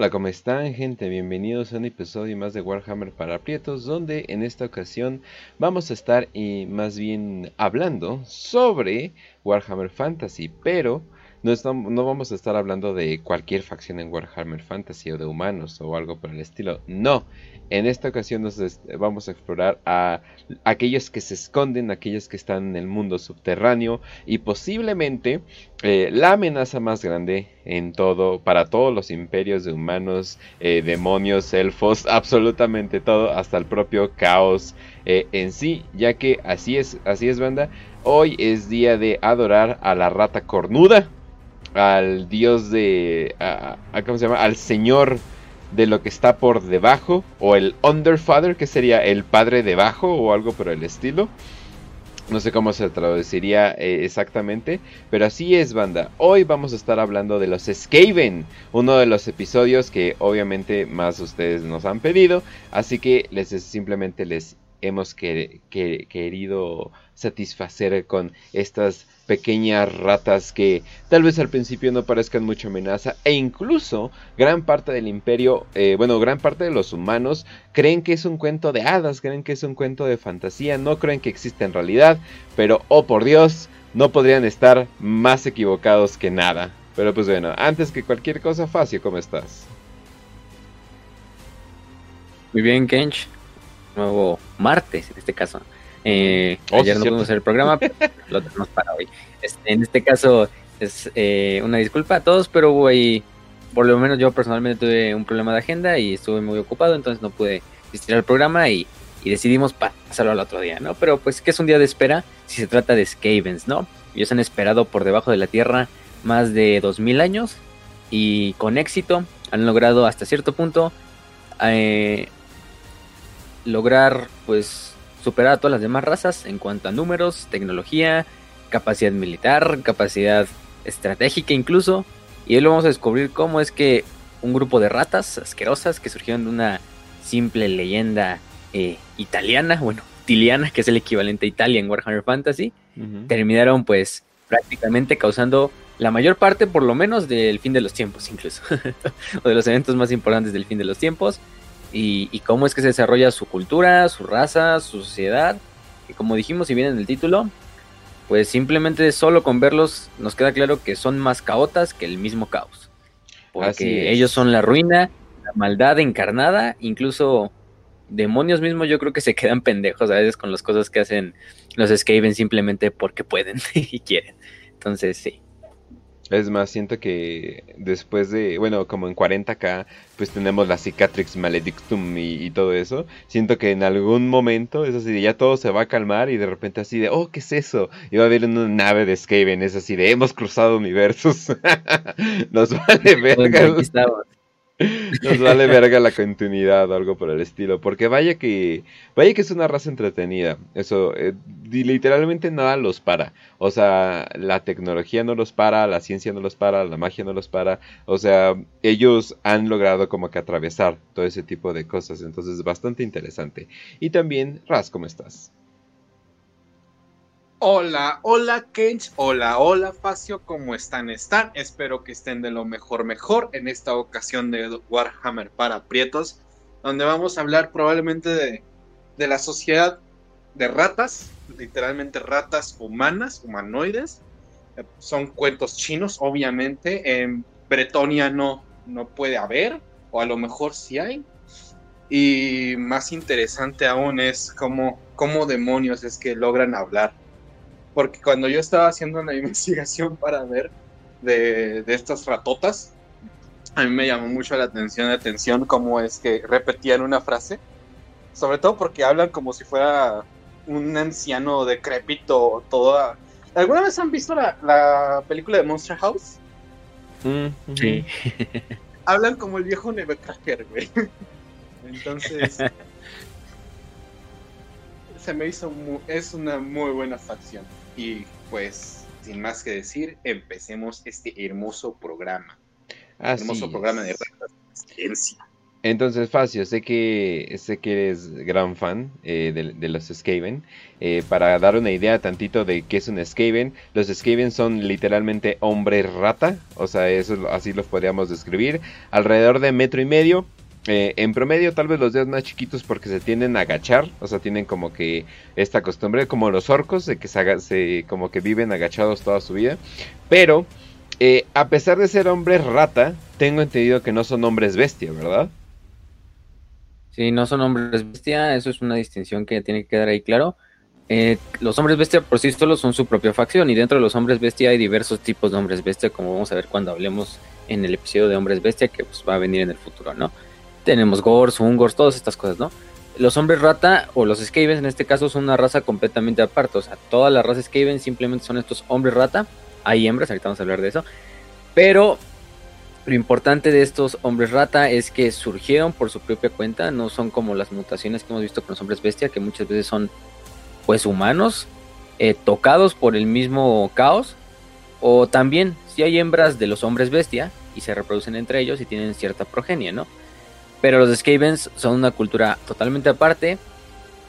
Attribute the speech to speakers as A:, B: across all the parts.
A: Hola, ¿cómo están gente? Bienvenidos a un episodio más de Warhammer para aprietos, donde en esta ocasión vamos a estar y más bien hablando sobre Warhammer Fantasy, pero no, no vamos a estar hablando de cualquier facción en Warhammer Fantasy o de humanos o algo por el estilo, no, en esta ocasión nos vamos a explorar a aquellos que se esconden, aquellos que están en el mundo subterráneo y posiblemente eh, la amenaza más grande en todo, para todos los imperios de humanos, eh, demonios, elfos, absolutamente todo, hasta el propio caos eh, en sí, ya que así es, así es banda, hoy es día de adorar a la rata cornuda, al dios de, ¿cómo se llama? Al señor de lo que está por debajo, o el Underfather, que sería el padre debajo, o algo por el estilo. No sé cómo se traduciría eh, exactamente, pero así es, banda. Hoy vamos a estar hablando de los Skaven, uno de los episodios que obviamente más ustedes nos han pedido, así que les simplemente les hemos querido satisfacer con estas pequeñas ratas que tal vez al principio no parezcan mucha amenaza e incluso gran parte del imperio, eh, bueno, gran parte de los humanos creen que es un cuento de hadas, creen que es un cuento de fantasía, no creen que existe en realidad, pero oh por Dios, no podrían estar más equivocados que nada. Pero pues bueno, antes que cualquier cosa, Facio, ¿cómo estás?
B: Muy bien, Kench. Nuevo martes en este caso. Eh, oh, ayer no pudimos hacer el programa, lo tenemos para hoy. Este, en este caso es eh, una disculpa a todos, pero hubo ahí, por lo menos yo personalmente tuve un problema de agenda y estuve muy ocupado, entonces no pude asistir al programa y, decidimos pasarlo al otro día, ¿no? Pero pues que es un día de espera si se trata de Skavens, ¿no? Ellos han esperado por debajo de la tierra más de 2000 años y con éxito han logrado hasta cierto punto eh, lograr pues superar a todas las demás razas en cuanto a números, tecnología, capacidad militar, capacidad estratégica incluso. Y hoy lo vamos a descubrir cómo es que un grupo de ratas asquerosas que surgieron de una simple leyenda eh, italiana, bueno, tiliana, que es el equivalente a Italia en Warhammer Fantasy, terminaron pues prácticamente causando la mayor parte por lo menos del fin de los tiempos incluso, o de los eventos más importantes del fin de los tiempos y, cómo es que se desarrolla su cultura, su raza, su sociedad. Que como dijimos y viene en el título, pues simplemente solo con verlos nos queda claro que son más caotas que el mismo caos. Porque ellos son la ruina, la maldad encarnada, incluso demonios mismos yo creo que se quedan pendejos a veces con las cosas que hacen los Skaven simplemente porque pueden y quieren. Entonces sí.
A: Es más, siento que después de, bueno, como en 40k, pues tenemos la Cicatrix Maledictum y, todo eso. Siento que en algún momento es así de ya todo se va a calmar y de repente así de, oh, ¿qué es eso? Y va a haber una nave de Skaven, es así de, hemos cruzado universos. Nos vale verga. Nos vale verga la continuidad o algo por el estilo. Porque vaya que. Vaya que es una raza entretenida. Eso. Eh, literalmente nada los para. O sea, la tecnología no los para, la ciencia no los para, la magia no los para. O sea, ellos han logrado como que atravesar todo ese tipo de cosas. Entonces es bastante interesante. Y también, Raz, ¿cómo estás?
C: Hola, hola Kench, hola, hola Facio, ¿cómo están? ¿Están? Espero que estén de lo mejor, mejor en esta ocasión de Warhammer para Prietos, donde vamos a hablar probablemente de, de la sociedad de ratas, literalmente ratas humanas, humanoides. Son cuentos chinos, obviamente. En Bretonia no, no puede haber, o a lo mejor sí hay. Y más interesante aún es cómo, cómo demonios es que logran hablar porque cuando yo estaba haciendo una investigación para ver de, estas ratotas, a mí me llamó mucho la atención, atención cómo es que repetían una frase, sobre todo porque hablan como si fuera un anciano decrépito, toda... ¿Alguna vez han visto la, película de Monster House?
B: Mm, sí.
C: Hablan como el viejo Nebuchadnezzar, güey. Entonces, se me hizo, es una muy buena facción. Y pues, sin más que decir, empecemos este hermoso programa. hermoso programa de ciencia.
A: Entonces, Facio, sé que, sé que eres gran fan eh, de, los Skaven. Eh, para dar una idea tantito de qué es un Skaven, los Skaven son literalmente hombre rata, o sea, eso así los podríamos describir. Alrededor de metro y medio, eh, en promedio, tal vez los dedos más chiquitos porque se tienden a agachar, o sea, tienen como que esta costumbre, como los orcos, de que se, como que viven agachados toda su vida. Pero, a pesar de ser hombres rata, tengo entendido que no son hombres bestia, ¿verdad?
B: Sí, no son hombres bestia, eso es una distinción que tiene que quedar ahí claro. Eh, los hombres bestia por sí solos son su propia facción y dentro de los hombres bestia hay diversos tipos de hombres bestia, como vamos a ver cuando hablemos en el episodio de hombres bestia que pues, va a venir en el futuro, ¿no? Tenemos Gors, Ungors, todas estas cosas, ¿no? Los hombres rata o los Skavens en este caso son una raza completamente aparte, o sea, todas las razas Skaven simplemente son estos hombres rata, hay hembras, ahorita vamos a hablar de eso, pero lo importante de estos hombres rata es que surgieron por su propia cuenta, no son como las mutaciones que hemos visto con los hombres bestia, que muchas veces son pues humanos, eh, tocados por el mismo caos, o también si hay hembras de los hombres bestia y se reproducen entre ellos y tienen cierta progenie, ¿no? Pero los Skavens son una cultura totalmente aparte,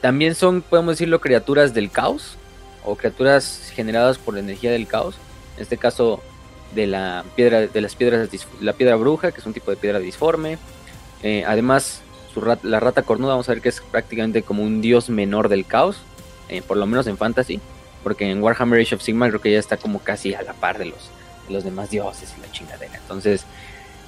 B: también son, podemos decirlo, criaturas del caos, o criaturas generadas por la energía del caos, en este caso de la piedra de las piedras la piedra bruja que es un tipo de piedra disforme. Eh, además la rata cornuda vamos a ver que es prácticamente como un dios menor del caos eh, por lo menos en fantasy porque en Warhammer Age of Sigmar creo que ya está como casi a la par de los los demás dioses y la chingadera. Entonces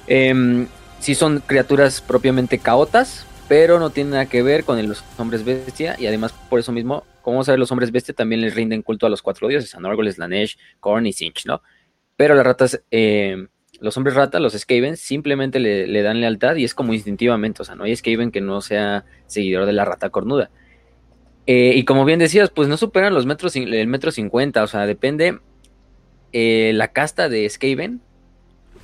B: eh, sí son criaturas propiamente caotas pero no tienen nada que ver con los hombres bestia y además por eso mismo como vamos a ver los hombres bestia también les rinden culto a los cuatro dioses a Norgol, Slanesh, Korn y Sinch no pero las ratas, eh, los hombres ratas, los Skaven, simplemente le, dan lealtad y es como instintivamente. O sea, no hay Skaven que no sea seguidor de la rata cornuda. Eh, y como bien decías, pues no superan los metros, el metro cincuenta. O sea, depende eh, la casta de Skaven.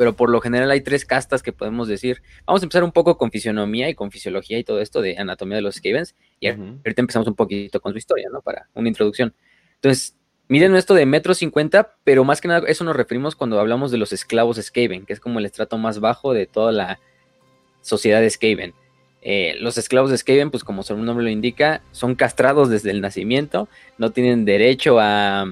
B: Pero por lo general hay tres castas que podemos decir. Vamos a empezar un poco con fisionomía y con fisiología y todo esto de anatomía de los Skavens. Y ahorita empezamos un poquito con su historia, ¿no? Para una introducción. Entonces, Miden esto de metro cincuenta, pero más que nada eso nos referimos cuando hablamos de los esclavos Skaven, que es como el estrato más bajo de toda la sociedad Skaven. Eh, los esclavos de Skaven, pues como su nombre lo indica, son castrados desde el nacimiento, no tienen derecho a,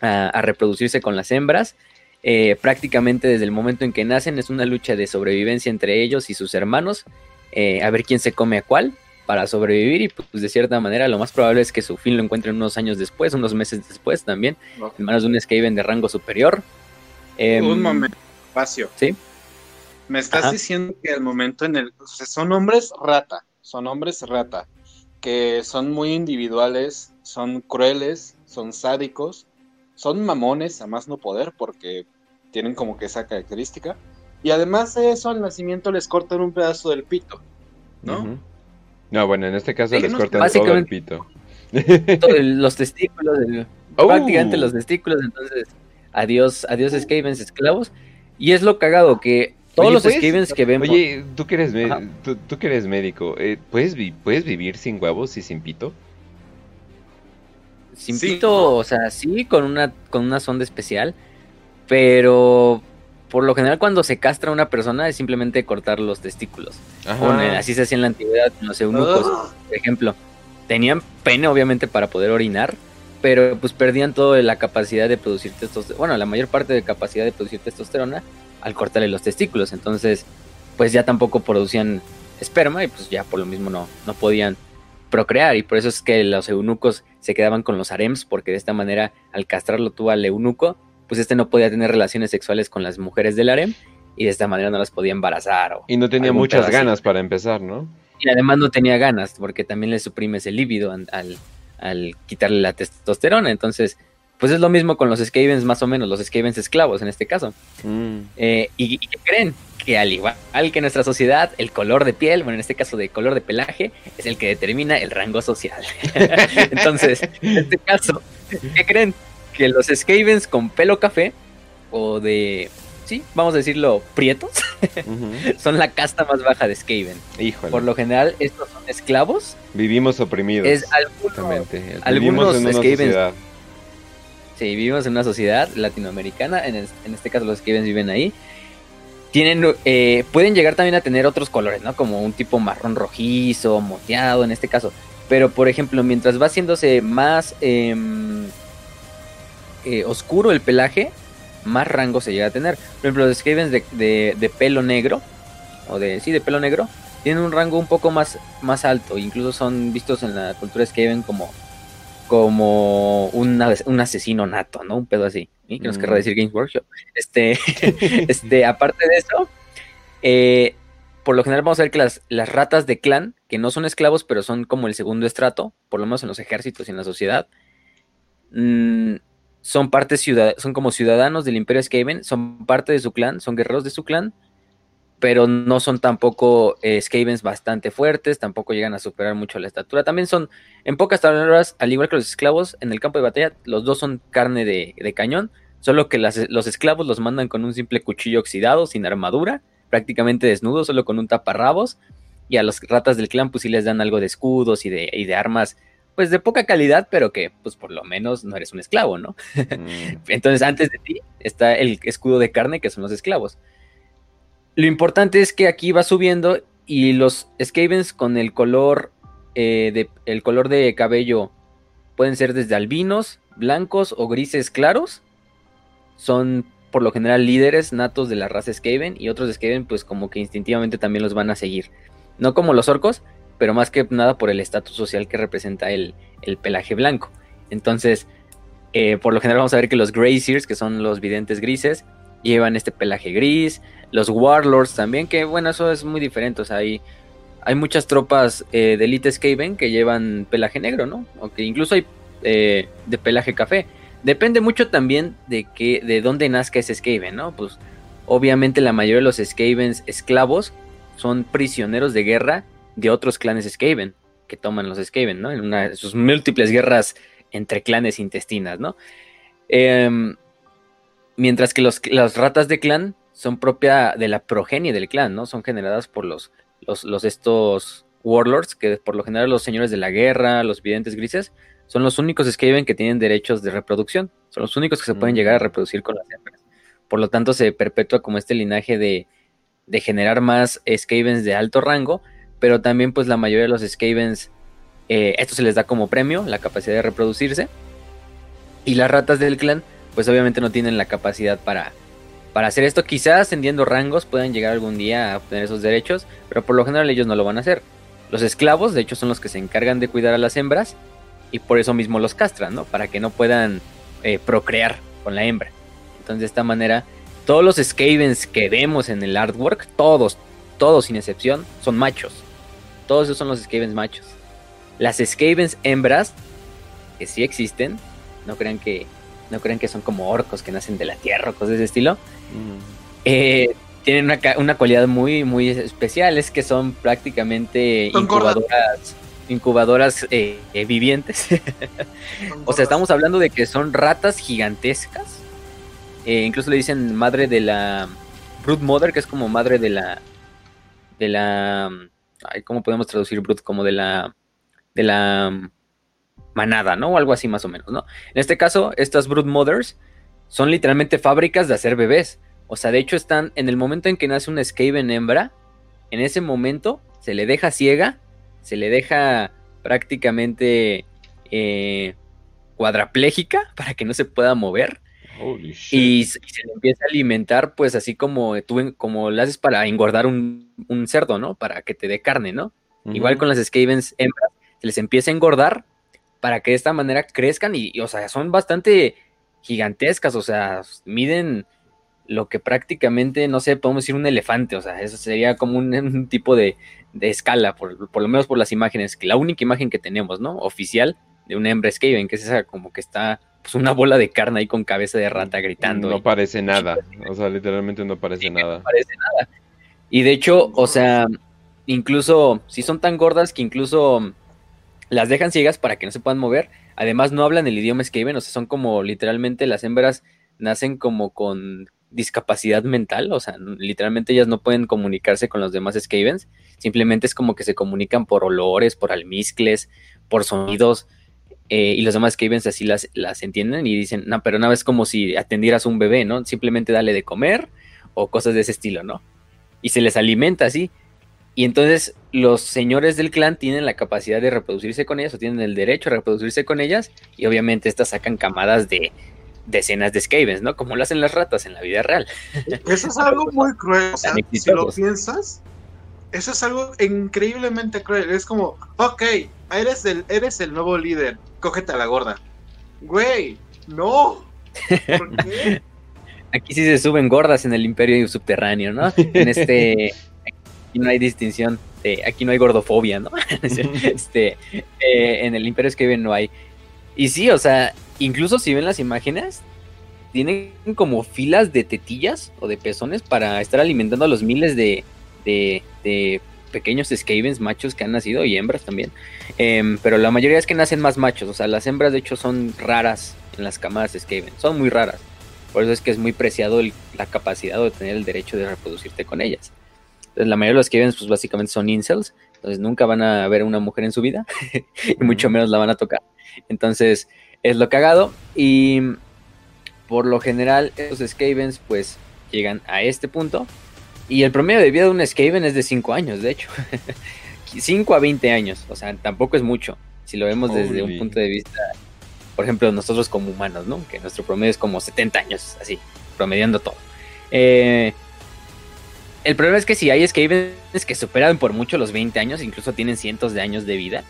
B: reproducirse con las hembras. Eh, prácticamente desde el momento en que nacen es una lucha de sobrevivencia entre ellos y sus hermanos, eh, a ver quién se come a cuál para sobrevivir y pues de cierta manera lo más probable es que su fin lo encuentren unos años después, unos meses después también, en manos de un Skaven de rango superior.
C: Em, un momento, espacio.
B: Sí.
C: Me estás diciendo que al momento en el... son hombres rata, son hombres rata, que son muy individuales, son crueles, son sádicos, son mamones a más no poder porque tienen como que esa característica. Y además de eso, al nacimiento les cortan un pedazo del pito, ¿no?
A: No, bueno, en este caso les cortan todo el pito.
B: los testículos, oh. prácticamente los testículos, entonces adiós, adiós Skavens esclavos. Y es lo cagado que todos los Skavens que vemos.
A: Oye, tú que eres, tú, que eres médico, eh, ¿puedes, ¿puedes vivir sin huevos y sin pito?
B: Sin pito, o sea, sí, con una, con una sonda especial, pero por lo general cuando se castra a una persona es simplemente cortar los testículos. así se hacía en la antigüedad con los eunucos, ah. por ejemplo. Tenían pene obviamente para poder orinar, pero pues perdían toda la capacidad de producir testosterona, bueno, la mayor parte de capacidad de producir testosterona al cortarle los testículos. Entonces, pues ya tampoco producían esperma y pues ya por lo mismo no, no podían procrear y por eso es que los eunucos se quedaban con los harems porque de esta manera al castrarlo tú al eunuco pues este no podía tener relaciones sexuales con las mujeres del harem y de esta manera no las podía embarazar.
A: y no tenía muchas ganas para empezar, ¿no?
B: Y además no tenía ganas porque también le suprimes el líbido al, quitarle la testosterona. Entonces, pues es lo mismo con los Skavens más o menos, los Skavens esclavos en este caso. Mm. Eh, y, qué creen? Que al igual que en nuestra sociedad, el color de piel, bueno, en este caso de color de pelaje, es el que determina el rango social. Entonces, en este caso, ¿qué creen? que los Skavens con pelo café o de, sí, vamos a decirlo, prietos, son la casta más baja de Skaven. Híjole. Por lo general, estos son esclavos.
A: Vivimos oprimidos.
B: Es algunos en una sociedad. Sí, vivimos en una sociedad latinoamericana, en, este caso los Skavens viven ahí. Tienen, eh, pueden llegar también a tener otros colores, ¿no? Como un tipo marrón rojizo, moteado en este caso. Pero, por ejemplo, mientras va haciéndose más em, eh, oscuro el pelaje, más rango se llega a tener. Por ejemplo, los Skavens de, de, pelo negro, o de, sí, de pelo negro, tienen un rango un poco más, más alto. Incluso son vistos en la cultura Skaven como, como un, un asesino nato, ¿no? Un pedo así. ¿Sí? Que nos querrá mm. decir Games Workshop. Este, este, aparte de eso, eh, por lo general vamos a ver que las, las ratas de clan, que no son esclavos, pero son como el segundo estrato, por lo menos en los ejércitos y en la sociedad, mmm, son parte son como ciudadanos del Imperio Skaven, son parte de su clan, son guerreros de su clan, pero no son tampoco eh, Skavens bastante fuertes, tampoco llegan a superar mucho la estatura. También son, en pocas palabras, al igual que los esclavos, en el campo de batalla, los dos son carne de, cañón, solo que los esclavos los mandan con un simple cuchillo oxidado, sin armadura, prácticamente desnudos, solo con un taparrabos, y a los ratas del clan pues sí les dan algo de escudos y de, y de armas pues de poca calidad, pero que pues por lo menos no eres un esclavo, ¿no? Mm. Entonces antes de ti está el escudo de carne que son los esclavos. Lo importante es que aquí va subiendo y los Skavens con el color, eh, de, el color de cabello pueden ser desde albinos, blancos o grises claros. Son por lo general líderes natos de la raza Skaven y otros Skaven pues como que instintivamente también los van a seguir. No como los orcos, pero más que nada por el estatus social que representa el, pelaje blanco. Entonces, eh, por lo general vamos a ver que los Graziers, que son los videntes grises, llevan este pelaje gris, los Warlords también, que bueno, eso es muy diferente, o sea, hay, hay muchas tropas eh, de Elite Skaven que llevan pelaje negro, ¿no? O que incluso hay eh, de pelaje café. Depende mucho también de que, de dónde nazca ese Skaven, ¿no? Pues obviamente la mayoría de los Skavens esclavos son prisioneros de guerra de otros clanes Skaven, que toman los Skaven, ¿no? En una de sus múltiples guerras entre clanes intestinas, ¿no? Em, mientras que los, las ratas de clan son propia de la progenie del clan, ¿no? Son generadas por los, los, estos warlords, que por lo general los señores de la guerra, los videntes grises, son los únicos Skaven que tienen derechos de reproducción. Son los únicos que se pueden llegar a mm. reproducir con las hembras. Por lo tanto, se perpetúa como este linaje de, de generar más Skavens de alto rango, pero también pues la mayoría de los Skavens, eh, esto se les da como premio, la capacidad de reproducirse. Y las ratas del clan, pues obviamente no tienen la capacidad para, para hacer esto. Quizás ascendiendo rangos puedan llegar algún día a obtener esos derechos, pero por lo general ellos no lo van a hacer. Los esclavos, de hecho, son los que se encargan de cuidar a las hembras y por eso mismo los castran, ¿no? Para que no puedan eh, procrear con la hembra. Entonces, de esta manera, todos los Skavens que vemos en el artwork, todos, todos sin excepción, son machos. Todos esos son los Skavens machos. Las Skavens hembras, que sí existen, no crean que, no crean que son como orcos que nacen de la tierra o cosas de ese estilo. Eh, tienen una, una, cualidad muy, muy especial, es que son prácticamente incubadoras, incubadoras eh, eh, vivientes. o sea, estamos hablando de que son ratas gigantescas. incluso le dicen madre de la Brood Mother, que es como madre de la de la ¿cómo podemos traducir brut? Como de la, de la manada, ¿no? O algo así más o menos, ¿no? En este caso, estas brood mothers son literalmente fábricas de hacer bebés. O sea, de hecho están en el momento en que nace una Skaven hembra, en ese momento se le deja ciega, se le deja prácticamente eh, cuadraplégica para que no se pueda mover. Y, se le empieza a alimentar, pues así como tú, como lo haces para engordar un, cerdo, ¿no? Para que te dé carne, ¿no? Igual con las Skavens hembras, se les empieza a engordar para que de esta manera crezcan y, o sea, son bastante gigantescas, o sea, miden lo que prácticamente, no sé, podemos decir un elefante, o sea, eso sería como un, tipo de, escala, por, por, lo menos por las imágenes, la única imagen que tenemos, ¿no? Oficial de una hembra Skaven, que es esa como que está pues una bola de carne ahí con cabeza de rata gritando.
A: No parece nada, o sea, literalmente no parece nada.
B: No parece nada. Y de hecho, o sea, incluso si son tan gordas que incluso las dejan ciegas para que no se puedan mover. Además, no hablan el idioma Skaven, o sea, son como literalmente las hembras nacen como con discapacidad mental, o sea, literalmente ellas no pueden comunicarse con los demás Skavens, simplemente es como que se comunican por olores, por almizcles, por sonidos, eh, y los demás Skavens así las, las entienden y dicen, no, pero no es como si atendieras un bebé, ¿no? Simplemente dale de comer o cosas de ese estilo, ¿no? Y se les alimenta así. Y entonces los señores del clan tienen la capacidad de reproducirse con ellas o tienen el derecho a reproducirse con ellas y obviamente estas sacan camadas de decenas de Skavens, ¿no? Como lo hacen las ratas en la vida real.
C: Eso es algo muy cruel, o sea, si lo piensas, eso es algo increíblemente cruel. Es como, ok, eres el, eres el nuevo líder, cógete a la gorda. Güey, no. ¿Por qué?
B: Aquí sí se suben gordas en el imperio subterráneo, ¿no? En este, aquí no hay distinción, de, aquí no hay gordofobia, ¿no? este, eh, en el imperio Skaven no hay. Y sí, o sea, incluso si ven las imágenes, tienen como filas de tetillas o de pezones para estar alimentando a los miles de, de, pequeños Skavens machos que han nacido y hembras también. Em, pero la mayoría es que nacen más machos, o sea, las hembras de hecho son raras en las camadas Skaven, son muy raras. Por eso es que es muy preciado la capacidad de tener el derecho de reproducirte con ellas. Entonces, la mayoría de los Skavens, pues básicamente son incels, entonces nunca van a ver a una mujer en su vida, y mucho menos la van a tocar. Entonces, es lo cagado. Y por lo general, estos Skavens, pues llegan a este punto y el promedio de vida de un Skaven es de 5 años, de hecho. 5 a 20 años, o sea, tampoco es mucho. Si lo vemos desde un punto de vista, por ejemplo, nosotros como humanos, ¿no? Que nuestro promedio es como 70 años, así, promediando todo. Eh, el problema es que si hay Skavens que superan por mucho los 20 años, incluso tienen cientos de años de vida.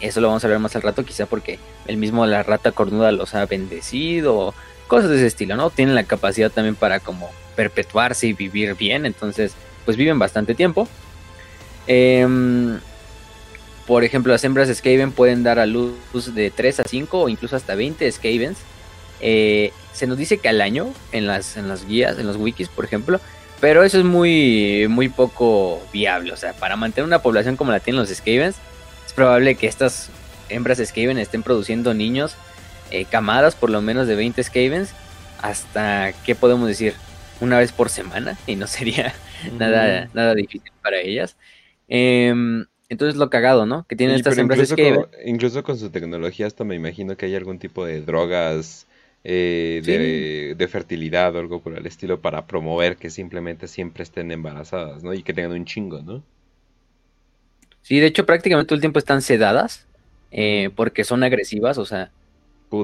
B: Eso lo vamos a ver más al rato, quizá porque el mismo la rata cornuda los ha bendecido, cosas de ese estilo, ¿no? Tienen la capacidad también para como perpetuarse y vivir bien, entonces pues viven bastante tiempo. Em, por ejemplo, las hembras Skaven pueden dar a luz de 3 a 5 o incluso hasta 20 Skavens. Eh, se nos dice que al año en las, en las guías, en los wikis, por ejemplo, pero eso es muy, muy poco viable. O sea, para mantener una población como la tienen los Skavens, es probable que estas hembras Skaven estén produciendo niños, eh, camadas por lo menos de 20 Skavens, hasta, ¿qué podemos decir? una vez por semana y no sería nada, nada difícil para ellas. Em, entonces lo cagado, ¿no? Que tienen estas empresas
A: que... Con, incluso con su tecnología hasta me imagino que hay algún tipo de drogas eh, de, fertilidad o algo por el estilo para promover que simplemente siempre estén embarazadas, ¿no? Y que tengan un chingo, ¿no?
B: Sí, de hecho prácticamente todo el tiempo están sedadas eh, porque son agresivas, o sea,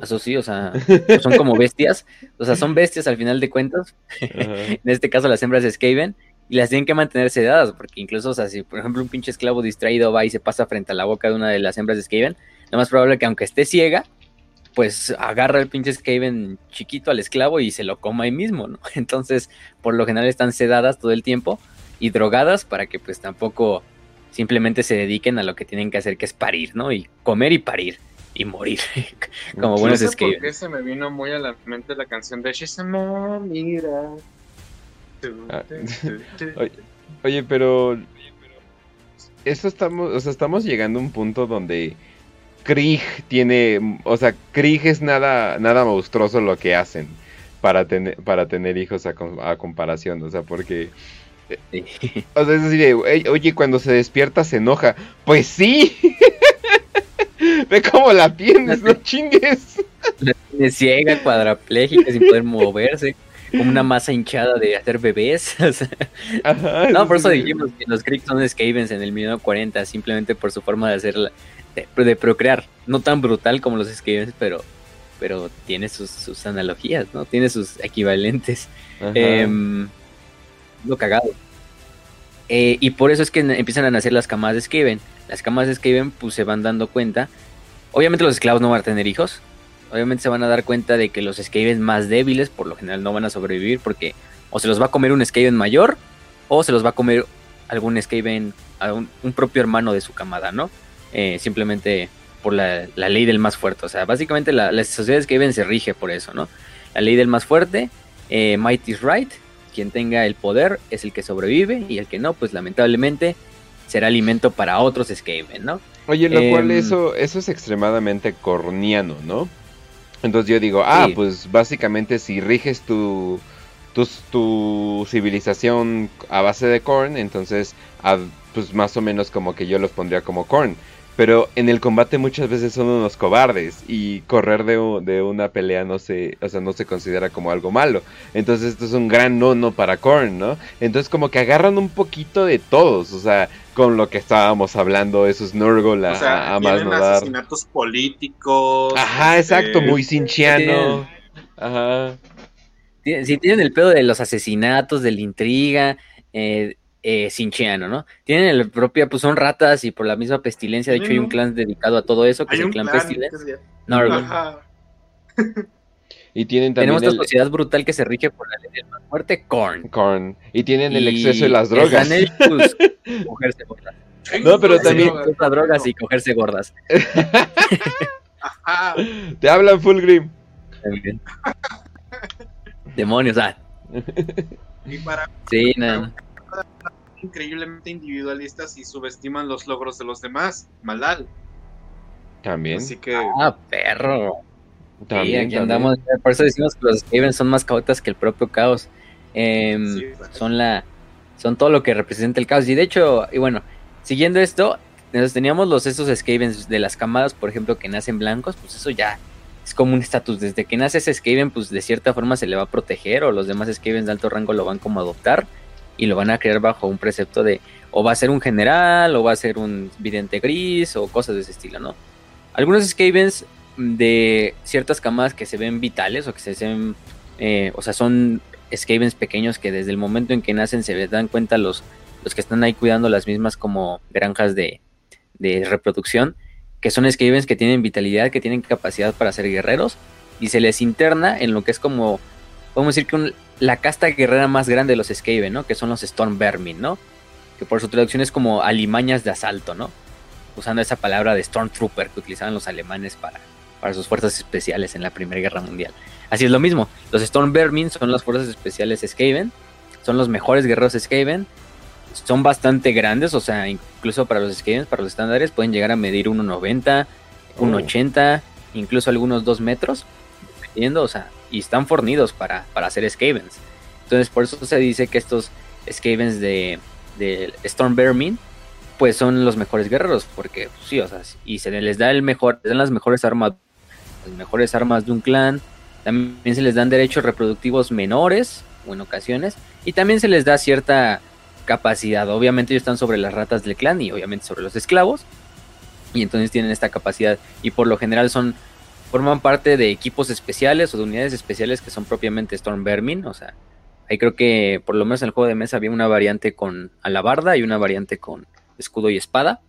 B: eso sí, o sea, son como bestias. O sea, son bestias al final de cuentas. en este caso, las hembras de Skaven. Y las tienen que mantener sedadas, porque incluso, o sea, si por ejemplo un pinche esclavo distraído va y se pasa frente a la boca de una de las hembras de Skaven, lo más probable que aunque esté ciega, pues agarra el pinche Skaven chiquito al esclavo y se lo coma ahí mismo, ¿no? Entonces, por lo general están sedadas todo el tiempo y drogadas para que pues tampoco simplemente se dediquen a lo que tienen que hacer, que es parir, ¿no? Y comer y parir y morir. Como buenos
C: no sé por se me vino muy a la mente la canción de She's mira.
A: Ah. oye, pero esto estamos, o sea, estamos llegando a un punto donde Krieg tiene, o sea, Krieg es nada, nada monstruoso lo que hacen para tener, para tener hijos a, a comparación, o sea, porque o sea, es decir, oye, cuando se despierta se enoja. Pues sí. Ve cómo la tienes, no chingues.
B: La tiene ciega, cuadraplégica, sin poder moverse. Como una masa hinchada de hacer bebés. no, por eso dijimos que los Kriegs son Skavens en el 1940, simplemente por su forma de hacer, de, procrear. No tan brutal como los Skavens, pero, pero tiene sus, analogías, ¿no? Tiene sus equivalentes. Em, lo cagado. Eh, y por eso es que empiezan a nacer las camadas de Skaven. Las camadas de Skaven pues se van dando cuenta Obviamente los esclavos no van a tener hijos. Obviamente se van a dar cuenta de que los Skaven más débiles por lo general no van a sobrevivir porque o se los va a comer un Skaven mayor o se los va a comer algún Skaven, un, un propio hermano de su camada, ¿no? Eh, simplemente por la, ley del más fuerte. O sea, básicamente la, la sociedad Skaven se rige por eso, ¿no? La ley del más fuerte, eh, might is right. Quien tenga el poder es el que sobrevive y el que no, pues lamentablemente será alimento para otros Skaven, ¿no?
A: Oye, lo cual em, eso, eso es extremadamente corniano, ¿no? Entonces yo digo, ah, pues básicamente si riges tu, tu, civilización a base de corn, entonces pues más o menos como que yo los pondría como corn. Pero en el combate muchas veces son unos cobardes y correr de, de, una pelea no se, o sea, no se considera como algo malo. Entonces esto es un gran no no para Korn, ¿no? Entonces como que agarran un poquito de todos, o sea, con lo que estábamos hablando, esos Nurgle
C: a, o sea, a más no asesinatos políticos.
A: Ajá, exacto, este, muy cinchiano. Ajá.
B: Si tienen el pedo de los asesinatos, de la intriga, eh, eh, sincheano, ¿no? Tienen el propio, pues son ratas y por la misma pestilencia, de hecho hay un clan dedicado a todo eso, que es el clan, pestilencia.
A: y tienen también
B: Tenemos esta sociedad brutal que se rige por la ley del más fuerte, Korn.
A: Korn. Y tienen el exceso de las drogas. Pues,
B: cogerse gordas.
A: No, pero también...
B: drogas y cogerse gordas.
A: Te hablan Fulgrim.
B: Demonios, ah.
C: Y para...
B: Sí, nada
C: increíblemente individualistas y subestiman los logros de los demás. Malal.
A: También.
C: Así que.
B: Ah, perro. También, aquí andamos. Por eso decimos que los Skaven son más caotas que el propio caos. Em, son la. Son todo lo que representa el caos. Y de hecho, y bueno, siguiendo esto, teníamos los esos Skavens de las camadas, por ejemplo, que nacen blancos, pues eso ya es como un estatus. Desde que nace ese Skaven, pues de cierta forma se le va a proteger, o los demás Skavens de alto rango lo van como a adoptar y lo van a crear bajo un precepto de o va a ser un general o va a ser un vidente gris o cosas de ese estilo, ¿no? Algunos Skavens de ciertas camadas que se ven vitales o que se ven, eh, o sea, son Skavens pequeños que desde el momento en que nacen se dan cuenta los, los que están ahí cuidando las mismas como granjas de, de reproducción, que son Skavens que tienen vitalidad, que tienen capacidad para ser guerreros y se les interna en lo que es como, podemos decir que un, la casta guerrera más grande de los Skaven, ¿no? Que son los Stormvermin, ¿no? Que por su traducción es como alimañas de asalto, ¿no? Usando esa palabra de Stormtrooper que utilizaban los alemanes para, para sus fuerzas especiales en la Primera Guerra Mundial. Así es lo mismo. Los Stormvermin son las fuerzas especiales Skaven. Son los mejores guerreros Skaven. Son bastante grandes, o sea, incluso para los Skaven, para los estándares, pueden llegar a medir 1,90, 1,80, incluso algunos 2 metros. Dependiendo, o sea, y están fornidos para, para hacer Skavens. Entonces por eso se dice que estos Skavens de, de Stormvermin pues son los mejores guerreros, porque pues, sí, o sea, y se les da el mejor, dan las mejores armas, las mejores armas de un clan, también se les dan derechos reproductivos menores, o en ocasiones, y también se les da cierta capacidad, obviamente ellos están sobre las ratas del clan y obviamente sobre los esclavos, y entonces tienen esta capacidad, y por lo general son forman parte de equipos especiales o de unidades especiales que son propiamente Storm Vermin. O sea, ahí creo que por lo menos en el juego de mesa había una variante con alabarda y una variante con escudo y espada.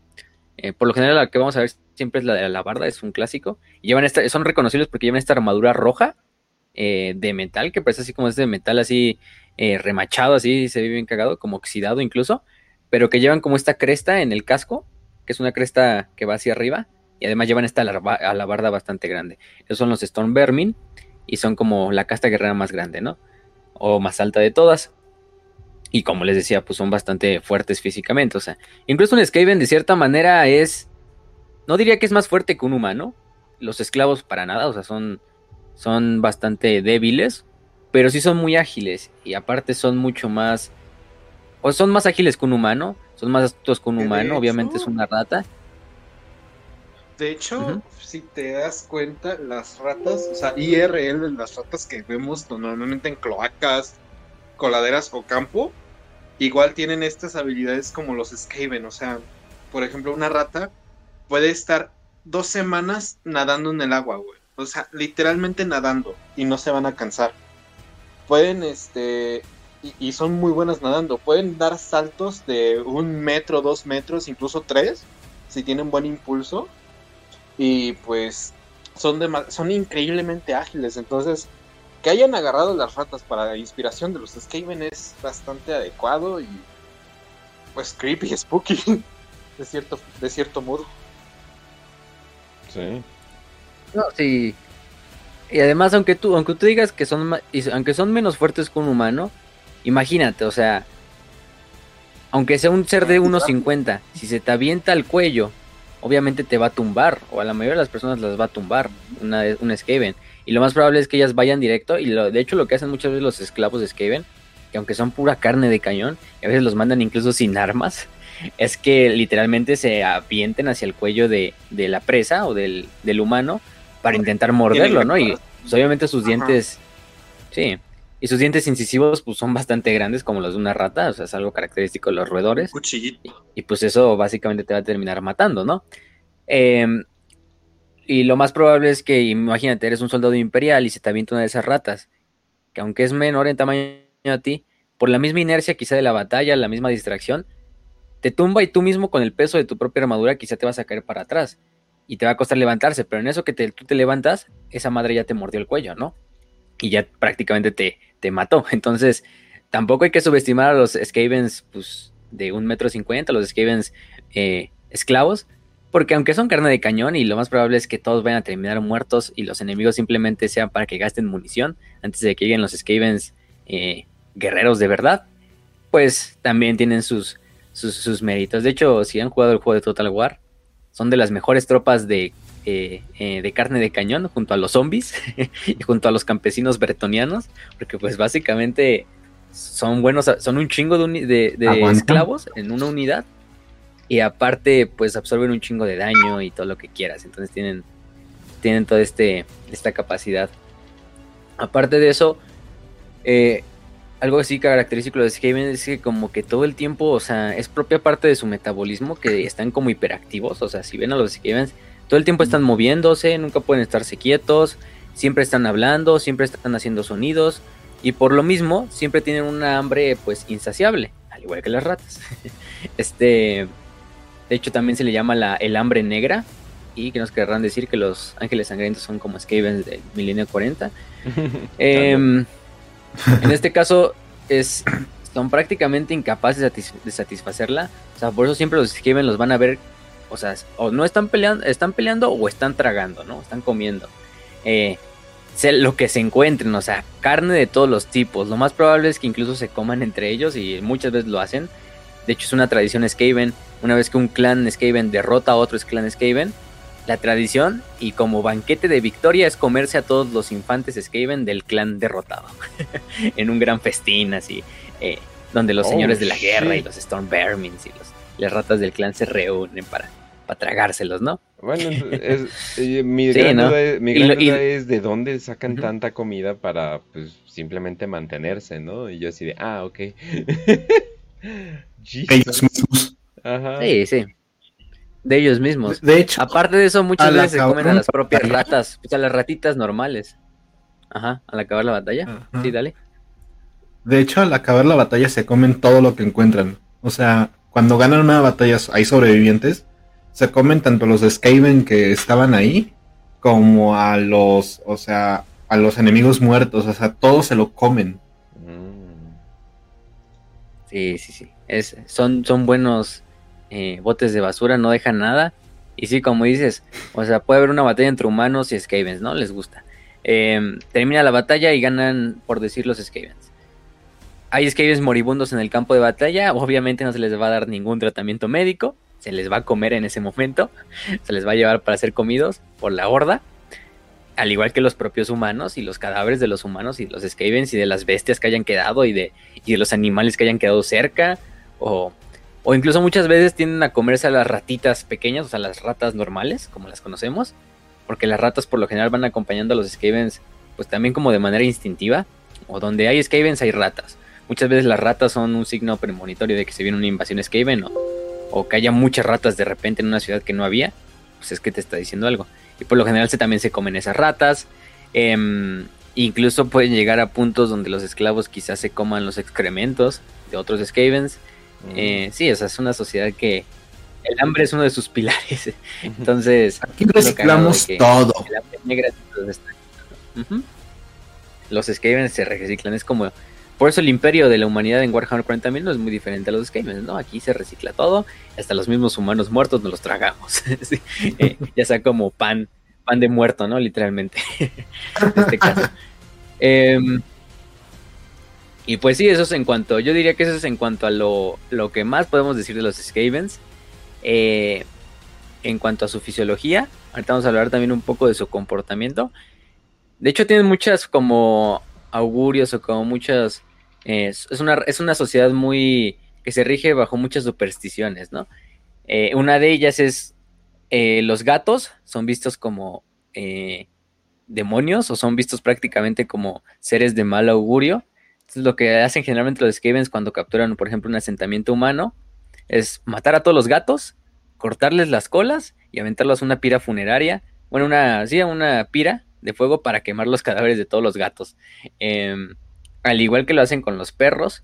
B: Eh, por lo general, la que vamos a ver siempre es la de alabarda, es un clásico. Y llevan esta, son reconocibles porque llevan esta armadura roja eh, de metal, que parece así como es de metal así eh, remachado, así se ve bien cagado, como oxidado incluso. Pero que llevan como esta cresta en el casco, que es una cresta que va hacia arriba y además llevan esta alabarda bastante grande. Esos son los Storm Vermin y son como la casta guerrera más grande, ¿no? O más alta de todas. Y como les decía, pues son bastante fuertes físicamente. O sea, incluso un Skaven de cierta manera es. No diría que es más fuerte que un humano. Los esclavos para nada, o sea, son, son bastante débiles. Pero sí son muy ágiles. Y aparte son mucho más. O son más ágiles que un humano. Son más astutos que un humano. Obviamente es una rata.
C: De hecho, si te das cuenta, las ratas, o sea, IRL, las ratas que vemos normalmente en cloacas, coladeras o campo, igual tienen estas habilidades como los Skaven. O sea, por ejemplo, una rata puede estar dos semanas nadando en el agua, güey. O sea, literalmente nadando y no se van a cansar. Pueden, este, y, y, son muy buenas nadando. Pueden dar saltos de un metro, dos metros, incluso tres, si tienen buen impulso y pues son, son increíblemente ágiles. Entonces, que hayan agarrado las ratas para la inspiración de los Skaven es bastante adecuado y pues creepy, spooky, de cierto, de cierto modo.
A: Sí.
B: No, sí. Y además, aunque tú, aunque tú digas que son, aunque son menos fuertes que un humano, imagínate, o sea, aunque sea un ser de 1.50, si se te avienta al cuello obviamente te va a tumbar, o a la mayoría de las personas las va a tumbar una, un Skaven. Y lo más probable es que ellas vayan directo, y lo, de hecho lo que hacen muchas veces los esclavos de Skaven, que aunque son pura carne de cañón, a veces los mandan incluso sin armas, es que literalmente se avienten hacia el cuello de, la presa o del, humano para intentar morderlo, ¿no? Y pues, obviamente sus dientes, sí, y sus dientes incisivos pues son bastante grandes como los de una rata, o sea, es algo característico de los roedores.
C: Cuchillito.
B: Y, pues eso básicamente te va a terminar matando, ¿no? Em, y lo más probable es que, imagínate, eres un soldado imperial y se te avienta una de esas ratas, que aunque es menor en tamaño a ti, por la misma inercia quizá de la batalla, la misma distracción, te tumba y tú mismo con el peso de tu propia armadura quizá te vas a caer para atrás y te va a costar levantarse, pero en eso que tú te levantas, esa madre ya te mordió el cuello, ¿no? Y ya prácticamente te, te mató. Entonces, tampoco hay que subestimar a los Skavens pues, de un metro cincuenta, los Skavens eh, esclavos, porque aunque son carne de cañón y lo más probable es que todos vayan a terminar muertos y los enemigos simplemente sean para que gasten munición antes de que lleguen los Skavens eh, guerreros de verdad, pues también tienen sus, sus, méritos. De hecho, si han jugado el juego de Total War, son de las mejores tropas de, eh, eh, de carne de cañón junto a los zombies y junto a los campesinos bretonianos, porque pues básicamente son buenos, son un chingo de, de, esclavos en una unidad y aparte pues absorben un chingo de daño y todo lo que quieras, entonces tienen, tienen toda este, esta capacidad. Aparte de eso, eh, algo así característico de los Skaven es que como que todo el tiempo, o sea, es propia parte de su metabolismo que están como hiperactivos, o sea, si ven a los Skavens, todo el tiempo están moviéndose, nunca pueden estarse quietos, siempre están hablando, siempre están haciendo sonidos y por lo mismo siempre tienen una hambre pues insaciable, al igual que las ratas. este, de hecho también se le llama la, el hambre negra y que nos querrán decir que los ángeles sangrientos son como Skavens del milenio 40. eh, en este caso, es, son prácticamente incapaces de satisfacerla. O sea, por eso siempre los Skaven los van a ver. O sea, o no están peleando, están peleando o están tragando, ¿no? Están comiendo. Eh, lo que se encuentren, o sea, carne de todos los tipos. Lo más probable es que incluso se coman entre ellos y muchas veces lo hacen. De hecho, es una tradición Skaven. Una vez que un clan Skaven derrota a otro clan Skaven, la tradición y como banquete de victoria es comerse a todos los infantes Skaven del clan derrotado. en un gran festín así, eh, donde los oh, señores de la guerra y los Storm y los, las ratas del clan se reúnen para, para tragárselos, ¿no?
A: Bueno, eh, mi, gran, duda, es, de dónde sacan tanta comida para pues simplemente mantenerse, ¿no? Y yo así de, ah, ok.
B: Ellos mismos. Ajá. Sí, sí de ellos mismos.
D: De hecho,
B: aparte de eso, muchas veces se comen a las propias ratas, o sea, las ratitas normales. Ajá, al acabar la batalla. Sí, dale.
D: De hecho, al acabar la batalla se comen todo lo que encuentran. O sea, cuando ganan una batalla hay sobrevivientes, se comen tanto los Skaven que estaban ahí como a los, o sea, a los enemigos muertos, o sea, todos se lo comen. Mm.
B: Sí, sí, sí. Es, son, son buenos eh, botes de basura, no dejan nada. Y sí, como dices, o sea, puede haber una batalla entre humanos y Skavens, ¿no? Les gusta. Em, termina la batalla y ganan, por decir, los Skavens. Hay Skavens moribundos en el campo de batalla, obviamente no se les va a dar ningún tratamiento médico, se les va a comer en ese momento, se les va a llevar para ser comidos por la horda, al igual que los propios humanos y los cadáveres de los humanos y los Skavens y de las bestias que hayan quedado y de, y de los animales que hayan quedado cerca, o o incluso muchas veces tienden a comerse a las ratitas pequeñas, o sea, las ratas normales, como las conocemos. Porque las ratas por lo general van acompañando a los Skavens, pues también como de manera instintiva. O donde hay Skavens hay ratas. Muchas veces las ratas son un signo premonitorio de que se viene una invasión Skaven o, o que haya muchas ratas de repente en una ciudad que no había. Pues es que te está diciendo algo. Y por lo general se, también se comen esas ratas. Em, incluso pueden llegar a puntos donde los esclavos quizás se coman los excrementos de otros Skavens. Eh, sí, o sea, es una sociedad que el hambre es uno de sus pilares. Entonces,
D: aquí reciclamos todo.
B: Los Skaven se reciclan, es como por eso el imperio de la humanidad en Warhammer 40.000 no es muy diferente a los Skaven, ¿no? Aquí se recicla todo, hasta los mismos humanos muertos nos los tragamos. Eh, ya sea como pan, pan de muerto, ¿no? Literalmente. en este caso. Em, y pues sí, eso es en cuanto, yo diría que eso es en cuanto a lo, que más podemos decir de los Skavens. Eh, en cuanto a su fisiología, ahorita vamos a hablar también un poco de su comportamiento. De hecho, tienen muchas como augurios o como muchas... es, una, es una sociedad muy que se rige bajo muchas supersticiones, ¿no? Eh, una de ellas es eh, los gatos son vistos como eh, demonios o son vistos prácticamente como seres de mal augurio. Entonces, lo que hacen generalmente los Skavens cuando capturan, por ejemplo, un asentamiento humano es matar a todos los gatos, cortarles las colas y aventarlos a una pira funeraria. Bueno, una, una pira de fuego para quemar los cadáveres de todos los gatos. Em, al igual que lo hacen con los perros,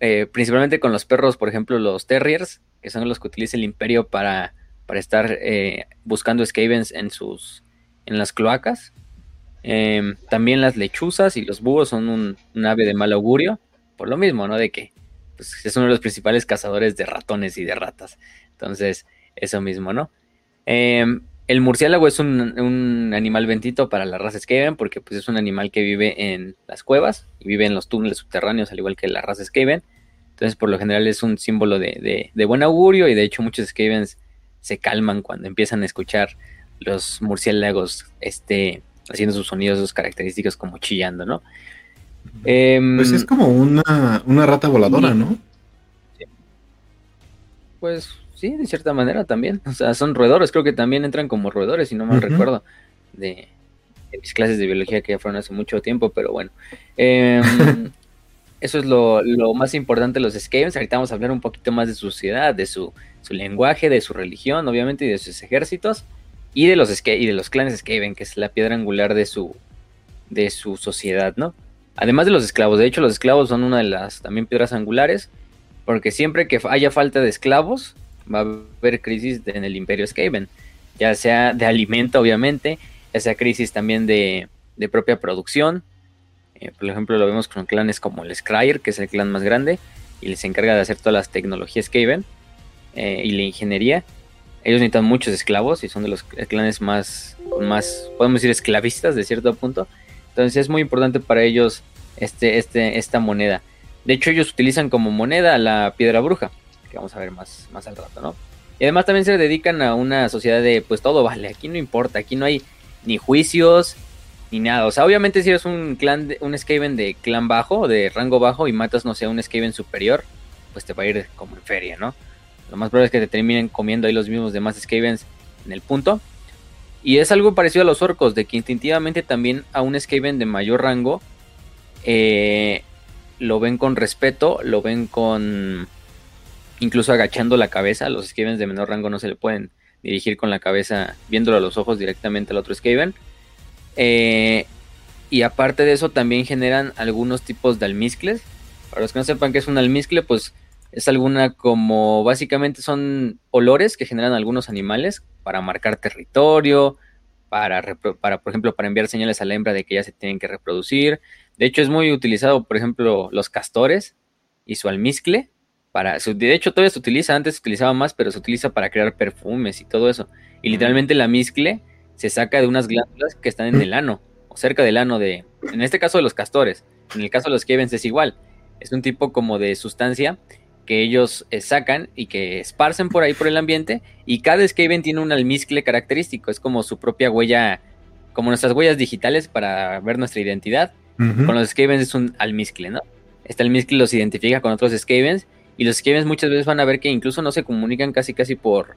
B: eh, principalmente con los perros, por ejemplo, los terriers, que son los que utiliza el imperio para, para estar eh, buscando Skavens en sus en las cloacas. Em, también las lechuzas y los búhos son un, ave de mal augurio, por lo mismo, ¿no? De que pues, es uno de los principales cazadores de ratones y de ratas. Entonces, eso mismo, ¿no? El murciélago es un, animal bendito para la raza Skaven porque pues, es un animal que vive en las cuevas y vive en los túneles subterráneos, al igual que la raza Skaven. Entonces, por lo general es un símbolo de, buen augurio y de hecho muchos Skavens se calman cuando empiezan a escuchar los murciélagos este, haciendo sus sonidos, sus características como chillando, ¿no?
D: Em, pues es como una, rata voladora, ¿no?
B: Pues Sí, de cierta manera también. O sea, son roedores, creo que también entran como roedores, si no mal recuerdo, de, mis clases de biología que ya fueron hace mucho tiempo, pero bueno. Em, eso es lo, más importante de los Skavens. Ahorita vamos a hablar un poquito más de su sociedad, de su, lenguaje, de su religión, obviamente, y de sus ejércitos, y de los, y de los clanes Skaven, que es la piedra angular de su, de su sociedad, ¿no? Además de los esclavos, de hecho los esclavos son una de las también piedras angulares, porque siempre que haya falta de esclavos, va a haber crisis en el imperio Skaven, ya sea de alimento obviamente, ya sea crisis también de, propia producción. Eh, por ejemplo, lo vemos con clanes como el Scryer, que es el clan más grande, y les encarga de hacer todas las tecnologías Skaven eh, y la ingeniería. Ellos necesitan muchos esclavos y son de los clanes más, más, podemos decir, esclavistas de cierto punto. Entonces es muy importante para ellos este, este, esta moneda. De hecho, ellos utilizan como moneda la piedra bruja vamos a ver más, más al rato, ¿no? Y además también se dedican a una sociedad de, pues todo vale, aquí no importa, aquí no hay ni juicios, ni nada. O sea, obviamente si eres un clan, de, un Skaven de clan bajo, de rango bajo, y matas, no sé, un Skaven superior, pues te va a ir como en feria, ¿no? Lo más probable es que te terminen comiendo ahí los mismos demás Skavens en el punto. Y es algo parecido a los orcos, de que instintivamente también a un Skaven de mayor rango eh, lo ven con respeto, lo ven con incluso agachando la cabeza. Los Skavens de menor rango no se le pueden dirigir con la cabeza viéndolo a los ojos directamente al otro Skaven. Eh, y aparte de eso también generan algunos tipos de almizcles. Para los que no sepan qué es un almizcle, pues es alguna como básicamente son olores que generan algunos animales para marcar territorio, para, para por ejemplo para enviar señales a la hembra de que ya se tienen que reproducir. De hecho es muy utilizado, por ejemplo, los castores y su almizcle de hecho, todavía se utiliza, antes se utilizaba más, pero se utiliza para crear perfumes y todo eso. Y literalmente la miscle se saca de unas glándulas que están en el ano, o cerca del ano de, en este caso de los castores, en el caso de los Kevens es igual, es un tipo como de sustancia que ellos eh, sacan y que esparcen por ahí por el ambiente y cada Skaven tiene un almizcle característico, es como su propia huella, como nuestras huellas digitales para ver nuestra identidad. Con los Skavens es un almizcle, ¿no? Este almizcle los identifica con otros Skavens y los Skavens muchas veces van a ver que incluso no se comunican casi casi por,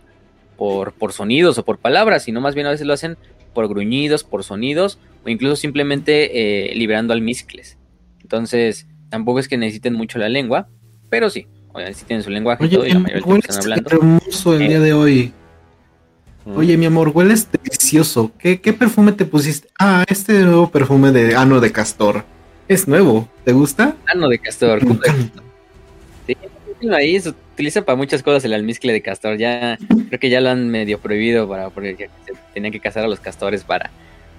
B: por, por sonidos o por palabras, sino más bien a veces lo hacen por gruñidos, por sonidos, o incluso simplemente eh, liberando almizcles. Entonces, tampoco es que necesiten mucho la lengua, pero sí, obviamente sí tienen su lenguaje y todo, y la mayoría están hablando.
D: hermoso el día de hoy. Mm. Oye, mi amor, hueles delicioso. ¿Qué, ¿Qué, perfume te pusiste? Ah, este nuevo perfume de ano de castor. Es nuevo. ¿Te gusta?
B: Ano de castor ahí se utiliza para muchas cosas el almizcle de castor. Ya creo que ya lo han medio prohibido para porque se tenían que cazar a los castores para,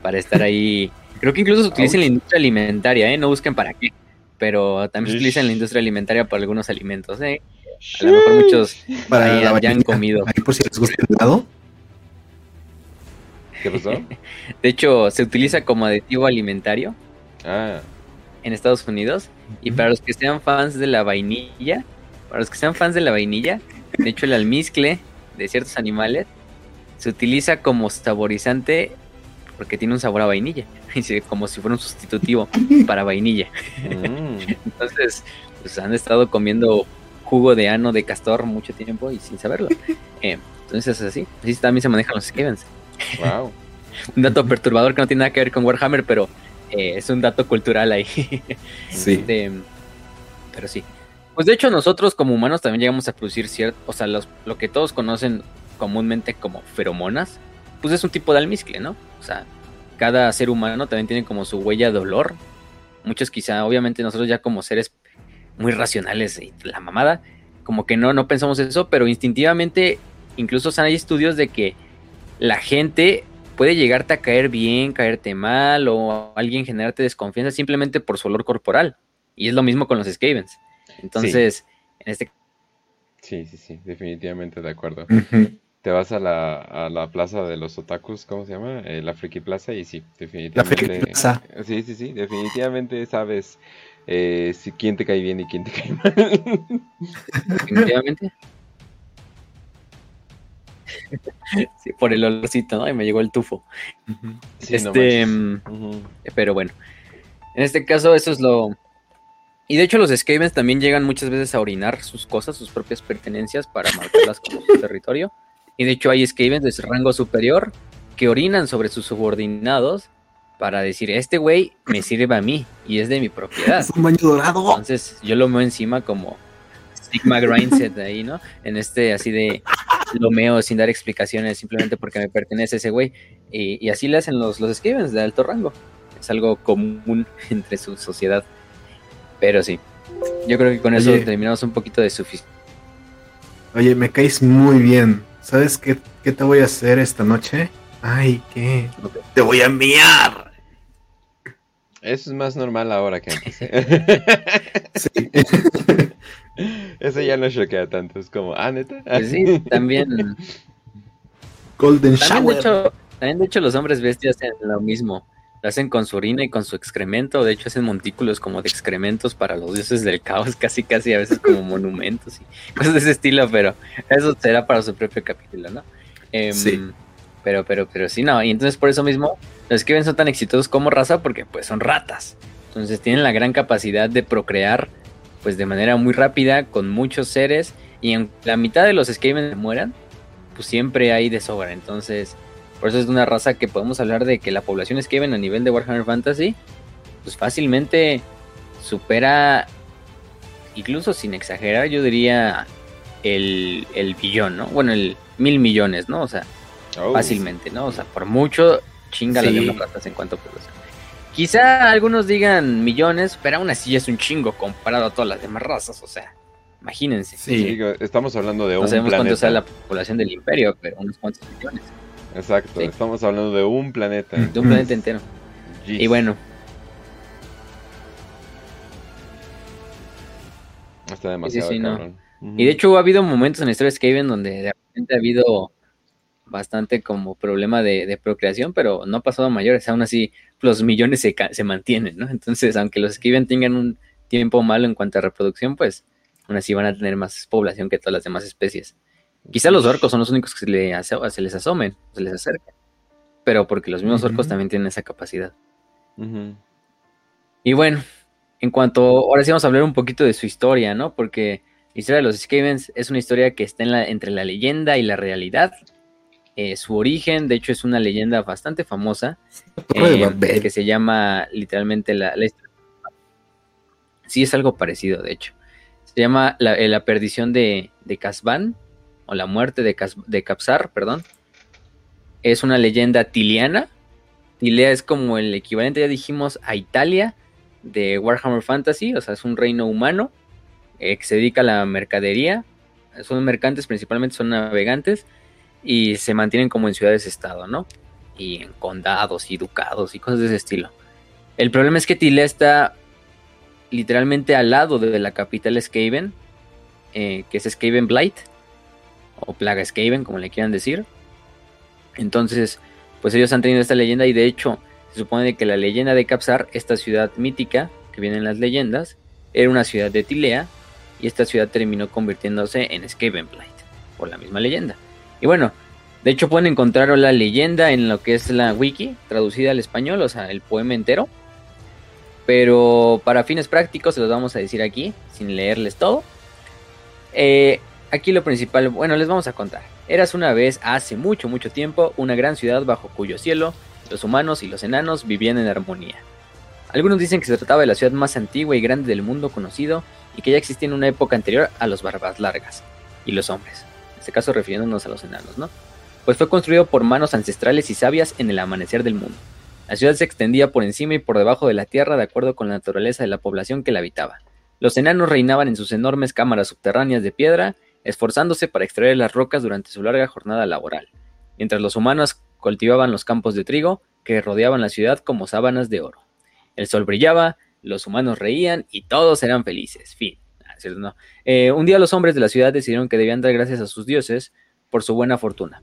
B: para estar ahí. Creo que incluso se utiliza en la industria alimentaria, ¿eh? No busquen para qué. Pero también se utiliza en la industria alimentaria para algunos alimentos, ¿eh? A lo mejor muchos
D: para ya han comido. Ahí por si les gusta el helado.
B: ¿Qué pasó? De hecho, se utiliza como aditivo alimentario.
A: Ah.
B: En Estados Unidos. Y para los que sean fans de la vainilla, para los que sean fans de la vainilla, de hecho el almizcle de ciertos animales se utiliza como saborizante porque tiene un sabor a vainilla, como si fuera un sustitutivo para vainilla. Mm. Entonces, pues han estado comiendo jugo de ano de castor mucho tiempo y sin saberlo. Eh, entonces es así. Así también se manejan los Skavens.
A: Wow.
B: un dato perturbador que no tiene nada que ver con Warhammer, pero eh, es un dato cultural ahí.
D: Sí.
B: Este, pero sí. Pues de hecho nosotros como humanos también llegamos a producir cierto, o sea, lo que todos conocen comúnmente como feromonas, pues es un tipo de almizcle, ¿no? O sea, cada ser humano también tiene como su huella de olor. Muchos quizá, obviamente nosotros ya como seres muy racionales y la mamada, como que no, no pensamos eso, pero instintivamente incluso hay estudios de que la gente puede llegarte a caer bien, caerte mal o alguien generarte desconfianza simplemente por su olor corporal. Y es lo mismo con los Skavens. Entonces, en este
A: Sí, sí, sí, definitivamente de acuerdo. Te vas a la, a la plaza de los otakus, ¿cómo se llama? Eh, la Friki Plaza y sí,
D: La
A: definitivamente.
D: Friki Plaza.
A: Sí, sí, sí, definitivamente sabes eh, si quién te cae bien y quién te cae mal.
B: definitivamente. Sí, por el olorcito, ¿no? Y me llegó el tufo.
A: Sí,
B: este, mm, pero bueno. En este caso, eso es lo. Y de hecho, los Skavens también llegan muchas veces a orinar sus cosas, sus propias pertenencias, para marcarlas como su territorio. Y de hecho, hay Skavens de rango superior que orinan sobre sus subordinados para decir: Este güey me sirve a mí y es de mi propiedad.
D: Es un baño dorado.
B: Entonces yo lo meo encima como Sigma Grindset ahí, ¿no? En este así de lo meo sin dar explicaciones simplemente porque me pertenece ese güey. Y, y así le hacen los, los Skavens de alto rango. Es algo común entre su sociedad. Pero sí, yo creo que con eso
D: Oye.
B: terminamos un poquito de suficiente.
D: Oye, me caes muy bien. ¿Sabes qué, qué te voy a hacer esta noche? Ay, ¿qué? Te voy a enviar.
A: Eso es más normal ahora que antes.
D: Sí.
A: Eso ya no choquea tanto, es como, ah, neta.
B: Pues sí, también,
D: Golden
B: también, de
D: Shower.
B: hecho, también de hecho los hombres bestias hacen lo mismo. Lo hacen con su orina y con su excremento. De hecho, hacen montículos como de excrementos para los dioses del caos, casi casi a veces como monumentos y cosas de ese estilo, pero eso será para su propio capítulo, ¿no? Em,
D: Sí.
B: Pero, pero, pero sí, no. Y entonces por eso mismo los Skaven son tan exitosos como raza porque pues son ratas. Entonces tienen la gran capacidad de procrear pues de manera muy rápida con muchos seres y en la mitad de los Skaven mueran, pues siempre hay de sobra. Entonces, por eso es una raza que podemos hablar de que la población Skaven a nivel de Warhammer Fantasy, pues fácilmente supera, incluso sin exagerar, yo diría el, el billón, ¿no? Bueno, el mil millones, ¿no? O sea,
A: Oh.
B: fácilmente, ¿no? O sea, por mucho chinga las
D: Sí.
B: demás razas en cuanto a población. Quizá algunos digan millones, pero aún así es un chingo comparado a todas las demás razas, o sea, imagínense.
A: Sí, estamos hablando de
B: No
A: un
B: sabemos cuánto sea la población del imperio, pero unos cuantos millones.
A: Exacto,
B: Sí.
A: estamos hablando de un planeta.
B: De un planeta entero.
A: Jeez.
B: Y bueno,
A: Está demasiado
B: sí, no. y de hecho ha habido momentos en la historia de Skaven donde de repente ha habido bastante como problema de, de procreación, pero no ha pasado a mayores, aún así los millones se, se mantienen, ¿no? Entonces, aunque los Skaven tengan un tiempo malo en cuanto a reproducción, pues aún así van a tener más población que todas las demás especies. Quizá los orcos son los únicos que se, le aso- se les asomen, se les acercan, pero porque los mismos orcos también tienen esa capacidad. Y bueno, en cuanto, ahora sí vamos a hablar un poquito de su historia, ¿no? Porque la historia de los Skavens es una historia que está en la, entre la leyenda y la realidad. Eh, su origen, de hecho, es una leyenda bastante famosa, eh, que se llama literalmente la, la historia. Sí, es algo parecido, de hecho. Se llama la, eh, la perdición de, de Casban, o la muerte de, Cas- de Capsar, perdón. Es una leyenda tiliana. Tilea es como el equivalente, ya dijimos, a Italia de Warhammer Fantasy, o sea, es un reino humano eh, que se dedica a la mercadería. Son mercantes, principalmente son navegantes, y se mantienen como en ciudades-estado, ¿no? Y en condados y ducados y cosas de ese estilo. El problema es que Tilea está literalmente al lado de la capital Skaven, eh, que es Skaven Blight, o Plaga Skaven, como le quieran decir. Entonces, pues ellos han tenido esta leyenda y de hecho se supone que la leyenda de Capsar, esta ciudad mítica que viene en las leyendas, era una ciudad de Tilea y esta ciudad terminó convirtiéndose en Skavenblight por la misma leyenda. Y bueno, de hecho pueden encontrar la leyenda en lo que es la wiki traducida al español, o sea, el poema entero. Pero para fines prácticos se los vamos a decir aquí, sin leerles todo. Eh, aquí lo principal, bueno, les vamos a contar. Eras una vez, hace mucho, mucho tiempo, una gran ciudad bajo cuyo cielo los humanos y los enanos vivían en armonía. Algunos dicen que se trataba de la ciudad más antigua y grande del mundo conocido y que ya existía en una época anterior a los barbas largas y los hombres, en este caso refiriéndonos a los enanos, ¿no? Pues fue construido por manos ancestrales y sabias en el amanecer del mundo. La ciudad se extendía por encima y por debajo de la tierra de acuerdo con la naturaleza de la población que la habitaba. Los enanos reinaban en sus enormes cámaras subterráneas de piedra, esforzándose para extraer las rocas durante su larga jornada laboral, mientras los humanos cultivaban los campos de trigo que rodeaban la ciudad como sábanas de oro. El sol brillaba, los humanos reían y todos eran felices. Fin. Ah, eh, un día los hombres de la ciudad decidieron que debían dar gracias a sus dioses por su buena fortuna.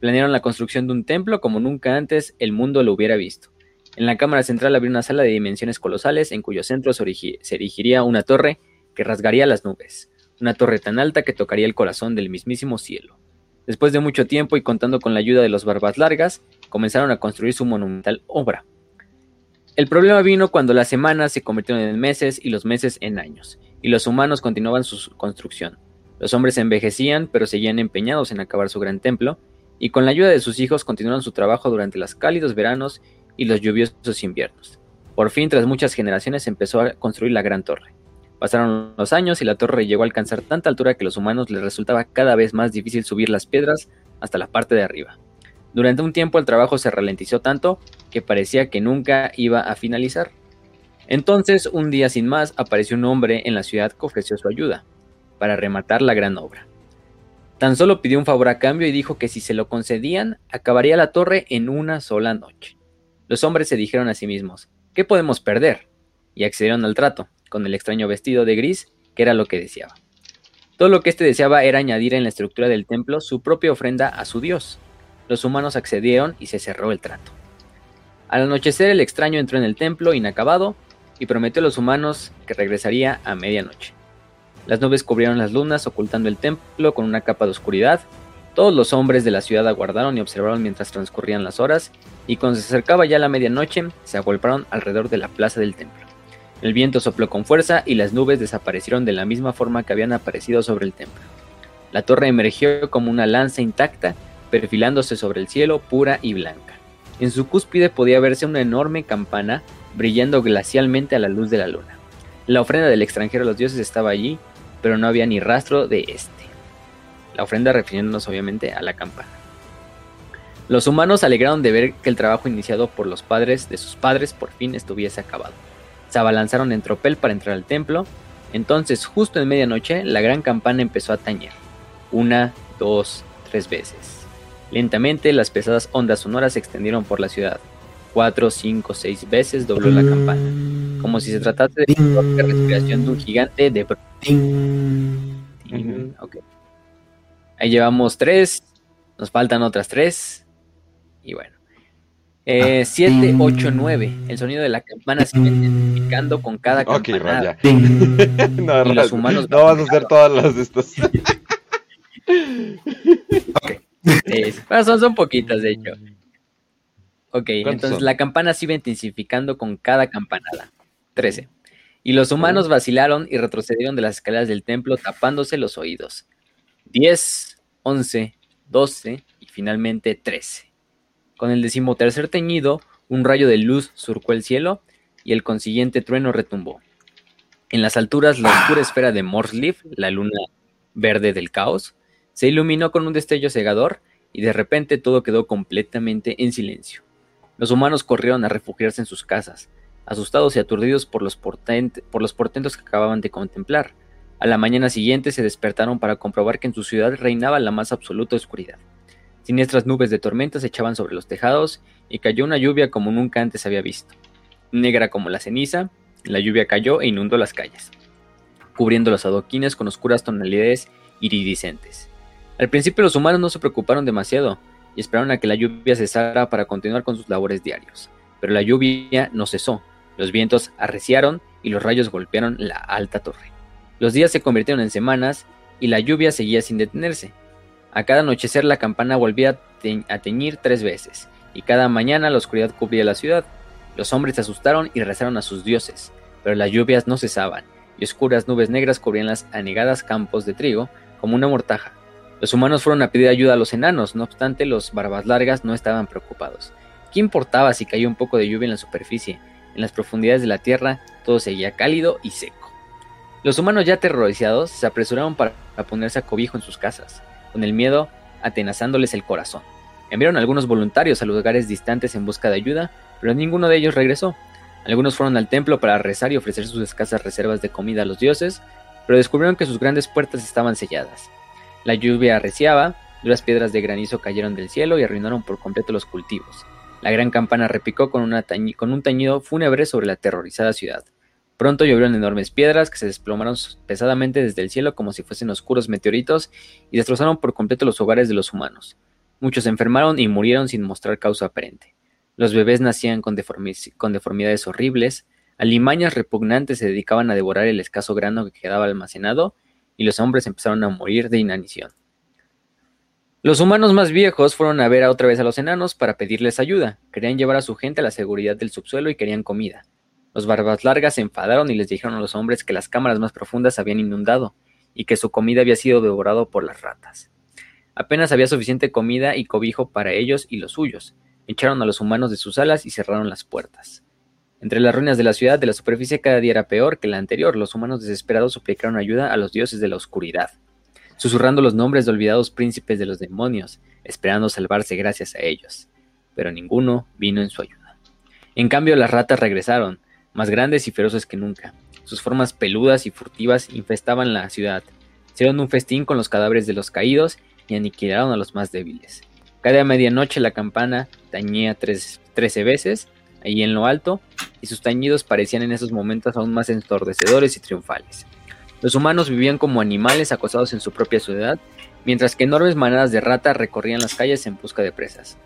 B: Planearon la construcción de un templo como nunca antes el mundo lo hubiera visto. En la cámara central había una sala de dimensiones colosales en cuyo centro se, erigiría una torre que rasgaría las nubes, una torre tan alta que tocaría el corazón del mismísimo cielo. Después de mucho tiempo y contando con la ayuda de los barbas largas, comenzaron a construir su monumental obra. El problema vino cuando las semanas se convirtieron en meses y los meses en años, y los humanos continuaban su construcción. Los hombres envejecían, pero seguían empeñados en acabar su gran templo, y con la ayuda de sus hijos continuaron su trabajo durante los cálidos veranos y los lluviosos inviernos. Por fin, tras muchas generaciones, empezó a construir la gran torre. Pasaron los años y la torre llegó a alcanzar tanta altura que los humanos les resultaba cada vez más difícil subir las piedras hasta la parte de arriba. Durante un tiempo el trabajo se ralentizó tanto que parecía que nunca iba a finalizar. Entonces, un día sin más, apareció un hombre en la ciudad que ofreció su ayuda para rematar la gran obra. Tan solo pidió un favor a cambio y dijo que si se lo concedían, acabaría la torre en una sola noche. Los hombres se dijeron a sí mismos, ¿qué podemos perder? Y accedieron al trato, con el extraño vestido de gris, que era lo que deseaba. Todo lo que éste deseaba era añadir en la estructura del templo su propia ofrenda a su dios. Los humanos accedieron y se cerró el trato. Al anochecer el extraño entró en el templo inacabado y prometió a los humanos que regresaría a medianoche. Las nubes cubrieron las lunas, ocultando el templo con una capa de oscuridad. Todos los hombres de la ciudad aguardaron y observaron mientras transcurrían las horas, y cuando se acercaba ya la medianoche, se agolparon alrededor de la plaza del templo. El viento sopló con fuerza y las nubes desaparecieron de la misma forma que habían aparecido sobre el templo. La torre emergió como una lanza intacta, perfilándose sobre el cielo pura y blanca. En su cúspide podía verse una enorme campana brillando glacialmente a la luz de la luna. La ofrenda del extranjero a los dioses estaba allí, pero no había ni rastro de este. La ofrenda refiriéndonos obviamente a la campana. Los humanos alegraron de ver que el trabajo iniciado por los padres de sus padres por fin estuviese acabado. Se abalanzaron en tropel para entrar al templo. Entonces, justo en medianoche, la gran campana empezó a tañer. Una, dos, tres veces. Lentamente, las pesadas ondas sonoras se extendieron por la ciudad. Cuatro, cinco, seis veces dobló la campana, como si se tratase de la respiración de un gigante de Ahí llevamos tres. Nos faltan otras tres. Y bueno. 7, 8, 9. El sonido de la campana se va identificando con cada campanada.
A: Ok, no, y los humanos no vas a hacer todas las de estas.
B: ok. son, son poquitas, de hecho. Ok, entonces la campana se iba intensificando con cada campanada. 13 y los humanos vacilaron y retrocedieron de las escaleras del templo tapándose los oídos. 10, 11, 12 y finalmente 13. Con el decimotercer teñido, un rayo de luz surcó el cielo y el consiguiente trueno retumbó. En las alturas, la oscura esfera de Morsleaf, la luna verde del caos, se iluminó con un destello cegador y de repente todo quedó completamente en silencio. Los humanos corrieron a refugiarse en sus casas, asustados y aturdidos por los, por los portentos que acababan de contemplar. A la mañana siguiente se despertaron para comprobar que en su ciudad reinaba la más absoluta oscuridad. Siniestras nubes de tormenta se echaban sobre los tejados y cayó una lluvia como nunca antes había visto. Negra como la ceniza, la lluvia cayó e inundó las calles, cubriendo los adoquines con oscuras tonalidades iridiscentes. Al principio los humanos no se preocuparon demasiado y esperaron a que la lluvia cesara para continuar con sus labores diarios. Pero la lluvia no cesó, los vientos arreciaron y los rayos golpearon la alta torre. Los días se convirtieron en semanas y la lluvia seguía sin detenerse. A cada anochecer la campana volvía a, teñir tres veces, y cada mañana la oscuridad cubría la ciudad. Los hombres se asustaron y rezaron a sus dioses, pero las lluvias no cesaban, y oscuras nubes negras cubrían las anegadas campos de trigo como una mortaja. Los humanos fueron a pedir ayuda a los enanos, no obstante los barbas largas no estaban preocupados. ¿Qué importaba si caía un poco de lluvia en la superficie? En las profundidades de la tierra todo seguía cálido y seco. Los humanos ya aterrorizados se apresuraron para ponerse a cobijo en sus casas, con el miedo atenazándoles el corazón. Enviaron algunos voluntarios a lugares distantes en busca de ayuda, pero ninguno de ellos regresó. Algunos fueron al templo para rezar y ofrecer sus escasas reservas de comida a los dioses, pero descubrieron que sus grandes puertas estaban selladas. La lluvia arreciaba, duras piedras de granizo cayeron del cielo y arruinaron por completo los cultivos. La gran campana repicó con, con un tañido fúnebre sobre la aterrorizada ciudad. Pronto llovieron enormes piedras que se desplomaron pesadamente desde el cielo como si fuesen oscuros meteoritos y destrozaron por completo los hogares de los humanos. Muchos se enfermaron y murieron sin mostrar causa aparente. Los bebés nacían con, deformidades horribles, alimañas repugnantes se dedicaban a devorar el escaso grano que quedaba almacenado, y los hombres empezaron a morir de inanición. Los humanos más viejos fueron a ver otra vez a los enanos para pedirles ayuda. Querían llevar a su gente a la seguridad del subsuelo y querían comida. Los barbas largas se enfadaron y les dijeron a los hombres que las cámaras más profundas habían inundado y que su comida había sido devorado por las ratas. Apenas había suficiente comida y cobijo para ellos y los suyos. Echaron a los humanos de sus alas y cerraron las puertas. Entre las ruinas de la ciudad, de la superficie cada día era peor que la anterior. Los humanos desesperados suplicaron ayuda a los dioses de la oscuridad, susurrando los nombres de olvidados príncipes de los demonios, esperando salvarse gracias a ellos. Pero ninguno vino en su ayuda. En cambio, las ratas regresaron, más grandes y feroces que nunca. Sus formas peludas y furtivas infestaban la ciudad. Hicieron un festín con los cadáveres de los caídos y aniquilaron a los más débiles. Cada medianoche la campana tañía trece veces, ahí en lo alto, y sus tañidos parecían en esos momentos aún más entordecedores y triunfales. Los humanos vivían como animales acosados en su propia ciudad, mientras que enormes manadas de ratas recorrían las calles en busca de presas.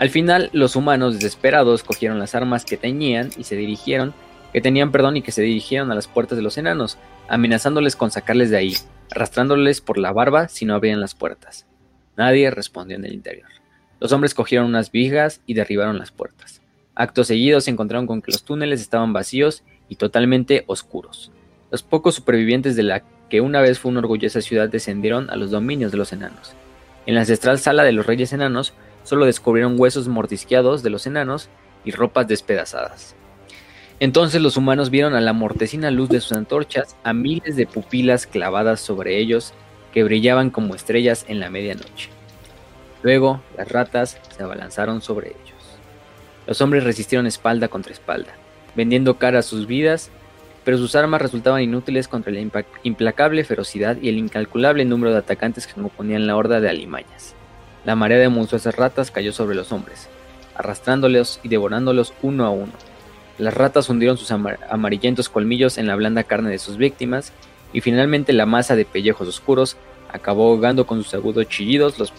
B: Al final, los humanos desesperados cogieron las armas que tenían y se dirigieron, que tenían perdón y que se dirigieron a las puertas de los enanos, amenazándoles con sacarles de ahí, arrastrándoles por la barba si no abrían las puertas. Nadie respondió en el interior. Los hombres cogieron unas vigas y derribaron las puertas. Acto seguido se encontraron con que los túneles estaban vacíos y totalmente oscuros. Los pocos supervivientes de la que una vez fue una orgullosa ciudad descendieron a los dominios de los enanos. En la ancestral sala de los reyes enanos solo descubrieron huesos mordisqueados de los enanos y ropas despedazadas. Entonces los humanos vieron a la mortecina luz de sus antorchas a miles de pupilas clavadas sobre ellos que brillaban como estrellas en la medianoche. Luego las ratas se abalanzaron sobre ellos. Los hombres resistieron espalda contra espalda, vendiendo cara a sus vidas, pero sus armas resultaban inútiles contra la implacable ferocidad y el incalculable número de atacantes que componían la horda de alimañas. La marea de monstruosas ratas cayó sobre los hombres, arrastrándolos y devorándolos uno a uno. Las ratas hundieron sus amarillentos colmillos en la blanda carne de sus víctimas y finalmente la masa de pellejos oscuros acabó ahogando con sus agudos chillidos los,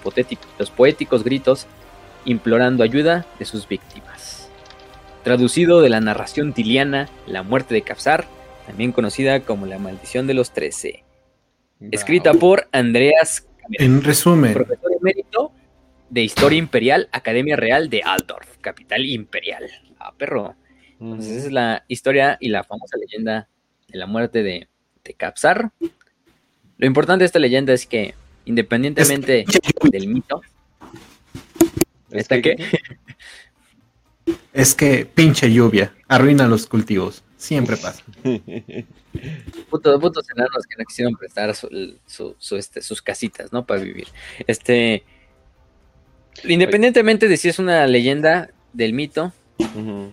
B: los poéticos gritos implorando ayuda de sus víctimas. Traducido de la narración tiliana La muerte de Capsar, también conocida como La maldición de los Trece. Escrita por Andreas
D: En resumen,
B: profesor emérito de Historia Imperial, Academia Real de Altdorf, capital imperial. Ah, perro. Entonces, esa es la historia y la famosa leyenda de la muerte de, de Capsar. Lo importante de esta leyenda es que, independientemente del mito,
D: ¿Es que, Es que pinche lluvia arruina los cultivos. Siempre pasa.
B: Putos, putos enanos que no quisieron prestar su, este, sus casitas, ¿no? Para vivir. Este. Independientemente de si es una leyenda del mito,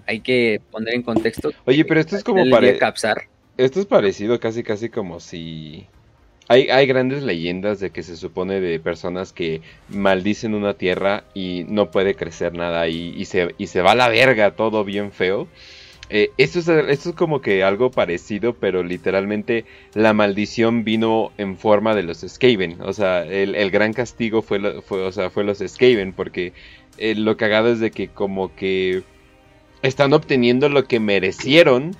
B: hay que poner en contexto.
A: Oye, pero esto es como
B: para. Capsar.
A: Esto es parecido casi, casi como si. Hay, hay grandes leyendas de que se supone de personas que maldicen una tierra y no puede crecer nada y, y, se, y se va a la verga todo bien feo. Eh, esto, es, esto es como que algo parecido, pero literalmente la maldición vino en forma de los Skaven. O sea, el, el gran castigo fue, fue, o sea, fue los Skaven, porque eh, lo cagado es de que como que están obteniendo lo que merecieron,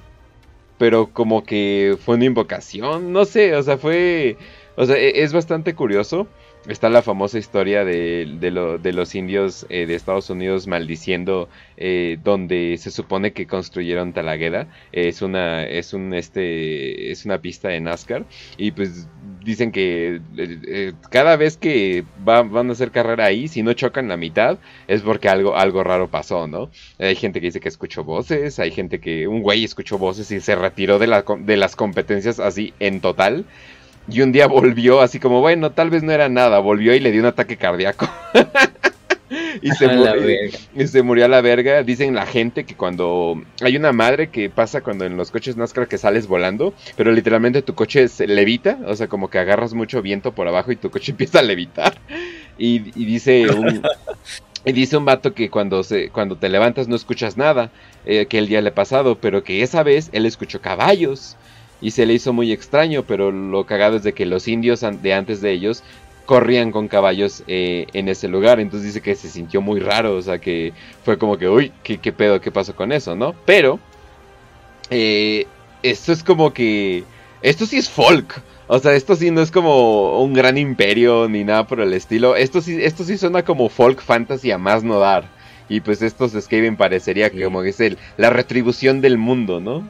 A: pero como que fue una invocación, no sé, o sea, fue, o sea, e, es bastante curioso. Está la famosa historia de, los indios eh, de Estados Unidos maldiciendo eh, donde se supone que construyeron Talagueda. es una es un este es una pista de NASCAR y pues dicen que eh, cada vez que van a hacer carrera ahí, si no chocan la mitad es porque algo algo raro pasó, ¿no? Hay gente que dice que escuchó voces, hay gente que un güey escuchó voces y se retiró de, la, de las competencias así en total. Y un día volvió así como, bueno, tal vez no era nada, volvió y le dio un ataque cardíaco. y, se murió, y, se murió a la verga. Dicen la gente que cuando hay una madre que pasa cuando en los coches NASCAR que sales volando, pero literalmente tu coche se levita, o sea, como que agarras mucho viento por abajo y tu coche empieza a levitar. Y, dice un... Y dice un vato que cuando, se, cuando te levantas no escuchas nada, eh, que el día le ha pasado, pero que esa vez él escuchó caballos y se le hizo muy extraño, pero lo cagado es de que los indios de antes de ellos corrían con caballos eh, en ese lugar, entonces dice que se sintió muy raro, o sea que fue como que, uy, ¿qué, qué pedo, qué pasó con eso, no? Pero, eh, esto es como que, esto sí es folk, o sea, esto sí no es como un gran imperio ni nada por el estilo, esto sí, esto sí suena como folk fantasy a más no dar, y pues estos Skaven parecería que como que es el, la retribución del mundo, ¿no?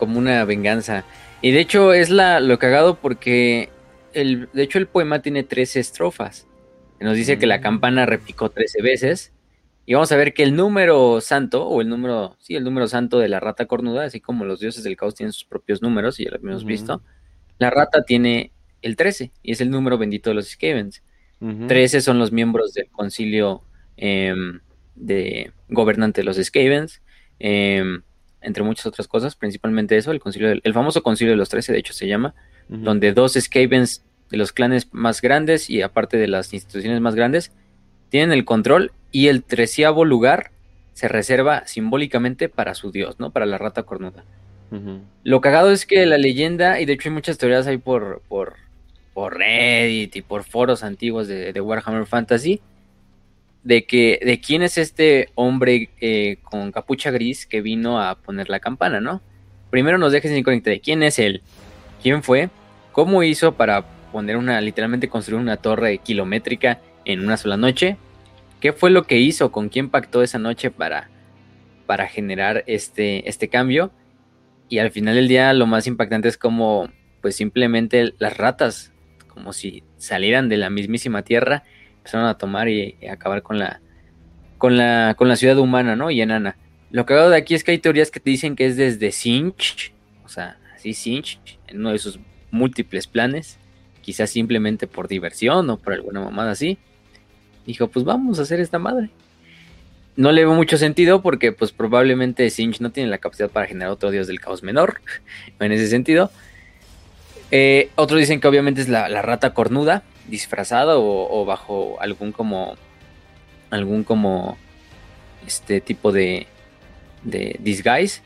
B: Como una venganza. Y de hecho es la, lo cagado porque el, de hecho el poema tiene 13 estrofas. Nos dice que la mm. campana replicó 13 veces. Y vamos a ver que el número santo, o el número, sí, el número santo de la rata cornuda, así como los dioses del caos tienen sus propios números, y ya lo hemos visto, la rata tiene el 13, y es el número bendito de los Skavens. 13 son los miembros del concilio em, de gobernante de los Skavens. Em, entre muchas otras cosas, principalmente eso, el, concilio el famoso concilio de los trece, de hecho se llama, donde dos Skavens de los clanes más grandes y aparte de las instituciones más grandes tienen el control y el treceavo lugar se reserva simbólicamente para su dios, ¿no? Para la rata cornuda. Lo cagado es que la leyenda, y de hecho hay muchas teorías ahí por, por, por Reddit y por foros antiguos de, de Warhammer Fantasy, de que de quién es este hombre eh, con capucha gris que vino a poner la campana, ¿no? Primero nos dejes conectar de quién es él, quién fue, cómo hizo para poner una, literalmente construir una torre kilométrica en una sola noche, qué fue lo que hizo, con quién pactó esa noche para, para generar este, este cambio. Y al final del día lo más impactante es como, pues simplemente las ratas, como si salieran de la mismísima tierra empezaron a tomar y, acabar con la, con la, con la ciudad humana, ¿no? Y enana. Lo que hago de aquí es que hay teorías que te dicen que es desde Sinch, o sea, así Sinch, en uno de sus múltiples planes, quizás simplemente por diversión o por alguna mamada así. Dijo, pues vamos a hacer esta madre. No le veo mucho sentido porque pues probablemente Sinch no tiene la capacidad para generar otro dios del caos menor, en ese sentido. Eh, otros dicen que obviamente es la, la rata cornuda, disfrazado o, bajo algún como algún como este tipo de, de disguise.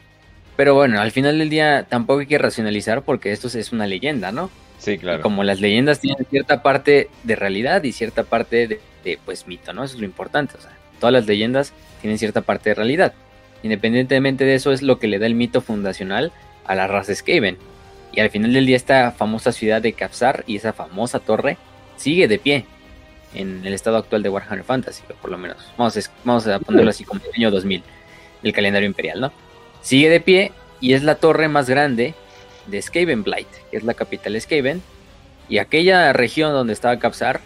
B: Pero bueno, al final del día tampoco hay que racionalizar porque esto es una leyenda, ¿no?
A: Sí, claro.
B: como las leyendas tienen cierta parte de realidad y cierta parte de, pues mito, ¿no? Eso es lo importante. O sea, todas las leyendas tienen cierta parte de realidad. Independientemente de eso es lo que le da el mito fundacional a la raza Skaven. Y al final del día esta famosa ciudad de Capsar y esa famosa torre sigue de pie en el estado actual de Warhammer Fantasy, por lo menos. Vamos a, vamos a ponerlo así como el año 2000 del calendario imperial, ¿no? Sigue de pie y es la torre más grande de Skavenblight, que es la capital de Skaven. Y aquella región donde estaba Capsar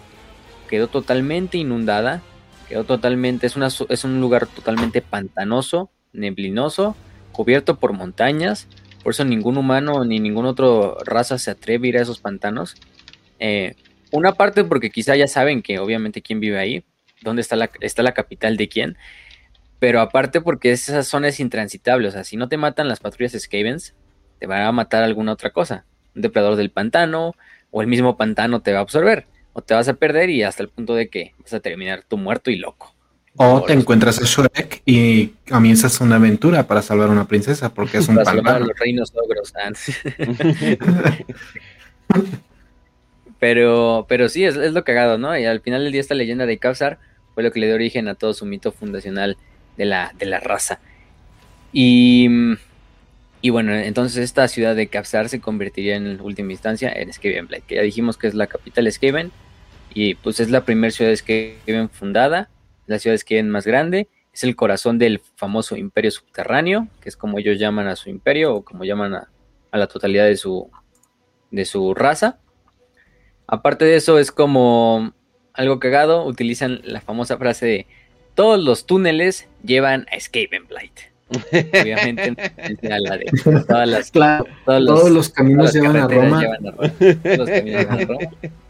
B: quedó totalmente inundada, quedó totalmente, es, una, es un lugar totalmente pantanoso, neblinoso, cubierto por montañas. Por eso ningún humano ni ninguna otra raza se atreve a ir a esos pantanos. Eh, una parte porque quizá ya saben que obviamente quién vive ahí, dónde está la, está la capital de quién, pero aparte porque esa zona es intransitable, o sea, si no te matan las patrullas Skavens, te van a matar alguna otra cosa, un depredador del pantano o el mismo pantano te va a absorber o te vas a perder y hasta el punto de que vas a terminar tú muerto y loco.
D: O te encuentras a Shrek y comienzas una aventura para salvar a una princesa porque es un para salvar a los reinos ogros.
B: Pero, pero sí, es, es, lo cagado, ¿no? Y al final del día esta leyenda de Kavsar fue lo que le dio origen a todo su mito fundacional de la, de la raza. Y, Y bueno, entonces esta ciudad de Capsar se convertiría en última instancia en Skavenblight, que ya dijimos que es la capital Skaven, y pues es la primera ciudad de Skaven fundada, la ciudad de Skaven más grande, es el corazón del famoso imperio subterráneo, que es como ellos llaman a su imperio, o como llaman a, a la totalidad de su, de su raza. Aparte de eso, es como algo cagado, utilizan la famosa frase de todos los túneles llevan a Skavenblight. Obviamente, la de todas las,
D: claro, todos, los, todos, los, caminos llevan a Roma. Llevan a Roma. Todos los caminos llevan a
B: Roma.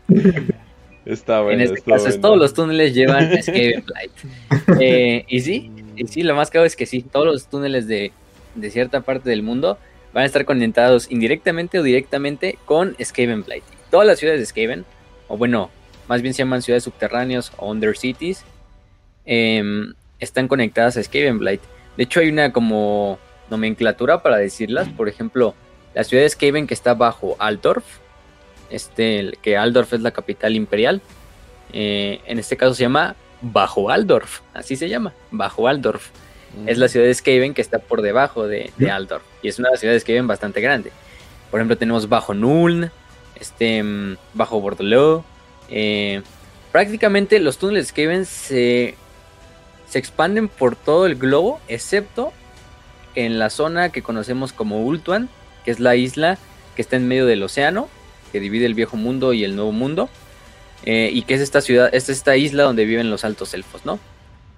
B: Está bueno. En este caso, bueno. todos los túneles llevan a Skavenblight. eh, y sí, y sí, lo más claro es que sí, todos los túneles de, de cierta parte del mundo van a estar conectados indirectamente o directamente con Skavenblight. Todas las ciudades de Skaven, o bueno, más bien se llaman ciudades subterráneas o undercities, eh, están conectadas a Skavenblight. De hecho, hay una como nomenclatura para decirlas. Por ejemplo, la ciudad de Skaven que está bajo Altdorf, este, que Altdorf es la capital imperial. Eh, en este caso se llama Bajo Aldorf, así se llama, Bajo Aldorf. Es la ciudad de Skaven que está por debajo de, de Aldorf. Y es una ciudad de Skaven bastante grande. Por ejemplo, tenemos Bajo Nuln, este, mm, Bajo Bordelot. Eh, prácticamente los túneles de Skaven se, se expanden por todo el globo, excepto en la zona que conocemos como Ultuan, que es la isla que está en medio del océano, que divide el viejo mundo y el nuevo mundo. Eh, y que es esta ciudad, es esta isla donde viven los altos elfos, ¿no?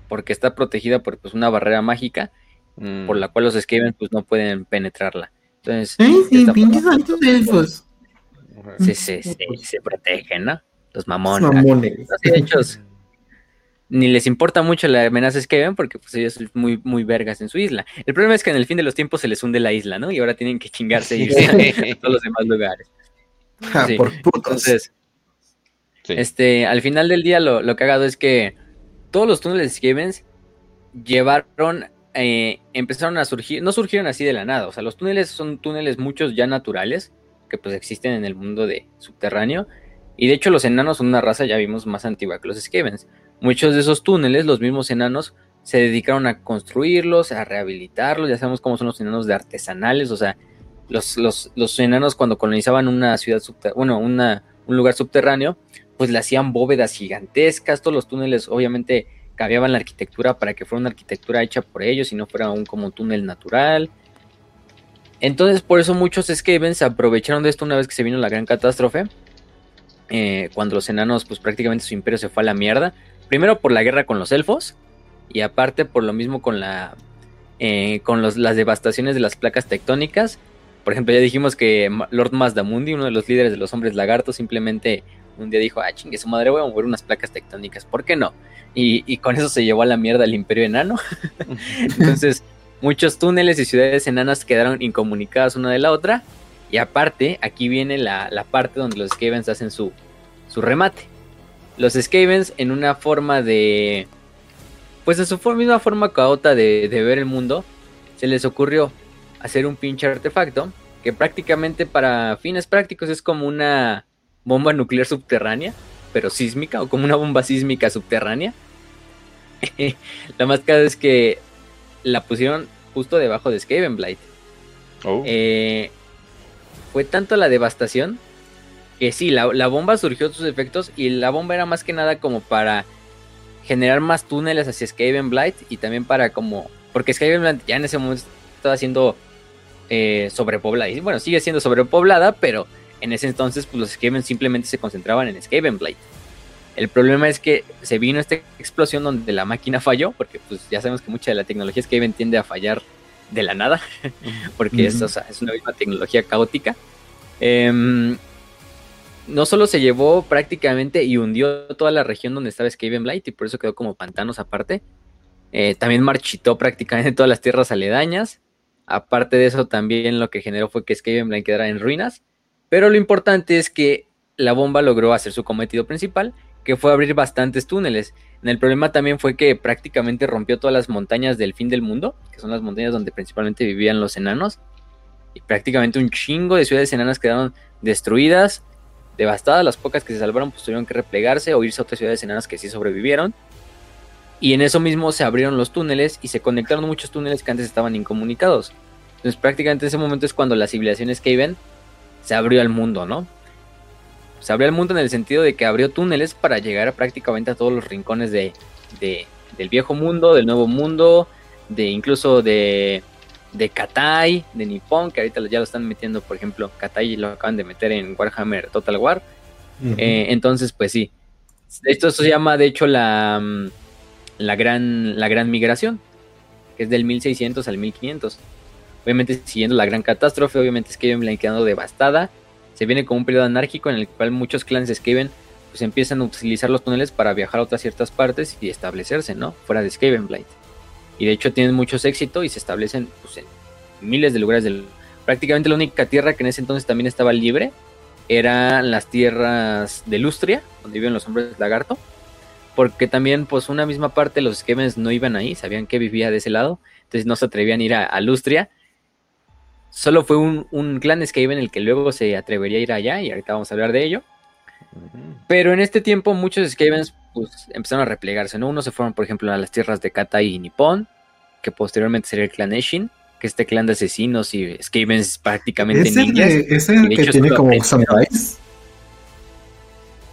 B: Porque está protegida por pues, una barrera mágica mm. por la cual los Skaven pues no pueden penetrarla. Entonces,
E: sí, pinches altos elfos.
B: Sí, sí, sí, se protegen, ¿no? Los mamones. mamones. Los hechos ni les importa mucho la amenaza Skaven porque pues ellos son muy, muy vergas en su isla. El problema es que en el fin de los tiempos se les hunde la isla, ¿no? Y ahora tienen que chingarse y irse a todos los demás lugares.
D: Ja, por putos. Entonces,
B: este, al final del día lo, lo cagado es que todos los túneles Skavens llevaron, eh, empezaron a surgir, no surgieron así de la nada, o sea, los túneles son túneles muchos ya naturales, que pues existen en el mundo de subterráneo, y de hecho los enanos son una raza, ya vimos, más antigua que los Skavens. Muchos de esos túneles, los mismos enanos, se dedicaron a construirlos, a rehabilitarlos, ya sabemos cómo son los enanos de artesanales, o sea, los, los, los enanos cuando colonizaban una ciudad, bueno, una, un lugar subterráneo, pues le hacían bóvedas gigantescas, todos los túneles obviamente cambiaban la arquitectura para que fuera una arquitectura hecha por ellos y no fuera un como túnel natural. Entonces por eso muchos Skaven se aprovecharon de esto una vez que se vino la gran catástrofe, eh, cuando los enanos pues prácticamente su imperio se fue a la mierda, primero por la guerra con los elfos y aparte por lo mismo con la eh, con los, las devastaciones de las placas tectónicas. Por ejemplo, ya dijimos que Lord Mazdamundi, uno de los líderes de los hombres lagartos, simplemente un día dijo, ah, chingue su madre, voy a mover unas placas tectónicas, ¿por qué no? Y, y con eso se llevó a la mierda el imperio enano. Entonces, muchos túneles y ciudades enanas quedaron incomunicadas una de la otra. Y aparte, aquí viene la, la parte donde los Skavens hacen su, su remate. Los Skavens en una forma de... Pues en su misma forma caota de, de ver el mundo, se les ocurrió hacer un pinche artefacto que prácticamente para fines prácticos es como una bomba nuclear subterránea, pero sísmica, o como una bomba sísmica subterránea. la más cara es que la pusieron justo debajo de Skavenblight. Oh. Eh, fue tanto la devastación que sí, la, bomba surgió de sus efectos y la bomba era más que nada como para generar más túneles hacia Skavenblight y también para como... Porque Skavenblight ya en ese momento estaba siendo eh, sobrepoblada. Y bueno, sigue siendo sobrepoblada, pero en ese entonces pues, los Skaven simplemente se concentraban en Skavenblight. El problema es que se vino esta explosión donde la máquina falló, porque pues ya sabemos que mucha de la tecnología Skaven tiende a fallar de la nada, porque es, es, una misma tecnología caótica. Eh, no solo se llevó prácticamente y hundió toda la región donde estaba Skavenblight y por eso quedó como pantanos aparte. Eh, también marchitó prácticamente todas las tierras aledañas. Aparte de eso, también lo que generó fue que Skavenblight quedara en ruinas. Pero lo importante es que la bomba logró hacer su cometido principal, que fue abrir bastantes túneles. El problema también fue que prácticamente rompió todas las montañas del fin del mundo, que son las montañas donde principalmente vivían los enanos. Y prácticamente un chingo de ciudades enanas quedaron destruidas Devastadas, las pocas que se salvaron pues tuvieron que replegarse o irse a otras ciudades enanas que sí sobrevivieron. Y en eso mismo se abrieron los túneles y se conectaron muchos túneles que antes estaban incomunicados. Entonces prácticamente ese momento es cuando la civilización Skaven se abrió al mundo, ¿no? Se abrió al mundo en el sentido de que abrió túneles para llegar a prácticamente a todos los rincones de, del viejo mundo, del nuevo mundo, de incluso de, de Katai, de Nippon, que ahorita ya lo están metiendo, por ejemplo, Katai lo acaban de meter en Warhammer Total War. Eh, entonces, pues sí. Esto se llama, de hecho, la, mm, la, gran, la gran migración, que es del 1600 al 1500. Obviamente, siguiendo la gran catástrofe, obviamente Skaven quedando devastada. Se viene como un periodo anárquico en el cual muchos clanes Skaven pues empiezan a utilizar los túneles para viajar a otras ciertas partes y establecerse, ¿no? Fuera de Skavenblight. Y de hecho tienen muchos éxito y se establecen pues, en miles de lugares del... Prácticamente la única tierra que en ese entonces también estaba libre eran las tierras de Lustria, donde viven los hombres lagarto. Porque también, pues, una misma parte de los Skavens no iban ahí, sabían que vivía de ese lado, entonces no se atrevían a ir a, Lustria. Solo fue un, un clan Skaven el que luego se atrevería a ir allá, y ahorita vamos a hablar de ello. Pero en este tiempo muchos Skavens pues, empezaron a replegarse, ¿no? Unos se fueron, por ejemplo, a las tierras de Katai y Nippon, que posteriormente sería el clan Eshin, que este clan de asesinos y Skavens prácticamente
D: ¿Es el ¿Es el que tiene como samuráis?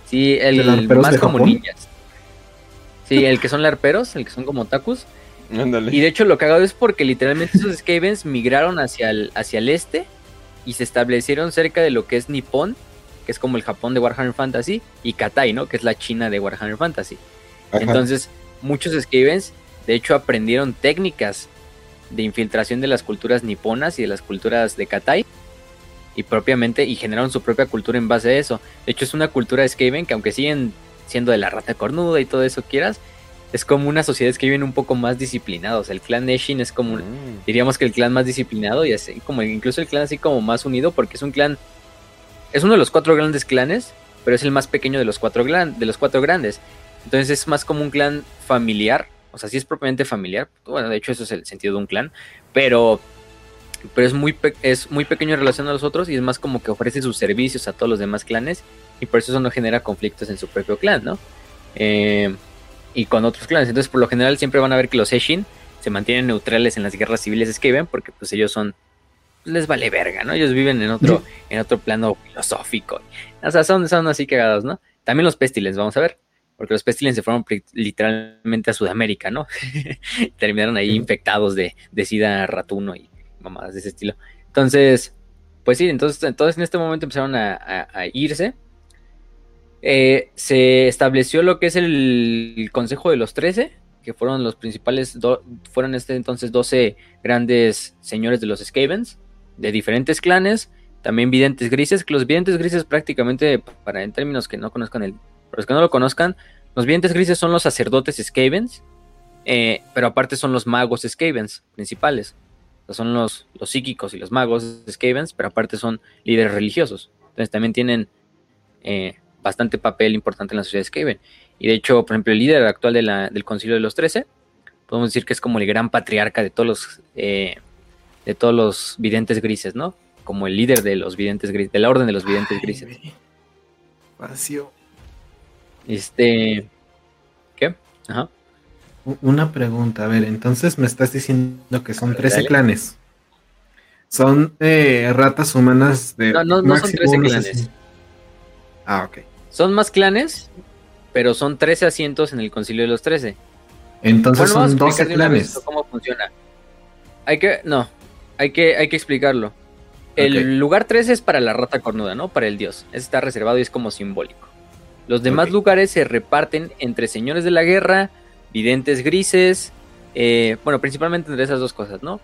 B: Sí, el más como ninjas. Sí, el que son larperos, el que son como Y de hecho lo cagado es porque literalmente esos Skavens migraron hacia el, hacia el este y se establecieron cerca de lo que es Nippon que es como el Japón de Warhammer Fantasy, y Katai, ¿no? Que es la China de Warhammer Fantasy. Entonces, muchos Skavens, de hecho, aprendieron técnicas de infiltración de las culturas niponas y de las culturas de Katai, y propiamente, y generaron su propia cultura en base a eso. De hecho, es una cultura Skaven que aunque siguen siendo de la rata cornuda y todo eso quieras, es como una sociedad Skaven un poco más disciplinados. El clan Neshin es como, diríamos que el clan más disciplinado y así como incluso el clan así como más unido porque es un clan es uno de los cuatro grandes clanes, pero es el más pequeño de los cuatro, de los cuatro grandes. Entonces es más como un clan familiar. O sea, sí es propiamente familiar. Bueno, de hecho, eso es el sentido de un clan. Pero, pero es, muy es muy pequeño en relación a los otros y es más como que ofrece sus servicios a todos los demás clanes. Y por eso eso no genera conflictos en su propio clan, ¿no? Eh, y con otros clanes. Entonces, por lo general, siempre van a ver que los Eshin se mantienen neutrales en las guerras civiles que ven, porque pues ellos son les vale verga, ¿no? Ellos viven en otro, en otro plano filosófico. O sea, son, son así cagados, ¿no? También los pestilens, vamos a ver. Porque los pestilens se fueron literalmente a Sudamérica, ¿no? Terminaron ahí infectados de, de sida ratuno y mamadas de ese estilo. Entonces, pues sí, entonces, entonces en este momento empezaron a, irse. Eh, se estableció lo que es el, Consejo de los Trece, que fueron los principales, fueron este entonces 12 grandes señores de los Skavens de diferentes clanes, también videntes grises, que los videntes grises prácticamente, para en términos que no conozcan el, los que no lo conozcan, los videntes grises son los sacerdotes Skavens, eh, pero aparte son los magos Skavens principales. son los, los psíquicos y los magos Skavens, pero aparte son líderes religiosos. Entonces también tienen eh, bastante papel importante en la sociedad Skaven. Y de hecho, por ejemplo, el líder actual de la, del Concilio de los Trece, podemos decir que es como el gran patriarca de todos los eh, de todos los videntes grises, ¿no? Como el líder de los videntes grises, de la orden de los videntes grises.
D: Vacío.
B: Este. ¿Qué? Ajá.
D: Una pregunta, a ver, entonces me estás diciendo que son 13 clanes. Son eh, ratas humanas de.
B: No, no, no son 13 clanes.
D: Ah, ok.
B: Son más clanes, pero son 13 asientos en el Concilio de los 13.
D: Entonces son 12 clanes.
B: ¿Cómo funciona? Hay que. No, hay que, hay que explicarlo. El lugar 13 es para la rata cornuda, ¿no? Para el dios. Ese está reservado y es como simbólico. Los demás lugares se reparten entre señores de la guerra, videntes grises, eh, bueno, principalmente entre esas dos cosas, ¿no?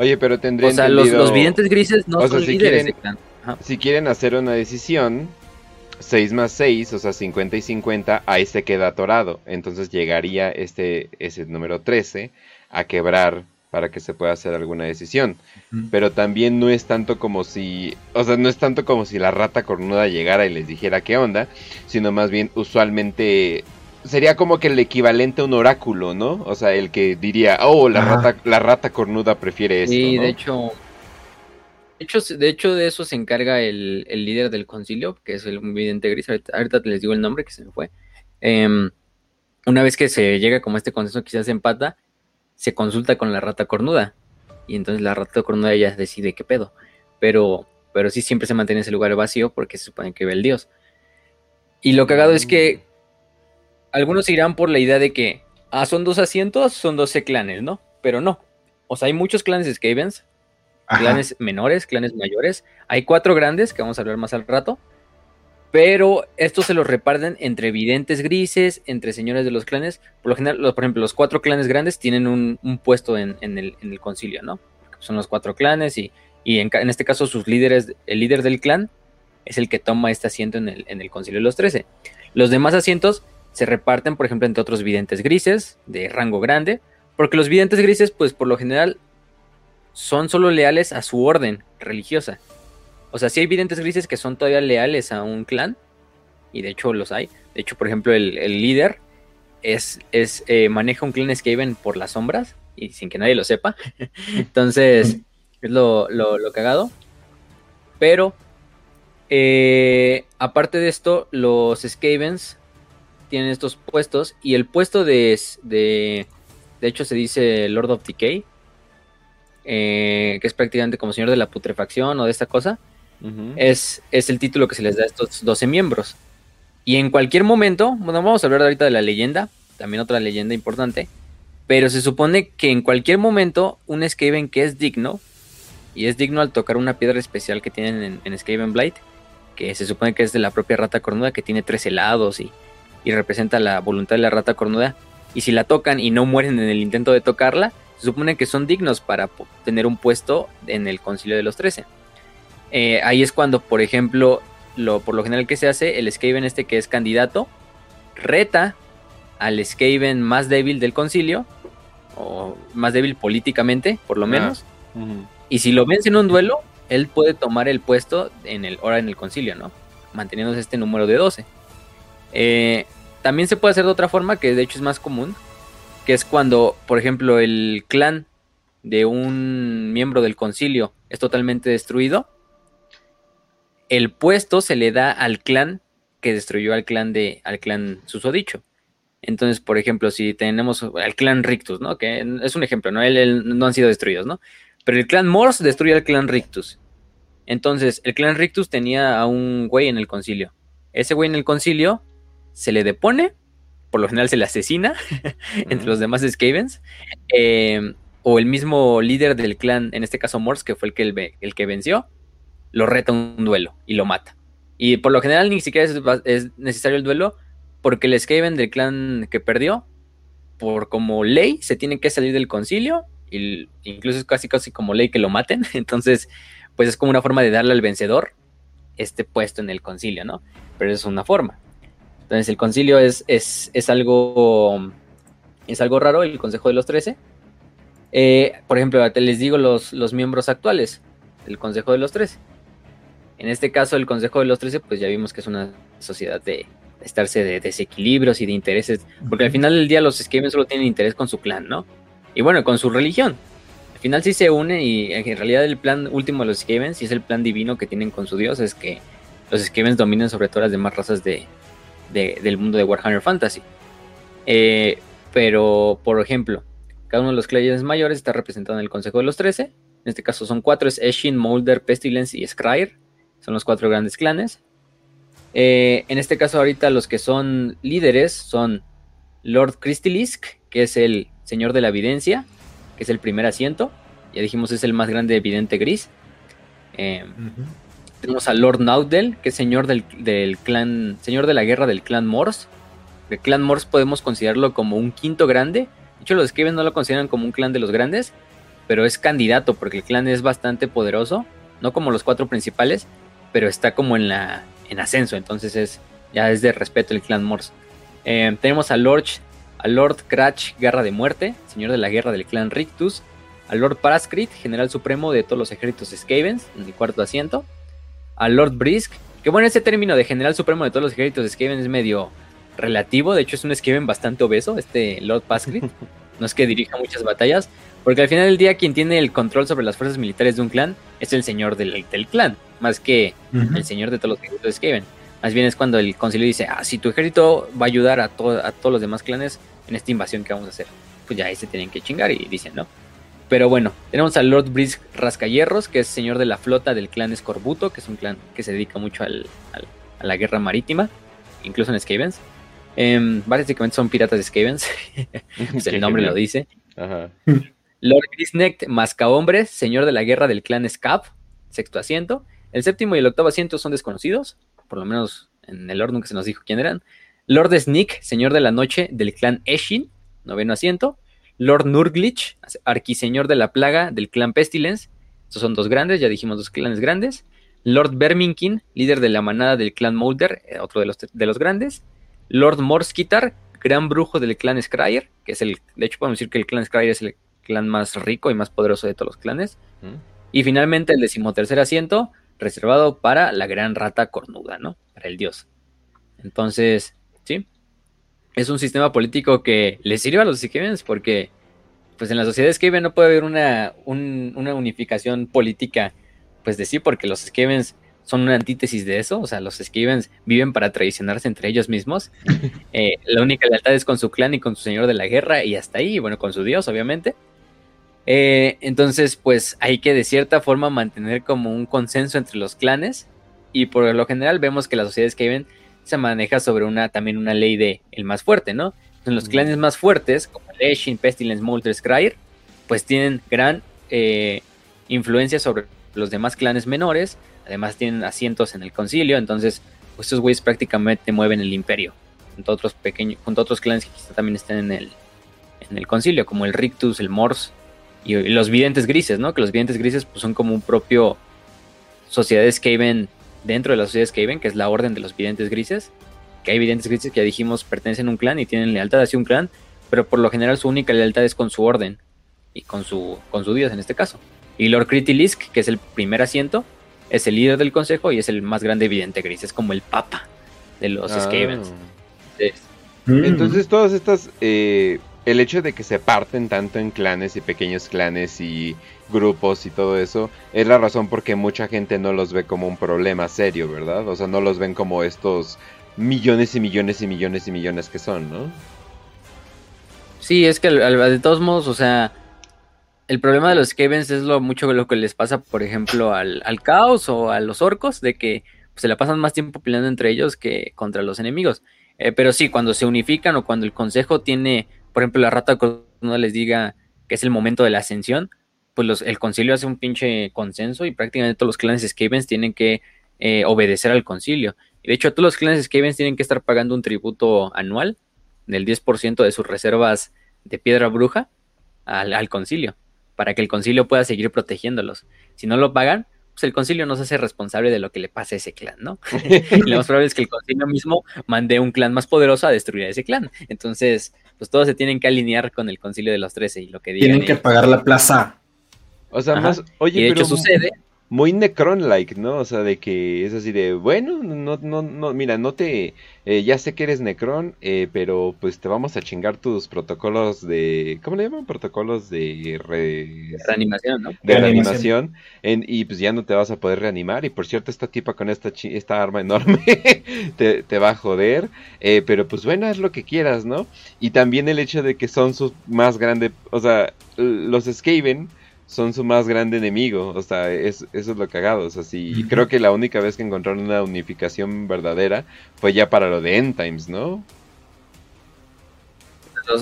A: Oye, pero tendría
B: O sea, los, videntes grises no son si líderes
A: quieren, Si quieren hacer una decisión, 6 más 6, o sea, 50 y 50, ahí se queda atorado. Entonces llegaría este, ese número 13 a quebrar para que se pueda hacer alguna decisión. Pero también no es tanto como si, o sea, no es tanto como si la rata cornuda llegara y les dijera qué onda, sino más bien usualmente sería como que el equivalente a un oráculo, ¿no? O sea, el que diría, oh, la, rata, la rata cornuda prefiere esto.
B: Sí, de hecho, hecho, de hecho, de eso se encarga el, líder del concilio, que es el vidente gris. Ahorita, les digo el nombre que se me fue. Em, una vez que se llega como este consenso, quizás empata, se consulta con la rata cornuda. y entonces la rata cornuda ya decide qué pedo. Pero, pero sí siempre se mantiene ese lugar vacío porque se supone que ve el dios. Y lo cagado es que algunos irán por la idea de que, ah, son dos asientos, son 12 clanes, ¿no? Pero no. O sea, hay muchos clanes Skavens, clanes menores, clanes mayores. Hay cuatro grandes, que vamos a hablar más al rato. Pero estos se los reparten entre videntes grises, entre señores de los clanes. Por lo general, por ejemplo, los cuatro clanes grandes tienen un, puesto en, el, concilio, ¿no? Son los cuatro clanes y, en, este caso sus líderes, el líder del clan es el que toma este asiento en el, en el concilio de los trece. Los demás asientos se reparten, por ejemplo, entre otros videntes grises de rango grande, porque los videntes grises, pues por lo general, son solo leales a su orden religiosa. O sea, sí hay videntes grises que son todavía leales a un clan, y de hecho los hay. De hecho, por ejemplo, el, líder es, es eh, maneja un clan Skaven por las sombras, y sin que nadie lo sepa. Entonces, es lo, lo, cagado. Pero, eh, aparte de esto, los Skavens tienen estos puestos, y el puesto de, de, de hecho se dice Lord of Decay, eh, que es prácticamente como señor de la putrefacción o de esta cosa es, es el título que se les da a estos 12 miembros. Y en cualquier momento, bueno, vamos a hablar ahorita de la leyenda, también otra leyenda importante, pero se supone que en cualquier momento un Skaven que es digno, y es digno al tocar una piedra especial que tienen en, en Skaven Blight, que se supone que es de la propia rata cornuda, que tiene tres helados y, y representa la voluntad de la rata cornuda, y si la tocan y no mueren en el intento de tocarla, se supone que son dignos para tener un puesto en el concilio de los trece. Eh, ahí es cuando, por ejemplo, lo, por lo general que se hace, el Skaven este que es candidato, reta al Skaven más débil del concilio, o más débil políticamente, por lo ah, menos. Y si lo vence en un duelo, él puede tomar el puesto en el, ahora en el concilio, ¿no? Manteniéndose este número de 12. Eh, también se puede hacer de otra forma, que de hecho es más común, que es cuando, por ejemplo, el clan de un miembro del concilio es totalmente destruido, el puesto se le da al clan que destruyó al clan de al clan susodicho. Entonces, por ejemplo, si tenemos al clan Rictus, ¿no? Que es un ejemplo, ¿no? Él, no han sido destruidos, ¿no? Pero el clan Morse destruye al clan Rictus. Entonces, el clan Rictus tenía a un güey en el concilio. Ese güey en el concilio se le depone, por lo general se le asesina entre los demás Skavens. Eh, o el mismo líder del clan, en este caso Morse, que fue el que, el que venció, lo reta un duelo y lo mata. Y por lo general ni siquiera es, necesario el duelo porque el Skaven del clan que perdió, por como ley, se tiene que salir del concilio. Y incluso es casi casi como ley que lo maten. Entonces, pues es como una forma de darle al vencedor este puesto en el concilio, ¿no? Pero es una forma. Entonces el concilio es, es, es algo es algo raro, el Consejo de los Trece. Eh, por ejemplo, les digo los, los miembros actuales del Consejo de los Trece. En este caso, el Consejo de los Trece, pues ya vimos que es una sociedad de estarse de desequilibrios y de intereses, porque al final del día los Skaven solo tienen interés con su clan, ¿no? Y bueno, con su religión. Al final sí se une y en realidad el plan último de los Skavens, y es el plan divino que tienen con su dios, es que los Skavens dominen sobre todas las demás razas de, del mundo de Warhammer Fantasy. Eh, pero, por ejemplo, cada uno de los clanes mayores está representado en el Consejo de los Trece. En este caso son cuatro, es Eshin, Molder, Pestilence y Scryer. Son los cuatro grandes clanes. Eh, en este caso ahorita los que son líderes son Lord Crystalisk, que es el señor de la evidencia, que es el primer asiento. Ya dijimos es el más grande evidente gris. Eh, tenemos a Lord Naudel, que es señor del, clan, señor de la guerra del clan Morse. El clan Morse podemos considerarlo como un quinto grande. De hecho, los Skaven no lo consideran como un clan de los grandes, pero es candidato porque el clan es bastante poderoso, no como los cuatro principales, pero está como en la en ascenso, entonces es ya es de respeto el clan Morse. Eh, tenemos a Lord, a Lord Cratch, Guerra de Muerte, señor de la guerra del clan Rictus, a Lord Paraskrit, general supremo de todos los ejércitos Skavens, en el cuarto asiento, a Lord Brisk, que bueno, ese término de general supremo de todos los ejércitos Skaven es medio relativo, de hecho es un Skaven bastante obeso, este Lord Paraskrit, no es que dirija muchas batallas, porque al final del día quien tiene el control sobre las fuerzas militares de un clan es el señor del, clan, más que el señor de todos los ejércitos de Skaven. Más bien es cuando el concilio dice, ah, si tu ejército va a ayudar a, a todos los demás clanes en esta invasión que vamos a hacer, pues ya ahí se tienen que chingar y dicen, ¿no? Pero bueno, tenemos al Lord Brisk Rascahierros, que es señor de la flota del clan Escorbuto, que es un clan que se dedica mucho al, a la guerra marítima, incluso en Skavens. Eh, básicamente son piratas de Skavens, pues el nombre lo dice. Ajá. Lord Grisnecht Mascahombres, señor de la guerra del clan Scap, sexto asiento. El séptimo y el octavo asiento son desconocidos, por lo menos en el orden nunca se nos dijo quién eran. Lord Sneak, señor de la noche del clan Eshin, noveno asiento. Lord Nurglich, arquiseñor de la plaga del clan Pestilence. Estos son dos grandes, ya dijimos dos clanes grandes. Lord Verminkin, líder de la manada del clan Molder, eh, otro de los, de los grandes. Lord Morskitar, gran brujo del clan Scryer, que es el, de hecho podemos decir que el clan Scryer es el clan más rico y más poderoso de todos los clanes. Y finalmente el decimotercer asiento, reservado para la gran rata cornuda, ¿no? Para el dios. Entonces, sí, es un sistema político que le sirve a los Skavens porque, pues en la sociedad Skaven no puede haber una, una unificación política, pues de sí, porque los Skavens son una antítesis de eso, o sea, los Skavens viven para traicionarse entre ellos mismos. Eh, la única lealtad es con su clan y con su señor de la guerra y hasta ahí, bueno, con su dios, obviamente. Eh, entonces, pues hay que de cierta forma mantener como un consenso entre los clanes y por lo general vemos que las sociedades Skaven se maneja sobre una también una ley de el más fuerte, ¿no? En los clanes más fuertes, como Leshin, Pestilence, Molder, Scryer, pues tienen gran eh, influencia sobre los demás clanes menores, además tienen asientos en el concilio, entonces pues estos güeyes prácticamente mueven el imperio, junto a otros pequeños, junto a otros clanes que quizá también estén en el, en el concilio, como el Rictus, el Mors y, los videntes grises, ¿no? Que los videntes grises pues, son como un propio sociedades Skaven dentro de las sociedades Skaven, que es la orden de los videntes grises, que hay videntes grises que ya dijimos pertenecen a un clan y tienen lealtad hacia un clan, pero por lo general su única lealtad es con su orden y con su, con su dios en este caso. Y Lord Critilisk, que es el primer asiento, es el líder del consejo y es el más grande vidente gris, es como el papa de los ah. Skavens.
A: Entonces todas estas, eh, el hecho de que se parten tanto en clanes y pequeños clanes y grupos y todo eso, es la razón por qué mucha gente no los ve como un problema serio, ¿verdad? O sea, no los ven como estos millones y millones y millones y millones que son, ¿no?
B: Sí, es que de todos modos, o sea, el problema de los Skavens es lo mucho lo que les pasa, por ejemplo, al, caos o a los orcos, de que se la pasan más tiempo peleando entre ellos que contra los enemigos. Eh, pero sí, cuando se unifican o cuando el consejo tiene, por ejemplo, la rata no les diga que es el momento de la ascensión, pues el concilio hace un pinche consenso y prácticamente todos los clanes Skavens tienen que eh, obedecer al concilio. Y de hecho, todos los clanes Skavens tienen que estar pagando un tributo anual del 10% de sus reservas de piedra bruja al, concilio, para que el concilio pueda seguir protegiéndolos. Si no lo pagan, pues el concilio no se hace responsable de lo que le pase a ese clan, ¿no? lo más probable es que el concilio mismo mande un clan más poderoso a destruir a ese clan. Entonces, pues todos se tienen que alinear con el concilio de los 13 y lo que
D: Tienen que pagar la plaza.
A: O sea, más, oye,
B: y de hecho sucede.
A: Muy Necron-like, ¿no? O sea, de que es así de, bueno, no, no, no, mira, no te, eh, ya sé que eres Necron, eh, pero pues te vamos a chingar tus protocolos de, ¿cómo le llaman? Protocolos de,
B: reanimación, ¿no?
A: De reanimación, y pues ya no te vas a poder reanimar, y por cierto, esta tipa con esta, esta arma enorme te, te, va a joder, eh, pero pues bueno, es lo que quieras, ¿no? Y también el hecho de que son sus más grandes, o sea, los Skaven son su más grande enemigo. O sea, es, eso es lo cagado. O sea, sí, creo que la única vez que encontraron una unificación verdadera fue ya para lo de End Times, ¿no?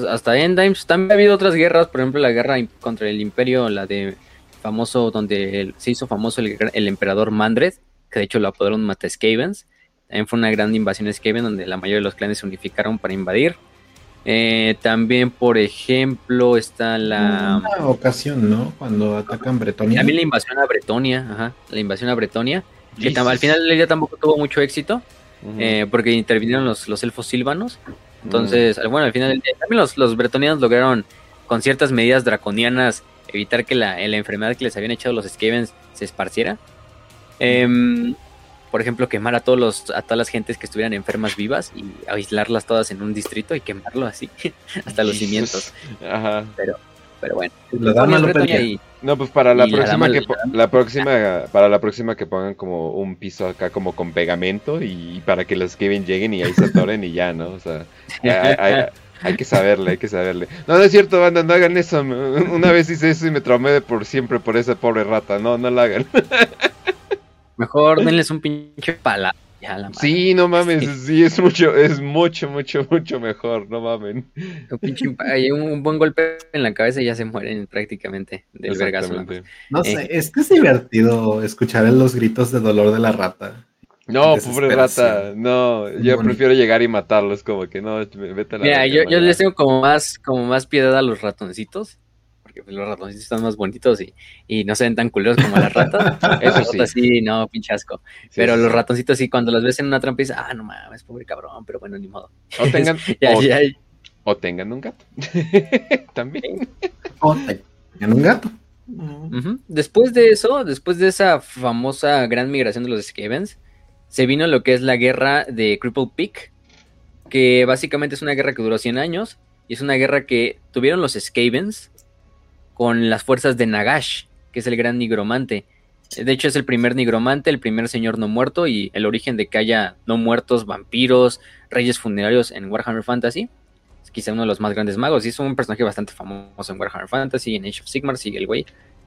B: hasta End Times también ha habido otras guerras, por ejemplo, la guerra contra el Imperio, la de famoso, donde se hizo famoso el, emperador Mandred, que de hecho lo apodaron Mateskavens. También fue una gran invasión Skaven donde la mayoría de los clanes se unificaron para invadir. Eh, también, por ejemplo, está la.
D: Una ocasión, ¿no? Cuando atacan Bretonia.
B: También la invasión a Bretonia, ajá. La invasión a Bretonia. Que al final del día tampoco tuvo mucho éxito. Eh, porque intervinieron los, los elfos silvanos. Entonces, bueno, al final del día también los, los bretonianos lograron, con ciertas medidas draconianas, evitar que la, la enfermedad que les habían echado los Skavens se esparciera. Eh, por ejemplo, quemar a todos los, a todas las gentes que estuvieran enfermas vivas y aislarlas todas en un distrito y quemarlo así, hasta los cimientos. Ajá. Pero, pero bueno.
A: no, pues para la próxima que la, próxima para la próxima que pongan como un piso acá como con pegamento y para que los Kevin lleguen y ahí se atoren y ya, ¿no? O sea, Hay que saberle, hay que saberle. No, no es cierto, banda, no hagan eso. Una vez hice eso y me traumé de por siempre por esa pobre rata. No, no la hagan.
B: Mejor denles un pinche pala. Ya, la madre.
A: Sí, no mames, sí, es mucho, es mucho, mucho, mucho mejor, no mamen.
B: Un, un, un buen golpe en la cabeza y ya se mueren prácticamente del vergazo.
D: No sé, es que es divertido escuchar los gritos de dolor de la rata.
A: No, pobre rata, no,
D: Muy
A: yo
D: bonito.
A: prefiero llegar y matarlos, como que no, vete a la
B: Mira, yo, yo les tengo como más, como más piedad a los ratoncitos. Porque los ratoncitos están más bonitos y, y no se ven tan culeros como las ratas.
A: Eso sí.
B: no, pinche asco.
A: Sí,
B: Pero
A: sí,
B: los ratoncitos sí, cuando los ves en una trampa dices, ah, no mames, pobre cabrón, pero bueno, ni modo.
A: O tengan,
B: Ya,
A: o,
B: ya,
A: o tengan un gato. También.
D: Oh, en un gato.
B: Después de eso, después de esa famosa gran migración de los Skavens, se vino lo que es la guerra de Cripple Peak, que básicamente es una guerra que duró 100 años y es una guerra que tuvieron los Skavens con las fuerzas de Nagash, que es el gran nigromante. De hecho, es el primer nigromante, el primer señor no muerto y el origen de que haya no muertos, vampiros, reyes funerarios en Warhammer Fantasy. Es quizá uno de los más grandes magos y es un personaje bastante famoso en Warhammer Fantasy, en Age of Sigmar, sigue el güey.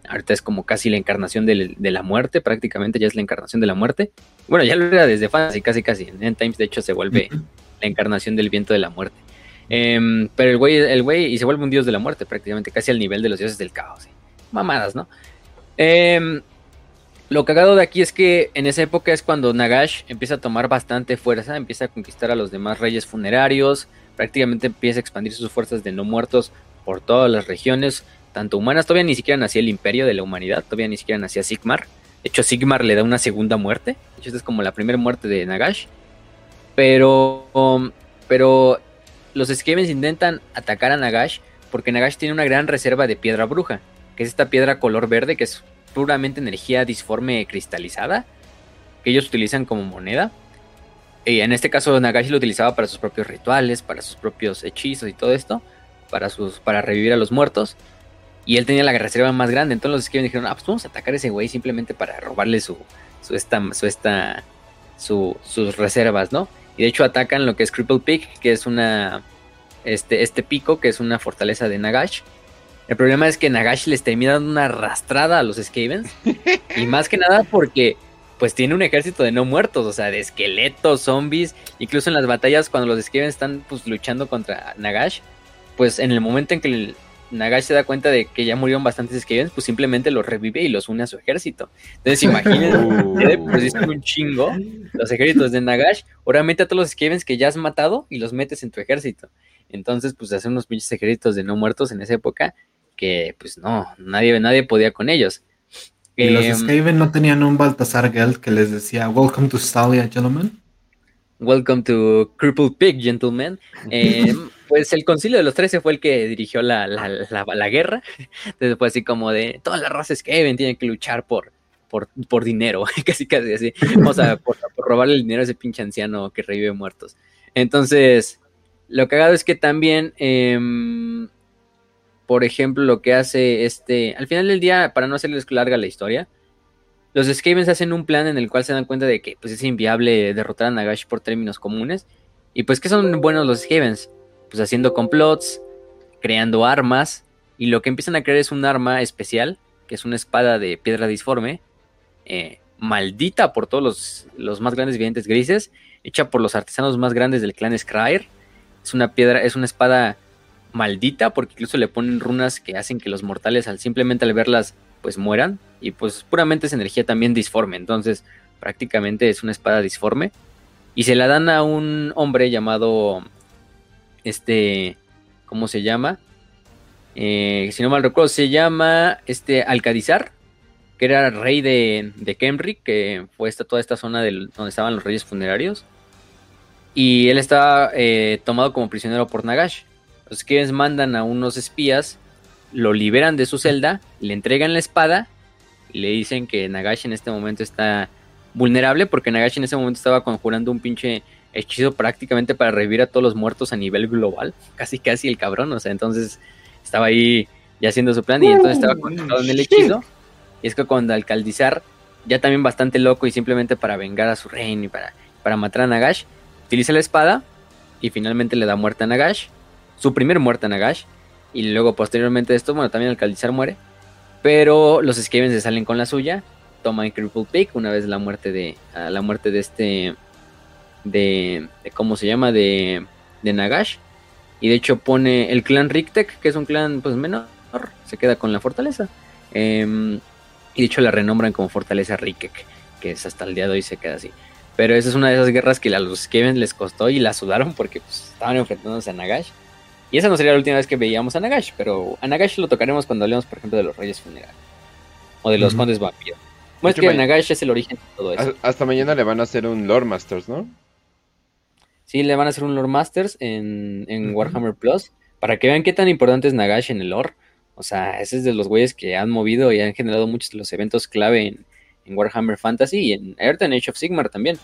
B: Ahorita es como casi la encarnación de la muerte, prácticamente ya es la encarnación de la muerte. Bueno, ya lo era desde Fantasy, casi casi. En End Times, de hecho, se vuelve la encarnación del viento de la muerte. Em, pero el güey, el güey, y se vuelve un dios de la muerte, prácticamente, casi al nivel de los dioses del caos. Mamadas, ¿no? Em, lo cagado de aquí es que en esa época es cuando Nagash empieza a tomar bastante fuerza, empieza a conquistar a los demás reyes funerarios, prácticamente empieza a expandir sus fuerzas de no muertos por todas las regiones, tanto humanas, todavía ni siquiera nacía el imperio de la humanidad, todavía ni siquiera nacía Sigmar. De hecho, Sigmar le da una segunda muerte. De hecho, esta es como la primera muerte de Nagash. Pero, pero los Skavens intentan atacar a Nagash porque Nagash tiene una gran reserva de piedra bruja, que es esta piedra color verde que es puramente energía disforme cristalizada, que ellos utilizan como moneda. Y en este caso Nagash lo utilizaba para sus propios rituales, para sus propios hechizos y todo esto, para, sus, para revivir a los muertos. Y él tenía la reserva más grande, entonces los Skavens dijeron, ah, pues vamos a atacar a ese güey simplemente para robarle su, su, esta, su, esta, su, sus reservas, ¿no? Y de hecho atacan lo que es Cripple Peak, que es una, este, este pico, que es una fortaleza de Nagash. El problema es que Nagash les termina dando una arrastrada a los Skavens. y más que nada porque pues tiene un ejército de no muertos, o sea, de esqueletos, zombies. Incluso en las batallas cuando los Skavens están pues luchando contra Nagash, pues en el momento en que Nagash se da cuenta de que ya murieron bastantes Skavens, pues simplemente los revive y los une a su ejército. Entonces imagínense,
A: Uh.
B: sí son un chingo los ejércitos de Nagash, ahora mete a todos los Skavens que ya has matado y los metes en tu ejército. Entonces, pues hacen unos pinches ejércitos de no muertos en esa época que, pues no, nadie, nadie podía con ellos.
D: Y los
B: Em,
D: Skaven no tenían un Baltasar Geld que les decía, Welcome to Stalia, gentlemen.
B: Welcome to Crippled Pig, gentlemen. Eh, pues el concilio de los trece fue el que dirigió la, la, la- la guerra. Entonces fue así como de todas las razas Skaven tienen que luchar por, por, por dinero, casi casi así. O sea, por, por robarle el dinero a ese pinche anciano que revive muertos. Entonces, lo cagado es que también, em, por ejemplo, lo que hace este, al final del día, para no hacerles larga la historia, los Skavens hacen un plan en el cual se dan cuenta de que pues, es inviable derrotar a Nagash por términos comunes. Y pues, ¿qué son buenos los Skavens? Pues haciendo complots, creando armas. Y lo que empiezan a crear es un arma especial, que es una espada de piedra disforme, eh, maldita por todos los, los más grandes videntes grises, hecha por los artesanos más grandes del clan Skryre. Es una piedra, es una espada maldita, porque incluso le ponen runas que hacen que los mortales, al simplemente al verlas, pues mueran. Y pues puramente es energía también disforme. Entonces, prácticamente es una espada disforme. Y se la dan a un hombre llamado. Este. ¿Cómo se llama? Eh, si no mal recuerdo, se llama este Alcadizar, que era rey de, de que fue esta, toda esta zona del- donde estaban los reyes funerarios. Y él estaba eh, tomado como prisionero por Nagash. Los Skavens mandan a unos espías, lo liberan de su celda, le entregan la espada y le dicen que Nagash en este momento está vulnerable porque Nagash en ese momento estaba conjurando un pinche hechizo prácticamente para revivir a todos los muertos a nivel global. Casi, casi el cabrón. O sea, entonces estaba ahí ya haciendo su plan y entonces estaba concentrado en el hechizo. Y es que cuando Alcaldizar, ya también bastante loco y simplemente para vengar a su reino y para, para matar a Nagash, utiliza la espada y finalmente le da muerte a Nagash. su primer muerte a Nagash. Y luego posteriormente de esto, bueno, también Alcalizar muere. Pero los Skavens se salen con la suya. Toman Cripple Peak una vez la muerte de. la muerte de este. De, ¿Cómo se llama? De, de Nagash. Y de hecho pone el clan Riktek, que es un clan pues menor. Se queda con la fortaleza. Em, y de hecho la renombran como Fortaleza Rikek. Que es hasta el día de hoy se queda así. Pero esa es una de esas guerras que a los Skavens les costó y la sudaron porque pues, estaban enfrentándose a Nagash. Y esa no sería la última vez que veíamos a Nagash, pero a Nagash lo tocaremos cuando hablemos, por ejemplo, de los Reyes Funerales. O de los Condes Vampiro. Bueno, es que Nagash es el origen de todo eso.
A: Hasta mañana le van a hacer un Lore Masters, ¿no?
B: Sí, le van a hacer un Lore Masters en, Warhammer Plus. Para que vean qué tan importante es Nagash en el lore. O sea, ese es de los güeyes que han movido y han generado muchos de los eventos clave en, Warhammer Fantasy y en Earth and Age of Sigmar también.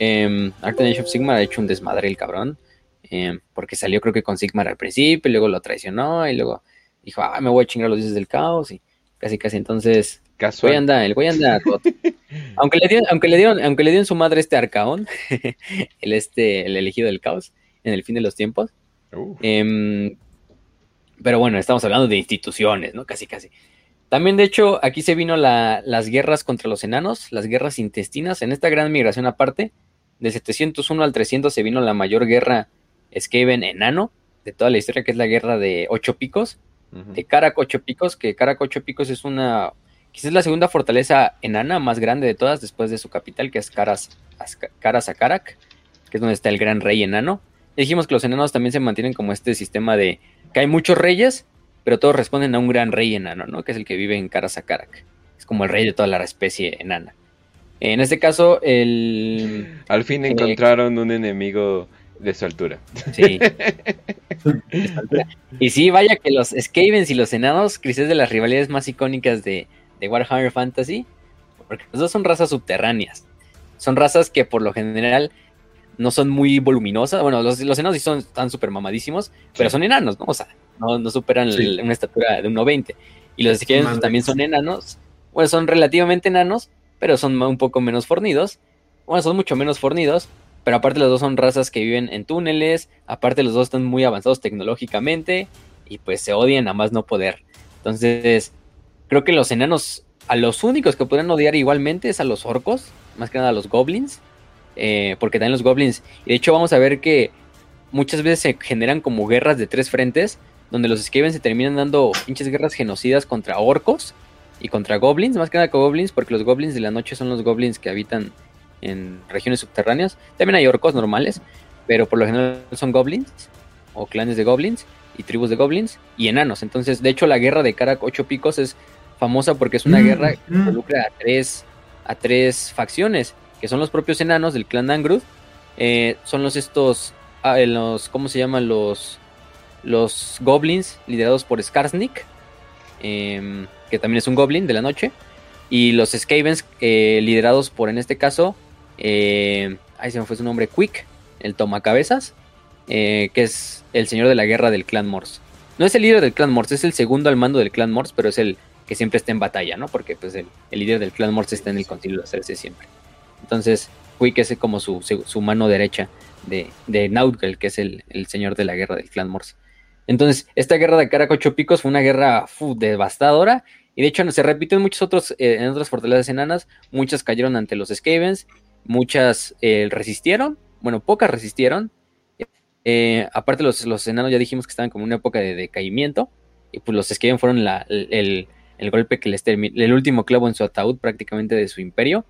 B: Eh, Earth and Age of Sigmar ha hecho un desmadre el cabrón. Em, porque salió creo que con Sigmar al principio, y luego lo traicionó, y luego dijo, ah, me voy a chingar los dioses del caos, y casi casi entonces... El güey anda, el güey anda aunque le dieron, aunque le dieron, aunque le dieron su madre este arcaón, el este, el elegido del caos, en el fin de los tiempos. Em, pero bueno, estamos hablando de instituciones, ¿no? Casi, casi. También, de hecho, aquí se vino las guerras contra los enanos, las guerras intestinas. En esta gran migración aparte, de 701 al 300 se vino la mayor guerra Skaven enano de toda la historia, que es la guerra de ocho picos, de Karak ocho picos, que Karak ocho picos es una, quizás es la segunda fortaleza enana más grande de todas después de su capital, que es Karas, Karas Karak, que es donde está el gran rey enano. Y dijimos que los enanos también se mantienen como este sistema de que hay muchos reyes, pero todos responden a un gran rey enano, ¿no? Que es el que vive en Karas Karak. Es como el rey de toda la especie enana. En este caso, el...
A: Al fin eh, encontraron un enemigo de su altura.
B: Sí. y sí, vaya que los Skavens y los enanos, crisis de las rivalidades más icónicas de, Warhammer Fantasy, porque los dos son razas subterráneas. Son razas que por lo general no son muy voluminosas. Bueno, los, los enanos sí son, están súper mamadísimos, pero son enanos, ¿no? O sea, no, superan una estatura de 1,20. Y los Skavens también son enanos. Bueno, son relativamente enanos, pero son un poco menos fornidos. Bueno, son mucho menos fornidos, pero aparte los dos son razas que viven en túneles, aparte los dos están muy avanzados tecnológicamente y pues se odian a más no poder. Entonces, creo que los enanos, a los únicos que podrían odiar igualmente es a los orcos, más que nada a los goblins, eh, porque también los goblins, y de hecho vamos a ver que muchas veces se generan como guerras de tres frentes, donde los Skaven se terminan dando pinches guerras genocidas contra orcos y contra goblins, más que nada con goblins, porque los goblins de la noche son los goblins que habitan en regiones subterráneas. También hay orcos normales, pero por lo general son goblins o clanes de goblins y tribus de goblins y enanos. Entonces, de hecho, la guerra de Karak Ocho Picos es famosa porque es una mm, guerra que mm. involucra a tres, a tres facciones, que son los propios enanos del clan Angrud. Eh, son los estos, ah, los, ¿cómo se llaman? Los, los goblins liderados por Skarsnik, em, que también es un goblin de la noche. Y los Skavens eh, liderados por, en este caso, eh, ahí se me fue su nombre, Quick, el tomacabezas, eh, que es el señor de la guerra del clan Morse. No es el líder del clan Morse, es el segundo al mando del clan Morse, pero es el que siempre está en batalla, ¿no? Porque pues el, líder del clan Morse está en el concilio de hacerse siempre. Entonces, Quick es como su, mano derecha de, de Nautgel, que es el, señor de la guerra del clan Morse. Entonces, esta guerra de Caracocho Picos fue una guerra devastadora. Y de hecho, se repite en muchos otros, eh, en otras fortalezas enanas. Muchas cayeron ante los Skavens Muchas eh, resistieron, bueno, pocas resistieron. Eh, aparte los, los enanos ya dijimos que estaban como en una época de decaimiento. Y pues los Skaven fueron el, golpe que les terminó, el último clavo en su ataúd prácticamente de su imperio.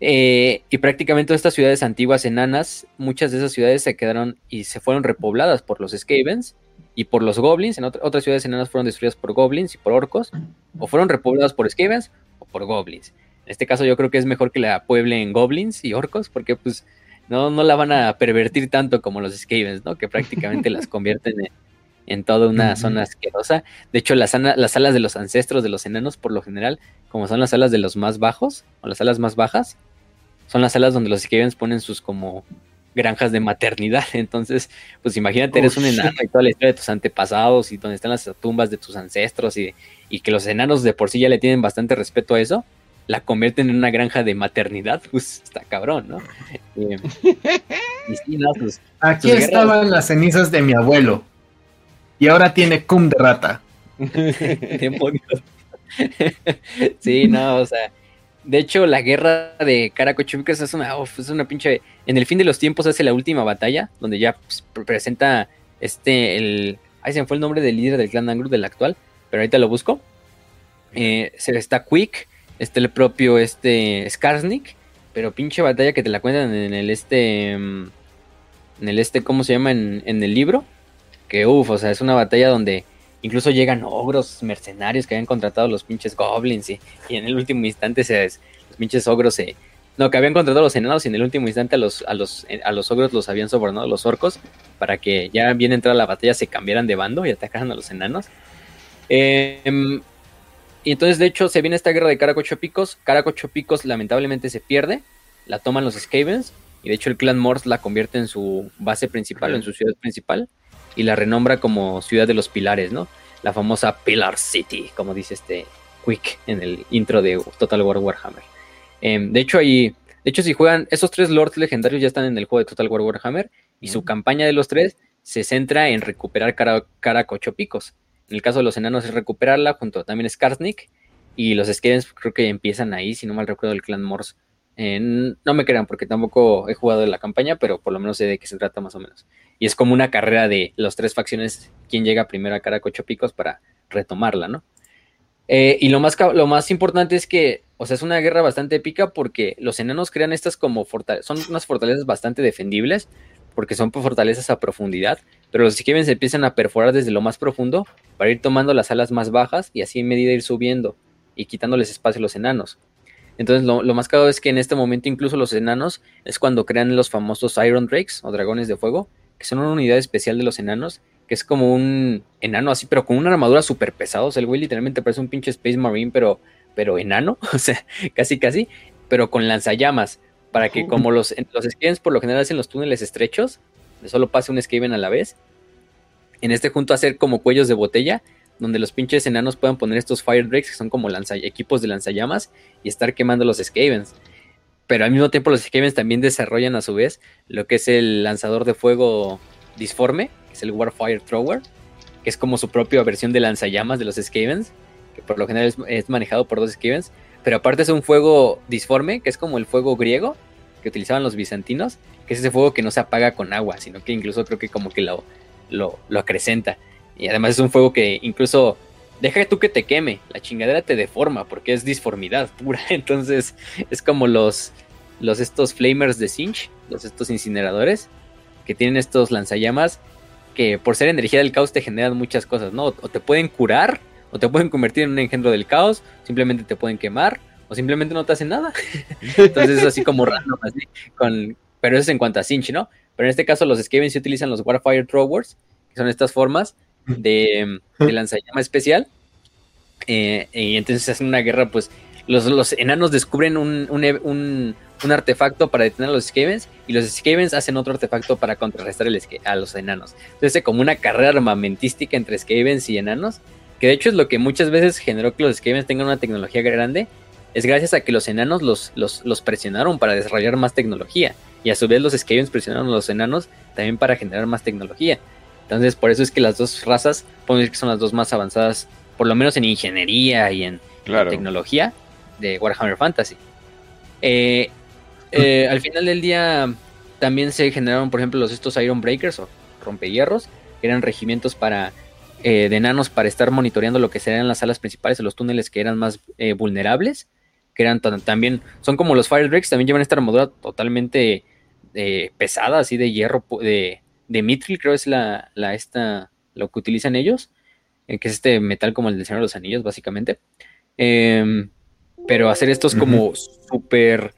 B: Eh, y prácticamente todas estas ciudades antiguas enanas, muchas de esas ciudades se quedaron y se fueron repobladas por los Skavens y por los Goblins. En otras ciudades enanas fueron destruidas por Goblins y por Orcos, o fueron repobladas por Skavens o por Goblins. En este caso yo creo que es mejor que la pueblen goblins y orcos, porque pues no, no la van a pervertir tanto como los Skavens, ¿no? Que prácticamente las convierten en, toda una zona asquerosa. De hecho, las, las salas de los ancestros de los enanos, por lo general, como son las salas de los más bajos, o las salas más bajas, son las salas donde los Skavens ponen sus como granjas de maternidad. Entonces, pues imagínate, eres un enano y toda la historia de tus antepasados y donde están las tumbas de tus ancestros y, y que los enanos de por sí ya le tienen bastante respeto a eso la convierten en una granja de maternidad, pues está cabrón, ¿no? Eh,
E: Aquí estaban las cenizas de mi abuelo.
D: Y ahora tiene cum de rata.
B: Demonios. sí, no, o sea. De hecho, la guerra de Caracochupicos es una, uf, es una pinche. En el fin de los tiempos hace la última batalla, donde ya pues, presenta este, el. Ahí se me fue el nombre del líder del clan Angru, del actual, pero ahorita lo busco. Eh, está Quick, está el propio este Skarsnik, pero pinche batalla que te la cuentan en el este. mm, En el este, ¿cómo se llama? En, en el libro. Que uff, o sea, es una batalla donde incluso llegan ogros mercenarios que habían contratado los pinches goblins y, y en el último instante se, los pinches ogros se... No, que habían contratado a los enanos y en el último instante a los, a los, a los ogros los habían sobornado los orcos para que ya bien entrada la batalla se cambiaran de bando y atacaran a los enanos. Em, y entonces, de hecho, se viene esta guerra de Caracocho Picos. Caracocho Picos lamentablemente se pierde. La toman los Skavens. Y de hecho, el clan Morse la convierte en su base principal, en su ciudad principal. Y la renombra como ciudad de los pilares, ¿no? La famosa Pilar City, como dice este Quick en el intro de Total War Warhammer. Em, de hecho, ahí. De hecho, si juegan, esos tres lords legendarios ya están en el juego de Total War Warhammer. Y su campaña de los tres se centra en recuperar cara, Caracocho Picos. En el caso de los enanos es recuperarla junto a también Skarsnik. Y los Skavens creo que empiezan ahí, si no mal recuerdo, el clan Morse. No me crean porque tampoco he jugado en la campaña, pero por lo menos sé de qué se trata más o menos. Y es como una carrera de las tres facciones, quién llega primero a Caracocho Picos para retomarla, ¿no? Eh, y lo más, lo más importante es que, o sea, es una guerra bastante épica porque los enanos crean estas como fortalezas, son unas fortalezas bastante defendibles, porque son fortalezas a profundidad, pero los Skavens empiezan a perforar desde lo más profundo para ir tomando las alas más bajas y así en medida ir subiendo y quitándoles espacio a los enanos. Entonces lo, lo más caro es que en este momento incluso los enanos es cuando crean los famosos Iron Drakes o dragones de fuego, que son una unidad especial de los enanos, que es como un enano así, pero con una armadura súper pesada. O sea, el güey literalmente parece un pinche Space Marine, pero, pero enano, o sea, casi casi, pero con lanzallamas, para que como los, los Skavens por lo general hacen los túneles estrechos, solo pase un Skaven a la vez, en este junto hacer como cuellos de botella, donde los pinches enanos puedan poner estos Fire Drakes, que son como equipos de lanzallamas, y estar quemando los Skavens. Pero al mismo tiempo los Skavens también desarrollan a su vez lo que es el lanzador de fuego disforme, que es el Warfire Thrower, que es como su propia versión de lanzallamas de los Skavens, que por lo general es, es manejado por dos Skavens, pero aparte es un fuego disforme, que es como el fuego griego que utilizaban los bizantinos, que es ese fuego que no se apaga con agua, sino que incluso creo que como que lo, lo, lo acrecenta. Y además es un fuego que incluso deja tú que te queme, la chingadera te deforma porque es disformidad pura. Entonces es como los, los estos flamers de Sinch, los estos incineradores, que tienen estos lanzallamas que por ser energía del caos te generan muchas cosas, ¿no? O te pueden curar, o te pueden convertir en un engendro del caos, simplemente te pueden quemar, o simplemente no te hacen nada. Entonces es así como random, así, con, pero eso es en cuanto a Sinch, ¿no? Pero en este caso los Skaven sí utilizan los Warfire Throwers, que son estas formas de, de lanzallama especial. Eh, y entonces hacen una guerra, pues los, los enanos descubren un, un, un, artefacto para detener a los Skavens y los Skavens hacen otro artefacto para contrarrestar el, a los enanos. Entonces es como una carrera armamentística entre Skavens y enanos, que de hecho es lo que muchas veces generó que los Skavens tengan una tecnología grande, es gracias a que los enanos los, los, los presionaron para desarrollar más tecnología y a su vez los Skavens presionaron a los enanos también para generar más tecnología. Entonces por eso es que las dos razas, podemos decir que son las dos más avanzadas, por lo menos en ingeniería y en,
A: Claro.
B: tecnología de Warhammer Fantasy. Eh, eh, al final del día también se generaron, por ejemplo, los estos Iron Breakers o rompehierros, que eran regimientos para eh, de enanos para estar monitoreando lo que serían las salas principales o los túneles que eran más eh, vulnerables, que eran también, son como los Fire Drakes, también llevan esta armadura totalmente pesada, así de hierro, de, de Mithril, creo es la, la esta, lo que utilizan ellos, eh, que es este metal como el del Señor de los Anillos, básicamente. Em, pero hacer estos como súper,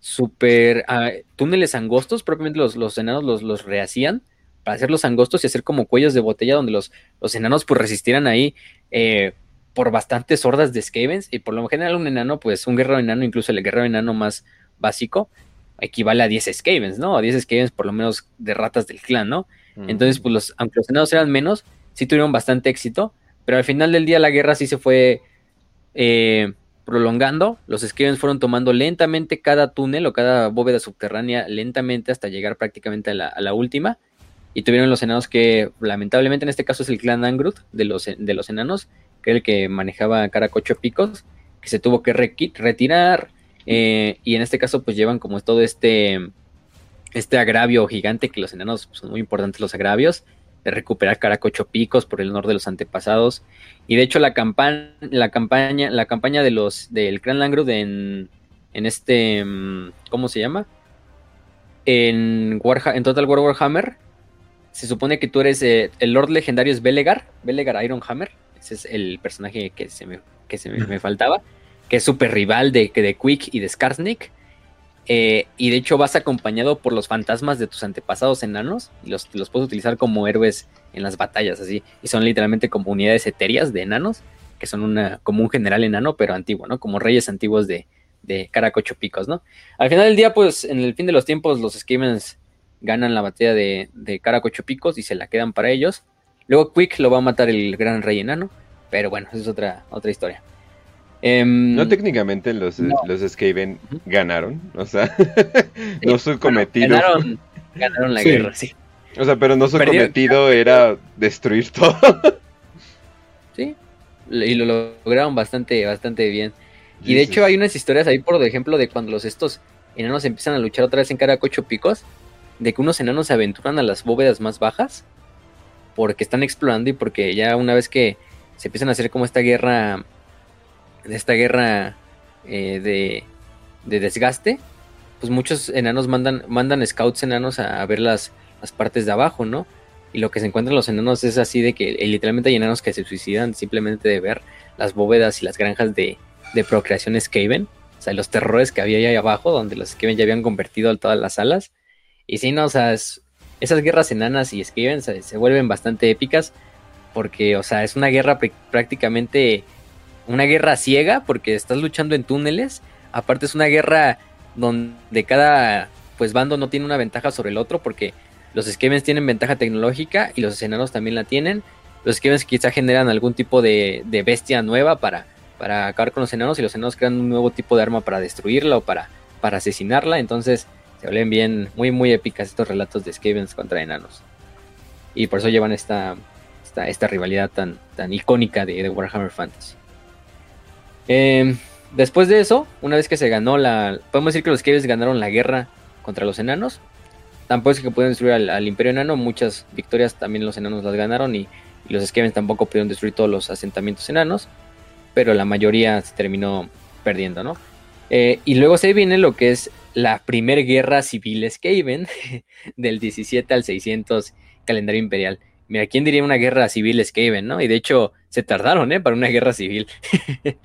B: súper ah, túneles angostos, propiamente los, los enanos los, los rehacían para hacerlos angostos y hacer como cuellos de botella donde los, los enanos pues resistieran ahí eh, por bastantes hordas de Skavens y por lo general un enano, pues un guerrero enano, incluso el guerrero enano más básico, equivale a 10 Skavens, ¿no? A 10 Skavens por lo menos de ratas del clan, ¿no? Entonces, pues los, aunque los enanos eran menos, sí tuvieron bastante éxito, pero al final del día la guerra sí se fue eh, prolongando. Los Skavens fueron tomando lentamente cada túnel o cada bóveda subterránea lentamente hasta llegar prácticamente a la, a la última. y tuvieron los enanos que, lamentablemente en este caso es el clan Angrud de los, de los enanos, que era el que manejaba Caracocho Picos, que se tuvo que retirar, eh, y en este caso pues llevan como todo este, este agravio gigante, que los enanos pues, son muy importantes los agravios, de recuperar Caracocho Picos por el honor de los antepasados. Y de hecho la, campaña la campaña, la campaña de los del Clan Langrud en, en este, mm, ¿cómo se llama? En, en Total War Warhammer, se supone que tú eres, eh, el Lord Legendario es Belegar, Belegar Ironhammer, ese es el personaje que se me, que se me, faltaba, que es súper rival de, de Quick y de Skarsnik. Eh, y de hecho vas acompañado por los fantasmas de tus antepasados enanos y los, los puedes utilizar como héroes en las batallas, así. Y son literalmente como unidades etéreas de enanos, que son una, como un general enano, pero antiguo, ¿no? Como reyes antiguos de, de Caracocho Picos, ¿no? Al final del día, pues en el fin de los tiempos, los Skavens ganan la batalla de, de Caracocho Picos y se la quedan para ellos. Luego Quick lo va a matar el gran rey enano, pero bueno, esa es otra, otra historia.
A: Em, no técnicamente los, los Skaven ganaron, o sea, no su cometido.
B: ganaron, la guerra, sí.
A: O sea, pero no su cometido era destruir todo.
B: sí, y lo lograron bastante, bastante bien. Y de hecho hay unas historias ahí, por ejemplo, de cuando los estos enanos empiezan a luchar otra vez en cara cocho picos, de que unos enanos se aventuran a las bóvedas más bajas, porque están explorando y porque ya una vez que se empiezan a hacer como esta guerra esta guerra eh, de, de, desgaste, pues muchos enanos mandan, mandan scouts enanos a, ver las, las, partes de abajo, ¿no? Y lo que se encuentran los enanos es así de que eh, literalmente hay enanos que se suicidan simplemente de ver las bóvedas y las granjas de, de procreación Skaven. O sea, los terrores que había ahí abajo, donde los Skaven ya habían convertido todas las alas. Y sí, no, o sea, esas guerras enanas y Skaven se, se, vuelven bastante épicas. Porque, o sea, es una guerra prácticamente una guerra ciega porque estás luchando en túneles. Aparte es una guerra donde cada pues bando no tiene una ventaja sobre el otro porque los Skavens tienen ventaja tecnológica y los enanos también la tienen. Los Skavens quizá generan algún tipo de, bestia nueva para, para acabar con los enanos y los enanos crean un nuevo tipo de arma para destruirla o para, para asesinarla. Entonces se vuelven bien, muy, muy épicas estos relatos de Skavens contra enanos. Y por eso llevan esta, esta, esta rivalidad tan, tan icónica de Warhammer Fantasy. Em, después de eso, una vez que se ganó la. Podemos decir que los Kevins ganaron la guerra contra los enanos. Tampoco es que pudieron destruir al, Imperio Enano. Muchas victorias también los enanos las ganaron. Y, los Skavens tampoco pudieron destruir todos los asentamientos enanos. Pero la mayoría se terminó perdiendo, ¿no? Eh, y luego se viene lo que es la primera guerra civil Skaven del 17 al 600 calendario imperial. Mira, ¿quién diría una guerra civil Skaven, no? Y de hecho, se tardaron, ¿eh? Para una guerra civil.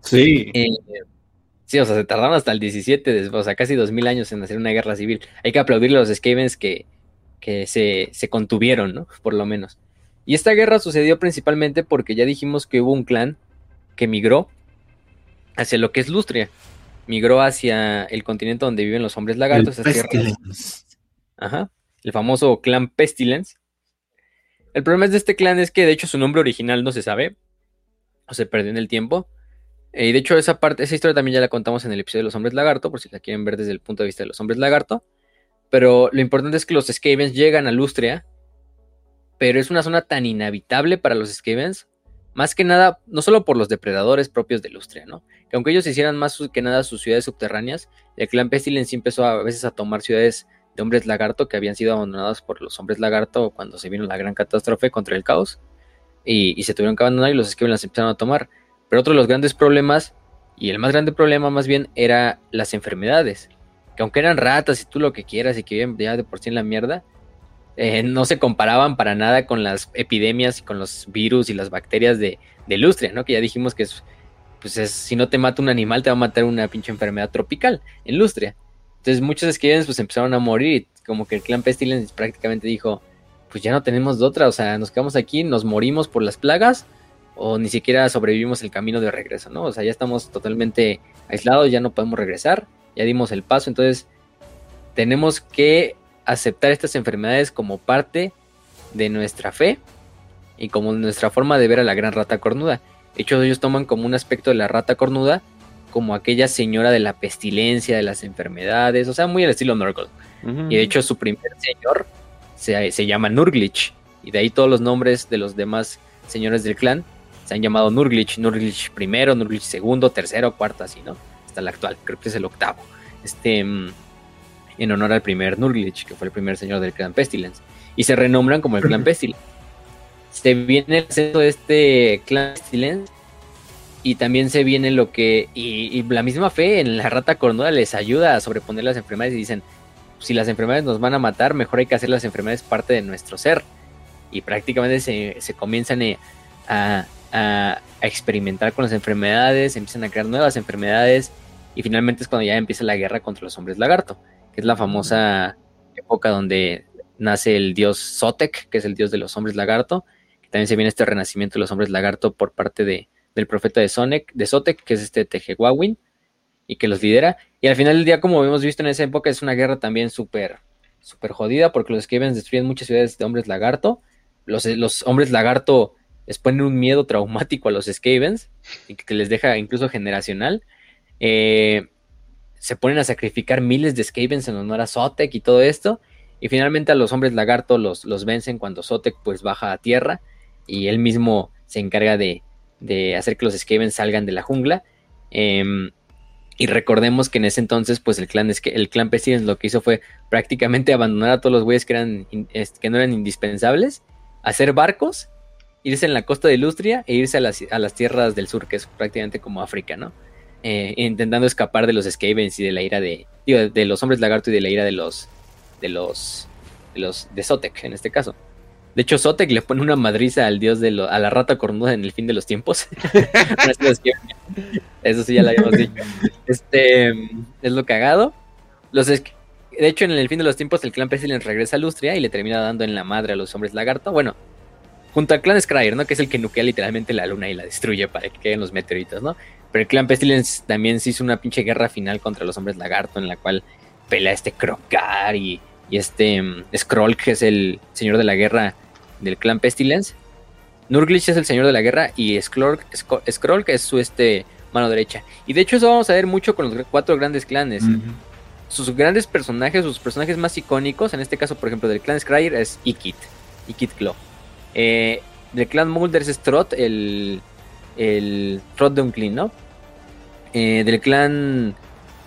D: sí.
B: Eh, sí, o sea, se tardaron hasta el 17, o sea, casi 2000 años en hacer una guerra civil. Hay que aplaudirle a los Skavens que, que se, se contuvieron, ¿no? Por lo menos. Y esta guerra sucedió principalmente porque ya dijimos que hubo un clan que migró hacia lo que es Lustria. Migró hacia el continente donde viven los hombres lagartos. El Ajá. El famoso clan Pestilence. El problema de este clan es que de hecho su nombre original no se sabe. O se perdió en el tiempo. Eh, y de hecho esa parte, esa historia también ya la contamos en el episodio de los hombres lagarto, por si la quieren ver desde el punto de vista de los hombres lagarto. Pero lo importante es que los Skavens llegan a Lustria. Pero es una zona tan inhabitable para los Skavens. Más que nada, no solo por los depredadores propios de Lustria, ¿no? Que aunque ellos hicieran más que nada sus ciudades subterráneas, el clan Pestilence empezó a veces a tomar ciudades de hombres lagarto que habían sido abandonados por los hombres lagarto cuando se vino la gran catástrofe contra el caos y, se tuvieron que abandonar y los Skaven las empezaron a tomar. Pero otro de los grandes problemas, y el más grande problema más bien, era las enfermedades. Que aunque eran ratas y tú lo que quieras y que vivían ya de por sí en la mierda, eh, no se comparaban para nada con las epidemias y con los virus y las bacterias de, de Lustria, ¿no? Que ya dijimos que es, pues es, si no te mata un animal, te va a matar una pinche enfermedad tropical en Lustria. Entonces muchos Skavens pues empezaron a morir y como que el clan Pestilence prácticamente dijo, pues ya no tenemos de otra, o sea, nos quedamos aquí, nos morimos por las plagas o ni siquiera sobrevivimos el camino de regreso, ¿no? O sea, ya estamos totalmente aislados, ya no podemos regresar, ya dimos el paso, entonces tenemos que aceptar estas enfermedades como parte de nuestra fe y como nuestra forma de ver a la gran rata cornuda. De hecho, ellos toman como un aspecto de la rata cornuda como aquella señora de la pestilencia, de las enfermedades, o sea, muy al estilo Nurgle. Y de hecho su primer señor se, se llama Nurglich. Y de ahí todos los nombres de los demás señores del clan se han llamado Nurglich. Nurglich primero, Nurglich segundo, tercero, cuarto, así, ¿no? Hasta el actual, creo que es el octavo. Este, mm, en honor al primer Nurglich, que fue el primer señor del clan Pestilence. Y se renombran como el clan Pestilence. Se viene el ascenso de este clan Pestilence y también se viene lo que y, la misma fe en la rata cornuda les ayuda a sobreponer las enfermedades y dicen si las enfermedades nos van a matar mejor hay que hacer las enfermedades parte de nuestro ser. Y prácticamente se, comienzan a, a, a, experimentar con las enfermedades empiezan a crear nuevas enfermedades y finalmente es cuando ya empieza la guerra contra los hombres lagarto que es la famosa época donde nace el dios Sotek que es el dios de los hombres lagarto también se viene este renacimiento de los hombres lagarto por parte de del profeta de Sonic, de Sotek, que es este Tejehuawin, y que los lidera. Y al final del día, como hemos visto en esa época, es una guerra también súper, súper jodida, porque los Skavens destruyen muchas ciudades de hombres lagarto. Los, los, hombres lagarto les ponen un miedo traumático a los Skavens, y que les deja incluso generacional. Eh, se ponen a sacrificar miles de Skavens en honor a Sotek y todo esto. Y finalmente a los hombres lagarto los, los vencen cuando Sotek pues baja a tierra y él mismo se encarga de, de hacer que los Skaven salgan de la jungla. Eh, y recordemos que en ese entonces, pues el clan, el clan Pestilence lo que hizo fue prácticamente abandonar a todos los güeyes que, eran, que no eran indispensables, hacer barcos, irse en la costa de Ilustria e irse a las, a las tierras del sur, que es prácticamente como África, ¿no? Eh, intentando escapar de los Skavens y de la ira de, de los hombres lagarto y de la ira de los, de los, de los, de Sotek en este caso. De hecho, Sotek le pone una madriza al dios de lo, a la rata cornuda en el fin de los tiempos. Eso sí ya lo habíamos dicho. Este es lo cagado. De hecho, en el fin de los tiempos, el clan Pestilence regresa a Lustria y le termina dando en la madre a los hombres lagarto. Bueno, junto al clan Scryer, ¿no? Que es el que nuquea literalmente la luna y la destruye para que queden los meteoritos, ¿no? Pero el clan Pestilence también se hizo una pinche guerra final contra los hombres lagarto, en la cual pelea este Crocar y y este um, Skroll, que es el señor de la guerra del clan Pestilence. Nurglich es el señor de la guerra y Skroll que es su este, mano derecha. Y de hecho eso vamos a ver mucho con los cuatro grandes clanes. Uh -huh. Sus grandes personajes, sus personajes más icónicos, en este caso por ejemplo del clan Scryer es Ikit, Ikit Claw. Eh, del clan Mulder es Trot, el, el Trot Dunkling, ¿no? Eh, del clan,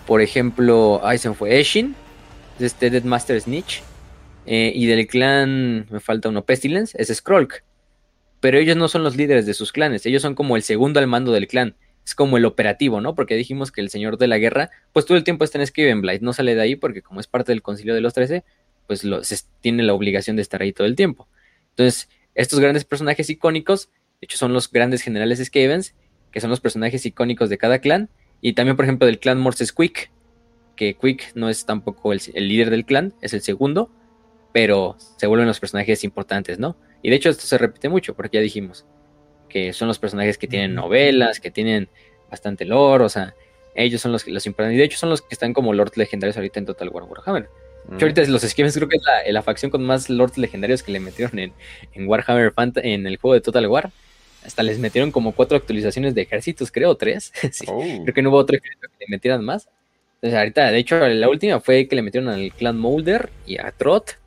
B: por ejemplo, ahí se fue Eshin, este Deadmaster Snitch. Eh, y del clan, me falta uno, Pestilence, es Skrolk. Pero ellos no son los líderes de sus clanes, ellos son como el segundo al mando del clan. Es como el operativo, ¿no? Porque dijimos que el señor de la guerra, pues todo el tiempo está en Skavenblight, no sale de ahí porque como es parte del concilio de los 13, pues lo, tiene la obligación de estar ahí todo el tiempo. Entonces, estos grandes personajes icónicos, de hecho son los grandes generales Skavens, que son los personajes icónicos de cada clan, y también, por ejemplo, del clan Morses Quick, que Quick no es tampoco el, el líder del clan, es el segundo, pero se vuelven los personajes importantes, ¿no? Y de hecho esto se repite mucho, porque ya dijimos que son los personajes que tienen novelas, que tienen bastante lore, o sea, ellos son los, los importantes, y de hecho son los que están como lords legendarios ahorita en Total War Warhammer. Mm. Yo ahorita los Skavens creo que es la, la, facción con más lords legendarios que le metieron en, en Warhammer Fant en el juego de Total War. Hasta les metieron como cuatro actualizaciones de ejércitos, creo, tres. sí, oh. Creo que no hubo otro ejército que le metieran más. Entonces ahorita, de hecho, la última fue que le metieron al clan Molder y a Trot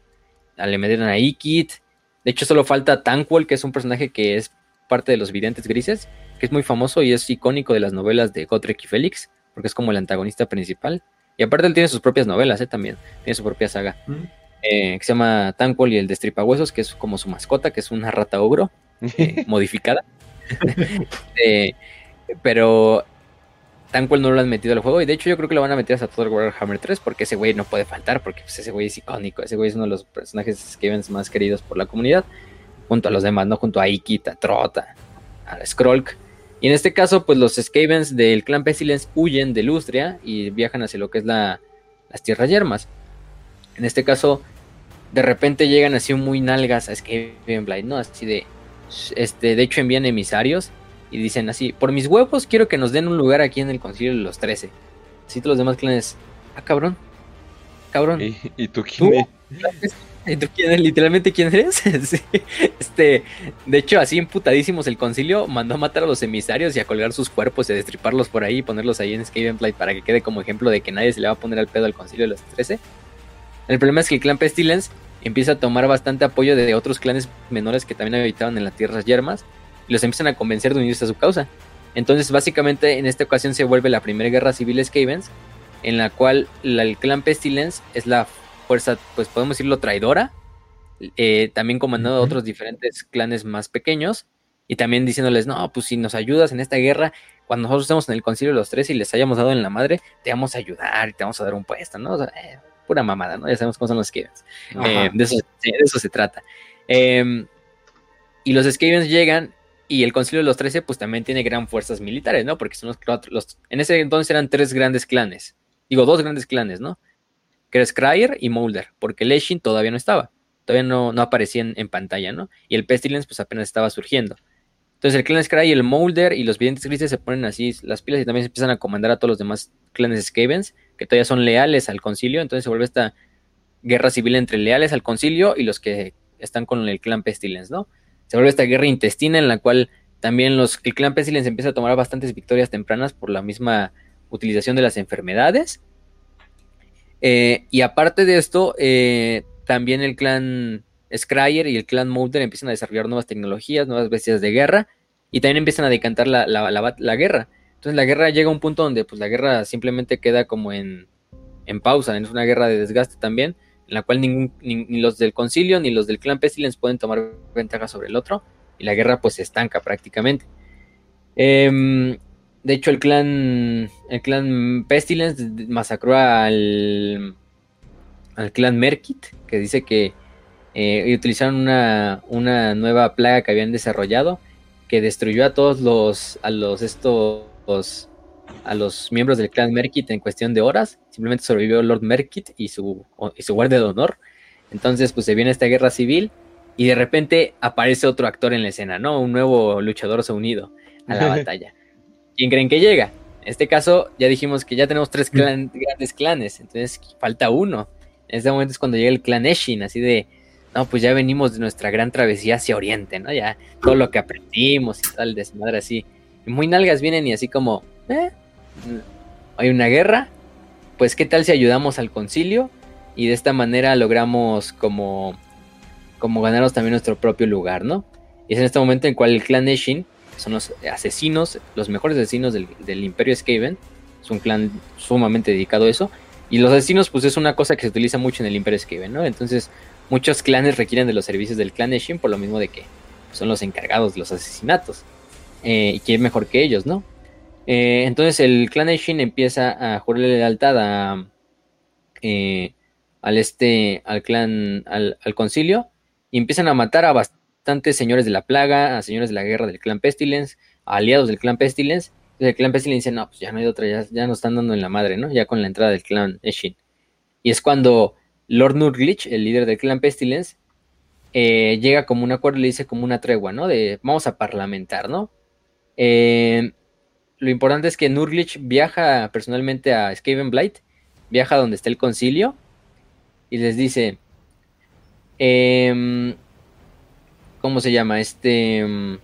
B: le metieron a Ikit. De hecho, solo falta Tankwall, que es un personaje que es parte de los videntes grises, que es muy famoso y es icónico de las novelas de Gotrek y Félix, porque es como el antagonista principal. Y aparte él tiene sus propias novelas, ¿eh? también, tiene su propia saga, mm. eh, que se llama Tankwall y el Destripahuesos, que es como su mascota, que es una rata ogro eh, modificada. Eh, pero Tankwell no lo han metido al juego. Y de hecho, yo creo que lo van a meter hasta todo Warhammer 3. Porque ese güey no puede faltar. Porque pues, ese güey es icónico. Ese güey es uno de los personajes Skavens más queridos por la comunidad. Junto a los demás, ¿no? Junto a Ikit, a Trota, a Skrolk. Y en este caso, pues los Skavens del clan Pestilence huyen de Lustria y viajan hacia lo que es la, las tierras yermas. En este caso, de repente llegan así muy nalgas a Skavenblight, ¿no? Así de. Este, de hecho, envían emisarios y dicen así, por mis huevos quiero que nos den un lugar aquí en el concilio de los 13. Así todos los demás clanes, ah, cabrón, cabrón.
A: ¿Y, y tú quién eres?
B: ¿Y tú quién eres? Literalmente, ¿quién eres? sí. Este, de hecho, así emputadísimos el concilio mandó a matar a los emisarios y a colgar sus cuerpos y a destriparlos por ahí y ponerlos ahí en Skavenblight para que quede como ejemplo de que nadie se le va a poner al pedo al concilio de los 13. El problema es que el clan Pestilence empieza a tomar bastante apoyo de otros clanes menores que también habitaban en las tierras yermas y los empiezan a convencer de unirse a su causa. Entonces, básicamente, en esta ocasión se vuelve la primera guerra civil Skavens, en la cual el clan Pestilence es la fuerza, pues podemos decirlo, traidora, eh, también comandando a otros diferentes clanes más pequeños, y también diciéndoles, no, pues si nos ayudas en esta guerra, cuando nosotros estemos en el concilio los tres y les hayamos dado en la madre, te vamos a ayudar y te vamos a dar un puesto, ¿no? O sea, eh, pura mamada, ¿no? Ya sabemos cómo son los Skavens. Eh, de, eso, se trata. Em, y los Skavens llegan y el concilio de los 13 pues también tiene gran fuerzas militares, ¿no? Porque son los, los en ese entonces eran tres grandes clanes. Digo, dos grandes clanes, ¿no? Que era Scryer y Mulder, porque Leshin todavía no estaba. Todavía no, no aparecía en, pantalla, ¿no? Y el Pestilence pues apenas estaba surgiendo. Entonces el clan Scryer, el Molder y los videntes grises se ponen así las pilas y también se empiezan a comandar a todos los demás clanes Skavens, que todavía son leales al concilio. Entonces se vuelve esta guerra civil entre leales al concilio y los que están con el clan Pestilence, ¿no? Se vuelve esta guerra intestina en la cual también los, el clan Pestilence empieza a tomar bastantes victorias tempranas por la misma utilización de las enfermedades. Eh, y aparte de esto, eh, también el clan Scryer y el clan Mulder empiezan a desarrollar nuevas tecnologías, nuevas bestias de guerra, y también empiezan a decantar la, guerra. Entonces la guerra llega a un punto donde pues, la guerra simplemente queda como en, en pausa, es una guerra de desgaste también, en la cual ningún, ni, los del concilio ni los del clan Pestilence pueden tomar ventaja sobre el otro, y la guerra pues se estanca prácticamente. Em, de hecho, el clan, el clan Pestilence masacró al, al clan Merkit, que dice que eh, utilizaron una, una, nueva plaga que habían desarrollado, que destruyó a todos los, a los estos, a los miembros del clan Merkit en cuestión de horas. Simplemente sobrevivió Lord Merkit y su, y su guardia de honor. Entonces, pues se viene esta guerra civil y de repente aparece otro actor en la escena, ¿no? Un nuevo luchador se unido a la batalla. ¿Quién creen que llega? En este caso, ya dijimos que ya tenemos tres grandes clanes, entonces falta uno. En este momento es cuando llega el clan Eshin, así de, no, pues ya venimos de nuestra gran travesía hacia Oriente, ¿no? Ya todo lo que aprendimos y tal, desmadre así. Y muy nalgas vienen y así como, eh, hay una guerra, pues qué tal si ayudamos al concilio y de esta manera logramos como, como ganarnos también nuestro propio lugar, ¿no? Y es en este momento en cual el clan Eshin son los asesinos, los mejores asesinos del, imperio Skaven, es un clan sumamente dedicado a eso, y los asesinos pues es una cosa que se utiliza mucho en el imperio Skaven, ¿no? Entonces muchos clanes requieren de los servicios del clan Eshin por lo mismo de que son los encargados de los asesinatos. Eh, y quién mejor que ellos, ¿no? Eh, entonces el clan Shin empieza a jurarle lealtad a, eh, al este, al clan, al, concilio, y empiezan a matar a bastantes señores de la plaga, a señores de la guerra del clan Pestilence, a aliados del clan Pestilence. Entonces el clan Pestilence dice, no, pues ya no hay otra, ya, nos están dando en la madre, ¿no? Ya con la entrada del clan Shin. Y es cuando Lord Nurglich, el líder del clan Pestilence, eh, llega como un acuerdo y le dice como una tregua, ¿no? De vamos a parlamentar, ¿no? Eh, lo importante es que Nurglich viaja personalmente a Skaven Blight, viaja donde está el concilio y les dice, em, ¿cómo se llama? Este, em,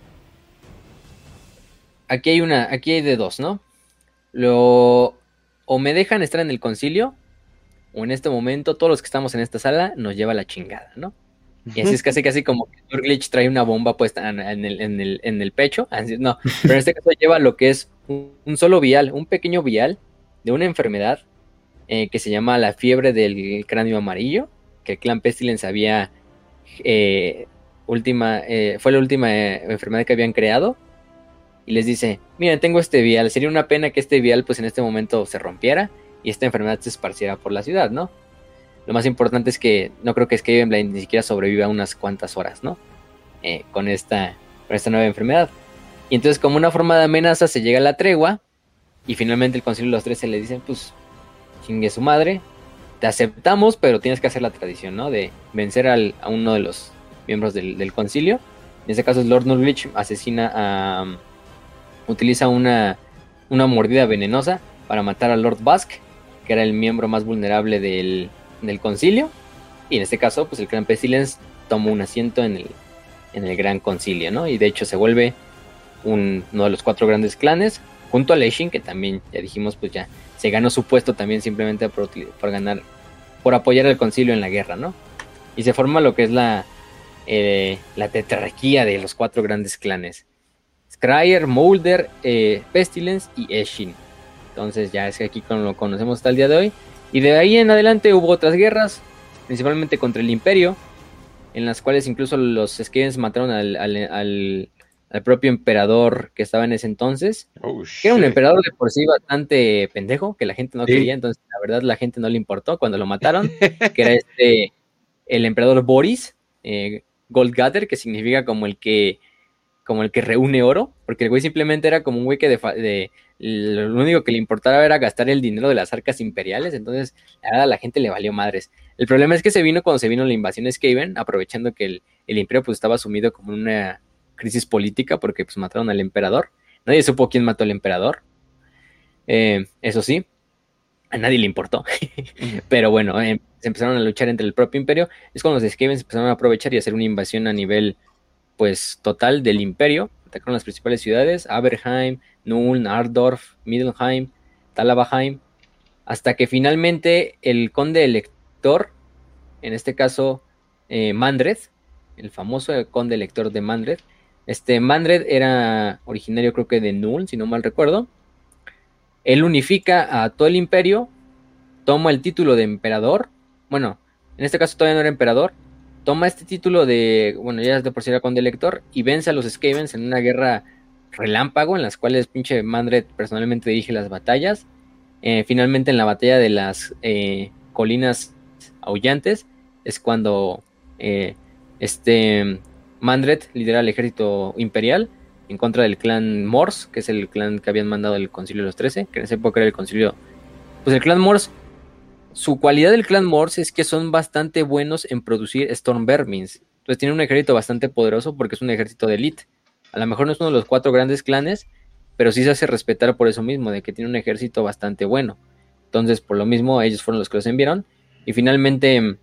B: aquí hay una, aquí hay de dos, ¿no? Lo, o me dejan estar en el concilio, o en este momento todos los que estamos en esta sala nos lleva la chingada, ¿no? Y así es casi casi como que Nurglich trae una bomba puesta en, el, en, el, en el, pecho. no, pero en este caso lleva lo que es un, solo vial, un pequeño vial de una enfermedad eh, que se llama la fiebre del cráneo amarillo, que el clan Pestilence había eh, última, eh, fue la última enfermedad que habían creado. Y les dice, miren, tengo este vial, sería una pena que este vial pues en este momento se rompiera y esta enfermedad se esparciera por la ciudad, ¿no? Lo más importante es que no creo que Skaven ni siquiera sobreviva unas cuantas horas, ¿no? con, esta, con esta nueva enfermedad. Y entonces como una forma de amenaza se llega a la tregua y finalmente el concilio de los tres se le dicen, pues, chingue su madre, te aceptamos, pero tienes que hacer la tradición, ¿no? De vencer a uno de los miembros del, concilio. En este caso es Lord Nurglich, asesina a... utiliza una, una mordida venenosa para matar a Lord Bask, que era el miembro más vulnerable del, del concilio. Y en este caso, pues el Gran Pestilence toma un asiento en el, en el Gran Concilio, ¿no? Y de hecho se vuelve uno de los cuatro grandes clanes, junto a Leishin, que también, ya dijimos, pues ya se ganó su puesto también simplemente por, ganar, por apoyar al concilio en la guerra, ¿no? y se forma lo que es la, eh, la tetrarquía de los cuatro grandes clanes. Scryer, Mulder, eh, Pestilence y Eshin. Entonces ya es que aquí lo conocemos hasta el día de hoy. Y de ahí en adelante hubo otras guerras, principalmente contra el Imperio, en las cuales incluso los Skavens mataron al, propio emperador que estaba en ese entonces. Oh, que era un emperador de por sí bastante pendejo, que la gente no quería, entonces la verdad la gente no le importó cuando lo mataron, que era este, el emperador Boris, eh, Goldgather, que significa como el que como el que reúne oro, porque el güey simplemente era como un güey que de, lo único que le importaba era gastar el dinero de las arcas imperiales, entonces a la gente le valió madres. El problema es que se vino cuando se vino la invasión de Skaven, aprovechando que el, imperio pues estaba sumido como en una crisis política porque pues mataron al emperador. Nadie supo quién mató al emperador. Eh, eso sí, a nadie le importó. Pero bueno, eh, se empezaron a luchar entre el propio imperio. Es cuando los Skaven empezaron a aprovechar y hacer una invasión a nivel pues total del imperio. Atacaron las principales ciudades, Aberheim, Nuln, Ardorf, Middelheim, Talabaheim, hasta que finalmente el conde elector, en este caso eh, Mandred, el famoso conde elector de Mandred, este Mandred era originario creo que de Nuln, si no mal recuerdo. Él unifica a todo el imperio, toma el título de emperador, bueno, en este caso todavía no era emperador, toma este título de, bueno, ya de por sí era conde elector, y vence a los Skavens en una guerra relámpago en las cuales pinche Mandred personalmente dirige las batallas. Eh, finalmente en la batalla de las eh, colinas aullantes es cuando eh, este Mandred lidera el ejército imperial en contra del clan Morse, que es el clan que habían mandado el concilio de los 13, que en esa época era el concilio... Pues el clan Morse su cualidad del clan Morse es que son bastante buenos en producir Storm Vermins. Entonces tiene un ejército bastante poderoso porque es un ejército de elite. A lo mejor no es uno de los cuatro grandes clanes, pero sí se hace respetar por eso mismo, de que tiene un ejército bastante bueno. Entonces, por lo mismo, ellos fueron los que los enviaron. Y finalmente, en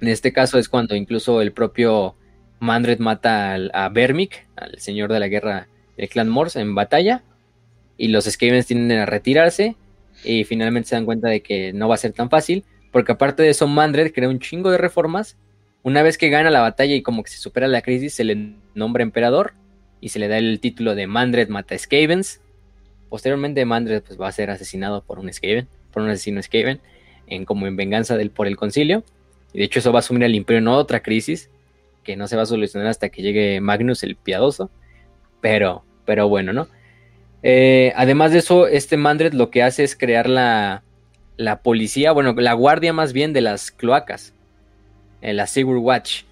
B: este caso es cuando incluso el propio Mandred mata a Vermic, al señor de la guerra del clan Morse, en batalla. Y los Skavens tienden a retirarse y finalmente se dan cuenta de que no va a ser tan fácil, porque aparte de eso, Mandred crea un chingo de reformas. Una vez que gana la batalla y como que se supera la crisis, se le nombra emperador y se le da el título de Mandred mata Skavens. Posteriormente, Mandred pues, va a ser asesinado por un Skaven, por un asesino Skaven, en, como en venganza del, por el concilio. Y de hecho, eso va a asumir al imperio en otra crisis que no se va a solucionar hasta que llegue Magnus el Piadoso. Pero, pero bueno, ¿no? Eh, además de eso, este Mandred lo que hace es crear la, policía, bueno, la guardia más bien de las cloacas, eh, la Sigur Watch,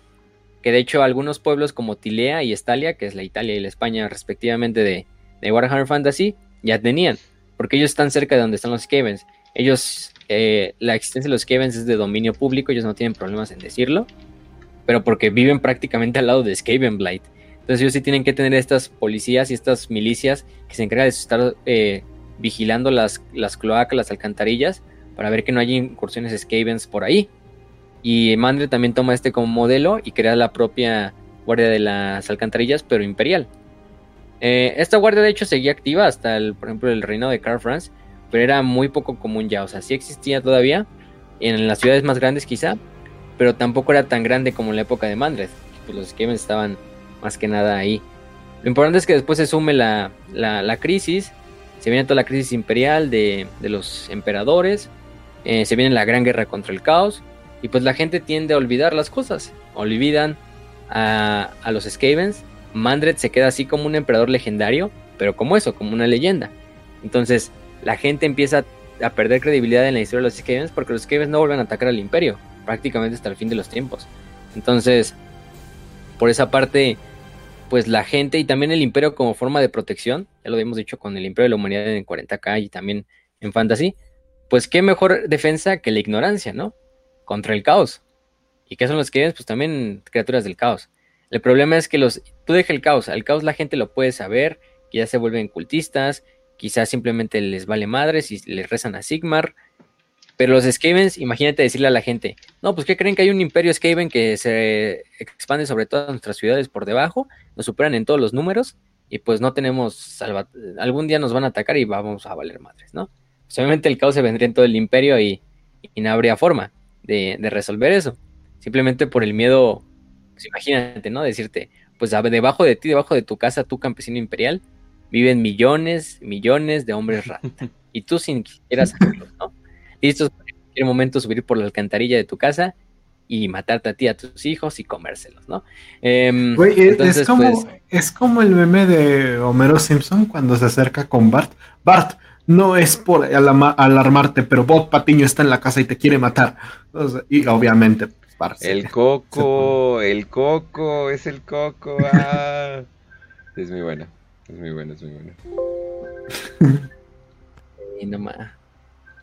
B: que de hecho algunos pueblos como Tilea y Estalia, que es la Italia y la España respectivamente de, de Warhammer Fantasy, ya tenían, porque ellos están cerca de donde están los Skavens. Ellos, eh, la existencia de los Skavens es de dominio público, ellos no tienen problemas en decirlo, pero porque viven prácticamente al lado de Skavenblight. Entonces ellos sí tienen que tener estas policías y estas milicias que se encargan de estar eh, vigilando las, las cloacas, las alcantarillas, para ver que no haya incursiones Skavens por ahí. Y Mandre también toma este como modelo y crea la propia guardia de las alcantarillas, pero imperial. Eh, esta guardia de hecho seguía activa hasta, el, por ejemplo, el reinado de Karl Franz, pero era muy poco común ya, o sea, sí existía todavía en las ciudades más grandes quizá, pero tampoco era tan grande como en la época de Mandred, pues los Skavens estaban más que nada ahí. Lo importante es que después se sume la, crisis, se viene toda la crisis imperial de, los emperadores, eh, se viene la gran guerra contra el caos, y pues la gente tiende a olvidar las cosas, olvidan a, a los Skavens, Mandred se queda así como un emperador legendario, pero como eso, como una leyenda. Entonces la gente empieza a perder credibilidad en la historia de los Skavens porque los Skavens no vuelven a atacar al imperio, prácticamente hasta el fin de los tiempos. Entonces, por esa parte, pues la gente y también el imperio como forma de protección, ya lo habíamos dicho con el imperio de la humanidad en 40k y también en fantasy, pues qué mejor defensa que la ignorancia, ¿no? Contra el caos. ¿Y qué son los que Pues también criaturas del caos. El problema es que los, tú deja el caos, al caos la gente lo puede saber, ya se vuelven cultistas, quizás simplemente les vale madres y les rezan a Sigmar, pero los Skavens, imagínate decirle a la gente, no, pues que creen que hay un imperio Skaven que se expande sobre todas nuestras ciudades por debajo, nos superan en todos los números y pues no tenemos salva algún día nos van a atacar y vamos a valer madres, ¿no? Pues obviamente el caos se vendría en todo el imperio y, no habría forma de, resolver eso. simplemente por el miedo, pues imagínate, ¿no? Decirte, pues debajo de ti, debajo de tu casa, tu campesino imperial, viven millones, millones de hombres rata. y tú sin siquiera saberlo, ¿no? Listos para en cualquier momento subir por la alcantarilla de tu casa y matarte a ti, a tus hijos y comérselos, ¿no?
D: Em, es, como, pues, es como el meme de Homero Simpson cuando se acerca con Bart. Bart, no es por alarmarte, pero Bob Patiño está en la casa y te quiere matar. y obviamente,
A: Bart, El coco, el coco, es el coco. Ah. es muy bueno, es muy bueno, es muy bueno.
B: y no más.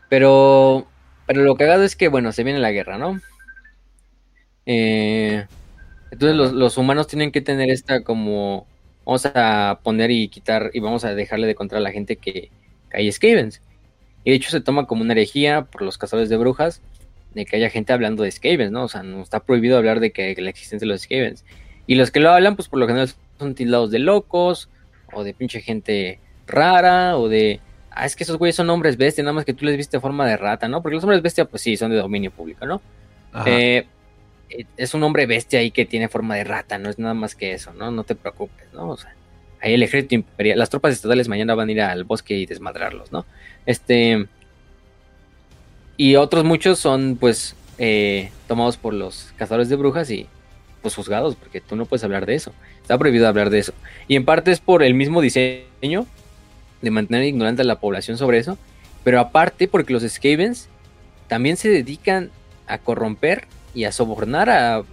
B: Pero, pero lo cagado es que, bueno, se viene la guerra, ¿no? Eh, entonces los, humanos tienen que tener esta como, vamos a poner y quitar y vamos a dejarle de contra a la gente que, hay Skavens. Y de hecho se toma como una herejía por los cazadores de brujas de que haya gente hablando de Skavens, ¿no? O sea, no está prohibido hablar de que, la existencia de los Skavens. Y los que lo hablan, pues por lo general son tildados de locos, o de pinche gente rara, o de, ah, es que esos güeyes son hombres bestia, nada más que tú les viste forma de rata, ¿no? Porque los hombres bestia, pues sí, son de dominio público, ¿no? Eh, eh, es un hombre bestia ahí que tiene forma de rata, no es nada más que eso, ¿no? No te preocupes, ¿no? O sea, ahí el ejército imperial, las tropas estatales mañana van a ir al bosque y desmadrarlos, ¿no? Este. Y otros muchos son, pues, eh, tomados por los cazadores de brujas y, pues, juzgados, porque tú no puedes hablar de eso. Está prohibido hablar de eso. Y en parte es por el mismo diseño de mantener ignorante a la población sobre eso, pero aparte porque los Skavens también se dedican a corromper y a sobornar a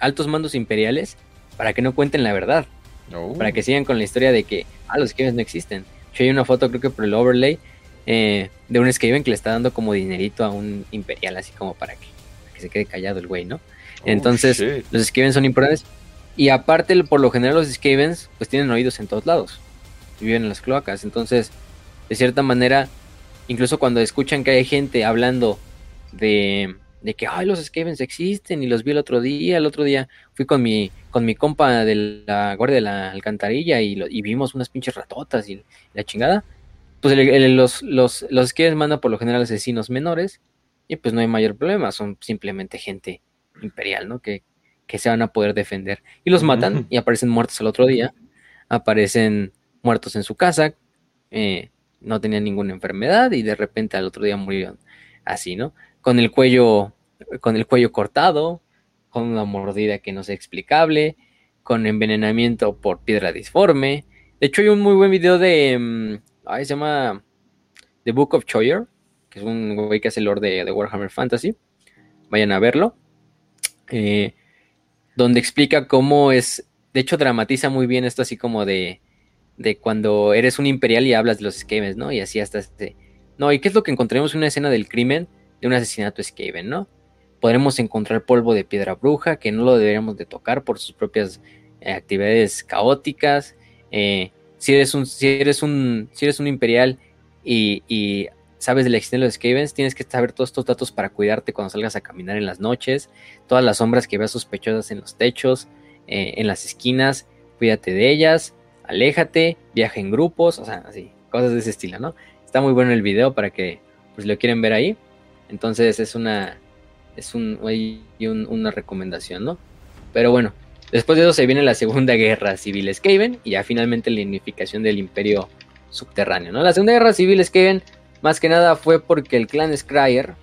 B: altos mandos imperiales para que no cuenten la verdad. Oh. Para que sigan con la historia de que, ah, los Skavens no existen. Yo hay una foto, creo que por el overlay, eh, de un Skaven que le está dando como dinerito a un imperial, así como para que, se quede callado el güey, ¿no? Oh, Entonces, los Skavens son importantes. Y aparte, por lo general, los Skavens, pues tienen oídos en todos lados. Viven en las cloacas. Entonces, de cierta manera, incluso cuando escuchan que hay gente hablando de de que, ay, los Skavens existen y los vi el otro día, el otro día fui con mi, con mi compa de la guardia de la alcantarilla y, y vimos unas pinches ratotas y la chingada, pues los, los, los Skavens mandan por lo general asesinos menores y pues no hay mayor problema, son simplemente gente imperial, ¿no? Que, que se van a poder defender. Y los matan y aparecen muertos al otro día, aparecen muertos en su casa, eh, no tenían ninguna enfermedad y de repente al otro día murieron así, ¿no? Con el cuello con el cuello cortado, con una mordida que no es explicable, con envenenamiento por piedra disforme. De hecho, hay un muy buen video de. Mm, se llama The Book of Choyer, que es un güey que hace el lore de, Warhammer Fantasy. Vayan a verlo. Eh, donde explica cómo es. De hecho, dramatiza muy bien esto, así como de. De cuando eres un imperial y hablas de los Skavens, ¿no? Y así hasta este. No, ¿y qué es lo que encontramos? Una escena del crimen de un asesinato Skaven, ¿no? podremos encontrar polvo de piedra bruja que no lo deberíamos de tocar por sus propias eh, actividades caóticas. Eh, si, eres un, si, eres un, si eres un imperial y, sabes de la existencia de los Skavens, tienes que saber todos estos datos para cuidarte cuando salgas a caminar en las noches, todas las sombras que veas sospechosas en los techos, eh, en las esquinas, cuídate de ellas, aléjate, viaja en grupos, o sea, así, cosas de ese estilo, ¿no? Está muy bueno el video para que pues lo quieren ver ahí. Entonces es una, es un, una recomendación, ¿no? Pero bueno, después de eso se viene la Segunda Guerra Civil Skaven y ya finalmente la unificación del Imperio Subterráneo, ¿no? La Segunda Guerra Civil Skaven más que nada fue porque el clan Scryer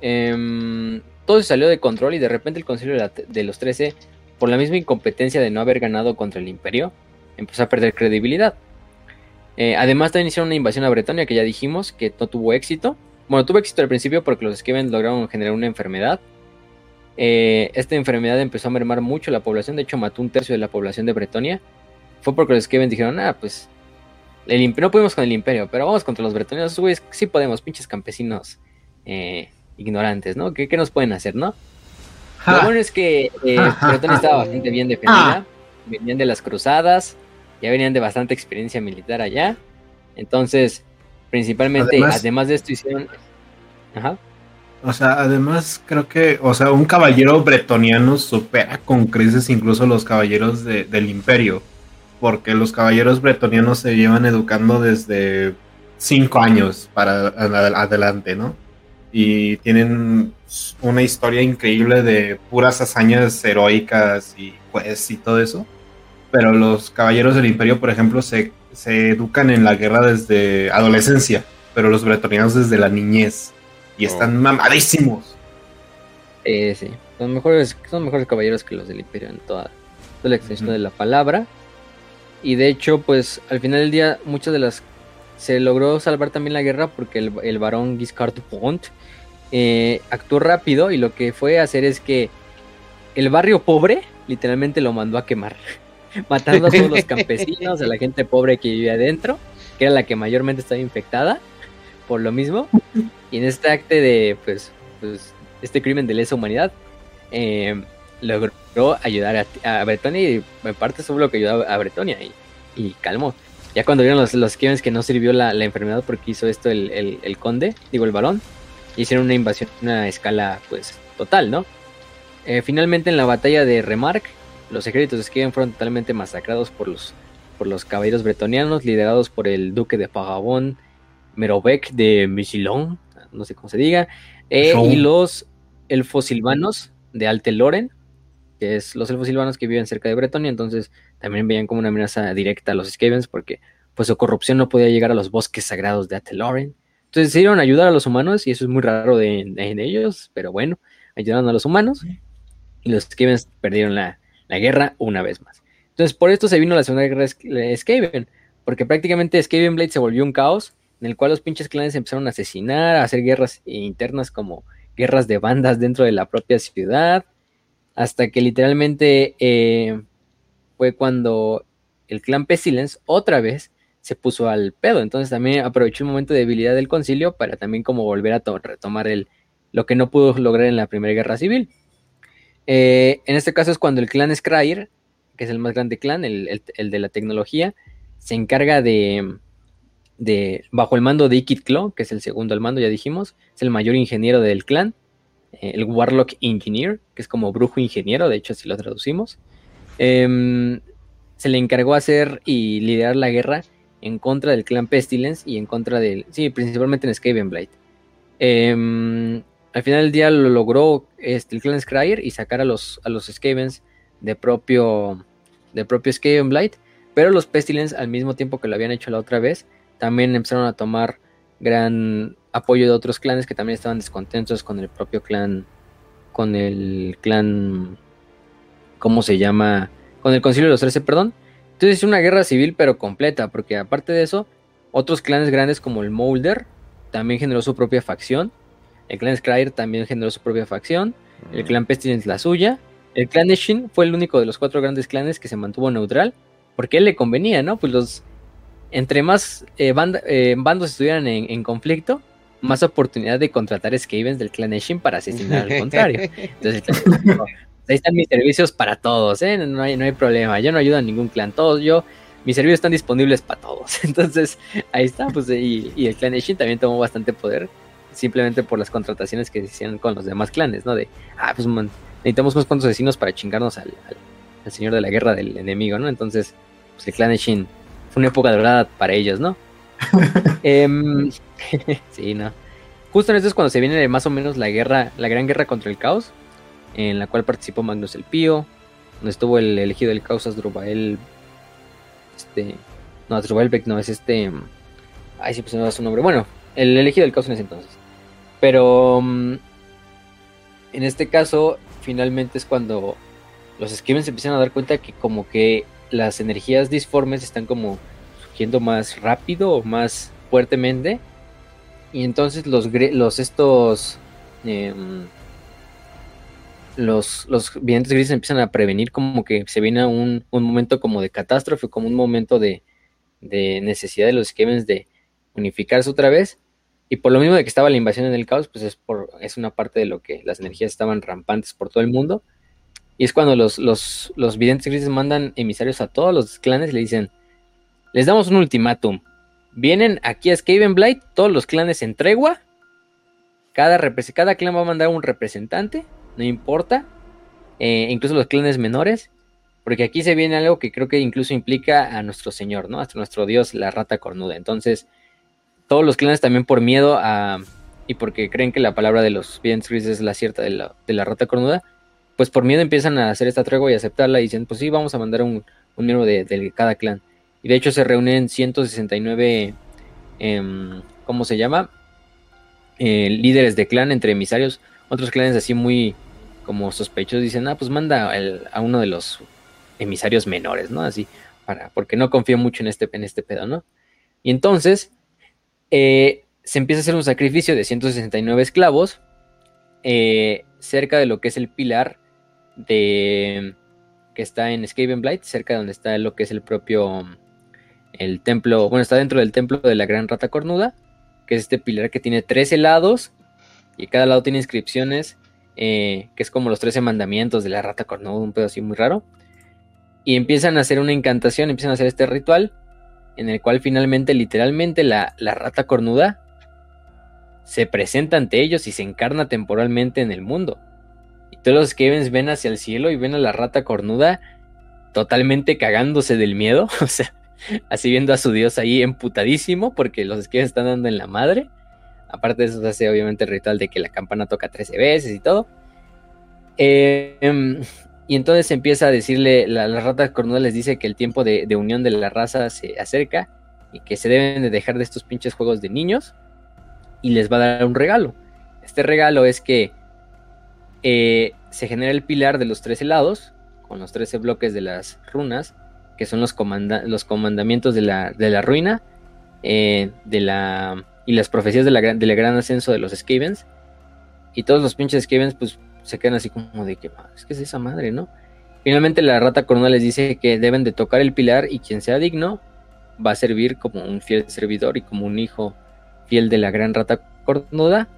B: em, todo se salió de control y de repente el Concilio de, los 13, por la misma incompetencia de no haber ganado contra el Imperio, empezó a perder credibilidad. Eh, además también hicieron una invasión a Bretonia que ya dijimos que no tuvo éxito bueno, tuvo éxito al principio porque los Skaven lograron generar una enfermedad. Eh, esta enfermedad empezó a mermar mucho la población, de hecho mató un tercio de la población de Bretonia. Fue porque los Skaven dijeron, ah, pues el no pudimos con el imperio, pero vamos contra los bretonianos, güeyes, sí podemos, pinches campesinos eh, ignorantes, ¿no? ¿Qué, nos pueden hacer, no? Lo bueno es que eh, Bretonia estaba bastante bien defendida, venían de las cruzadas, ya venían de bastante experiencia militar allá, entonces Principalmente, además, de esto hicieron... Ajá.
D: O sea, además creo que, o sea, un caballero bretoniano supera con creces incluso los caballeros del imperio, porque los caballeros bretonianos se llevan educando desde cinco años para adelante, ¿no? Y tienen una historia increíble de puras hazañas heroicas y pues y todo eso. Pero los caballeros del imperio, por ejemplo, se, se educan en la guerra desde adolescencia, pero los bretonianos desde la niñez. Y están mamadísimos.
B: Eh, sí, son mejores, son mejores caballeros que los del imperio en toda, toda la extensión de la palabra. Y de hecho, pues al final del día, muchas de las se logró salvar también la guerra porque el, el varón Giscard Pont eh, actuó rápido y lo que fue a hacer es que el barrio pobre literalmente lo mandó a quemar, matando a todos los campesinos, a la gente pobre que vivía adentro, que era la que mayormente estaba infectada por lo mismo. Y en este acte de, pues, pues este crimen de lesa humanidad, eh, logró ayudar a, Bretonia y en parte eso fue lo que ayudó a Bretonia y, y calmó. Ya cuando vieron los, los que no sirvió la, enfermedad porque hizo esto el, conde, digo el balón, hicieron una invasión a una escala pues total, ¿no? Eh, finalmente en la batalla de Remarque, los ejércitos de Skaven fueron totalmente masacrados por los, por los caballeros bretonianos, liderados por el duque de Pagabón, Merovec de Michilón, no sé cómo se diga, eh, y los elfos silvanos de Alteloren, que es los elfos silvanos que viven cerca de Bretonia, entonces también veían como una amenaza directa a los Skavens porque pues su corrupción no podía llegar a los bosques sagrados de Ateloren. Entonces decidieron ayudar a los humanos y eso es muy raro de, ellos, pero bueno, ayudaron a los humanos y los Skavens perdieron la, guerra una vez más. Entonces por esto se vino la segunda guerra de Skaven, porque prácticamente Skaven Blade se volvió un caos en el cual los pinches clanes empezaron a asesinar, a hacer guerras internas como guerras de bandas dentro de la propia ciudad, hasta que literalmente eh, fue cuando el clan Pestilence otra vez se puso al pedo. Entonces también aprovechó un momento de debilidad del concilio para también como volver a retomar el, lo que no pudo lograr en la Primera Guerra Civil. Eh, en este caso es cuando el clan Scryer, que es el más grande clan, el, de la tecnología, se encarga de, de, bajo el mando de Ikit Claw, que es el segundo al mando, ya dijimos, es el mayor ingeniero del clan, eh, el Warlock Engineer, que es como brujo ingeniero, de hecho así lo traducimos. Em, se le encargó hacer y liderar la guerra en contra del clan Pestilence y en contra del, sí, principalmente en Skavenblight. Em, al final del día lo logró este, el clan Scryer y sacar a los, a los Skavens de propio, de propio Skavenblight, pero los Pestilence al mismo tiempo que lo habían hecho la otra vez, también empezaron a tomar gran apoyo de otros clanes que también estaban descontentos con el propio clan, con el clan, ¿cómo se llama? Con el Concilio de los Trece, perdón. Entonces es una guerra civil pero completa, porque aparte de eso, otros clanes grandes como el Molder también generó su propia facción. El clan Scryer también generó su propia facción. El clan Pestilence la suya. El clan Eshin fue el único de los cuatro grandes clanes que se mantuvo neutral. Porque él le convenía, ¿no? Pues los. Entre más eh, eh, bandos estuvieran en, conflicto, más oportunidad de contratar Skavens del clan Eshin para asesinar al contrario. Entonces, ahí están mis servicios para todos, ¿eh? no, hay, no hay problema. Yo no ayudo a ningún clan, todos yo, mis servicios están disponibles para todos. Entonces, ahí está, pues, y, el clan Eshin también tomó bastante poder, simplemente por las contrataciones que se hicieron con los demás clanes, ¿no? De, ah, pues, necesitamos unos cuantos vecinos para chingarnos al, señor de la guerra del enemigo, ¿no? Entonces, pues el clan Eshin fue una época dorada para ellos, ¿no? Em, sí, no. Justo en esto es cuando se viene más o menos la guerra, la gran guerra contra el caos, en la cual participó Magnus el Pío, donde estuvo el elegido del caos Asdrubal, este, no, Asdrubal Beck no, es este, ay, sí, pues no da su nombre, bueno, el elegido del caos en ese entonces. Pero mm, en este caso, finalmente es cuando los Skavens se empiezan a dar cuenta que como que las energías disformes están como surgiendo más rápido o más fuertemente y entonces los, los estos em, los, los grises empiezan a prevenir como que se viene un, un momento como de catástrofe, como un momento de, necesidad de los Skavens de unificarse otra vez. Y por lo mismo de que estaba la invasión en el caos, pues es, por, es una parte de lo que las energías estaban rampantes por todo el mundo. Y es cuando los, los, los videntes grises mandan emisarios a todos los clanes y le dicen, les damos un ultimátum. Vienen aquí a Skaven Blight, todos los clanes en tregua. Cada, cada clan va a mandar un representante, no importa. Eh, incluso los clanes menores. Porque aquí se viene algo que creo que incluso implica a nuestro señor, ¿no? Hasta nuestro dios, la rata cornuda. Entonces, todos los clanes también por miedo a, y porque creen que la palabra de los Videntes Grises es la cierta de la, de la rata cornuda, pues por miedo empiezan a hacer esta tregua y aceptarla y dicen, pues sí, vamos a mandar un, un miembro de, de cada clan. Y de hecho se reúnen 169, em, ¿cómo se llama? Eh, líderes de clan entre emisarios. Otros clanes así muy como sospechosos dicen, ah, pues manda a uno de los emisarios menores, ¿no? Así, para, porque no confío mucho en este, en este pedo, ¿no? Y entonces eh, se empieza a hacer un sacrificio de 169 esclavos eh, cerca de lo que es el pilar de que está en Skavenblight, cerca de donde está lo que es el propio el templo, bueno, está dentro del templo de la gran rata cornuda, que es este pilar que tiene 13 lados y cada lado tiene inscripciones, eh, que es como los 13 mandamientos de la rata cornuda, un pedo así muy raro. Y empiezan a hacer una encantación, empiezan a hacer este ritual, en el cual finalmente, literalmente, la, la rata cornuda se presenta ante ellos y se encarna temporalmente en el mundo. Y todos los Skavens ven hacia el cielo y ven a la rata cornuda totalmente cagándose del miedo. O sea, así viendo a su dios ahí emputadísimo porque los Skavens están dando en la madre. Aparte de eso se hace obviamente el ritual de que la campana toca 13 veces y todo. Em, y entonces empieza a decirle, la, la, rata cornuda les dice que el tiempo de, de, unión de la raza se acerca y que se deben de dejar de estos pinches juegos de niños y les va a dar un regalo. Este regalo es que eh, se genera el pilar de los 13 lados, con los 13 bloques de las runas, que son los, comanda los comandamientos de la, de la ruina, eh, de la, y las profecías de la, del gran ascenso de los Skavens. Y todos los pinches Skavens pues se quedan así como de que, es que es esa madre, ¿no? Finalmente la rata corona les dice que deben de tocar el pilar y quien sea digno va a servir como un fiel servidor y como un hijo fiel de la gran rata cornuda.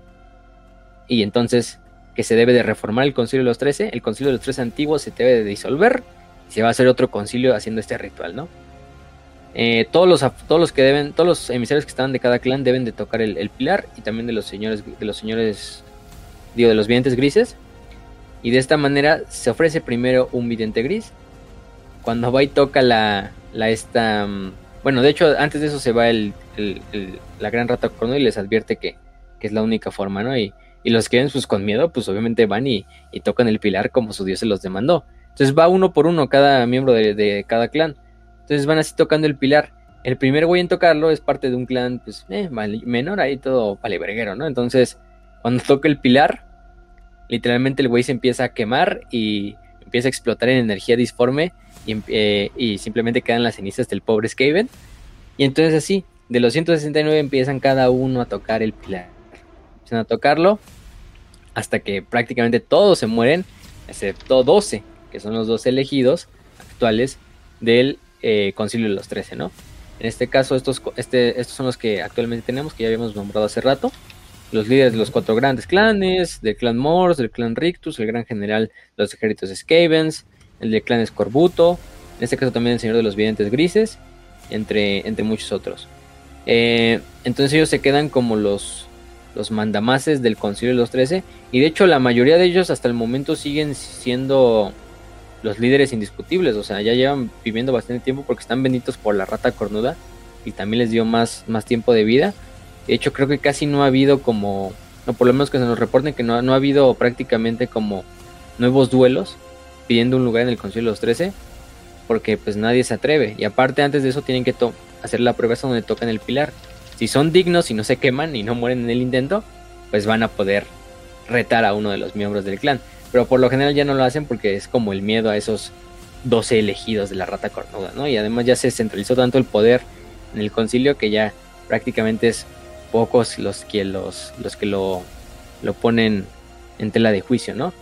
B: Y entonces que se debe de reformar el concilio de los 13, el concilio de los 13 antiguos se debe de disolver y se va a hacer otro concilio haciendo este ritual, ¿no? Eh, todos, los, todos los que deben, todos los emisarios que están de cada clan deben de tocar el, pilar y también de los señores, de los señores, digo, de los videntes grises. Y de esta manera se ofrece primero un vidente gris. Cuando va y toca la, la esta, mm, bueno, de hecho antes de eso se va el, el, la gran rata corno y les advierte que, que, es la única forma, ¿no? Y, y los que ven pues con miedo, pues obviamente van y, y, tocan el pilar como su dios se los demandó. Entonces va uno por uno cada miembro de, de cada clan. Entonces van así tocando el pilar. El primer güey en tocarlo es parte de un clan, pues, eh, menor, ahí todo paleverguero, ¿no? Entonces, cuando toca el pilar, literalmente el güey se empieza a quemar y empieza a explotar en energía disforme y, eh, simplemente quedan las cenizas del pobre Skaven. Y entonces así, de los 169 empiezan cada uno a tocar el pilar. Empiezan a tocarlo hasta que prácticamente todos se mueren, excepto 12, que son los dos elegidos actuales del eh, Concilio de los 13, ¿no? En este caso, estos, este, estos son los que actualmente tenemos, que ya habíamos nombrado hace rato. Los líderes de los cuatro grandes clanes, del clan Mors, del clan Rictus, el gran general de los ejércitos Skavens, el del clan Escorbuto, en este caso también el señor de los videntes grises, entre, entre muchos otros. Eh, entonces ellos se quedan como los, los mandamases del Concilio de los 13, y de hecho la mayoría de ellos hasta el momento siguen siendo los líderes indiscutibles, o sea, ya llevan viviendo bastante tiempo porque están benditos por la rata cornuda y también les dio más, más tiempo de vida. De hecho, creo que casi no ha habido como, no por lo menos que se nos reporten que no, no ha habido prácticamente como nuevos duelos pidiendo un lugar en el Concilio de los 13, porque pues nadie se atreve. Y aparte, antes de eso, tienen que hacer la prueba donde tocan el pilar. Si son dignos y no se queman y no mueren en el intento, pues van a poder retar a uno de los miembros del clan. Pero por lo general ya no lo hacen porque es como el miedo a esos 12 elegidos de la rata cornuda, ¿no? Y además ya se centralizó tanto el poder en el concilio que ya prácticamente es pocos los que los, los que lo, lo ponen en tela de juicio, ¿no?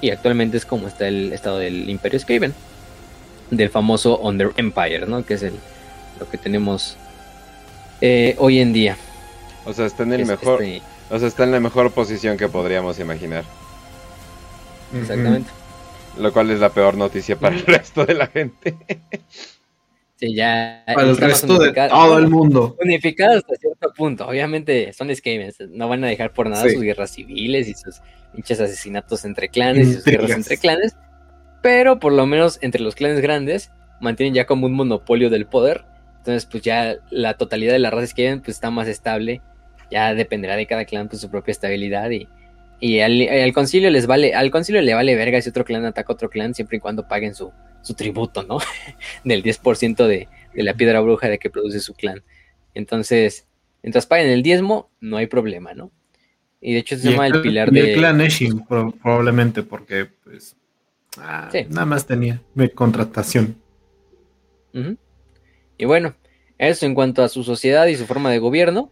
B: Y actualmente es como está el estado del Imperio Skaven, del famoso Under Empire, ¿no? Que es el, lo que tenemos eh, hoy en día.
A: O sea, está en el es, mejor, este... o sea, está en la mejor posición que podríamos imaginar.
B: Exactamente.
A: Lo cual es la peor noticia para el resto de la gente.
B: Sí, ya.
D: Para el resto de todo el mundo.
B: Unificados hasta cierto punto. Obviamente son Skavens. No van a dejar por nada sí. sus guerras civiles y sus pinches asesinatos entre clanes y sus guerras entre clanes. Pero por lo menos entre los clanes grandes mantienen ya como un monopolio del poder. Entonces, pues ya la totalidad de la raza Skaven pues, está más estable ya dependerá de cada clan pues, su propia estabilidad y, y al, concilio les vale, al concilio le vale verga si otro clan ataca a otro clan siempre y cuando paguen su, su tributo, ¿no? Del 10% de, de la piedra bruja de que produce su clan. Entonces, mientras paguen el diezmo, no hay problema, ¿no? Y de hecho se llama el, pilar de.
D: El clan Eshin, probablemente, porque pues. Ah, nada más tenía mi contratación.
B: Y bueno, eso en cuanto a su sociedad y su forma de gobierno.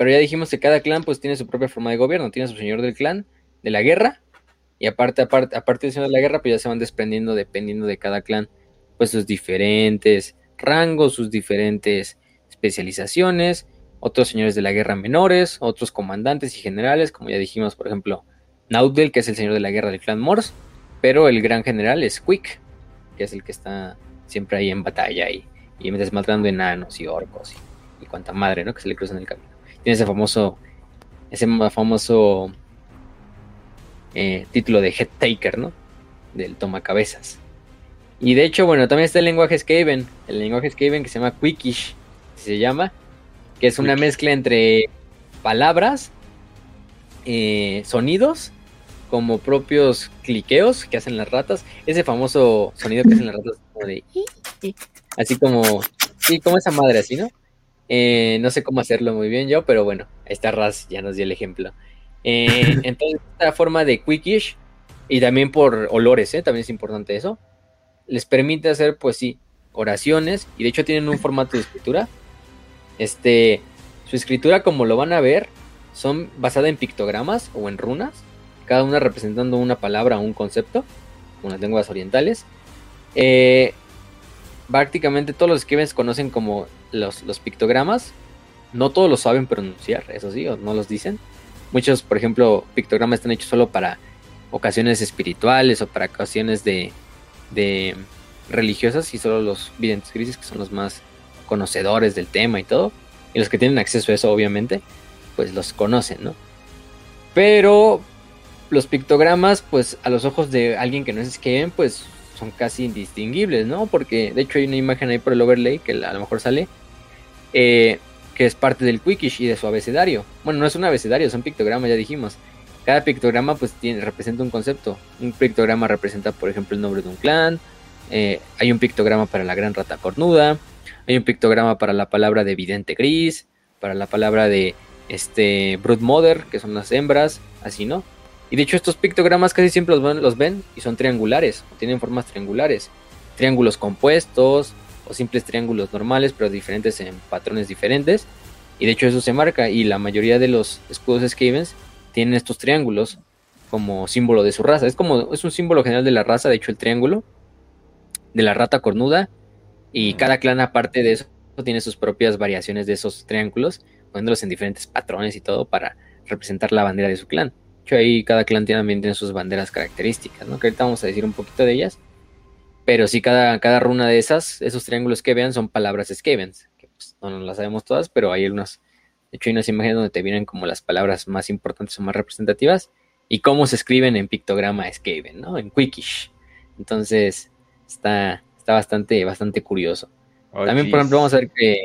B: Pero ya dijimos que cada clan pues tiene su propia forma de gobierno. Tiene su señor del clan, de la guerra. Y aparte, aparte, aparte del señor de la guerra, pues ya se van desprendiendo dependiendo de cada clan. Pues sus diferentes rangos, sus diferentes especializaciones otros señores de la guerra menores, otros comandantes y generales, como ya dijimos, por ejemplo, Naudel, que es el señor de la guerra del clan Morse, pero el gran general es Quick, que es el que está siempre ahí en batalla y, y desmatando enanos y orcos y, cuanta madre, ¿no? Que se le cruza en el camino. Tiene ese famoso, ese famoso eh, título de Head Taker, ¿no? Del tomacabezas. Y de hecho, bueno, también está el lenguaje Skaven, el lenguaje Skaven que se llama Quickish, se llama, que es una mezcla entre palabras, eh, sonidos, como propios cliqueos que hacen las ratas, ese famoso sonido que hacen las ratas, como de, así como, sí, como esa madre así, ¿no? Eh, no sé cómo hacerlo muy bien yo, pero bueno, esta Raz ya nos dio el ejemplo. Eh, entonces, esta forma de quickish, y también por olores, también es importante eso, les permite hacer, pues sí, oraciones, y de hecho tienen un formato de escritura este, su escritura, como lo van a ver, son basada en pictogramas o en runas, cada una representando una palabra o un concepto, con las lenguas orientales. Eh, prácticamente todos los escribes conocen como los, los, pictogramas. No todos lo saben pronunciar, eso sí, o no los dicen. Muchos, por ejemplo, pictogramas están hechos solo para ocasiones espirituales o para ocasiones de, de religiosas y solo los videntes grises, que son los más conocedores del tema y todo, y los que tienen acceso a eso obviamente, pues los conocen, ¿no? Pero los pictogramas, pues a los ojos de alguien que no es Skaven, pues son casi indistinguibles, ¿no? Porque de hecho hay una imagen ahí por el overlay que a lo mejor sale, eh, que es parte del Quickish y de su abecedario. Bueno, no es un abecedario, son pictogramas, ya dijimos. Cada pictograma pues tiene, representa un concepto. Un pictograma representa, por ejemplo, el nombre de un clan. Eh, hay un pictograma para la gran rata cornuda. Hay un pictograma para la palabra de vidente gris, para la palabra de este brood mother, que son las hembras, así, ¿no? Y de hecho estos pictogramas casi siempre los ven, los ven y son triangulares, tienen formas triangulares, triángulos compuestos o simples triángulos normales, pero diferentes en patrones diferentes. Y de hecho eso se marca y la mayoría de los escudos Skavens tienen estos triángulos como símbolo de su raza. Es como es un símbolo general de la raza, de hecho el triángulo de la rata cornuda y cada clan, aparte de eso, tiene sus propias variaciones de esos triángulos, poniéndolos en diferentes patrones y todo para representar la bandera de su clan. De hecho, ahí cada clan también tiene sus banderas características, ¿no? Que ahorita vamos a decir un poquito de ellas. Pero sí, cada, cada runa de esas, esos triángulos que vean son palabras Skavens, que pues, no, las sabemos todas, pero hay unas, de hecho hay unas imágenes donde te vienen como las palabras más importantes o más representativas y cómo se escriben en pictograma Skaven, ¿no? En Quickish. Entonces, está, bastante, bastante curioso. Oh, También, por ejemplo, vamos a ver que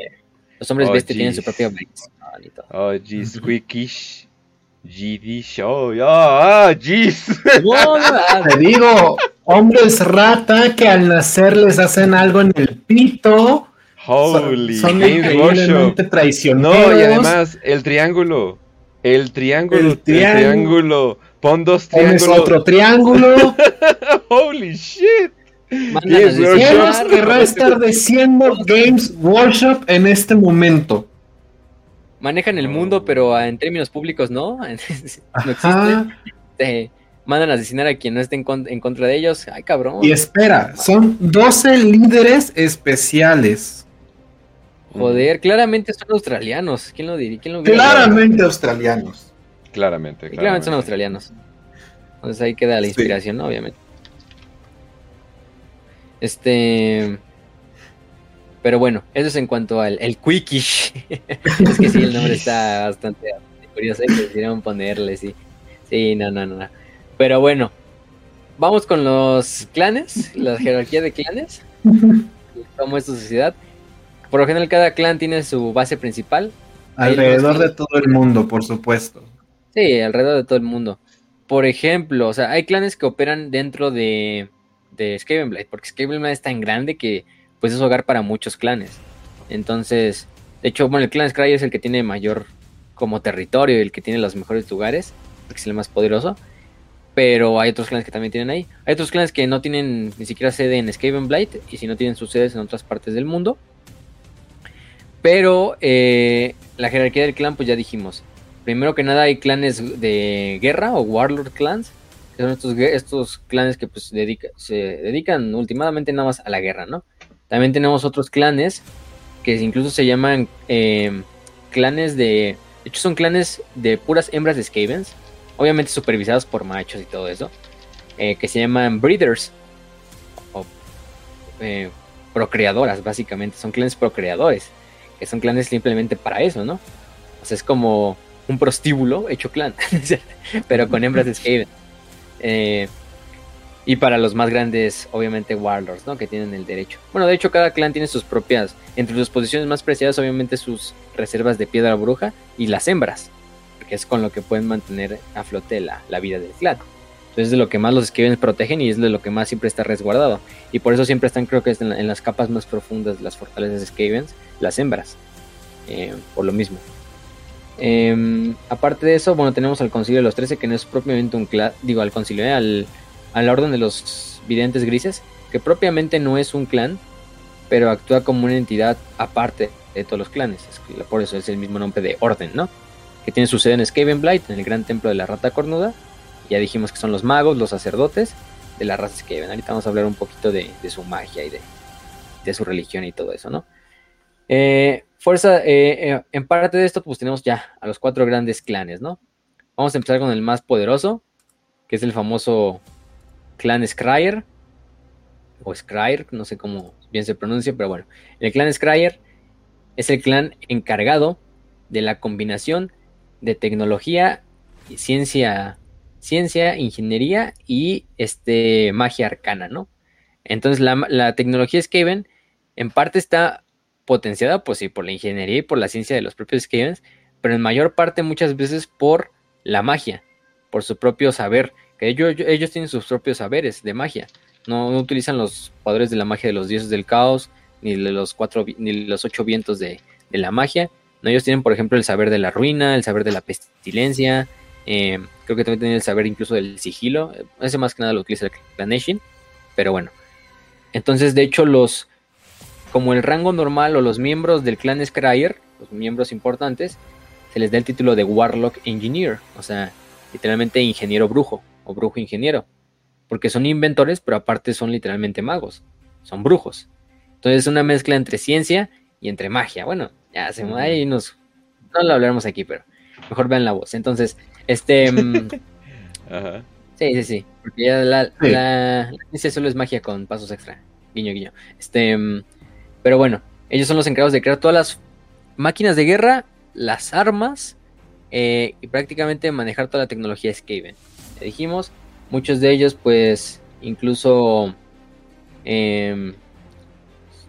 B: los hombres oh, bestia tienen su propia
A: Oh, jeez, squeakish. GD oh, ah, jeez.
D: Te digo, hombres rata que al nacer les hacen algo en el pito.
A: Holy,
D: son, increíblemente traicioneros.
A: No, y además, el triángulo. El triángulo, el triángulo. Pon dos triángulos.
D: otro triángulo.
A: Holy shit.
D: Games Workshop querrá estar diciendo Games Workshop en este momento.
B: Manejan el mundo, pero en términos públicos no. no existe. mandan a asesinar a quien no esté en, contra de ellos. Ay, cabrón.
D: Y espera, son 12 líderes especiales.
B: Joder, claramente son australianos. ¿Quién lo diría?
D: claramente australianos.
A: Claramente,
B: claramente. son australianos. Entonces ahí queda la inspiración, ¿no? Obviamente. Este. Pero bueno, eso es en cuanto al el Quickish. es que sí, el nombre está bastante curioso. Que decidieron ponerle, sí. Sí, no, no, no. Pero bueno, vamos con los clanes, la jerarquía de clanes. Como es su sociedad. Por lo general, cada clan tiene su base principal,
D: Alrededor de todo el mundo, por supuesto.
B: Sí, alrededor de todo el mundo. Por ejemplo, o sea, hay clanes que operan dentro de, de Skavenblight, porque Skavenblight es tan grande que pues es hogar para muchos clanes. Entonces, de hecho, bueno, el clan Scry es el que tiene mayor como territorio, el que tiene los mejores lugares, porque es el más poderoso. Pero hay otros clanes que también tienen ahí. Hay otros clanes que no tienen ni siquiera sede en Skavenblight y si no tienen sus sedes en otras partes del mundo. Pero eh, la jerarquía del clan, pues ya dijimos. Primero que nada hay clanes de guerra o warlord clans. Que son estos, estos clanes que pues se dedican últimamente nada más a la guerra, ¿no? También tenemos otros clanes que incluso se llaman eh, clanes de... De hecho son clanes de puras hembras de Skavens. Obviamente supervisados por machos y todo eso. Eh, que se llaman breeders. O eh, procreadoras, básicamente. Son clanes procreadores. Que son clanes simplemente para eso, ¿no? O sea, es como un prostíbulo hecho clan. pero con hembras de Skaven. Eh, y para los más grandes, obviamente, Warlords, ¿no? Que tienen el derecho. Bueno, de hecho, cada clan tiene sus propias. Entre sus posiciones más preciadas, obviamente, sus reservas de piedra bruja y las hembras. Que es con lo que pueden mantener a flote la, vida del clan. Entonces, es de lo que más los Skavens protegen y es de lo que más siempre está resguardado. Y por eso siempre están, creo que en, en las capas más profundas de las fortalezas de Skavens, las hembras. Eh, por lo mismo. Em, aparte de eso, bueno, tenemos al Concilio de los Trece, que no es propiamente un clan. Digo, al Concilio, eh, al a la Orden de los Videntes Grises, que propiamente no es un clan, pero actúa como una entidad aparte de todos los clanes. Por eso es el mismo nombre de Orden, ¿no? Que tiene su sede en Skavenblight, en el gran templo de la Rata Cornuda. Ya dijimos que son los magos, los sacerdotes de la raza Skaven. Ahorita vamos a hablar un poquito de, su magia y de, su religión y todo eso, ¿no? Eh, fuerza, eh, eh, en parte de esto, pues tenemos ya a los cuatro grandes clanes, ¿no? Vamos a empezar con el más poderoso, que es el famoso clan Scryer, o Scryer, no sé cómo bien se pronuncia, pero bueno, el clan Scryer es el clan encargado de la combinación de tecnología, y ciencia, ciencia, ingeniería y este, magia arcana, ¿no? Entonces la, la tecnología Skaven en parte está potenciada, pues sí, por la ingeniería y por la ciencia de los propios Skavens, pero en mayor parte muchas veces por la magia, por su propio saber que ellos, ellos tienen sus propios saberes de magia. No, utilizan los poderes de la magia de los dioses del caos, ni de los cuatro, ni los ocho vientos de, la magia. No, ellos tienen, por ejemplo, el saber de la ruina, el saber de la pestilencia. Eh, creo que también tienen el saber incluso del sigilo. Ese más que nada lo utiliza el Clanation. Pero bueno. Entonces, de hecho, los. Como el rango normal o los miembros del clan Scryer, los miembros importantes, se les da el título de Warlock Engineer. O sea, literalmente ingeniero brujo o brujo ingeniero. Porque son inventores, pero aparte son literalmente magos. Son brujos. Entonces es una mezcla entre ciencia y entre magia. Bueno, ya se ahí nos. No lo hablaremos aquí, pero mejor vean la voz. Entonces, este. Mm, Ajá. Sí, sí, sí. Porque ya la, ciencia solo es magia con pasos extra. Guiño, guiño. Este. Mm, pero bueno, ellos son los encargados de crear todas las máquinas de guerra, las armas eh, y prácticamente manejar toda la tecnología Skaven dijimos, muchos de ellos pues incluso, em,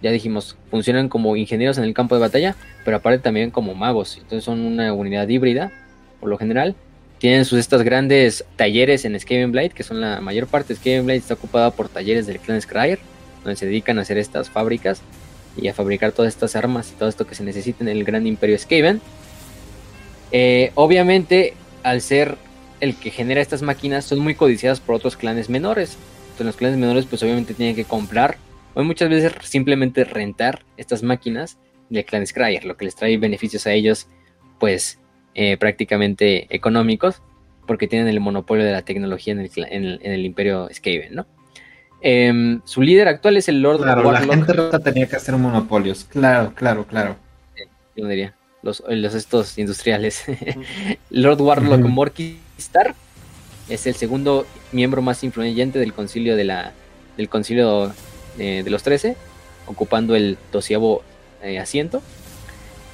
B: ya dijimos, funcionan como ingenieros en el campo de batalla, pero aparte también como magos, entonces son una unidad híbrida, por lo general. Tienen sus estas grandes talleres en Skaven que son la mayor parte de Skaven está ocupada por talleres del clan Scryer, donde se dedican a hacer estas fábricas y a fabricar todas estas armas y todo esto que se necesita en el gran imperio Skaven. Eh, obviamente, al ser el que genera estas máquinas son muy codiciadas por otros clanes menores. Entonces los clanes menores pues obviamente tienen que comprar o muchas veces simplemente rentar estas máquinas de clan Scryer, lo que les trae beneficios a ellos pues eh, prácticamente económicos porque tienen el monopolio de la tecnología en el, imperio Skaven, ¿no? Em, su líder actual es el Lord
D: claro, La gente rota tenía que hacer monopolios, claro, claro, claro.
B: yo diría, los, los estos industriales. Lord Warlock Morky Star es el segundo miembro más influyente del concilio de la del concilio eh, de los trece, ocupando el doceavo eh, asiento.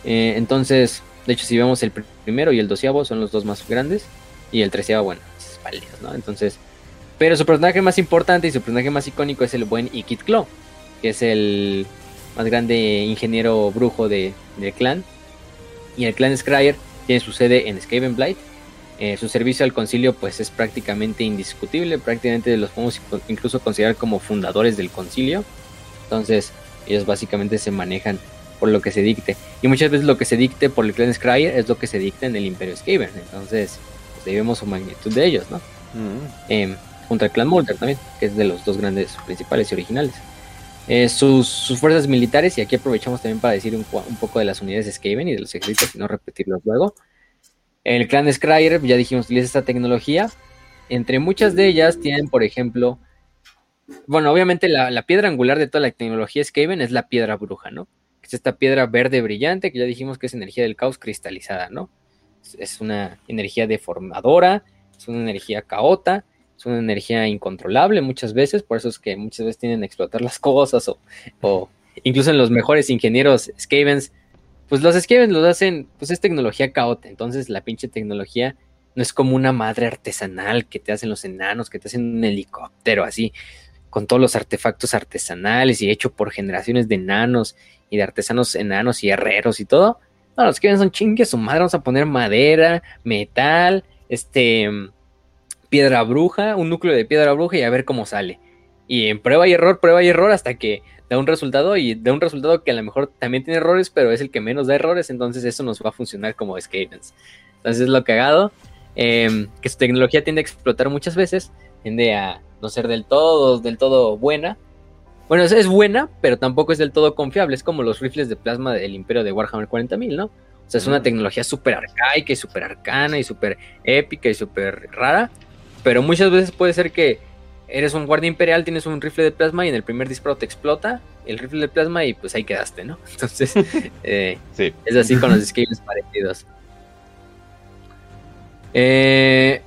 B: Eh, entonces, de hecho, si vemos el primero y el doceavo son los dos más grandes y el treceavo, bueno, es válido, ¿no? Entonces, pero su personaje más importante y su personaje más icónico es el buen Ikit Claw, que es el más grande ingeniero brujo de, del clan. Y el clan Scryer tiene su sede en Skaven Blight. Eh, su servicio al concilio pues es prácticamente indiscutible, prácticamente los podemos incluso considerar como fundadores del concilio. Entonces ellos básicamente se manejan por lo que se dicte. Y muchas veces lo que se dicte por el clan Scryer es lo que se dicta en el Imperio Skaven. Entonces pues, vemos su magnitud de ellos, ¿no? Mm. Em, junto al clan Molder también, que es de los dos grandes principales y originales. Eh, sus, fuerzas militares, y aquí aprovechamos también para decir un, poco de las unidades de Skaven y de los ejércitos y no repetirlos luego. El clan Scryer, ya dijimos, utiliza esta tecnología. Entre muchas de ellas tienen, por ejemplo, bueno, obviamente la, piedra angular de toda la tecnología Skaven es la piedra bruja, ¿no? Es esta piedra verde brillante que ya dijimos que es energía del caos cristalizada, ¿no? Es una energía deformadora, es una energía caota, es una energía incontrolable muchas veces, por eso es que muchas veces tienen que explotar las cosas o, incluso en los mejores ingenieros Skavens, pues los Skavens los hacen, pues es tecnología caota, entonces la pinche tecnología no es como una madre artesanal que te hacen los enanos, que te hacen un helicóptero así, con todos los artefactos artesanales y hecho por generaciones de enanos y de artesanos enanos y herreros y todo. No, los Skavens son chingues su madre, vamos a poner madera, metal, este piedra bruja, un núcleo de piedra bruja y a ver cómo sale. Y en prueba y error, prueba y error hasta que da un resultado y da un resultado que a lo mejor también tiene errores, pero es el que menos da errores, entonces eso nos va a funcionar como Skavens. Entonces es lo cagado, em, que su tecnología tiende a explotar muchas veces, tiende a no ser del todo, del todo buena. Bueno, es buena, pero tampoco es del todo confiable, es como los rifles de plasma del imperio de Warhammer 40.000, ¿no? O sea, es una tecnología súper arcaica y súper arcana y súper épica y súper rara, pero muchas veces puede ser que eres un guardia imperial, tienes un rifle de plasma y en el primer disparo te explota el rifle de plasma y pues ahí quedaste, ¿no? Entonces, eh, es así con los skills parecidos. Eh,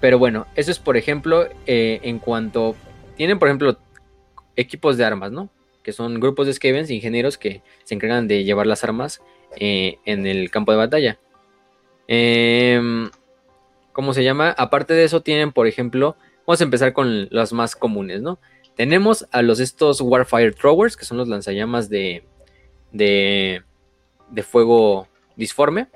B: pero bueno, eso es por ejemplo eh, en cuanto tienen por ejemplo equipos de armas, ¿no? Que son grupos de Skavens, ingenieros que se encargan de llevar las armas en el campo de batalla. Eh, ¿cómo se llama? Aparte de eso tienen, por ejemplo, vamos a empezar con los más comunes, ¿no? Tenemos a los estos Warfire Throwers, que son los lanzallamas de, de, de fuego disforme,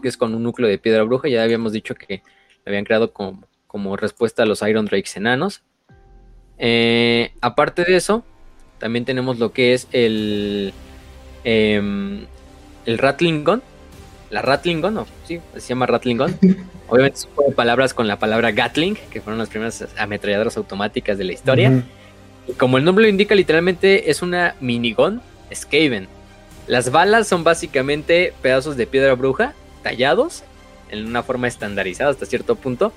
B: que es con un núcleo de piedra bruja. Ya habíamos dicho que lo habían creado como, como respuesta a los Iron Drakes enanos. Eh, aparte de eso, también tenemos lo que es el, em, el Rattling Gun, la Rattling Gun, sí, se llama Rattling Gun. Obviamente es un juego de palabras con la palabra Gatling, que fueron las primeras ametralladoras automáticas de la historia. Y como el nombre lo indica, literalmente es una minigun Skaven. Las balas son básicamente pedazos de piedra bruja tallados en una forma estandarizada hasta cierto punto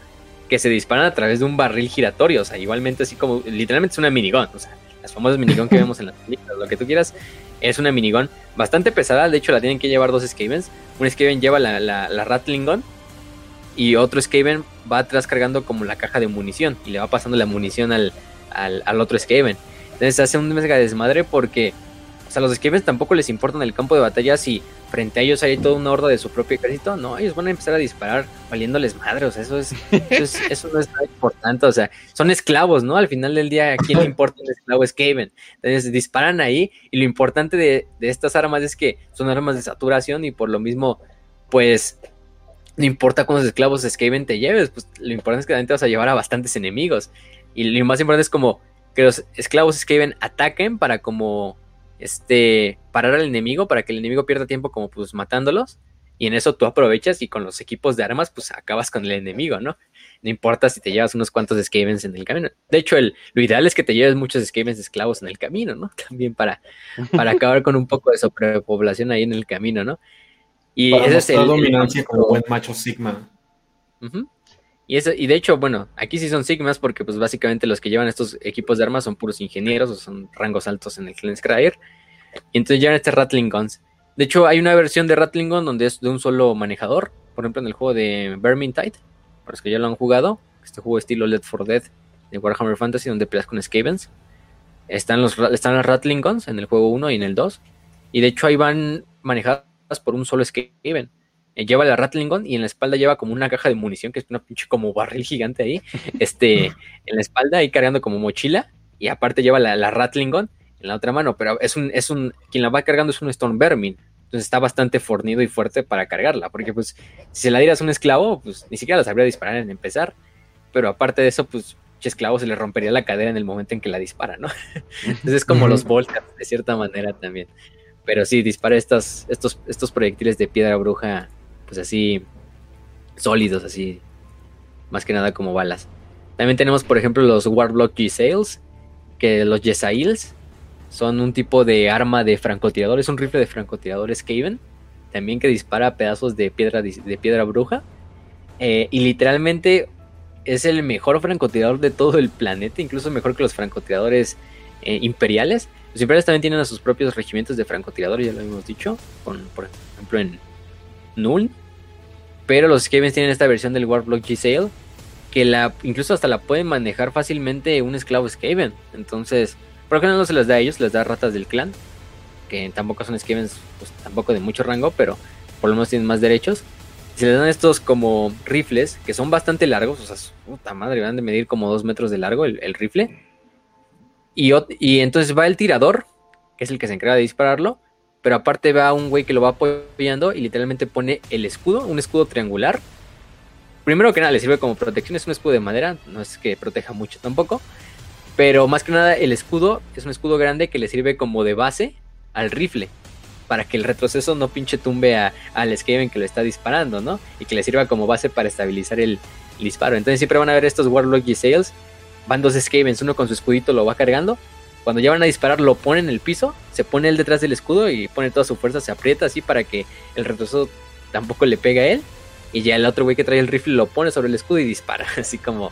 B: que se disparan a través de un barril giratorio. O sea, igualmente así como literalmente es una minigun. O sea, las famosas minigun que vemos en las películas, lo que tú quieras. Es una minigun bastante pesada. De hecho, la tienen que llevar dos Skavens. Un Skaven lleva la, la, Gun y otro Skaven va atrás cargando como la caja de munición y le va pasando la munición al, al, otro Skaven. Entonces hace un mega desmadre porque a los Skavens tampoco les importa en el campo de batalla si frente a ellos hay toda una horda de su propio ejército. No, ellos van a empezar a disparar valiéndoles madre. O sea, eso, es, eso, no es nada importante. O sea, son esclavos, ¿no? Al final del día, ¿a quién le importa un esclavo Skaven? Entonces disparan ahí y lo importante de, de estas armas es que son armas de saturación y por lo mismo, pues no importa cuántos esclavos Skaven te lleves, pues lo importante es que también te vas a llevar a bastantes enemigos. Y lo más importante es como que los esclavos Skaven ataquen para como este parar al enemigo, para que el enemigo pierda tiempo como pues matándolos. Y en eso tú aprovechas y con los equipos de armas pues acabas con el enemigo, ¿no? No importa si te llevas unos cuantos Skavens en el camino. De hecho, el, lo ideal es que te lleves muchos Skavens esclavos en el camino, ¿no? También para, para acabar con un poco de sobrepoblación ahí en el camino, ¿no?
D: Y ese es el, dominancia como buen macho Sigma.
B: Y, de hecho, bueno, aquí sí son Sigmas porque pues básicamente los que llevan estos equipos de armas son puros ingenieros o son rangos altos en el Clan Scryer. Y entonces llevan este Rattling Guns. De hecho, hay una versión de Rattling Gun donde es de un solo manejador. Por ejemplo, en el juego de Vermintide, para los que ya lo han jugado. Este juego estilo Led for Dead de Warhammer Fantasy donde peleas con Skavens. Están, los, están las Rattling Guns en el juego 1 y en el 2. Y de hecho ahí van manejados por un solo Skaven. Eh, lleva la Rattling Gun y en la espalda lleva como una caja de munición, que es una pinche como barril gigante ahí, este, en la espalda ahí cargando como mochila, y aparte lleva la, la Rattling Gun en la otra mano, pero es un, es un, quien la va cargando es un Storm Vermin. Entonces está bastante fornido y fuerte para cargarla, porque pues si se la dieras a un esclavo, pues ni siquiera la sabría disparar en empezar. Pero aparte de eso, pues esclavo se le rompería la cadera en el momento en que la dispara, ¿no? Entonces es como los volcas, de cierta manera también. Pero sí, dispara estas, estos, estos proyectiles de piedra bruja, pues así, sólidos, así, más que nada como balas. También tenemos, por ejemplo, los Warblock G-Sails, que los Yesails son un tipo de arma de francotiradores, un rifle de francotiradores Skaven, también que dispara pedazos de piedra, de piedra bruja. Eh, y literalmente es el mejor francotirador de todo el planeta, incluso mejor que los francotiradores eh, imperiales. Los imperiales también tienen a sus propios regimientos de francotiradores, ya lo hemos dicho, con, por ejemplo en Null. Pero los Skavens tienen esta versión del Warblock G-Sail, que la, incluso hasta la pueden manejar fácilmente un esclavo Skaven. Entonces, por qué no se les da a ellos, les da ratas del clan, que tampoco son Skavens, pues tampoco de mucho rango, pero por lo menos tienen más derechos se le dan estos como rifles que son bastante largos, o sea, puta madre, van de medir como dos metros de largo el, rifle. Y, y, entonces va el tirador, que es el que se encarga de dispararlo, pero aparte va un güey que lo va apoyando y literalmente pone el escudo, un escudo triangular. Primero que nada le sirve como protección, es un escudo de madera, no es que proteja mucho tampoco, pero más que nada el escudo es un escudo grande que le sirve como de base al rifle para que el retroceso no pinche tumbe a, al Skaven que lo está disparando, ¿no? Y que le sirva como base para estabilizar el, disparo. Entonces siempre van a ver estos Warlock y Sales. Van dos Skavens, uno con su escudito lo va cargando. Cuando ya van a disparar, lo pone en el piso, se pone él detrás del escudo y pone toda su fuerza, se aprieta así para que el retroceso tampoco le pegue a él. Y ya el otro güey que trae el rifle lo pone sobre el escudo y dispara, así como,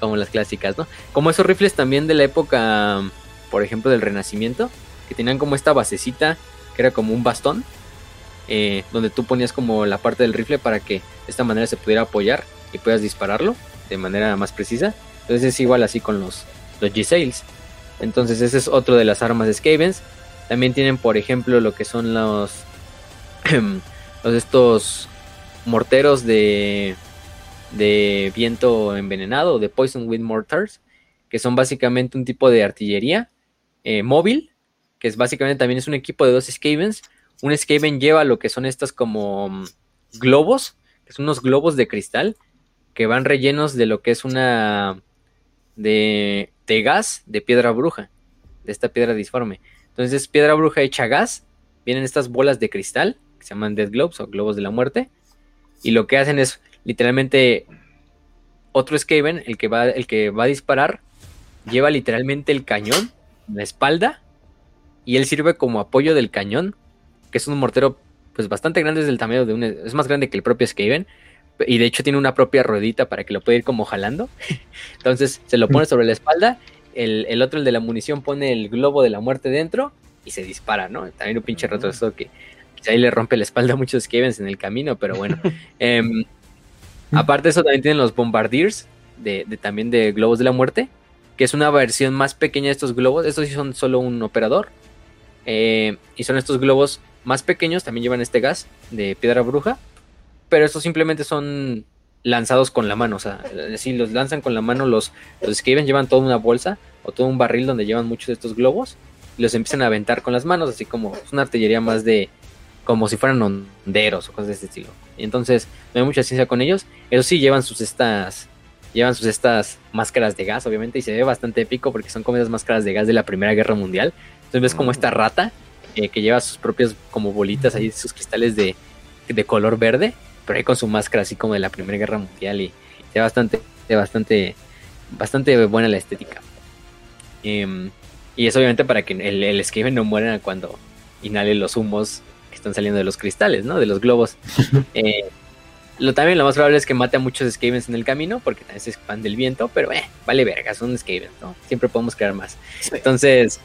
B: como las clásicas, ¿no? Como esos rifles también de la época, por ejemplo, del Renacimiento, que tenían como esta basecita era como un bastón, eh, donde tú ponías como la parte del rifle para que de esta manera se pudiera apoyar y puedas dispararlo de manera más precisa. Entonces es igual así con los, los G-Sails. Entonces ese es otro de las armas de Skavens. También tienen por ejemplo lo que son los, los estos morteros de, de viento envenenado, de Poison Wind Mortars, que son básicamente un tipo de artillería eh, móvil que es básicamente también es un equipo de dos Skavens. Un Skaven lleva lo que son estas como mm, globos, que son unos globos de cristal, que van rellenos de lo que es una... de, gas de piedra bruja, de esta piedra disforme. Entonces es piedra bruja hecha gas, vienen estas bolas de cristal, que se llaman Death Globes o globos de la muerte, y lo que hacen es literalmente otro Skaven, el que va, el que va a disparar, lleva literalmente el cañón en la espalda y él sirve como apoyo del cañón, que es un mortero pues bastante grande, es del tamaño de un... es más grande que el propio Skaven, y de hecho tiene una propia ruedita para que lo pueda ir como jalando. Entonces se lo pone sobre la espalda, el, otro, el de la munición, pone el globo de la muerte dentro y se dispara, ¿no? También un pinche retroceso que ahí le rompe la espalda a muchos Skavens en el camino, pero bueno. Em, aparte de eso también tienen los Bombardiers, de, también de globos de la muerte, que es una versión más pequeña de estos globos. Estos sí son solo un operador. Eh, y son estos globos más pequeños, también llevan este gas de piedra bruja, pero estos simplemente son lanzados con la mano, o sea, si los lanzan con la mano, los, los Skaven llevan toda una bolsa o todo un barril donde llevan muchos de estos globos y los empiezan a aventar con las manos, así como es una artillería más de como si fueran honderos o cosas de este estilo. Y entonces no hay mucha ciencia con ellos. Eso sí llevan sus estas llevan sus estas máscaras de gas, obviamente, y se ve bastante épico porque son como esas máscaras de gas de la Primera Guerra Mundial. Entonces ves como esta rata eh, que lleva sus propias como bolitas ahí, sus cristales de, color verde, pero ahí con su máscara así como de la Primera Guerra Mundial y se bastante, bastante, bastante buena la estética. Em, y es obviamente para que el, el no muera cuando inhale los humos que están saliendo de los cristales, ¿no? De los globos. Eh, lo, también lo más probable es que mate a muchos Skavens en el camino, porque también se expande el viento, pero eh, vale verga, son Skavens, ¿no? Siempre podemos crear más. Entonces,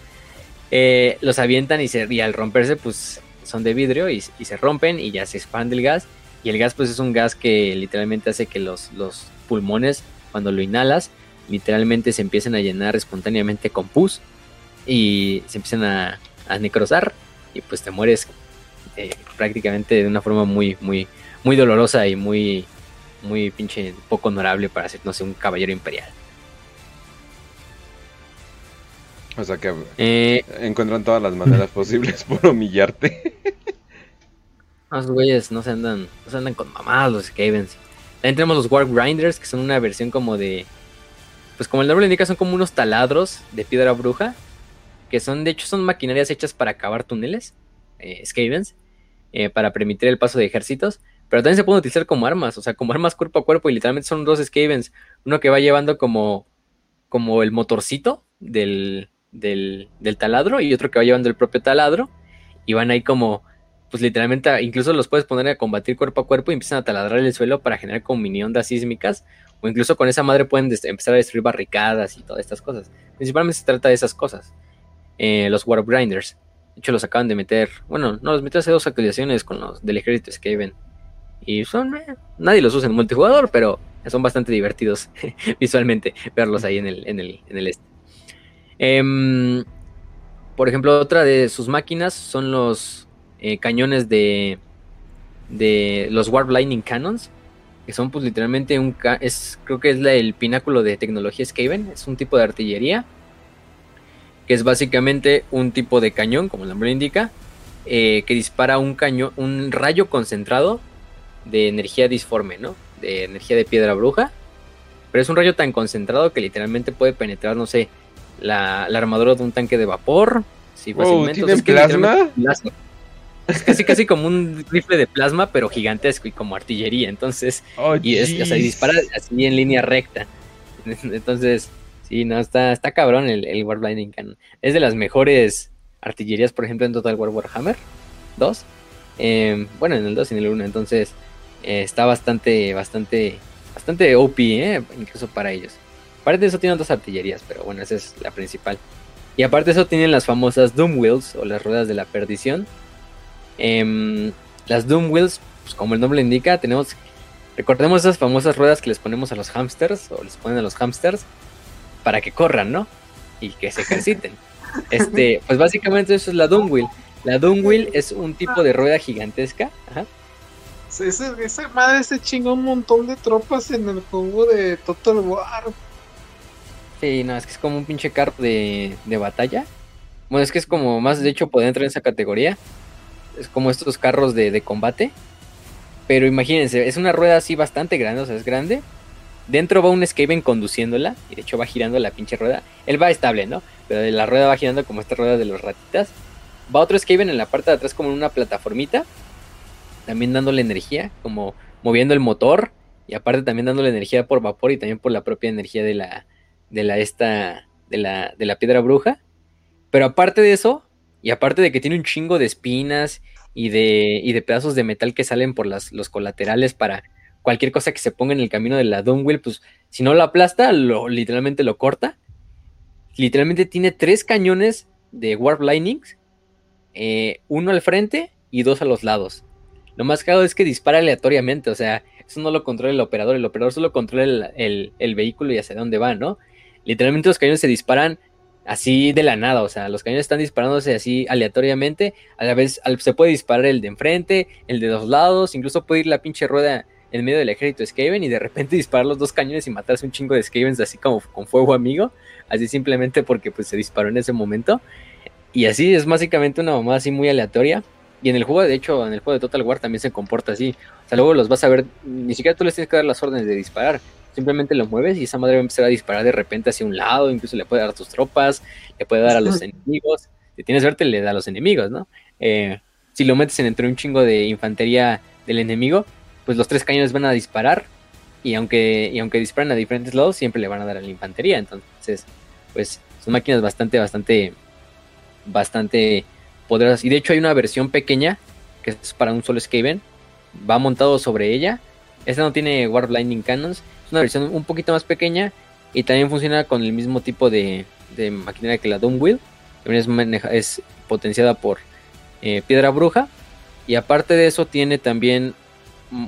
B: eh, los avientan y, se, y al romperse pues son de vidrio y, se rompen y ya se expande el gas. Y el gas pues es un gas que literalmente hace que los, los pulmones cuando lo inhalas literalmente se empiecen a llenar espontáneamente con pus y se empiezan a, a necrosar y pues te mueres eh, prácticamente de una forma muy muy muy dolorosa y muy muy pinche poco honorable para ser no sé un caballero imperial.
A: O sea que eh, encuentran todas las maneras posibles por humillarte.
B: Los güeyes no se andan, no se andan con mamadas los Skavens. También tenemos los Warp Grinders, que son una versión como de. Pues como el nombre le indica, son como unos taladros de piedra bruja. Que son, de hecho, son maquinarias hechas para cavar túneles. Eh, Skavens. eh, para permitir el paso de ejércitos. Pero también se pueden utilizar como armas. O sea, como armas cuerpo a cuerpo. Y literalmente son dos Skavens. Uno que va llevando como. Como el motorcito del, del, del taladro. Y otro que va llevando el propio taladro. Y van ahí como pues literalmente incluso los puedes poner a combatir cuerpo a cuerpo y empiezan a taladrar el suelo para generar como mini ondas sísmicas. O incluso con esa madre pueden empezar a destruir barricadas y todas estas cosas. Principalmente se trata de esas cosas. Eh, los Warp Grinders. De hecho, los acaban de meter. Bueno, no, los metió hace dos actualizaciones con los del ejército Skaven. Y son. eh, nadie los usa en multijugador, pero son bastante divertidos visualmente verlos ahí en el, en el, en el este. Em, por ejemplo, otra de sus máquinas son los eh, cañones de, de los Warp Lightning Cannons, que son pues literalmente un... es Creo que es la- el pináculo de tecnología Skaven, es un tipo de artillería, que es básicamente un tipo de cañón, como el nombre indica, eh, que dispara un cañón, un rayo concentrado de energía disforme, ¿no? De energía de piedra bruja. Pero es un rayo tan concentrado que literalmente puede penetrar, no sé, la, la armadura de un tanque de vapor. Sí,
A: Wow,
B: fácilmente.
A: ¿tienen
B: es que
A: plasma?
B: plasma. Es casi casi como un rifle de plasma, pero gigantesco y como artillería. Entonces,
A: Oh,
B: y es, o sea, dispara así en línea recta. Entonces, sí, no, está, está cabrón el, el War Blinding Cannon. Es de las mejores artillerías, por ejemplo, en Total War Warhammer 2. Eh, bueno, en el 2 y en el 1. Entonces, eh, está bastante, bastante, bastante OP, ¿eh? incluso para ellos. Aparte de eso, tienen otras artillerías, pero bueno, esa es la principal. Y aparte de eso, tienen las famosas Doom Wheels o las ruedas de la perdición. Em, las Doom Wheels, pues como el nombre indica, tenemos Recordemos esas famosas ruedas que les ponemos a los hamsters o les ponen a los hamsters para que corran, ¿no? Y que se ejerciten. Este, pues básicamente eso es la Doom Wheel. La Doom Wheel es un tipo de rueda gigantesca. Ajá.
C: Esa, esa madre se chingó un montón de tropas en el juego de Total War.
B: Sí, no, es que es como un pinche carro de, de batalla. Bueno, es que es como más, de hecho, puede entrar en esa categoría. Es como estos carros de, de combate. Pero imagínense, es una rueda así bastante grande, o sea, es grande. Dentro va un Skaven conduciéndola, y de hecho va girando la pinche rueda. Él va estable, ¿no? Pero la rueda va girando como esta rueda de los ratitas. Va otro Skaven en la parte de atrás como en una plataformita. También dándole energía, como moviendo el motor. Y aparte también dándole energía por vapor y también por la propia energía de la, de la esta, de la, de la piedra bruja. Pero aparte de eso, y aparte de que tiene un chingo de espinas y de, y de pedazos de metal que salen por las, los colaterales para cualquier cosa que se ponga en el camino de la Doom Wheel, pues si no lo aplasta, literalmente lo corta. Literalmente tiene tres cañones de Warp Lightnings, eh, uno al frente y dos a los lados. Lo más caro es que dispara aleatoriamente, o sea, eso no lo controla el operador, el operador solo controla el, el- el vehículo y hacia dónde va, ¿no? Literalmente los cañones se disparan así de la nada, o sea, los cañones están disparándose así aleatoriamente, a la vez se puede disparar el de enfrente, el de dos lados, incluso puede ir la pinche rueda en medio del ejército Skaven y de repente disparar los dos cañones y matarse un chingo de Skavens así como con fuego amigo, así simplemente porque pues se disparó en ese momento. Y así es básicamente una mamada así muy aleatoria. Y en el juego, de hecho, en el juego de Total War también se comporta así. O sea, luego los vas a ver, ni siquiera tú les tienes que dar las órdenes de disparar. Simplemente lo mueves y esa madre va a empezar a disparar de repente hacia un lado, incluso le puede dar a tus tropas, le puede dar a los enemigos. Si tienes suerte, le da a los enemigos, ¿no? Eh, si lo metes en entre un chingo de infantería del enemigo, pues los tres cañones van a disparar. Y aunque, y aunque disparen a diferentes lados, siempre le van a dar a la infantería. Entonces, pues son máquinas bastante, bastante, bastante poderosas. Y de hecho hay una versión pequeña que es para un solo Skaven. Va montado sobre ella. Esta no tiene Warp Lightning Cannons. Una versión un poquito más pequeña. Y también funciona con el mismo tipo de, maquinaria que la Doom. También es, potenciada por eh, piedra bruja. Y aparte de eso tiene también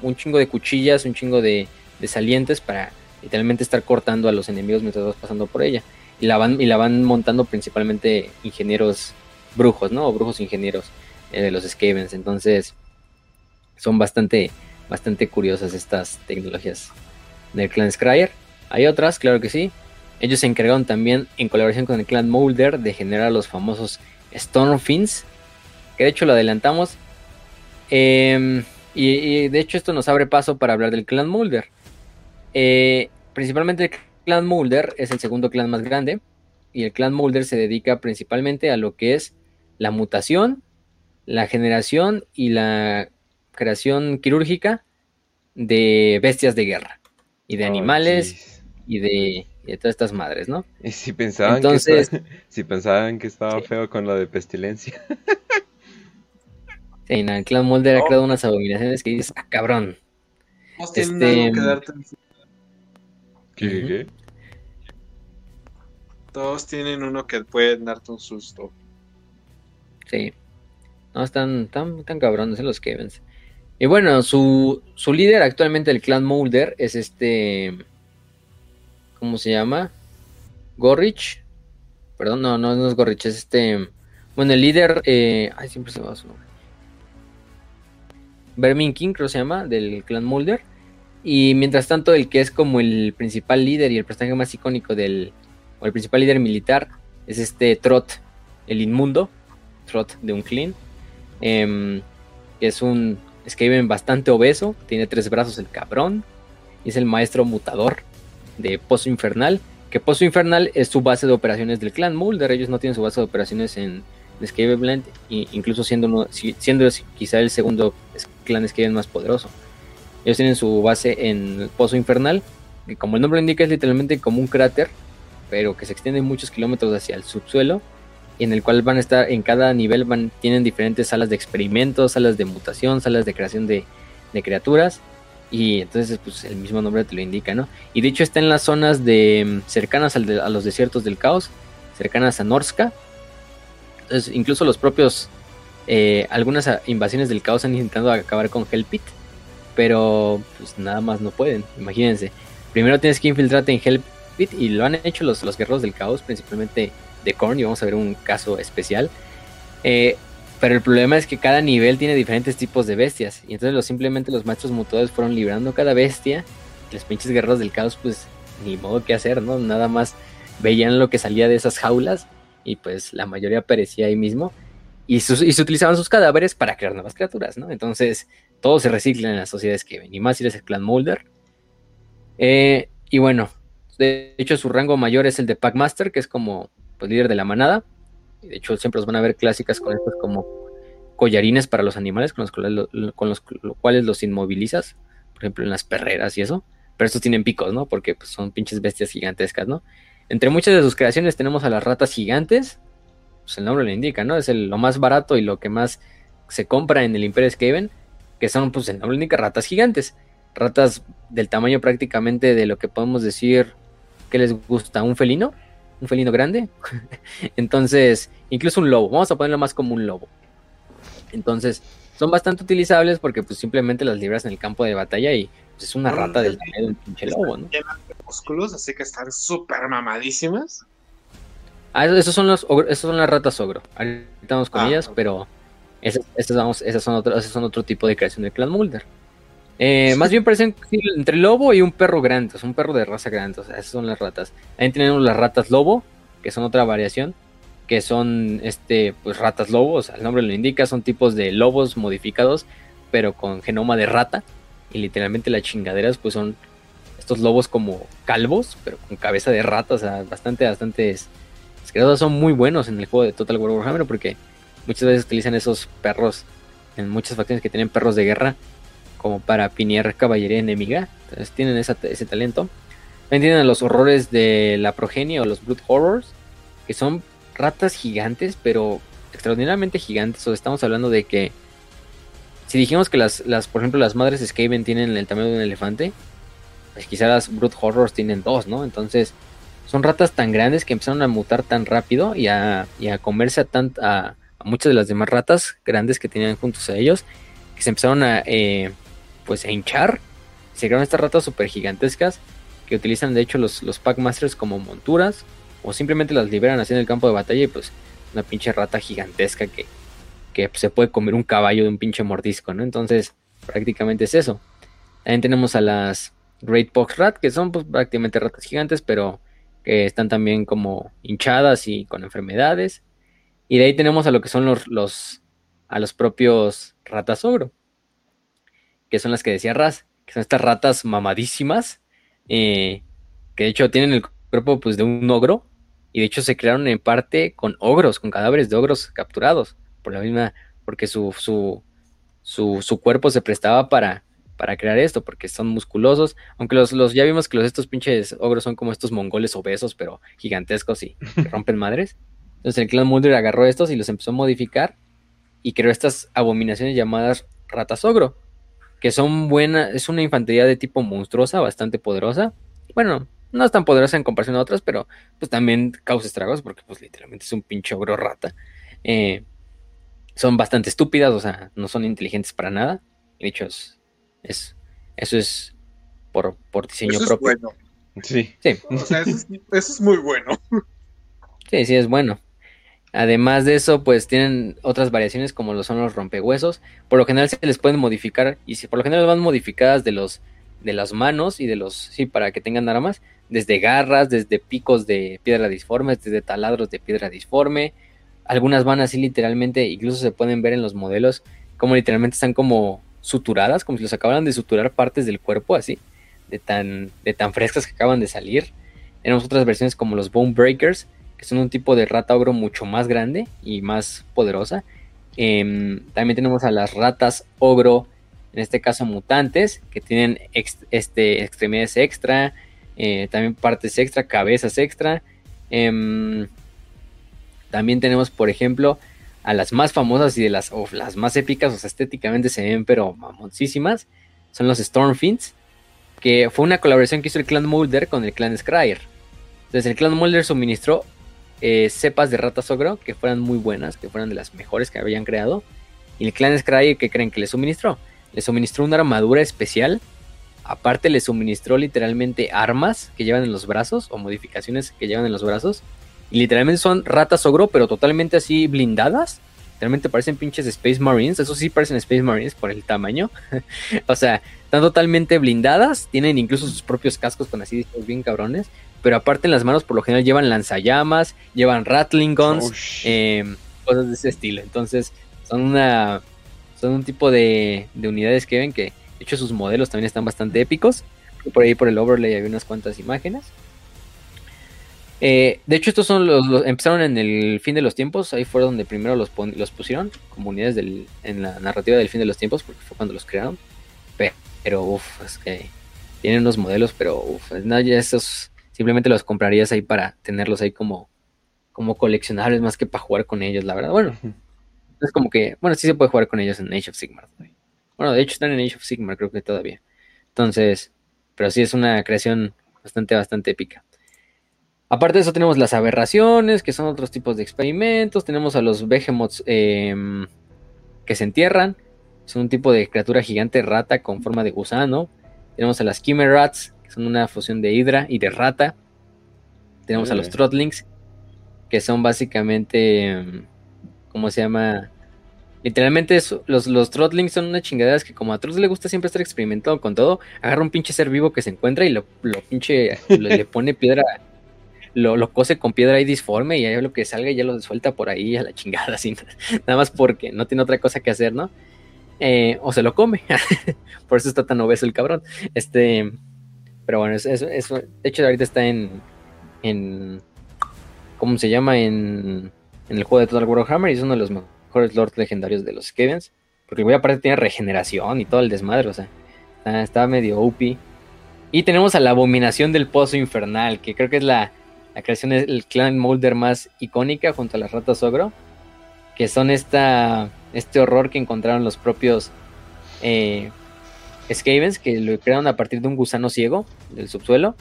B: un chingo de cuchillas, un chingo de, de salientes para literalmente estar cortando a los enemigos mientras vas pasando por ella. Y la van, y la van montando principalmente ingenieros brujos, ¿no? O brujos ingenieros eh, de los Skavens. Entonces, son bastante, bastante curiosas estas tecnologías del clan Scryer. Hay otras, claro que sí. Ellos se encargaron también, en colaboración con el clan Molder, de generar los famosos Stormfins. Que de hecho lo adelantamos. Em, y, de hecho esto nos abre paso para hablar del clan Mulder. Eh, principalmente el clan Mulder es el segundo clan más grande y el clan Mulder se dedica principalmente a lo que es la mutación, la generación y la creación quirúrgica de bestias de guerra y de animales y de, todas estas madres, ¿no?
A: Y si pensaban, que, si pensaban que estaba feo con lo de pestilencia.
B: sí, en el clan Mulder ha creado unas abominaciones que dices, ah, cabrón.
C: Este...
A: ¿Qué, qué?
C: Todos tienen uno que puede darte un susto.
B: Sí. No, están tan, tan cabrones los Kevins. Y bueno, su, su líder actualmente del clan Mulder es este. ¿Cómo se llama? Gorrich. Perdón, no, no, no es Gorrich, es este. Bueno, el líder. Eh, ay, siempre se me va su nombre. Vermin King, creo se llama, del clan Mulder. Y mientras tanto, el que es como el principal líder y el personaje más icónico del, el principal líder militar es este Trot, el inmundo, Trot de un clean, em, que es un Skaven bastante obeso, tiene tres brazos el cabrón, y es el maestro mutador de Pozo Infernal, que Pozo Infernal es su base de operaciones del clan Mulder, ellos no tienen su base de operaciones en Skaven incluso siendo, siendo quizá el segundo clan Skaven más poderoso. Ellos tienen su base en Pozo Infernal, que como el nombre indica es literalmente como un cráter pero que se extiende muchos kilómetros hacia el subsuelo en el cual van a estar en cada nivel van tienen diferentes salas de experimentos, salas de mutación, salas de creación de, criaturas y entonces pues el mismo nombre te lo indica, ¿no? Y de hecho está en las zonas de mm, cercanas al a los desiertos del caos, cercanas a Norska. Incluso los propios eh, algunas invasiones del caos han intentado acabar con Hellpit, pero pues nada más no pueden, imagínense. Primero tienes que infiltrarte en Hellpit y lo han hecho los, los guerreros del caos, principalmente de Korn, y vamos a ver un caso especial. Eh, pero el problema es que cada nivel tiene diferentes tipos de bestias. Y entonces los, simplemente los maestros mutadores fueron librando cada bestia. Y los pinches guerreros del caos, pues ni modo que hacer, ¿no? Nada más veían lo que salía de esas jaulas. Y pues la mayoría perecía ahí mismo. Y, y se utilizaban sus cadáveres para crear nuevas criaturas, ¿no? Entonces todo se recicla en las sociedades que ven. Y más si eres el clan Mulder. Eh, y bueno, de hecho, su rango mayor es el de Packmaster, que es como pues, líder de la manada. De hecho, siempre los van a ver clásicas con estos como collarines para los animales, con los, con los, cuales los inmovilizas. Por ejemplo, en las perreras y eso. Pero estos tienen picos, ¿no? Porque pues, son pinches bestias gigantescas, ¿no? Entre muchas de sus creaciones tenemos a las ratas gigantes. Pues el nombre lo indica, ¿no? Es lo más barato y lo que más se compra en el Imperio Skaven. Que son, pues el nombre indica ratas gigantes. Ratas del tamaño prácticamente de lo que podemos decir ¿qué les gusta? ¿Un felino? ¿Un felino grande? Entonces, incluso un lobo, vamos a ponerlo más como un lobo. Entonces, son bastante utilizables porque pues simplemente las libras en el campo de batalla y pues, es una rata del tamaño de un pinche lobo, ¿no?
C: músculos, así que están súper mamadísimas.
B: Ah, esos son los esos son las ratas ogro. Ahorita estamos con ah, ellas, pero esas, vamos, esas son otro, esas son otro tipo de creación del clan Mulder. Eh, más bien parecen entre lobo y un perro grande, es un perro de raza grande, o sea, esas son las ratas. Ahí tenemos las ratas lobo, que son otra variación, que son este, pues ratas lobos, el nombre lo indica, son tipos de lobos modificados, pero con genoma de rata, y literalmente las chingaderas pues son estos lobos como calvos, pero con cabeza de rata, o sea, bastante, bastante... Los son muy buenos en el juego de Total War Warhammer porque muchas veces utilizan esos perros en muchas facciones que tienen perros de guerra como para pinear caballería enemiga. Entonces tienen ese talento. También tienen a los horrores de la progenie o los Blood Horrors, que son ratas gigantes, pero extraordinariamente gigantes. O estamos hablando de que si dijimos que las, las por ejemplo, las madres Skaven tienen el tamaño de un elefante, pues quizás las Blood Horrors tienen dos, ¿no? Entonces son ratas tan grandes que empezaron a mutar tan rápido y a, comerse a, a, muchas de las demás ratas grandes que tenían juntos a ellos, que se empezaron a, eh, pues a hinchar. Se crearon estas ratas super gigantescas que utilizan de hecho los, los Packmasters como monturas o simplemente las liberan así en el campo de batalla y pues una pinche rata gigantesca que, que se puede comer un caballo de un pinche mordisco, ¿no? Entonces prácticamente es eso. También tenemos a las Great Pox Rat que son pues prácticamente ratas gigantes pero que están también como hinchadas y con enfermedades. Y de ahí tenemos a lo que son los, los a los propios ratas ogro, que son las que decía Raz, que son estas ratas mamadísimas, eh, que de hecho tienen el cuerpo pues, de un ogro, y de hecho se crearon en parte con ogros, con cadáveres de ogros capturados, por la misma, porque su, su, su, su cuerpo se prestaba para, para crear esto, porque son musculosos, aunque los, los, ya vimos que los estos pinches ogros son como estos mongoles obesos, pero gigantescos y que rompen madres. Entonces el clan Mulder agarró estos y los empezó a modificar y creó estas abominaciones llamadas ratas ogro, que son buenas, es una infantería de tipo monstruosa, bastante poderosa. Bueno, no es tan poderosa en comparación a otras, pero pues también causa estragos porque pues literalmente es un pinche ogro rata. Eh, son bastante estúpidas, o sea, no son inteligentes para nada. De hecho, es, eso es por, por diseño
C: eso
B: propio.
C: Es bueno.
A: Sí.
B: Sí.
C: O sea, eso es, eso es muy bueno.
B: Sí, sí, es bueno. Además de eso, pues tienen otras variaciones como lo son los rompehuesos. Por lo general se les pueden modificar y si por lo general van modificadas de los de las manos y de los sí para que tengan armas, desde garras, desde picos de piedra disforme, desde taladros de piedra disforme. Algunas van así literalmente, incluso se pueden ver en los modelos como literalmente están como suturadas, como si los acabaran de suturar partes del cuerpo así, de tan de tan frescas que acaban de salir. Tenemos otras versiones como los Bone Breakers, que son un tipo de rata ogro mucho más grande y más poderosa. Eh, también tenemos a las ratas ogro, en este caso mutantes, que tienen este, extremidades extra, eh, también partes extra, cabezas extra. Eh, también tenemos, por ejemplo, a las más famosas y de las, más épicas, o sea, estéticamente se ven, pero mamoncísimas, son los Stormfinns, que fue una colaboración que hizo el clan Mulder con el clan Scryer. Entonces, el clan Mulder suministró eh, cepas de ratas ogro que fueran muy buenas, que fueran de las mejores que habían creado. Y el clan Scryer, que creen que le suministró? Le suministró una armadura especial. Aparte, le suministró literalmente armas que llevan en los brazos o modificaciones que llevan en los brazos. Y literalmente son ratas ogro, pero totalmente así blindadas. Literalmente parecen pinches Space Marines. Eso sí parecen Space Marines por el tamaño. o sea, están totalmente blindadas. Tienen incluso sus propios cascos con así bien cabrones. Pero aparte en las manos por lo general llevan lanzallamas, llevan Rattling Guns,
A: Oh,
B: eh, cosas de ese estilo. Entonces son una son un tipo de, de, unidades que ven que de hecho sus modelos también están bastante épicos. Por ahí por el overlay había unas cuantas imágenes. Eh, de hecho, estos son los, los, empezaron en el fin de los tiempos. Ahí fue donde primero los, pon, los pusieron como unidades del, en la narrativa del fin de los tiempos, porque fue cuando los crearon. Pero, uff, es que tienen unos modelos, pero uff, no, ya esos simplemente los comprarías ahí para tenerlos ahí como, como coleccionables más que para jugar con ellos, la verdad. Bueno, es como que, bueno, sí se puede jugar con ellos en Age of Sigmar. Bueno, de hecho están en Age of Sigmar, creo que todavía. Entonces, pero sí es una creación bastante, bastante épica. Aparte de eso tenemos las aberraciones, que son otros tipos de experimentos. Tenemos a los Behemoths eh, que se entierran. Son un tipo de criatura gigante rata con forma de gusano. Tenemos a las Chimerats, son una fusión de hidra y de rata. Tenemos a los Trotlings, que son básicamente... ¿Cómo se llama? Literalmente eso, los, los Trotlings son unas chingaderas que como a Trotz le gusta siempre estar experimentando con todo, agarra un pinche ser vivo que se encuentra y lo, lo pinche, lo, le pone piedra, lo, lo, cose con piedra ahí disforme y ahí lo que salga ya lo suelta por ahí a la chingada, así, nada más porque no tiene otra cosa que hacer, ¿no? Eh, o se lo come, por eso está tan obeso el cabrón. Este, pero bueno, eso, eso, de hecho ahorita está en, en, ¿cómo se llama? En, en el juego de Total Warhammer y es uno de los mejores lords legendarios de los Skavens. Porque el güey aparte tiene regeneración y todo el desmadre, o sea, está medio OP. Y tenemos a la abominación del pozo infernal, que creo que es la, la creación del clan Molder más icónica junto a las ratas ogro. Que son esta, este horror que encontraron los propios eh, Skavens, que lo crearon a partir de un gusano ciego del subsuelo.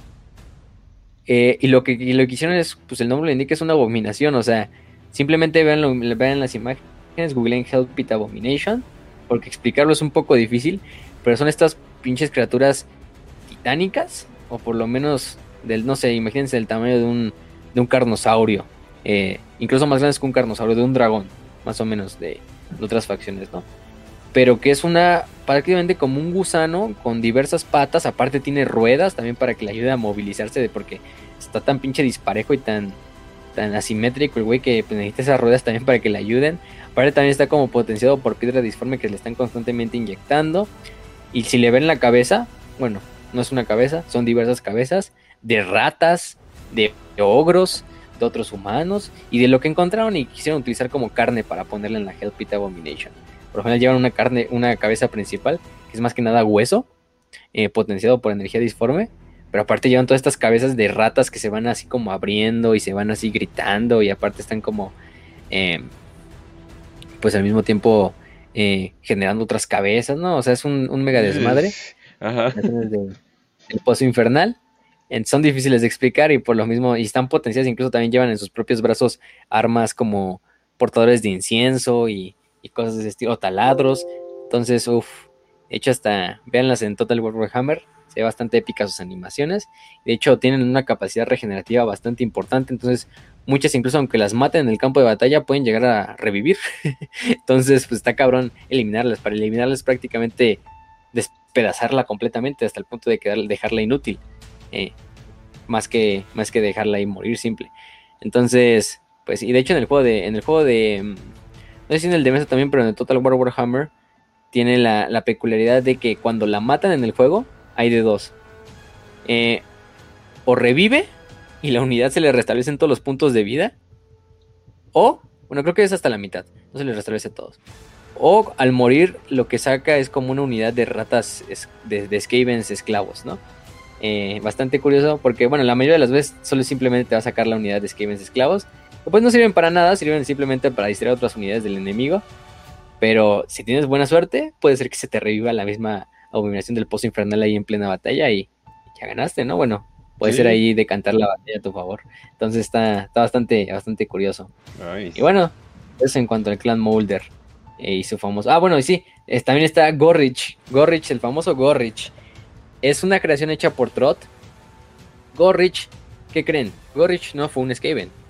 B: Eh, y, lo que, y lo que hicieron es, pues el nombre lo indica, es una abominación, o sea, Simplemente vean, vean las imágenes, googleen Help It Abomination, porque explicarlo es un poco difícil, pero son estas pinches criaturas titánicas, o por lo menos del, no sé, imagínense el tamaño de un, de un carnosaurio, eh, incluso más grandes que un carnosaurio, de un dragón, más o menos, de otras facciones, ¿no? Pero que es una, prácticamente como un gusano con diversas patas, aparte tiene ruedas también para que le ayude a movilizarse, de porque está tan pinche disparejo y tan tan asimétrico el güey que pues, necesita esas ruedas también para que le ayuden. Aparte también está como potenciado por piedra disforme que le están constantemente inyectando. Y si le ven la cabeza, bueno, no es una cabeza, son diversas cabezas de ratas, de ogros, de otros humanos y de lo que encontraron y quisieron utilizar como carne para ponerle en la Hell Pit Abomination. Por lo general llevan una carne, una cabeza principal, que es más que nada hueso, eh, potenciado por energía disforme. Pero aparte llevan todas estas cabezas de ratas que se van así como abriendo y se van así gritando y aparte están como, eh, pues al mismo tiempo eh, generando otras cabezas, ¿no? O sea, es un, mega desmadre. Ajá. el pozo infernal. son difíciles de explicar y por lo mismo, y están potenciadas, incluso también llevan en sus propios brazos armas como portadores de incienso y, y cosas de ese estilo, taladros. Entonces, uff, hecho hasta, véanlas en Total War Warhammer, se ve bastante épica sus animaciones. De hecho, tienen una capacidad regenerativa bastante importante, entonces muchas incluso aunque las maten en el campo de batalla pueden llegar a revivir. entonces, pues está cabrón eliminarlas. Para eliminarlas prácticamente despedazarla completamente hasta el punto de quedar, dejarla inútil. Eh, más, que, más que dejarla ahí morir simple. Entonces, pues, y de hecho en el juego de, en el juego de, mm, no sé si en el de mesa también, pero en el Total War Warhammer, tiene la, peculiaridad de que cuando la matan en el juego, hay de dos. Eh, o revive y la unidad se le restablece en todos los puntos de vida. O, bueno, creo que es hasta la mitad, no se le restablece todos. O al morir lo que saca es como una unidad de ratas, de, de Skavens esclavos, ¿no? Eh, bastante curioso porque, bueno, la mayoría de las veces solo simplemente te va a sacar la unidad de Skavens esclavos. Pues no sirven para nada, sirven simplemente para distraer otras unidades del enemigo. Pero si tienes buena suerte, puede ser que se te reviva la misma abominación del pozo infernal ahí en plena batalla y ya ganaste, ¿no? Bueno, puede ser ahí decantar la batalla a tu favor. Entonces está, está bastante, bastante curioso. Y bueno, eso en cuanto al clan Molder eh, y su famoso. Ah, bueno, y sí, también está Gorrich. Gorrich, el famoso Gorrich. Es una creación hecha por Trot. Gorrich, ¿qué creen? Gorrich no fue un Skaven.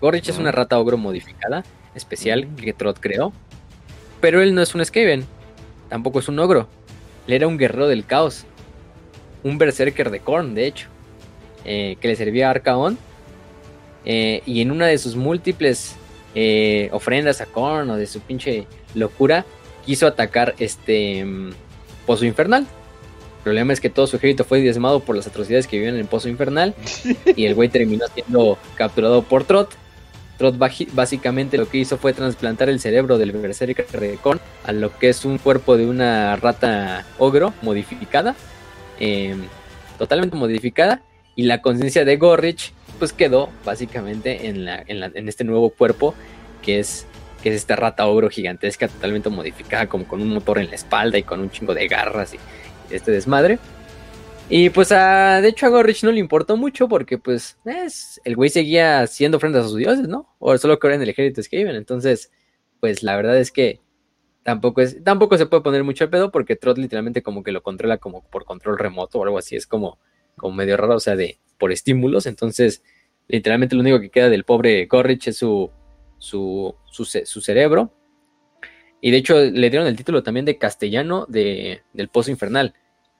B: Gorrich es una rata ogro modificada, especial, mm. que Trot creó. Pero él no es un Skaven. Tampoco es un ogro. Él era un guerrero del caos. Un berserker de Korn, de hecho. Eh, que le servía a Arcaon. Eh, y en una de sus múltiples eh, ofrendas a Korn o de su pinche locura, quiso atacar este mm, Pozo Infernal. El problema es que todo su ejército fue diezmado por las atrocidades que vivían en el Pozo Infernal. y el güey terminó siendo capturado por Trot. Trot básicamente lo que hizo fue trasplantar el cerebro del Berserker de a lo que es un cuerpo de una rata ogro modificada. Em, totalmente modificada. Y la conciencia de Gorrich pues quedó básicamente en, la, en, este nuevo cuerpo que es, que es esta rata ogro gigantesca totalmente modificada como con un motor en la espalda y con un chingo de garras y, este desmadre. Y pues de hecho a Gorrich no le importó mucho porque pues es, el güey seguía haciendo ofrendas a sus dioses, ¿no? O solo que en el ejército Skaven. Entonces, pues la verdad es que tampoco es, tampoco se puede poner mucho el pedo porque Trot literalmente como que lo controla como por control remoto o algo así. Es como, como medio raro, o sea, de por estímulos. Entonces, literalmente lo único que queda del pobre Gorrich es su, su, su, cerebro. Y de hecho le dieron el título también de castellano de, del Pozo Infernal.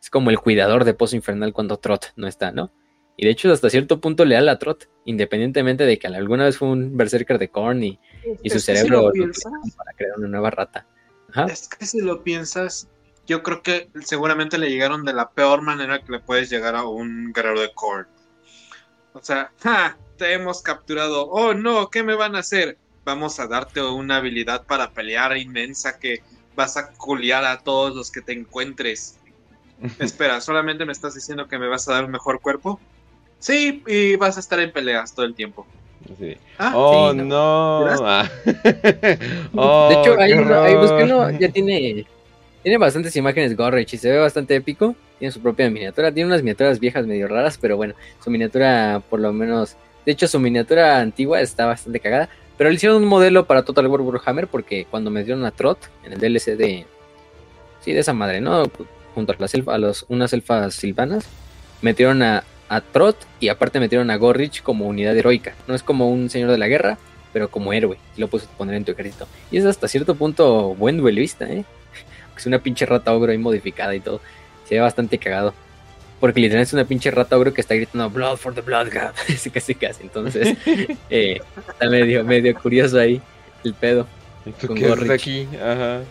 B: Es como el cuidador de Pozo Infernal cuando Trot no está, ¿no? Y de hecho hasta cierto punto leal a Trot, independientemente de que alguna vez fue un berserker de Korn y, su cerebro para crear una nueva rata.
C: Es que si lo piensas, yo creo que seguramente le llegaron de la peor manera que le puedes llegar a un guerrero de Korn. O sea, te hemos capturado. Oh no, ¿qué me van a hacer? Vamos a darte una habilidad para pelear inmensa que vas a culiar a todos los que te encuentres. Espera, ¿solamente me estás diciendo que me vas a dar un mejor cuerpo? Sí, y vas a estar en peleas todo el tiempo.
A: Ah, oh, no.
B: Ah. oh, de hecho, ahí, ahí ya tiene, tiene bastantes imágenes Gorrich y se ve bastante épico. Tiene su propia miniatura. Tiene unas miniaturas viejas medio raras, pero bueno, su miniatura por lo menos... De hecho, su miniatura antigua está bastante cagada. Pero le hicieron un modelo para Total War Warhammer porque cuando me dieron a Trot en el DLC de... Sí, de esa madre, ¿no? Junto a, las a los, unas elfas silvanas, metieron a, a Trot y aparte metieron a Gorrich como unidad heroica. No es como un señor de la guerra, pero como héroe. Y lo puedes poner en tu ejército. Y es hasta cierto punto buen duelista, ¿eh? Es una pinche rata ogro ahí modificada y todo. Se ve bastante cagado. porque literalmente es una pinche rata ogro que está gritando Blood for the Blood God. Así casi casi. Entonces, eh, está medio, medio curioso ahí el pedo.
A: ¿Tú
B: Con
A: qué aquí? Ajá.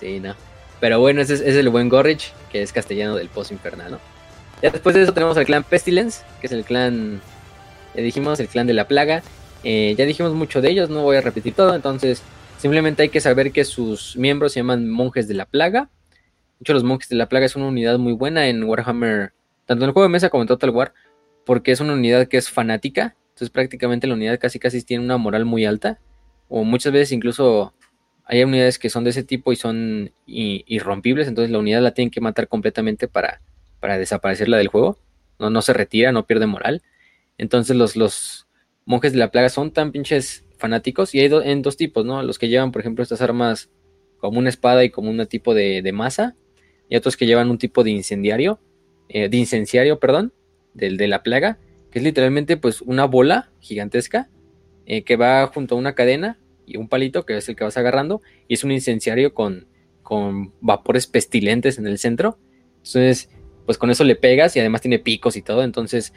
B: Sí, no. Pero bueno, ese es, el buen Gorrich, que es castellano del pozo infernal, ¿no? Ya después de eso tenemos al clan Pestilence, que es el clan, ya dijimos, el clan de la plaga. Eh, ya dijimos mucho de ellos, no voy a repetir todo, entonces simplemente hay que saber que sus miembros se llaman monjes de la plaga. De hecho, los monjes de la plaga es una unidad muy buena en Warhammer, tanto en el juego de mesa como en Total War, porque es una unidad que es fanática. Entonces prácticamente la unidad casi casi tiene una moral muy alta. O muchas veces incluso hay unidades que son de ese tipo y son irrompibles, entonces la unidad la tienen que matar completamente para, para desaparecerla del juego. No, no se retira, no pierde moral. Entonces los, los monjes de la plaga son tan pinches fanáticos y hay en dos tipos, ¿no? Los que llevan, por ejemplo, estas armas como una espada y como un tipo de, de masa, y otros que llevan un tipo de incendiario, eh, de incenciario, perdón, del de la plaga, que es literalmente pues una bola gigantesca eh, que va junto a una cadena y un palito que es el que vas agarrando y es un incenciario con, con vapores pestilentes en el centro. Entonces, pues con eso le pegas y además tiene picos y todo. Entonces,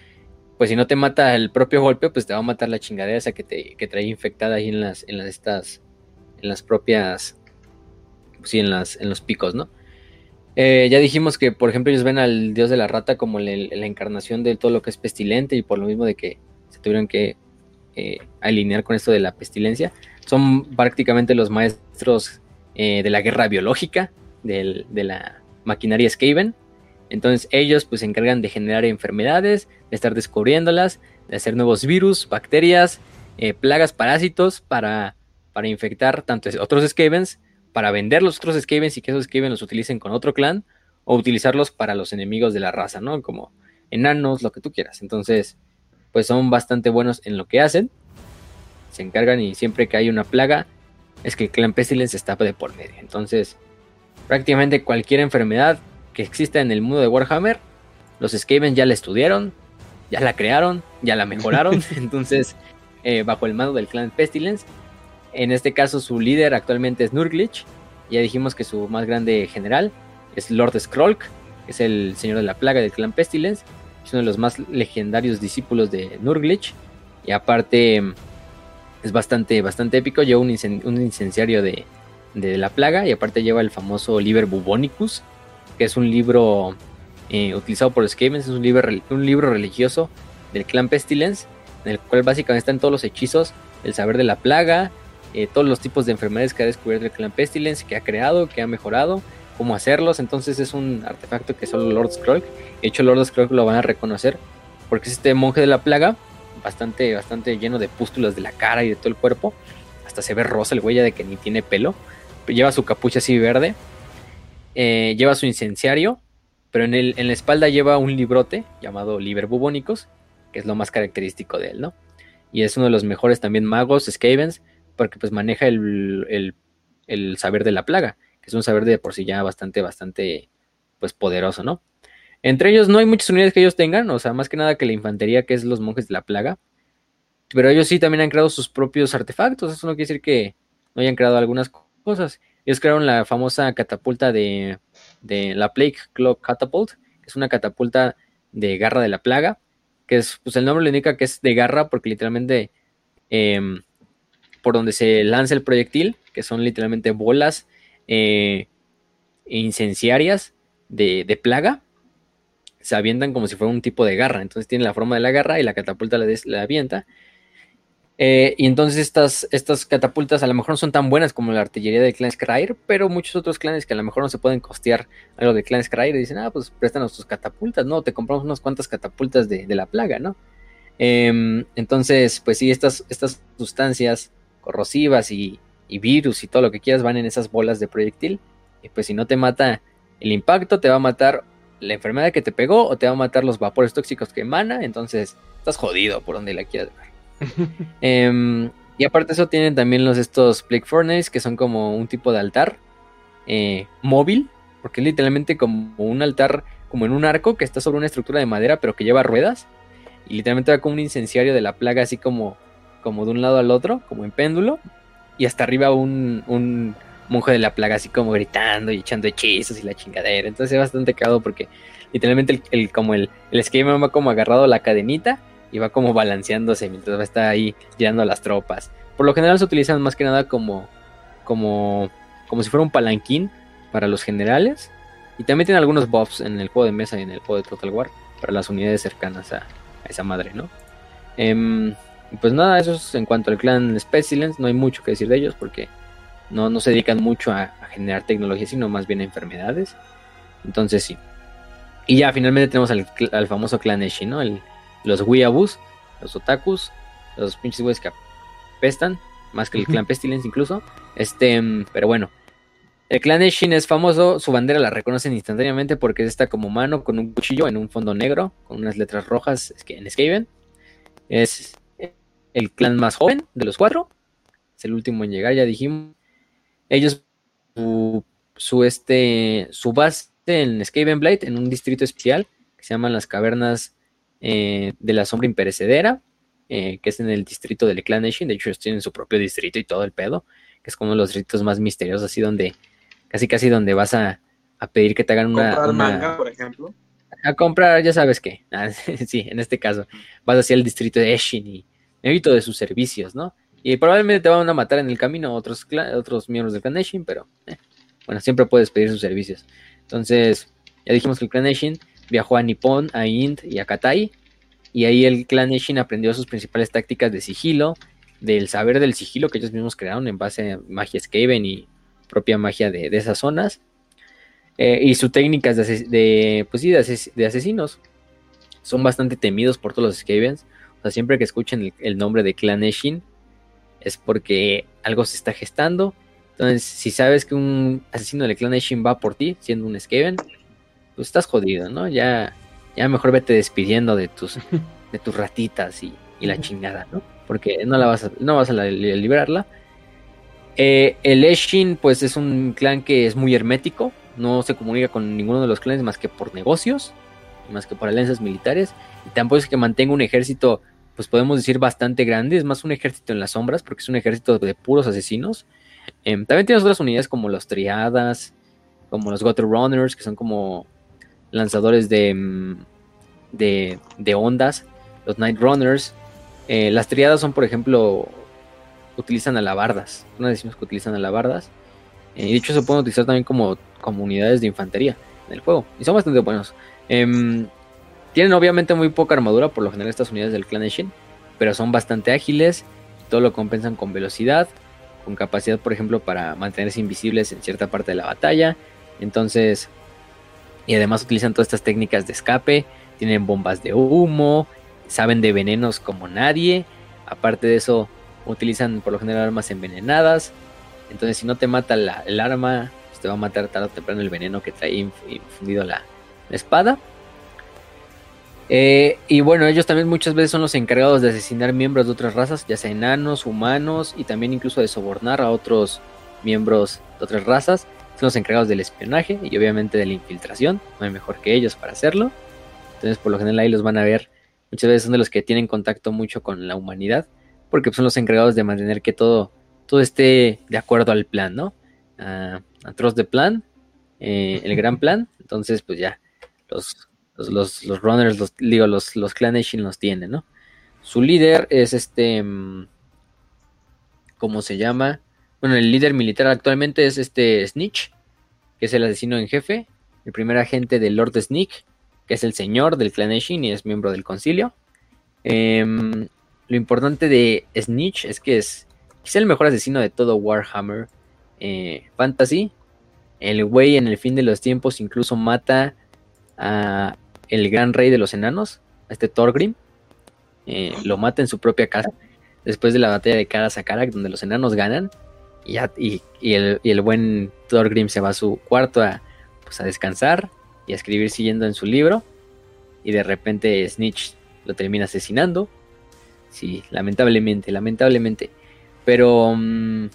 B: pues si no te mata el propio golpe, pues te va a matar la chingadera esa que te que trae infectada ahí en las, en las estas, en las propias, pues sí, en las, en los picos, ¿no? Eh, ya dijimos que, por ejemplo, ellos ven al dios de la rata como la, encarnación de todo lo que es pestilente y por lo mismo de que se tuvieron que eh, alinear con esto de la pestilencia. Son prácticamente los maestros eh, de la guerra biológica, del- de la maquinaria Skaven. Entonces ellos pues se encargan de generar enfermedades, de estar descubriéndolas, de hacer nuevos virus, bacterias, eh, plagas, parásitos para, para infectar tanto otros Skavens, para vender los otros Skavens y que esos Skavens los utilicen con otro clan, o utilizarlos para los enemigos de la raza, ¿no? Como enanos, lo que tú quieras. Entonces, pues son bastante buenos en lo que hacen. Se encargan y siempre que hay una plaga, es que el clan Pestilence está de por medio. Entonces, prácticamente cualquier enfermedad que exista en el mundo de Warhammer, los Skaven ya la estudiaron, ya la crearon, ya la mejoraron. Entonces, eh, bajo el mando del clan Pestilence, en este caso su líder actualmente es Nurglich. Ya dijimos que su más grande general es Lord Skrolk, que es el señor de la plaga del clan Pestilence. Es uno de los más legendarios discípulos de Nurglich. Y aparte es bastante, bastante épico. Lleva un, incen- un de, de la plaga. Y aparte lleva el famoso Liber Bubonicus, que es un libro eh, utilizado por los Skavens. Es un libro, un libro religioso del clan Pestilence, en el cual básicamente están todos los hechizos, el saber de la plaga, eh, todos los tipos de enfermedades que ha descubierto el clan Pestilence, que ha creado, que ha mejorado, cómo hacerlos. Entonces es un artefacto que solo Lord Skrull, de hecho Lord Skrull lo van a reconocer, porque es este monje de la plaga, bastante, bastante lleno de pústulas de la cara y de todo el cuerpo. Hasta se ve rosa el ya de que ni tiene pelo. Lleva su capucha así verde. eh, lleva su incenciario. Pero en, el, en la espalda lleva un librote llamado Liber Bubónicos, que es lo más característico de él, ¿no? Y es uno de los mejores también magos, Skavens, porque pues maneja el, el- el saber de la plaga, que es un saber de por sí ya bastante, bastante, pues poderoso, ¿no? Entre ellos no hay muchas unidades que ellos tengan, o sea, más que nada que la infantería, que es los monjes de la plaga. Pero ellos sí también han creado sus propios artefactos, eso no quiere decir que no hayan creado algunas cosas. Ellos crearon la famosa catapulta de, la Plague Clock Catapult, que es una catapulta de garra de la plaga, que es, pues el nombre le indica que es de garra porque literalmente em, por donde se lanza el proyectil, que son literalmente bolas eh, de plaga, se avientan como si fuera un tipo de garra. Entonces tiene la forma de la garra y la catapulta la, des- la avienta. Eh, y entonces estas, estas catapultas a lo mejor no son tan buenas como la artillería del clan Skryre, pero muchos otros clanes que a lo mejor no se pueden costear algo del clan Skryre dicen, ah, pues préstanos tus catapultas, ¿no? Te compramos unas cuantas catapultas de, de la plaga, ¿no? Em, entonces, pues sí, estas, estas sustancias corrosivas y, y virus y todo lo que quieras van en esas bolas de proyectil. Y pues si no te mata el impacto, te va a matar la enfermedad que te pegó o te va a matar los vapores tóxicos que emana. Entonces, estás jodido por donde la quieras ver. Em, y aparte de eso tienen también los estos Plague Furnace, que son como un tipo de altar eh, móvil, porque es literalmente como un altar, como en un arco que está sobre una estructura de madera, pero que lleva ruedas. Y literalmente va como un incenciario de la plaga, así como, como de un lado al otro, como en péndulo. Y hasta arriba un, un, monje de la plaga así como gritando y echando hechizos y la chingadera. Entonces es bastante cagado porque literalmente el, como el, el va como agarrado la cadenita y va como balanceándose mientras va a estar ahí a las tropas. Por lo general se utilizan más que nada como, como, como si fuera un palanquín para los generales. Y también tiene algunos buffs en el juego de mesa y en el juego de Total War para las unidades cercanas a, esa madre, ¿no? Em, pues nada, eso es en cuanto al clan Specialens. No hay mucho que decir de ellos porque no, no se dedican mucho a, generar tecnología, sino más bien a enfermedades. Entonces sí. Y ya finalmente tenemos al, famoso clan Eshi, ¿no? El, los Weeaboos, los Otakus, los pinches güeyes que apestan, más que el clan Pestilence incluso. Este, pero bueno. El clan Eshin es famoso, su bandera la reconocen instantáneamente porque está como mano con un cuchillo en un fondo negro, con unas letras rojas en Skaven. Es el clan más joven de los cuatro. Es el último en llegar, ya dijimos. Ellos, su, este, su base en Skaven Blade, en un distrito especial que se llaman las cavernas eh, de la sombra imperecedera, eh, que es en el distrito del Clan Nation. De hecho, ellos tienen su propio distrito y todo el pedo, que es como uno de los distritos más misteriosos, así donde, casi casi donde vas a, pedir que te hagan una.
C: Comprar manga, por ejemplo.
B: A comprar, ya sabes qué. Ah, sí, en este caso, vas hacia el distrito de Eshin y evito de sus servicios, ¿no? Y probablemente te van a matar en el camino otros, otros miembros del Clan Nation, pero eh, bueno, siempre puedes pedir sus servicios. Entonces, ya dijimos que el Clan Nation viajó a Nippon, a Int y a Katai, y ahí el Clan Nation aprendió sus principales tácticas de sigilo, del saber del sigilo que ellos mismos crearon en base a magia Skaven y propia magia de, esas zonas. Eh, y sus técnicas de, de, pues sí, de, asesinos son bastante temidos por todos los Skavens. O sea, siempre que escuchen el, nombre de Clan Eshin es porque algo se está gestando. Entonces, si sabes que un asesino del Clan Eshin va por ti, siendo un Skaven, pues estás jodido, ¿no? Ya, ya mejor vete despidiendo de tus, de tus ratitas y, la chingada, ¿no? Porque no la vas a, no vas a librarla. Eh, el Eshin, pues es un clan que es muy hermético, no se comunica con ninguno de los clanes más que por negocios, más que por alianzas militares, y tampoco es que mantenga un ejército, pues podemos decir bastante grande, es más un ejército en las sombras, porque es un ejército de puros asesinos. Em, también tienes otras unidades como los Triadas, como los Gutter Runners, que son como lanzadores de, mm, de, ondas, los Night Runners. Eh, las triadas son, por ejemplo, utilizan alabardas. Una decimos que utilizan alabardas. Eh, y de hecho se pueden utilizar también como, como unidades de infantería en el juego. Y son bastante buenos. Em, tienen obviamente muy poca armadura, por lo general estas unidades del clan Shin. Pero son bastante ágiles. Todo lo compensan con velocidad. Con capacidad, por ejemplo, para mantenerse invisibles en cierta parte de la batalla. Entonces, y además utilizan todas estas técnicas de escape, tienen bombas de humo, saben de venenos como nadie, aparte de eso utilizan por lo general armas envenenadas, entonces si no te mata el arma, pues te va a matar tarde o temprano el veneno que trae infundido la, espada. Eh, y bueno, ellos también muchas veces son los encargados de asesinar miembros de otras razas, ya sea enanos, humanos, y también incluso de sobornar a otros miembros de otras razas son los encargados del espionaje y obviamente de la infiltración. No hay mejor que ellos para hacerlo. Entonces, por lo general, ahí los van a ver. Muchas veces son de los que tienen contacto mucho con la humanidad, porque son los encargados de mantener que todo, todo esté de acuerdo al plan, ¿no? A, a de plan, eh, el gran plan. Entonces, pues ya, los, los, los, runners, los, digo, los, los los tienen, ¿no? Su líder es este. Mm, ¿Cómo se llama? Bueno, el líder militar actualmente es este Snitch, que es el asesino en jefe, el primer agente del Lord Sneak, que es el señor del clan y es miembro del concilio. Em, lo importante de Snitch es que es quizá el mejor asesino de todo Warhammer eh, Fantasy. El güey en el fin de los tiempos incluso mata a el gran rey de los enanos, a este Thorgrim. Eh, lo mata en su propia casa después de la batalla de Kara Sakarak, donde los enanos ganan y, el, buen Thorgrim se va a su cuarto a, pues, a descansar y a escribir siguiendo en su libro. Y de repente Snitch lo termina asesinando. Sí, lamentablemente, lamentablemente. Pero mm,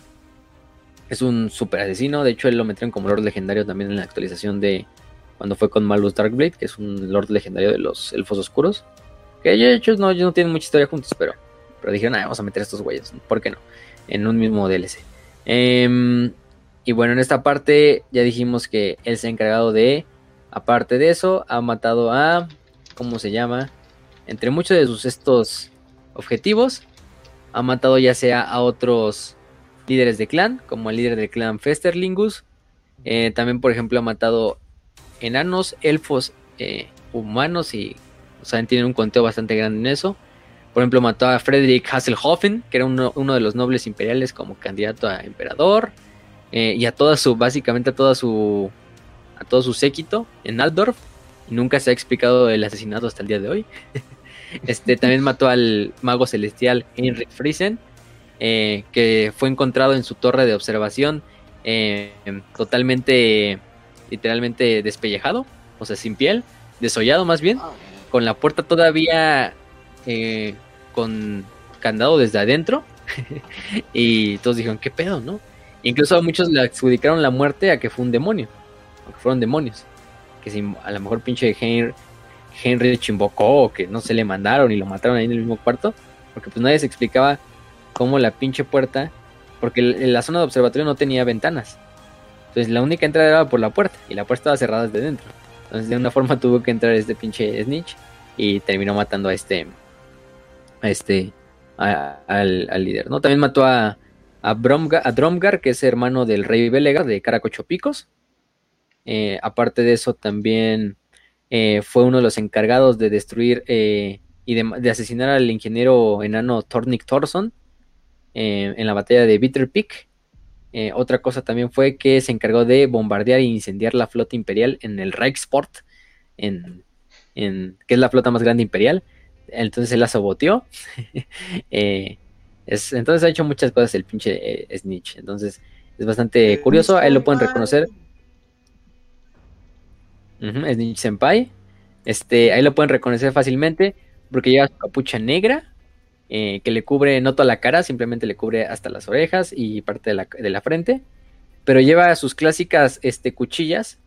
B: es un super asesino. De hecho, él lo metieron como Lord Legendario también en la actualización de cuando fue con Malus Darkblade, que es un Lord Legendario de los Elfos Oscuros. Que de hecho no, no tienen mucha historia juntos, pero, pero dijeron, vamos a meter a estos güeyes. ¿Por qué no? En un mismo DLC. Em, Y bueno, en esta parte ya dijimos que él se ha encargado de, aparte de eso, ha matado a, ¿cómo se llama? Entre muchos de sus estos objetivos, ha matado ya sea a otros líderes de clan, como el líder del clan Festerlingus. Eh, también, por ejemplo, ha matado enanos, elfos, eh, humanos y, o tienen un conteo bastante grande en eso. Por ejemplo, mató a Frederick Hasselhoffen, que era uno, de los nobles imperiales como candidato a emperador. Eh, y a toda su, básicamente a toda su, a todo su séquito en Altdorf. Y nunca se ha explicado el asesinato hasta el día de hoy. este también mató al mago celestial Heinrich Friesen, eh, que fue encontrado en su torre de observación totalmente, literalmente despellejado, o sea, sin piel, desollado más bien, con la puerta todavía eh, con candado desde adentro. y todos dijeron, ¿qué pedo, no? Incluso a muchos le adjudicaron la muerte a que fue un demonio, aunque fueron demonios. Que si a lo mejor pinche Henry, Henry chimbocó o que no se le mandaron y lo mataron ahí en el mismo cuarto, porque pues nadie se explicaba cómo la pinche puerta, porque la zona de observatorio no tenía ventanas. Entonces la única entrada era por la puerta y la puerta estaba cerrada desde dentro. Entonces de una forma tuvo que entrar este pinche Snitch y terminó matando a este a este al, líder, ¿no? También mató a, a, Dromgar, que es hermano del rey Belegar de Caracochopicos. Eh, aparte de eso, también eh, fue uno de los encargados de destruir eh, y de, asesinar al ingeniero enano Tornik Thorson en la batalla de Bitter Peak. Otra cosa también fue que se encargó de bombardear e incendiar la flota imperial en el Reichsport, en, en, que es la flota más grande imperial entonces él la saboteó. Eh, entonces ha hecho muchas cosas el pinche eh, Snitch. Entonces es bastante curioso. Ahí lo pueden reconocer. Snitch Senpai. Este, ahí lo pueden reconocer fácilmente porque lleva su capucha negra eh, que le cubre no toda la cara, simplemente le cubre hasta las orejas y parte de la, frente. Pero lleva sus clásicas este, cuchillas,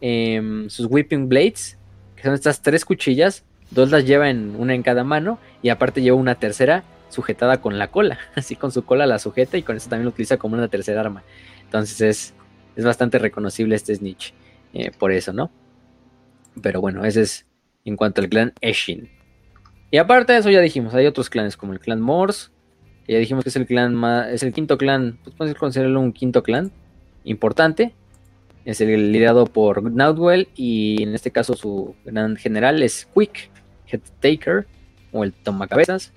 B: em, sus whipping blades, que son estas tres cuchillas Dos las lleva en una en cada mano y aparte lleva una tercera sujetada con la cola. Así con su cola la sujeta y con eso también lo utiliza como una tercera arma. Entonces es, es bastante reconocible este Snitch. Eh, por eso, ¿no? Pero bueno, ese es en cuanto al clan Eshin. Y aparte de eso ya dijimos, hay otros clanes como el clan Morse. Ya dijimos que es el clan más, es el quinto clan, pues podemos considerarlo un quinto clan importante. Es el liderado por Naudwell y en este caso su gran general es Quick. Head Taker o el Tomacabezas.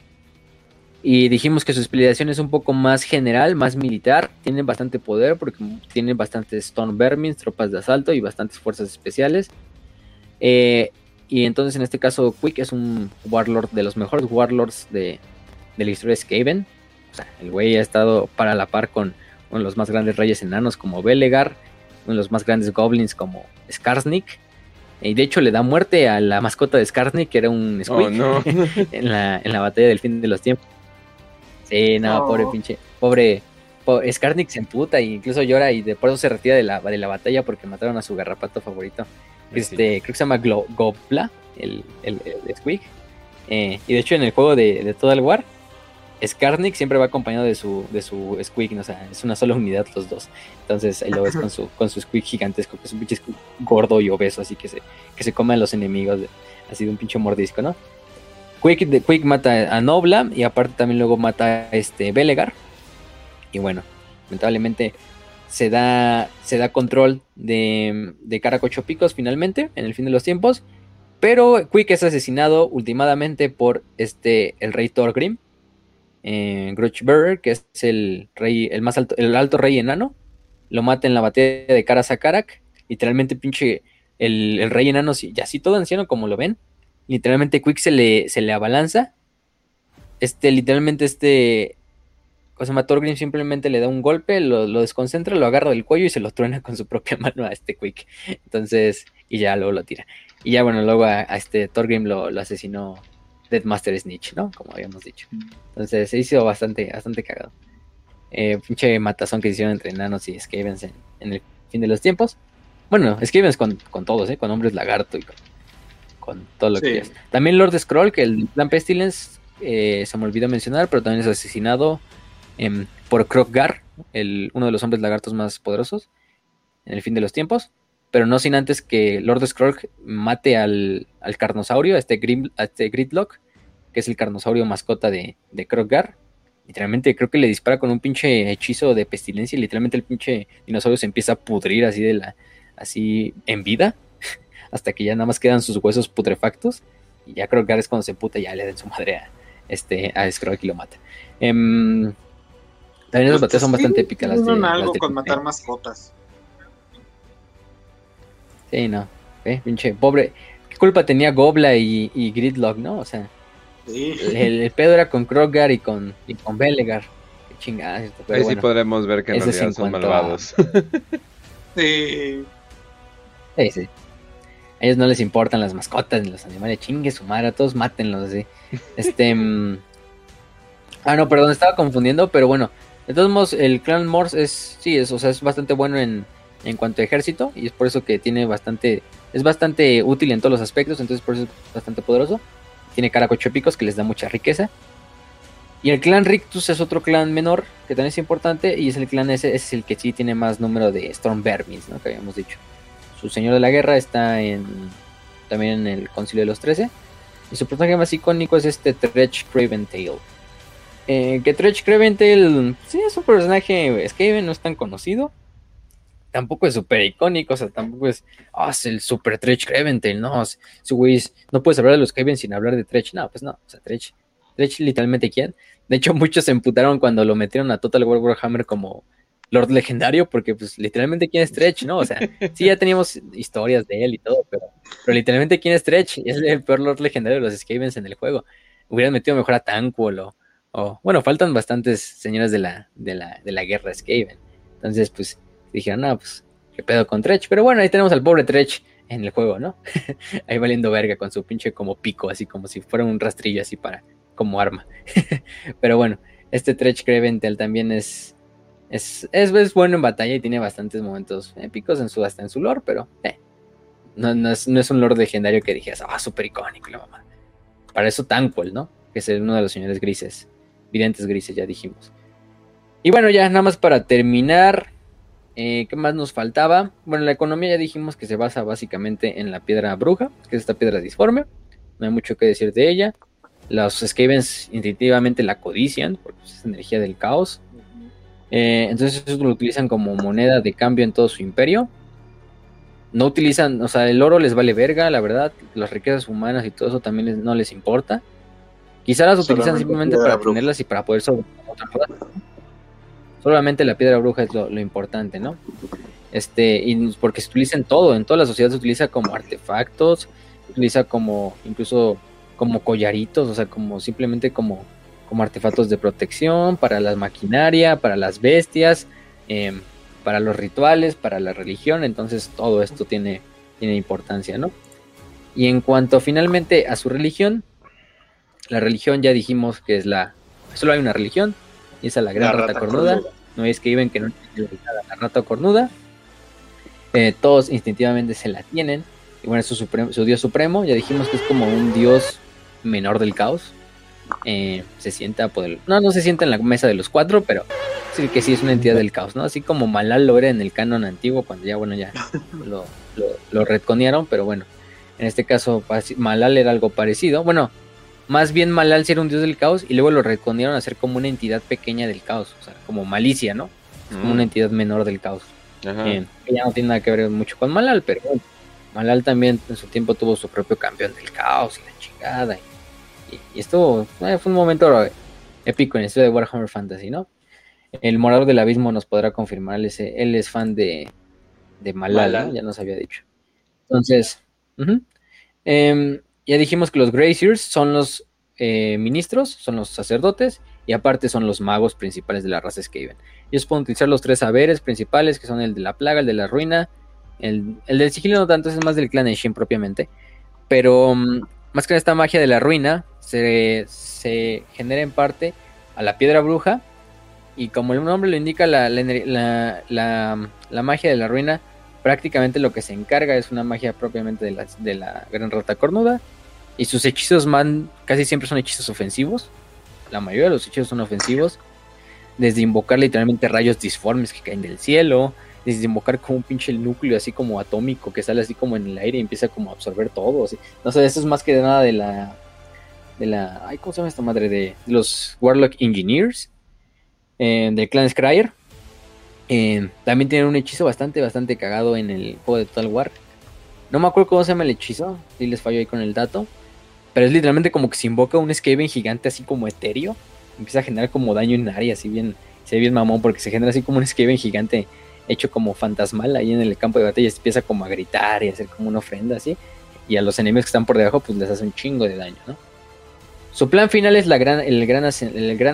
B: Y dijimos que su especialización es un poco más general, más militar. Tienen bastante poder porque tienen bastantes Stone Vermin, tropas de asalto y bastantes fuerzas especiales. Eh, y entonces en este caso Quick es un Warlord de los mejores Warlords de, de la historia de Skaven. O sea, el güey ha estado para la par con uno de los más grandes reyes enanos como Belegar, uno de los más grandes goblins como Skarsnik y de hecho le da muerte a la mascota de Skarsnik, que era un
A: oh,
B: Squeak, en, la, en la batalla del fin de los tiempos. Sí, no, pobre pinche, pobre, pobre Skarnik se emputa e incluso llora y de por eso se retira de la, de la batalla porque mataron a su garrapato favorito. Este, creo que se llama Gobla, el, el, el Squeak. Eh, y de hecho en el juego de, de Total War, Skarnik siempre va acompañado de su, de su Squeak, o sea, es una sola unidad los dos. Entonces ahí lo ves con su, con su Squeak gigantesco, que es un pinche gordo y obeso, así que se, que se come a los enemigos, así de un pinche mordisco, ¿no? Quick, de, Quick mata a Nobla y aparte también luego mata a este Belegar. Y bueno, lamentablemente se da, se da control de, de Caracocho Picos finalmente, en el fin de los tiempos. Pero Quick es asesinado últimamente por este, el rey Thorgrim eh, que es el rey, el más alto, el alto rey enano, lo mata en la batalla de Karasakarak. Literalmente, pinche, el, rey enano, y así todo anciano como lo ven. Literalmente, Quick se le, se le abalanza. Este, literalmente, este. Thorgrim simplemente le da un golpe, lo, desconcentra, lo agarra del cuello y se lo truena con su propia mano a este Quick. Entonces, y ya luego lo tira. Y ya, bueno, luego a, este Thorgrim lo, lo asesinó Deadmaster Snitch, ¿no? Como habíamos dicho. Entonces se hizo bastante, bastante cagado. Eh, pinche matazón que hicieron entre enanos y Skavens en, el fin de los tiempos. Bueno, Skavens con, con todos, ¿eh? Con hombres lagarto y con, todo lo que es. También Lord Scroll, que el plan Pestilence eh, se me olvidó mencionar, pero también es asesinado em, por Kroggar, el, uno de los hombres lagartos más poderosos en el fin de los tiempos, pero no sin antes que Lord Skrull mate al, al carnosaurio, a este, a este Gridlock, que es el carnosaurio mascota de, de Krogar. Literalmente creo que le dispara con un pinche hechizo de pestilencia y literalmente el pinche dinosaurio se empieza a pudrir así de la así en vida hasta que ya nada más quedan sus huesos putrefactos y ya Krogar es cuando se puta ya le den su madre a este a Skrull y lo mata. Em, también las batallas son bastante épicas las de,
C: algo con matar mascotas.
B: Sí, no. Eh, pinche pobre. ¿Qué culpa tenía Gobla y, y Gridlock, no? O sea, el, pedo era con Krogar y con, y con Belegar. Qué chingada.
A: Ahí sí podremos ver que en realidad son malvados.
C: sí.
B: Sí, sí. A ellos no les importan las mascotas ni los animales. Chingue su madre, a todos mátenlos, sí. Este. Mm, ah, no, perdón, estaba confundiendo, pero bueno. De todos modos, el clan Morse es. Sí, es, o sea, es bastante bueno en, en cuanto a ejército. Y es por eso que tiene bastante. Es bastante útil en todos los aspectos. Entonces, por eso es bastante poderoso. Tiene caracochépicos que les da mucha riqueza. Y el clan Rictus es otro clan menor que también es importante. Y es el clan ese, es el que sí tiene más número de Storm Vermins, ¿no? Que habíamos dicho. Su señor de la guerra está en también en el Concilio de los Trece. Y su personaje más icónico es este Tretch Craventail. Eh, que Tretch Craventail, sí, es un personaje Skaven, no es tan conocido. Tampoco es súper icónico, o sea, tampoco es, ah, es el super Tretch Craventail, no, su güey, no puedes hablar de los Skaven sin hablar de Tretch, no, pues no, o sea, Tretch, Tretch literalmente quién. De hecho, muchos se emputaron cuando lo metieron a Total War Warhammer como Lord legendario, porque pues literalmente quién es Stretch, ¿no? O sea, sí ya teníamos historias de él y todo, pero, pero literalmente quién es Stretch, es el peor Lord legendario de los Skavens en el juego. Hubieran metido mejor a Tankwall o, o, bueno, faltan bastantes señoras de la, de la, de la guerra Skaven. Entonces, pues dijeron, no, pues, qué pedo con Tretch. Pero bueno, ahí tenemos al pobre Tretch en el juego, ¿no? ahí valiendo verga con su pinche como pico, así como si fuera un rastrillo así para, como arma. pero bueno, este Tretch Creventel también es es, es, bueno en batalla y tiene bastantes momentos épicos en su, hasta en su lore, pero eh, no, no, es, no, es, un lore legendario que dijeras, ah, súper icónico, la mamá. Para eso Tanquil, ¿no? Que es uno de los señores grises, videntes grises, ya dijimos. Y bueno, ya nada más para terminar, eh, ¿qué más nos faltaba? Bueno, la economía ya dijimos que se basa básicamente en la piedra bruja, que es esta piedra disforme. No hay mucho que decir de ella. Los Skavens instintivamente la codician, porque es energía del caos. Eh, entonces eso lo utilizan como moneda de cambio en todo su imperio. No utilizan, o sea, el oro les vale verga, la verdad. Las riquezas humanas y todo eso también no les importa. Quizás las utilizan simplemente para ponerlas y para poder sobre Solamente la piedra bruja es lo, importante, ¿no? Este, y porque se utiliza en todo, en toda la sociedad se utiliza como artefactos, se utiliza como, incluso como collaritos, o sea, como simplemente como como artefactos de protección, para la maquinaria, para las bestias, em, para los rituales, para la religión, entonces todo esto tiene, tiene importancia, ¿no? Y en cuanto finalmente a su religión, la religión ya dijimos que es la, solo hay una religión, y esa es la gran rata, cornuda. no es que iban que no la rata cornuda, eh, todos instintivamente se la tienen, y bueno, es su, su dios supremo, ya dijimos que es como un dios menor del caos, eh, se sienta poder. No, no se sienta en la mesa de los cuatro, pero sí que sí es una entidad del caos, ¿no? Así como Malal lo era en el canon antiguo, cuando ya, bueno, ya lo, lo, retconearon, pero bueno, en este caso Malal era algo parecido. Bueno, más bien Malal era un dios del caos y luego lo retconearon a ser como una entidad pequeña del caos, o sea, como malicia, ¿no? Es como una mm. entidad menor del caos. Eh, ya no tiene nada que ver mucho con Malal, pero Malal también en su tiempo tuvo su propio campeón del caos y la chingada. Y y, esto eh, fue un momento épico en el estudio de Warhammer Fantasy, ¿no? El morador del abismo nos podrá confirmar, él es, él es fan de, de Malala, ya nos había dicho. Entonces, em, ya dijimos que los Graziers son los eh, ministros, son los sacerdotes, y aparte son los magos principales de la raza Skaven. Ellos pueden utilizar los tres saberes principales, que son el de la plaga, el de la ruina, el, del sigilo no tanto, es más del clan Shin propiamente, pero mm, más que esta magia de la ruina, se, genera en parte a la piedra bruja. Y como el nombre lo indica, la, la, magia de la ruina prácticamente lo que se encarga es una magia propiamente de la, de la gran rata cornuda. Y sus hechizos man, casi siempre son hechizos ofensivos. La mayoría de los hechizos son ofensivos. desde invocar literalmente rayos disformes que caen del cielo, desde invocar como un pinche núcleo así como atómico que sale así como en el aire y empieza como a absorber todo. No sé, eso es más que de nada de la. De la. Ay, ¿cómo se llama esta madre? De, los Warlock Engineers. Eh, del clan Scryer. Eh, también tienen un hechizo bastante, bastante cagado en el juego de Total War. No me acuerdo cómo se llama el hechizo. Si les fallo ahí con el dato. Pero es literalmente como que se invoca un Skaven gigante así como etéreo. Empieza a generar como daño en área, así bien. Se ve bien mamón porque se genera así como un Skaven gigante hecho como fantasmal ahí en el campo de batalla. Empieza como a gritar y a hacer como una ofrenda así. Y a los enemigos que están por debajo pues les hace un chingo de daño, ¿no? Su plan final es el, gran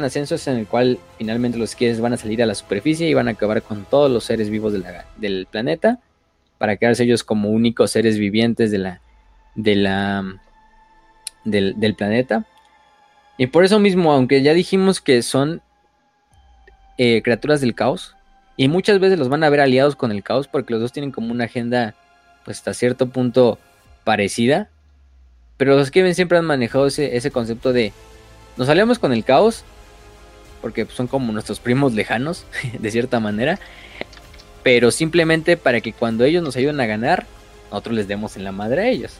B: ascenso, es en el cual finalmente los Skaven van a salir a la superficie y van a acabar con todos los seres vivos del planeta para quedarse ellos como únicos seres vivientes del, planeta. Y por eso mismo, aunque ya dijimos que son eh, criaturas del caos, y muchas veces los van a ver aliados con el caos, porque los dos tienen como una agenda, pues hasta cierto punto parecida. Pero los que siempre han manejado ese, ese concepto de nos aliamos con el caos, porque son como nuestros primos lejanos, de cierta manera, pero simplemente para que cuando ellos nos ayuden a ganar, nosotros les demos en la madre a ellos.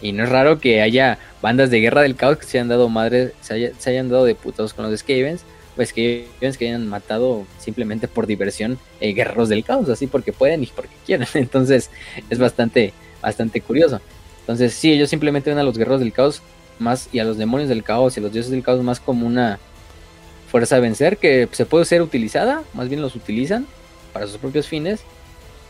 B: Y no es raro que haya bandas de guerra del caos que se hayan dado madre, se, hayan dado de putados con los Skavens, o Skavens que hayan matado simplemente por diversión eh, guerreros del caos, así porque pueden y porque quieren. Entonces es bastante, bastante curioso. Entonces sí, ellos simplemente ven a los guerreros del caos más y a los demonios del caos y a los dioses del caos más como una fuerza a vencer que se puede ser utilizada, más bien los utilizan para sus propios fines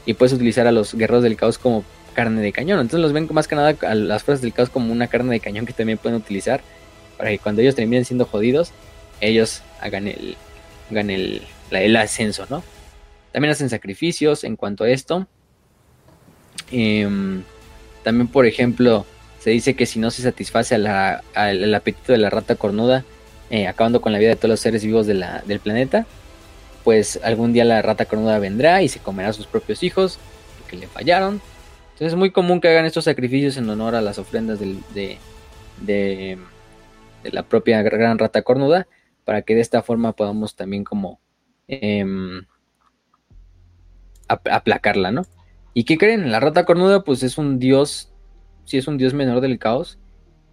B: y puedes utilizar a los guerreros del caos como carne de cañón. Entonces los ven más que nada a las fuerzas del caos como una carne de cañón que también pueden utilizar para que cuando ellos terminen siendo jodidos, ellos hagan el, hagan el, el ascenso, ¿no? También hacen sacrificios en cuanto a esto. Em, también, por ejemplo, se dice que si no se satisface el apetito de la rata cornuda, eh, acabando con la vida de todos los seres vivos del planeta, pues algún día la rata cornuda vendrá y se comerá a sus propios hijos, que le fallaron, entonces es muy común que hagan estos sacrificios en honor a las ofrendas de, de, la propia gran rata cornuda, para que de esta forma podamos también como em, aplacarla, ¿no? ¿Y qué creen? La rata cornuda pues es un dios, sí es un dios menor del caos,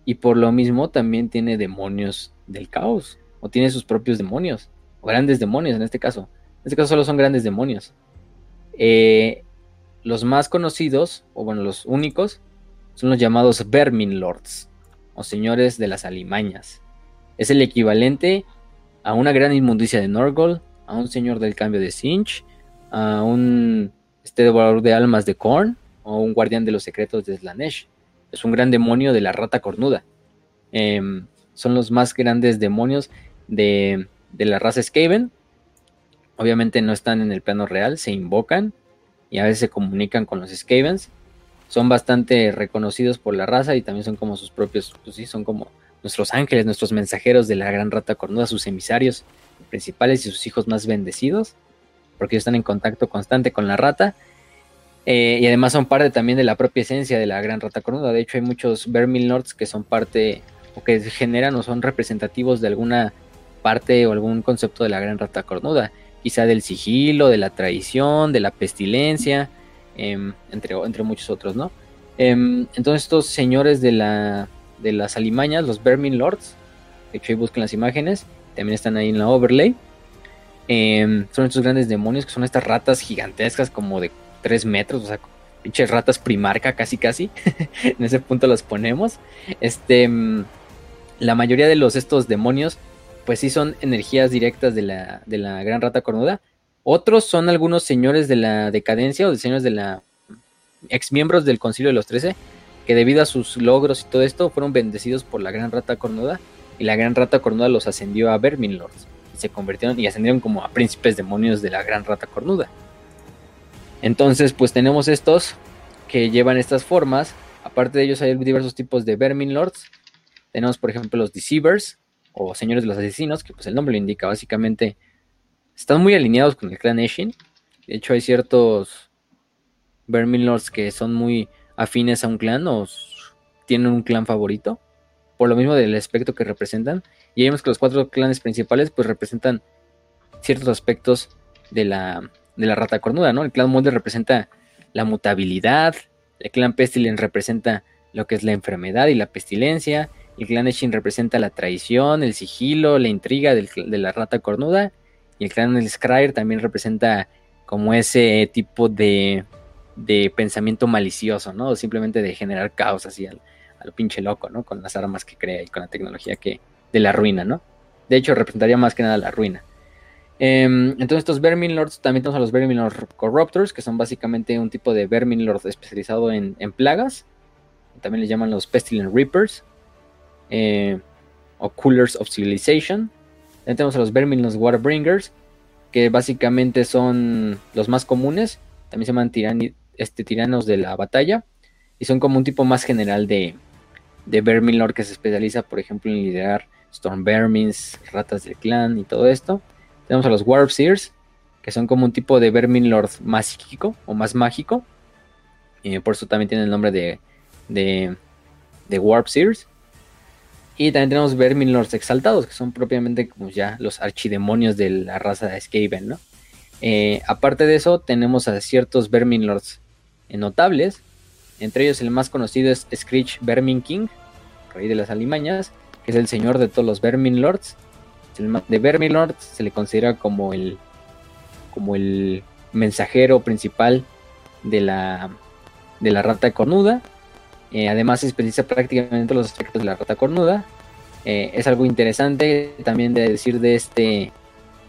B: y por lo mismo también tiene demonios del caos, o tiene sus propios demonios, o grandes demonios en este caso. En este caso solo son grandes demonios. Eh, los más conocidos, o bueno, los únicos, son los llamados Vermin Lords, o señores de las alimañas. Es el equivalente a una gran inmundicia de Norgol, a un señor del cambio de Sinch, a un este devorador de almas de Korn, o un guardián de los secretos de Slanesh. Es un gran demonio de la rata cornuda. Em, son los más grandes demonios de, de la raza Skaven. Obviamente no están en el plano real, se invocan y a veces se comunican con los Skavens. Son bastante reconocidos por la raza y también son como sus propios, pues sí, son como nuestros ángeles, nuestros mensajeros de la gran rata cornuda, sus emisarios principales y sus hijos más bendecidos, porque ellos están en contacto constante con la rata. Eh, y además son parte también de la propia esencia de la gran rata cornuda. De hecho, hay muchos Vermin Lords que son parte o que generan o son representativos de alguna parte o algún concepto de la gran rata cornuda quizá del sigilo, de la traición, de la pestilencia, em, entre, entre muchos otros, ¿no? Em, entonces estos señores de, la, de las alimañas, los Vermin Lords, de hecho ahí busquen las imágenes, también están ahí en la overlay, em, son estos grandes demonios que son estas ratas gigantescas como de 3 metros, o sea, pinches ratas primarca casi casi, en ese punto los ponemos. Este, la mayoría de los estos demonios pues sí son energías directas de la, de la gran rata cornuda. Otros son algunos señores de la decadencia o de señores de la ex miembros del Concilio de los Trece, que debido a sus logros y todo esto fueron bendecidos por la gran rata cornuda y la gran rata cornuda los ascendió a Vermin Lords se convirtieron y ascendieron como a príncipes demonios de la gran rata cornuda. Entonces, pues tenemos estos que llevan estas formas. Aparte de ellos hay diversos tipos de Vermin Lords. Tenemos, por ejemplo, los Deceivers, o Señores de los Asesinos, que pues el nombre lo indica, básicamente están muy alineados con el clan Eshin. De hecho, hay ciertos Vermin Lords que son muy afines a un clan o tienen un clan favorito, por lo mismo del aspecto que representan. Y vemos que los cuatro clanes principales pues representan ciertos aspectos de la, de la rata cornuda, ¿no? El clan Molder representa la mutabilidad, el clan Pestilence representa lo que es la enfermedad y la pestilencia, el clan Eshin representa la traición, el sigilo, la intriga de la rata cornuda, y el clan El Scryer también representa como ese tipo de, de pensamiento malicioso, ¿no? simplemente de generar caos así al pinche loco, ¿no? Con las armas que crea y con la tecnología que de la ruina, ¿no? De hecho, representaría más que nada la ruina. Em, entonces, estos Vermin Lords, también tenemos a los Vermin Lord Corruptors, que son básicamente un tipo de Vermin Lord especializado en, plagas. También les llaman los Pestilent Reapers. Eh, o Coolers of Civilization. También tenemos a los Vermin Lords Waterbringers, que básicamente son los más comunes. También se llaman este, tiranos de la batalla. Y son como un tipo más general de, de Vermin Lord que se especializa, por ejemplo, en liderar Storm Vermins, ratas del clan y todo esto. Tenemos a los Warp Seers, que son como un tipo de Vermin Lord más psíquico o más mágico. Y por eso también tiene el nombre de, de, Warp Seers. Y también tenemos Vermin Lords exaltados, que son propiamente como ya los archidemonios de la raza de Skaven, ¿no? Eh, aparte de eso, tenemos a ciertos Vermin Lords notables, entre ellos el más conocido es Screech Vermin King, rey de las alimañas, que es el señor de todos los Vermin Lords. De Vermin Lords se le considera como el, como el mensajero principal de la, de la rata cornuda. Eh, además especializa prácticamente en los aspectos de la rata cornuda. Eh, es algo interesante también de decir de este,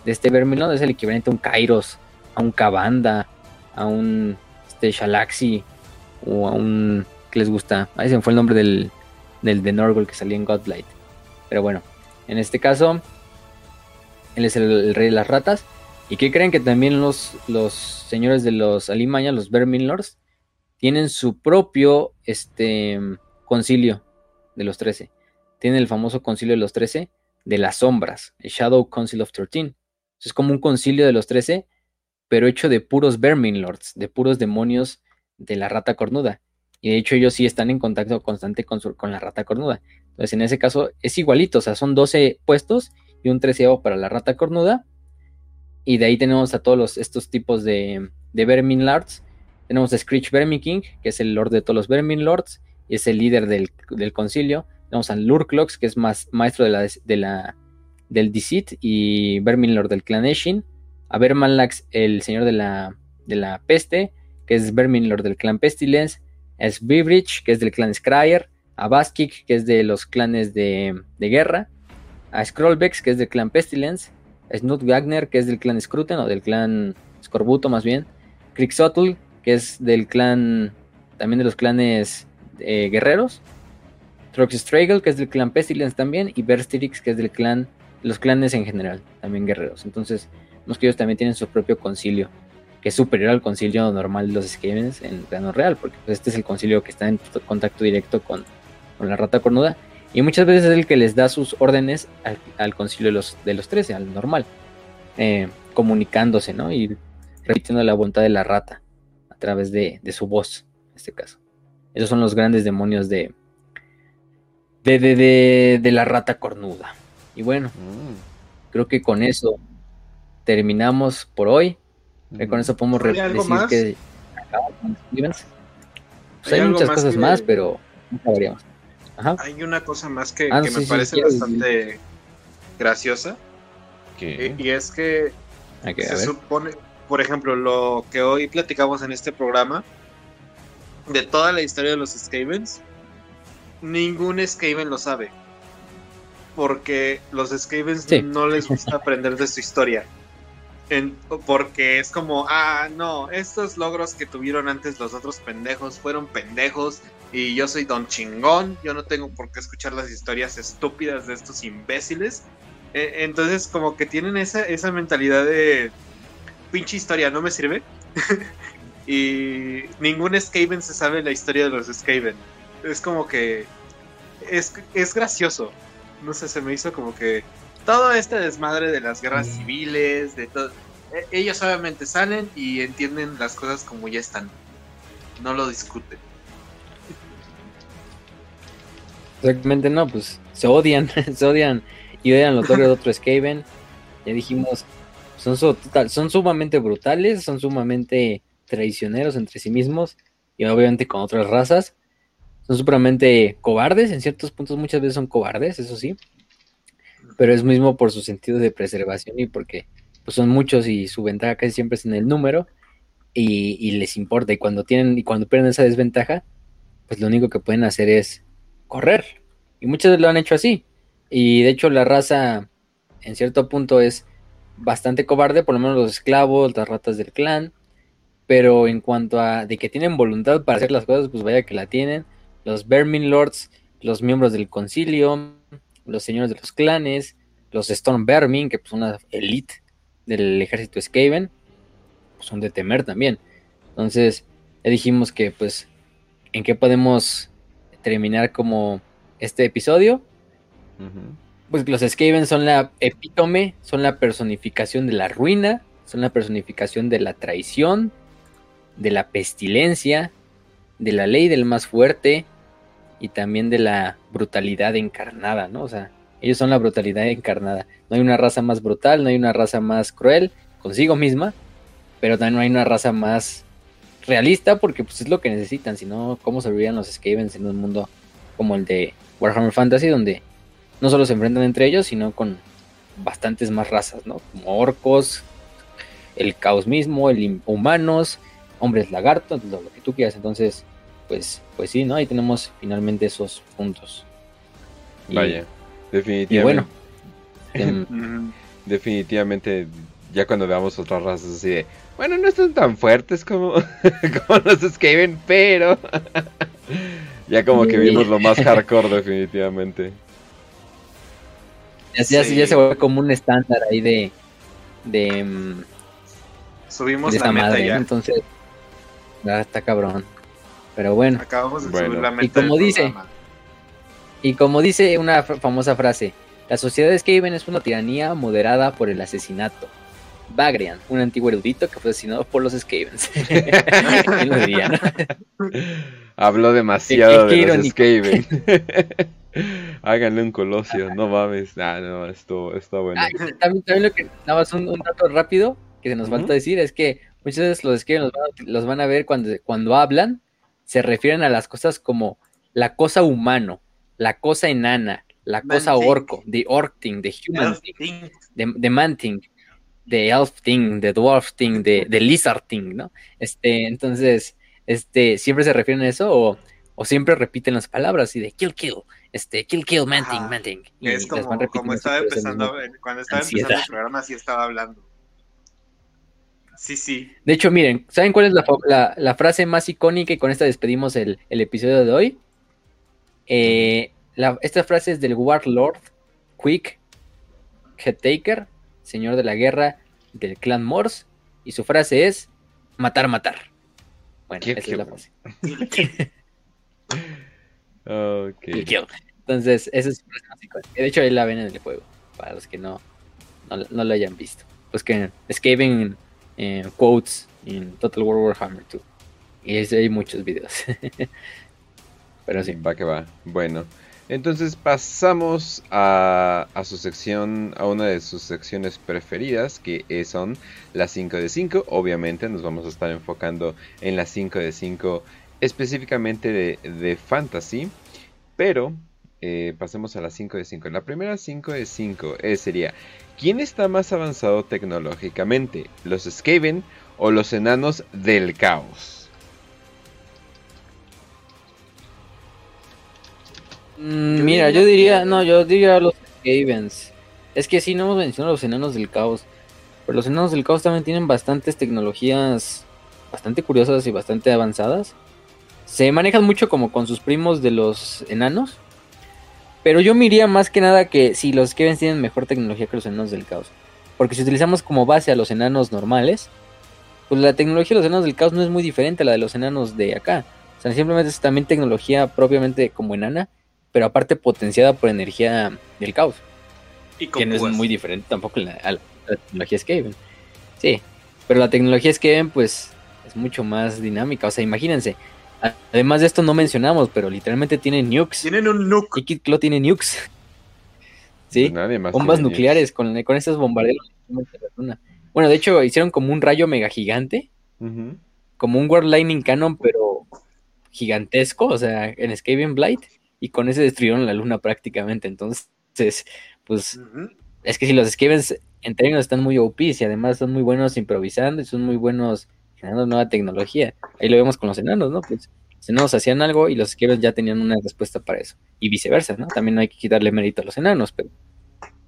B: de este Vermin Lord, es el equivalente a un Kairos, a un Kabanda, a un este, Shalaxi, o a un que les gusta. Ahí se fue el nombre del, del de Norgol que salía en Godlight. Pero bueno, en este caso, él es el, rey de las ratas. ¿Y qué creen que también los, los señores de los Alimaña, los Vermin Lords, tienen su propio este, concilio de los 13? Tienen el famoso concilio de los 13 de las sombras, el Shadow Council of 13. Es como un concilio de los 13, pero hecho de puros Vermin Lords, de puros demonios de la rata cornuda. Y de hecho ellos sí están en contacto constante con, con la rata cornuda. Entonces en ese caso es igualito, o sea, son 12 puestos y un treceavo para la rata cornuda. Y de ahí tenemos a todos estos tipos de, de Vermin Lords. Tenemos a Screech Vermin King, que es el Lord de todos los Vermin Lords y es el líder del, concilio. Tenemos a Lurklox, que es más maestro de la, de la, del Deceit y Vermin Lord del clan Eshin. A Vermanlax, el señor de la, de la peste que es Vermin Lord del clan Pestilence, a Svibrich, que es del clan Scryer, a Baskik, que es de los clanes de, guerra, a Scrollbex, que es del clan Pestilence, a Snut Wagner, que es del clan Scruten, o del clan Scorbuto más bien, Krixotl, que es del clan, también de los clanes eh, guerreros, Trox Stragel, que es del clan Pestilence también, y Berstyrix, que es del clan, los clanes en general, también guerreros. Entonces, vemos que ellos también tienen su propio concilio que es superior al concilio normal de los Skavens en plano real, porque pues, este es el concilio que está en contacto directo con, la rata cornuda, y muchas veces es el que les da sus órdenes al, concilio de los, de los 13, al normal, eh, comunicándose, ¿no? Y repitiendo la voluntad de la rata a través de, su voz, en este caso. Esos son los grandes demonios de, de, de, de la rata cornuda. Y bueno, mm. creo que con eso terminamos por hoy con eso podemos
C: decir que
B: pues hay, muchas cosas más, pero
C: Hay una cosa más que, ah, me parece bastante graciosa. Y, es que se supone, por ejemplo, lo que hoy platicamos en este programa, de toda la historia de los Skavens, ningún Skaven lo sabe. Porque los Skavens no les gusta aprender de su historia porque es como, ah, no, estos logros que tuvieron antes los otros pendejos fueron pendejos y yo soy don chingón, yo no tengo por qué escuchar las historias estúpidas de estos imbéciles. E, entonces como que tienen esa, esa mentalidad de pinche historia, no me sirve. y ningún Skaven se sabe la historia de los Skaven. Es como que es, es gracioso. No sé, se me hizo como que todo este desmadre de las guerras civiles, de todo. E, ellos obviamente salen y entienden las cosas como ya están. No lo discuten.
B: Exactamente, no, pues se odian, se odian y odian los logros de otro Skaven. Ya dijimos, Son, so- total- son sumamente brutales, son sumamente traicioneros entre sí mismos y obviamente con otras razas. Son supremamente cobardes, en ciertos puntos muchas veces son cobardes, eso sí. Pero es mismo por su sentido de preservación y porque pues, son muchos y su ventaja casi siempre es en el número y, y les importa. Y cuando tienen y cuando pierden esa desventaja, pues lo único que pueden hacer es correr. Y veces lo han hecho así. Y de hecho la raza en cierto punto es bastante cobarde, por lo menos los esclavos, las ratas del clan. Pero en cuanto a de que tienen voluntad para hacer las cosas, pues vaya que la tienen. Los Vermin Lords, los miembros del concilio, los señores de los clanes, los Storm Vermin, que pues son una elite del ejército Skaven, pues son de temer también. Entonces, ya dijimos que pues en qué podemos terminar como este episodio. Pues los Skaven son la epítome, son la personificación de la ruina, son la personificación de la traición, de la pestilencia, de la ley del más fuerte y también de la brutalidad encarnada, ¿no? O sea, ellos son la brutalidad encarnada. No hay una raza más brutal, no hay una raza más cruel consigo misma, pero también no hay una raza más realista porque pues es lo que necesitan, si no, ¿cómo servirían los Skavens en un mundo como el de Warhammer Fantasy donde no solo se enfrentan entre ellos, sino con bastantes más razas, ¿no? Como orcos, el caos mismo, el humanos, hombres lagartos, lo, lo que tú quieras. Entonces, pues, pues sí, ¿no? Ahí tenemos finalmente esos puntos. Y-
A: Vaya,
B: Y
A: definitivamente.
B: bueno, em,
A: definitivamente ya cuando veamos otras razas así de, bueno, no están tan fuertes como, como los Skaven, pero ya como que vimos lo más hardcore definitivamente.
B: ya, ya-
C: Sí.
B: ya se vuelve como un estándar ahí de, de, em,
C: Subimos
B: de
C: la meta
B: madre,
C: ya.
B: Entonces, ah, está cabrón. Pero bueno.
C: Acabamos de
A: Bueno.
C: subir la
B: Y
C: meta.
B: como
C: del
B: dice,
C: programa.
B: Y como dice una famosa frase, la sociedad de Skaven es una tiranía moderada por el asesinato. Bagrian, un antiguo erudito que fue asesinado por los Skavens. ¿Quién lo diría, no?
A: Habló demasiado
B: Qué- qué
A: de los. Háganle un colosio, no mames. Ah, no, esto está bueno.
B: Ah, también, también lo que nada más un, un dato rápido que se nos
A: Ujú.
B: falta decir es que muchas veces los Skaven los van a, los van a ver cuando, cuando hablan, se refieren a las cosas como la cosa humano, la cosa enana, la cosa orco, the orc thing, the human
C: Elf
B: thing.
C: thing.
B: man thing, de elf thing, de dwarf thing, de, de lizard thing, ¿no? Este, entonces, este, siempre se refieren a eso o, o siempre repiten las palabras y de kill, kill, este, kill, kill, man thing,
C: Ajá.
B: man thing. Y
C: es como, como estaba empezando, cuando estaba
B: ansiedad.
C: empezando el programa, así estaba hablando. Sí, sí.
B: De hecho, miren, ¿saben cuál es la, fa- la- la frase más icónica y con esta despedimos el, el episodio de hoy? Eh, la- esta frase es del Warlord Quick Headtaker, señor de la guerra del clan Morse, y su frase es matar, matar. Bueno,
A: Kill,
B: esa
A: kill.
B: es la frase.
A: Ok.
B: Kill, kill. Entonces, esa es su frase más icónica. De hecho, ahí la ven en el juego, para los que no, no, no lo hayan visto. Pues que Skaven eh, quotes en Total War Warhammer 2. Y es- hay muchos videos. Pero sí.
A: Va que va. Bueno, entonces pasamos a, a su sección, a una de sus secciones preferidas, que son las 5 de 5. Obviamente nos vamos a estar enfocando en las 5 de 5 específicamente de, de fantasy. Pero eh, pasemos a las 5 de 5. La primera 5 de 5 eh, sería, ¿quién está más avanzado tecnológicamente? ¿Los Skaven o los enanos del caos?
B: Mm, mira, yo diría, no, yo diría los Skavens. Es que sí, no hemos mencionado los enanos del caos. Pero los enanos del caos también tienen bastantes tecnologías bastante curiosas y bastante avanzadas. Se manejan mucho como con sus primos de los enanos. Pero yo miraría más que nada que si los Skavens tienen mejor tecnología que los enanos del caos. Porque si utilizamos como base a los enanos normales, pues la tecnología de los enanos del caos no es muy diferente a la de los enanos de acá. O sea, simplemente es también tecnología propiamente como enana, pero aparte potenciada por energía del caos,
C: Y
B: que no es muy diferente tampoco a la, a la- tecnología Skaven. Sí, pero la tecnología Skaven pues es mucho más dinámica. O sea, imagínense, además de esto no mencionamos, pero literalmente tiene nukes.
C: Tienen un nuke.
B: Y Kid Claw tiene nukes. Sí,
A: Pues nadie más
B: bombas nucleares con, con estos bombarderos. de la luna. Bueno, de hecho, hicieron como un rayo mega gigante, como un World Lightning Cannon, pero gigantesco, o sea, en Skaven Blight, y con ese destruyeron la luna prácticamente. Entonces, pues es que si los Skavens en términos están muy OP y además son muy buenos improvisando y son muy buenos generando nueva tecnología. Ahí lo vemos con los enanos, ¿no? Pues los enanos hacían algo y los Skavens ya tenían una respuesta para eso. Y viceversa, ¿no? También no hay que quitarle mérito a los enanos, pero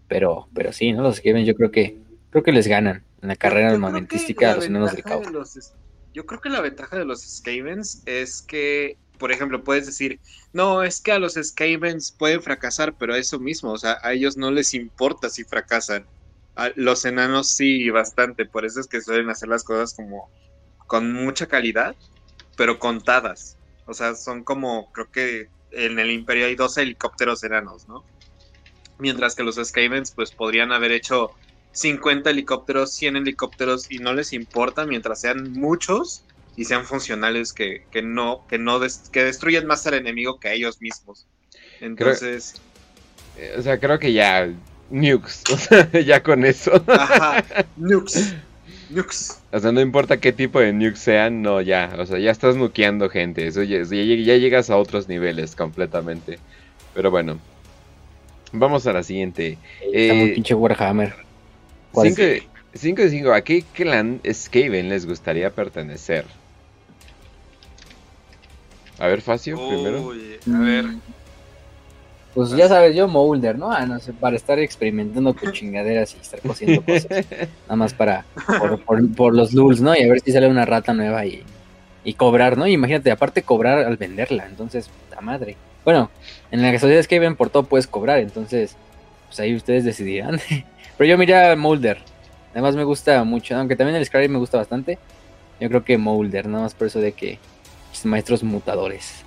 B: pero, pero sí, ¿no? Los Skavens yo creo que creo que les ganan en la carrera armamentística a los enanos del caos.
C: de los- yo creo que la ventaja de los Skavens es que, por ejemplo, puedes decir, no, es que a los Skavens pueden fracasar, pero eso mismo, o sea, a ellos no les importa si fracasan. A los enanos sí, bastante, por eso es que suelen hacer las cosas como con mucha calidad, pero contadas. O sea, son como, creo que en el Imperio hay 12 helicópteros enanos, ¿no? Mientras que los Skavens, pues podrían haber hecho 50 helicópteros, 100 helicópteros y no les importa mientras sean muchos y sean funcionales que, que no, que no des- que destruyen más al enemigo que a ellos mismos. Entonces,
A: Eh, O sea, creo que ya. Nukes. O sea, ya con eso.
C: ajá, nukes, nukes.
A: O sea, no importa qué tipo de nukes sean, no, ya. O sea, ya estás nukeando gente. Eso ya, ya, ya llegas a otros niveles completamente. Pero bueno. Vamos a la siguiente.
B: Está muy
A: Eh,
B: pinche Warhammer. ¿Cuál es?
A: 5 de 5. ¿A qué clan Skaven les gustaría pertenecer? A ver, Facio, primero.
C: A ver,
B: Pues ya sabes, yo Molder, ¿no? Ah, no sé, para estar experimentando con chingaderas y estar cosiendo cosas. Nada más para, por, por- por los lulz, ¿no? Y a ver si sale una rata nueva y, y cobrar, ¿no? Y imagínate, aparte cobrar al venderla, entonces, puta madre. Bueno, en la sociedad que ven por todo puedes cobrar, entonces, pues ahí ustedes decidirán. Pero yo miré a Molder. Además me gusta mucho, aunque también el Scribe me gusta bastante. Yo creo que Molder, nada más por eso de que maestros mutadores.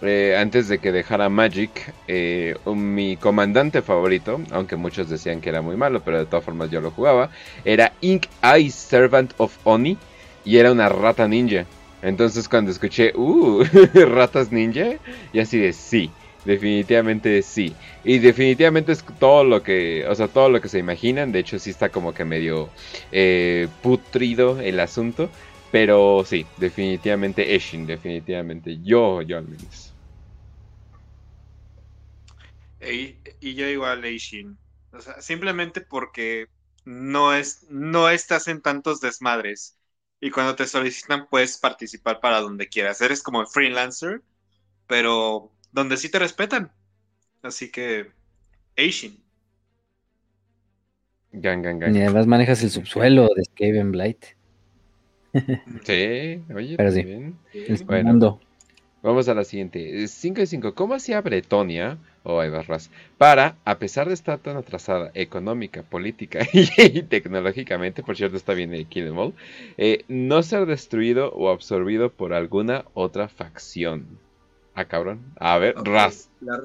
A: Eh, antes de que dejara Magic, eh, mi comandante favorito, aunque muchos decían que era muy malo, pero de todas formas yo lo jugaba, era Ink Eye Servant of Oni y era una rata ninja. Entonces cuando escuché, uh, ratas ninja, y así de sí, definitivamente sí. Y definitivamente es todo lo que, o sea, todo lo que se imaginan, de hecho sí está como que medio eh, putrido el asunto. Pero sí, definitivamente Eshin, definitivamente. Yo, yo al menos.
C: Y, y yo igual Eishin. O sea, simplemente porque no es, no estás en tantos desmadres. Y cuando te solicitan, puedes participar para donde quieras. Eres como freelancer, pero donde sí te respetan. Así que, Eishin.
A: Gang, gang,
B: Y además manejas el subsuelo de Skaven Blight.
A: Sí, oye,
B: Pero sí.
A: bien.
B: El
A: Bueno.
B: mundo.
A: Vamos a la siguiente. 5 de 5. ¿Cómo hacía Bretonia, o oh, Ras, para, a pesar de estar tan atrasada económica, política y, tecnológicamente, por cierto, está bien el Kill Em All, eh, no ser destruido o absorbido por alguna otra facción? Ah, cabrón. A ver,
C: Ok,
A: Ras.
C: La,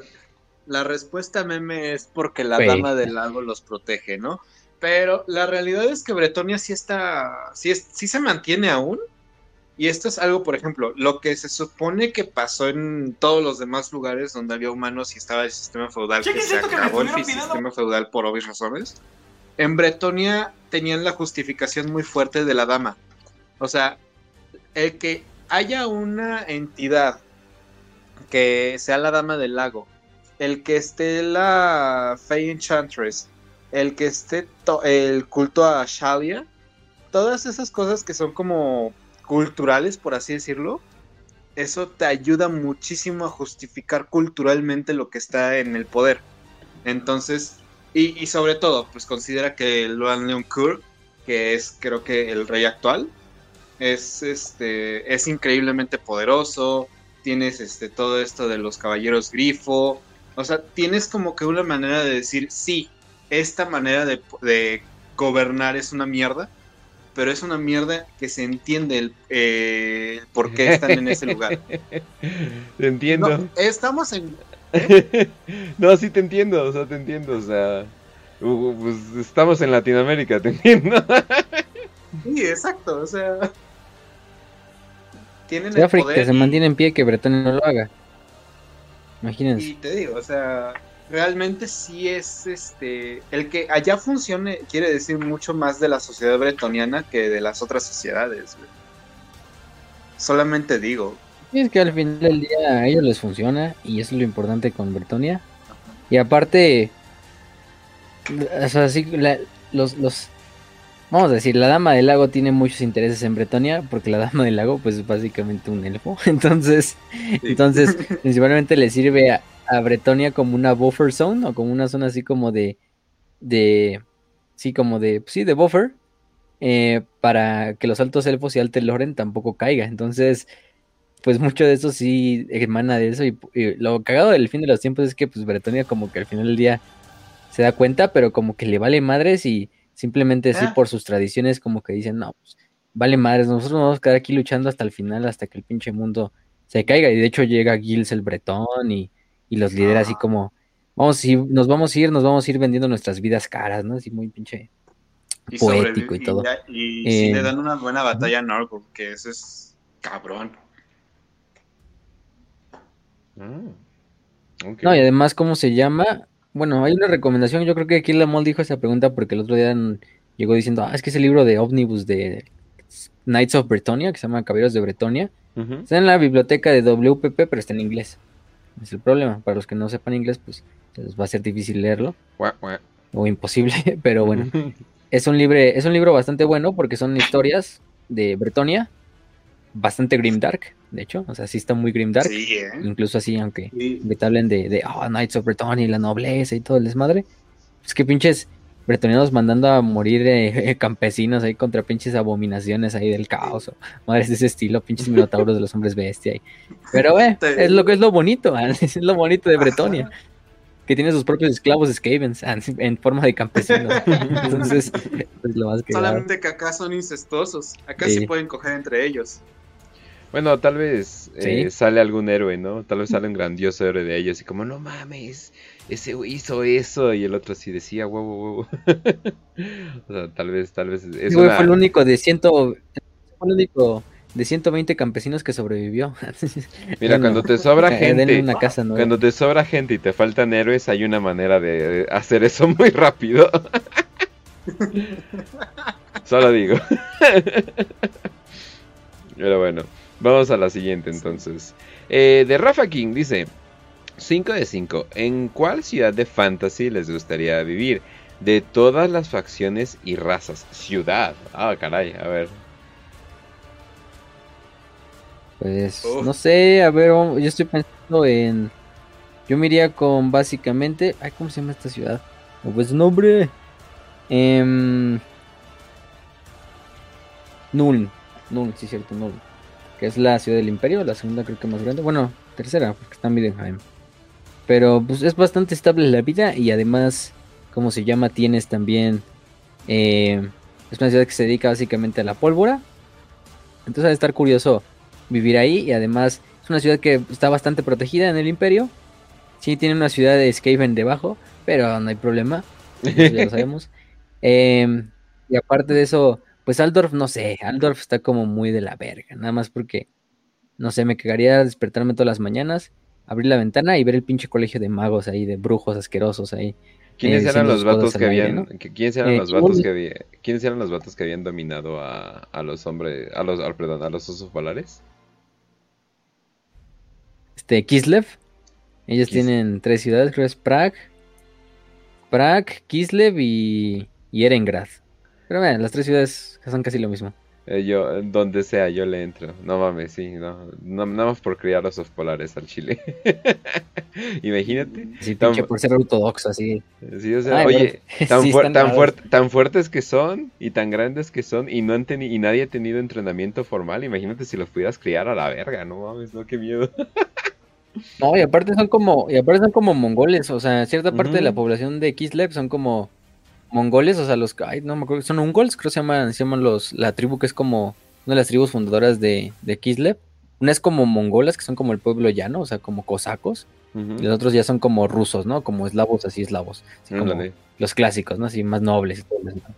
C: la respuesta meme es porque la dama del lago los protege, ¿no? Pero la realidad es que Bretonia sí está, sí, es, sí se mantiene aún. Y esto es algo, por ejemplo, lo que se supone que pasó en todos los demás lugares donde había humanos y estaba el sistema feudal, que se
F: que
C: acabó el sistema feudal por obvias razones. En Bretonia tenían la justificación muy fuerte de la dama. O sea, el que haya una entidad que sea la dama del lago, el que esté la Fey Enchantress, el que esté el culto a Shalia, todas esas cosas que son como culturales, por así decirlo, eso te ayuda muchísimo a justificar culturalmente lo que está en el poder. Entonces, y, y sobre todo, pues considera que Luan Leon Kur, que es creo que el rey actual, es este es increíblemente poderoso, tienes este todo esto de los caballeros grifo, o sea, tienes como que una manera de decir, sí, esta manera de, de gobernar es una mierda, pero es una mierda que se entiende el, eh, el por qué están en ese lugar.
A: Te entiendo.
C: No, estamos en...
A: No, sí te entiendo, o sea, te entiendo, o sea, pues estamos en Latinoamérica, te entiendo.
C: Sí, exacto, o sea... Tienen el
B: África
C: poder
B: se
C: y-
B: mantiene en pie, que Bretonia no lo haga. Imagínense.
C: Y te digo, o sea, realmente sí es este. El que allá funcione quiere decir mucho más de la sociedad bretoniana que de las otras sociedades, güey. Solamente digo.
B: Es que al final del día a ellos les funciona y eso es lo importante con Bretonia. Y aparte, o sea, sí, la- los, los, vamos a decir, la Dama del Lago tiene muchos intereses en Bretonia porque la Dama del Lago pues es básicamente un elfo. Entonces, entonces principalmente le sirve a, a Bretonia como una buffer zone o como una zona así como de, de, sí, como de, sí, de buffer. eh, para que los altos elfos y Alteloren tampoco caiga. Entonces, pues mucho de eso sí emana de eso. Y, y lo cagado del fin de los tiempos es que pues Bretonia como que al final del día se da cuenta, pero como que le vale madres y simplemente así
C: Ah.
B: por sus tradiciones como que dicen, no, pues vale madres, nosotros nos vamos a quedar aquí luchando hasta el final, hasta que el pinche mundo se caiga. Y de hecho llega Gils el Bretón y, y los lidera así como, vamos ir, nos vamos a ir, nos vamos a ir vendiendo nuestras vidas caras, ¿no? Así muy pinche
C: Y
B: poético y todo.
C: Y, sí
B: Eh,
C: le dan una buena batalla a Norgul, que eso es cabrón.
A: Ok.
B: No, y además, ¿cómo se llama? Bueno, hay una recomendación. Yo creo que aquí Lamol dijo esa pregunta porque el otro día mm, llegó diciendo, ah, es que ese libro de Omnibus de Knights of Bretonia, que se llama Caballeros de Bretonia, está en la biblioteca de WPP, pero está en inglés. Es el problema. Para los que no sepan inglés, pues les va a ser difícil leerlo o imposible, pero bueno. Es un, libre, es un libro bastante bueno porque son historias de Bretonia, bastante grimdark, de hecho. O sea, sí está muy grimdark.
C: Sí, ¿eh?
B: Incluso así, aunque
C: Sí.
B: te hablen de, de oh, Knights of Bretonia y la nobleza y todo el desmadre. Pues que pinches bretonianos mandando a morir eh, campesinos ahí contra pinches abominaciones ahí del caos o madres de ese estilo, pinches minotauros de los hombres bestia. ahí. Pero eh, es lo que es lo bonito, es lo bonito de Bretonia. Que tiene sus propios esclavos Skavens en forma de campesinos. Entonces, es lo más que
C: Solamente que acá son incestuosos. Acá sí,
B: Sí.
C: pueden coger entre ellos.
A: Bueno, tal vez eh,
B: Sí.
A: sale algún héroe, ¿no? Tal vez sale un grandioso héroe de ellos y como, no mames, ese güey hizo eso y el otro así decía, huevo, huevo. o sea, tal vez, tal vez es una...
B: fue el único de ciento, fue el único de 120 campesinos que sobrevivió.
A: Mira, cuando te sobra gente,
B: una casa nueva.
A: cuando te sobra gente y te faltan héroes, hay una manera de, de hacer eso muy rápido. Solo digo. Pero bueno, vamos a la siguiente entonces. Eh, de Rafa King dice, 5 de 5, ¿en cuál ciudad de fantasy les gustaría vivir? De todas las facciones y razas. Ciudad. Ah, caray, a ver.
B: Pues
C: Uf.
B: no sé, a ver, yo estoy pensando en. Yo me iría con básicamente. Ay, ¿cómo se llama esta ciudad? Oh, Pues nombre. Em, Nuln. Nuln, sí, cierto, Nuln. Que es la ciudad del Imperio, la segunda creo que más grande. Bueno, tercera, porque está en Middenheim. Pero pues es bastante estable la vida y además, ¿cómo se llama? Tienes también. eh, es una ciudad que se dedica básicamente a la pólvora. Entonces ha de estar curioso vivir ahí y además es una ciudad que está bastante protegida en el imperio. Sí, tiene una ciudad de Skaven debajo, pero no hay problema, ya lo sabemos. Em, y aparte de eso, pues Aldorf, no sé, Aldorf está como muy de la verga, nada más porque, no sé, me cagaría despertarme todas las mañanas, abrir la ventana y ver el pinche colegio de magos ahí, de brujos asquerosos ahí.
A: ¿Quiénes
B: Eh,
A: eran
B: diciendo
A: los vatos que
B: aire,
A: habían, quiénes eran
B: Eh,
A: los vatos que había, quiénes eran los vatos que habían dominado a, a los hombres, a los, ah, perdón, a los osos polares?
B: Este, Kislev. Ellos tienen tres ciudades, creo que es Prague, Prague, Kislev y, y Erengrad. Pero vean, las tres ciudades son casi lo mismo.
A: Eh, yo, donde sea, yo le entro. No mames, sí, no, no nada más por criar osos polares al chile. Imagínate.
B: Sí,
A: Tan-
B: por ser ortodoxo, así.
A: Sí, o sea,
B: Ay,
A: oye, tan,
B: sí,
A: tan,
B: raros.
A: fuert- tan fuertes que son y tan grandes que son y no han y nadie ha tenido entrenamiento formal. Imagínate si los pudieras criar a la verga, no mames, no, qué miedo.
B: No, y aparte son como, y aparte son como mongoles, o sea, cierta parte de la población de Kislev son como mongoles, o sea, los, ay, no me acuerdo, son ungols, creo que se llaman, se llaman los, la tribu que es como una de las tribus fundadoras de, de Kislev. Una es como mongolas, que son como el pueblo llano, o sea, como cosacos. Y los otros ya son como rusos, ¿no? Como eslavos, así eslavos. Así como los clásicos, ¿no? Así más nobles y todo eso, ¿no?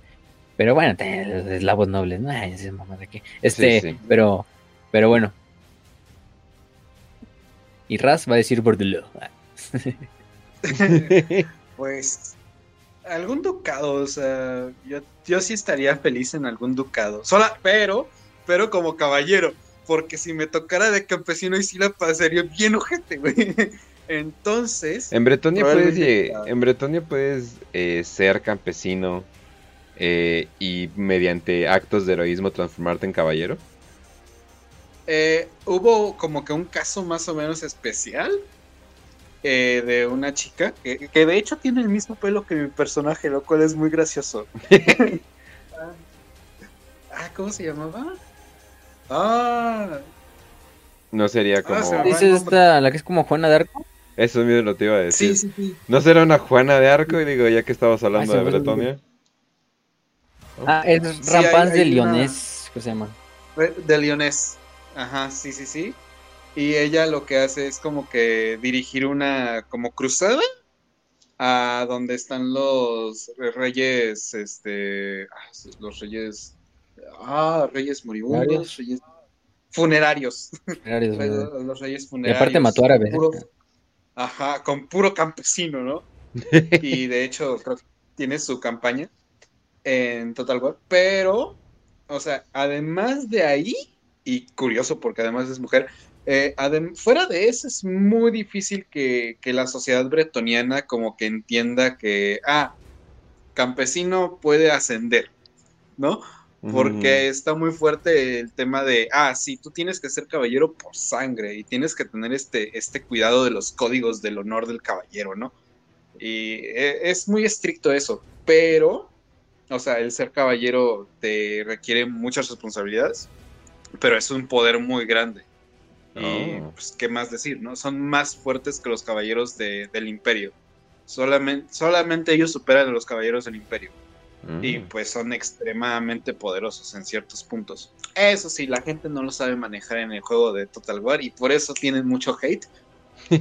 B: Pero bueno, los eslavos nobles, ¿no? Ay, esa mamada aquí. Este,
A: sí.
B: pero, pero bueno. Y Raz va a decir Bordello.
C: pues algún ducado, o sea, yo, yo sí estaría feliz en algún ducado. Sola, pero, pero como caballero, porque si me tocara de campesino y sí la pasaría bien ojete, güey. Entonces.
A: En Bretonia puedes, en Bretonia puedes eh, ser campesino eh, y mediante actos de heroísmo transformarte en caballero.
C: Eh, hubo como que un caso más o menos especial eh, de una chica que, que de hecho tiene el mismo pelo que mi personaje, lo cual es muy gracioso. ah, ¿cómo se llamaba? Ah,
A: No sería como.
C: se me va.
B: Dices esta, la que es como Juana de Arco.
A: Eso mismo lo te iba a decir.
C: sí, sí, sí.
A: ¿No será una Juana de Arco? Y digo, ya que estabas hablando
B: Ay,
A: de Bretonia.
B: Ah, es
C: Sí,
B: Rampaz
C: hay-
B: de
C: una-
B: Leonés, ¿cómo se llama?
C: De Leonés. Ajá, sí, sí, sí. Y ella lo que hace es como que dirigir una como cruzada a donde están los reyes, este, ah, los reyes, ah, reyes moribundos, reyes funerarios,
B: Funerarios,
C: los, reyes
B: Y
C: funerarios.
B: aparte mató
C: ajá, con puro campesino, ¿no? y de hecho creo que tiene su campaña en Total War, pero, o sea, además de ahí, y curioso porque además es mujer, eh, fuera de eso es muy difícil que, que la sociedad bretoniana como que entienda que, ah, campesino puede ascender, ¿no? Porque está muy fuerte el tema de, ah, sí, tú tienes que ser caballero por sangre y tienes que tener este, este cuidado de los códigos del honor del caballero, ¿no? Y e- es muy estricto eso, pero, o sea, el ser caballero te requiere muchas responsabilidades, pero es un poder muy grande. Y,
A: Oh.
C: pues, ¿qué más decir, no? Son más fuertes que los caballeros de- del imperio. Solamente, solamente ellos superan a los caballeros del imperio
A: Mm.
C: y pues son extremadamente poderosos en ciertos puntos. Eso sí, la gente no lo sabe manejar en el juego de Total War y por eso tienen mucho hate.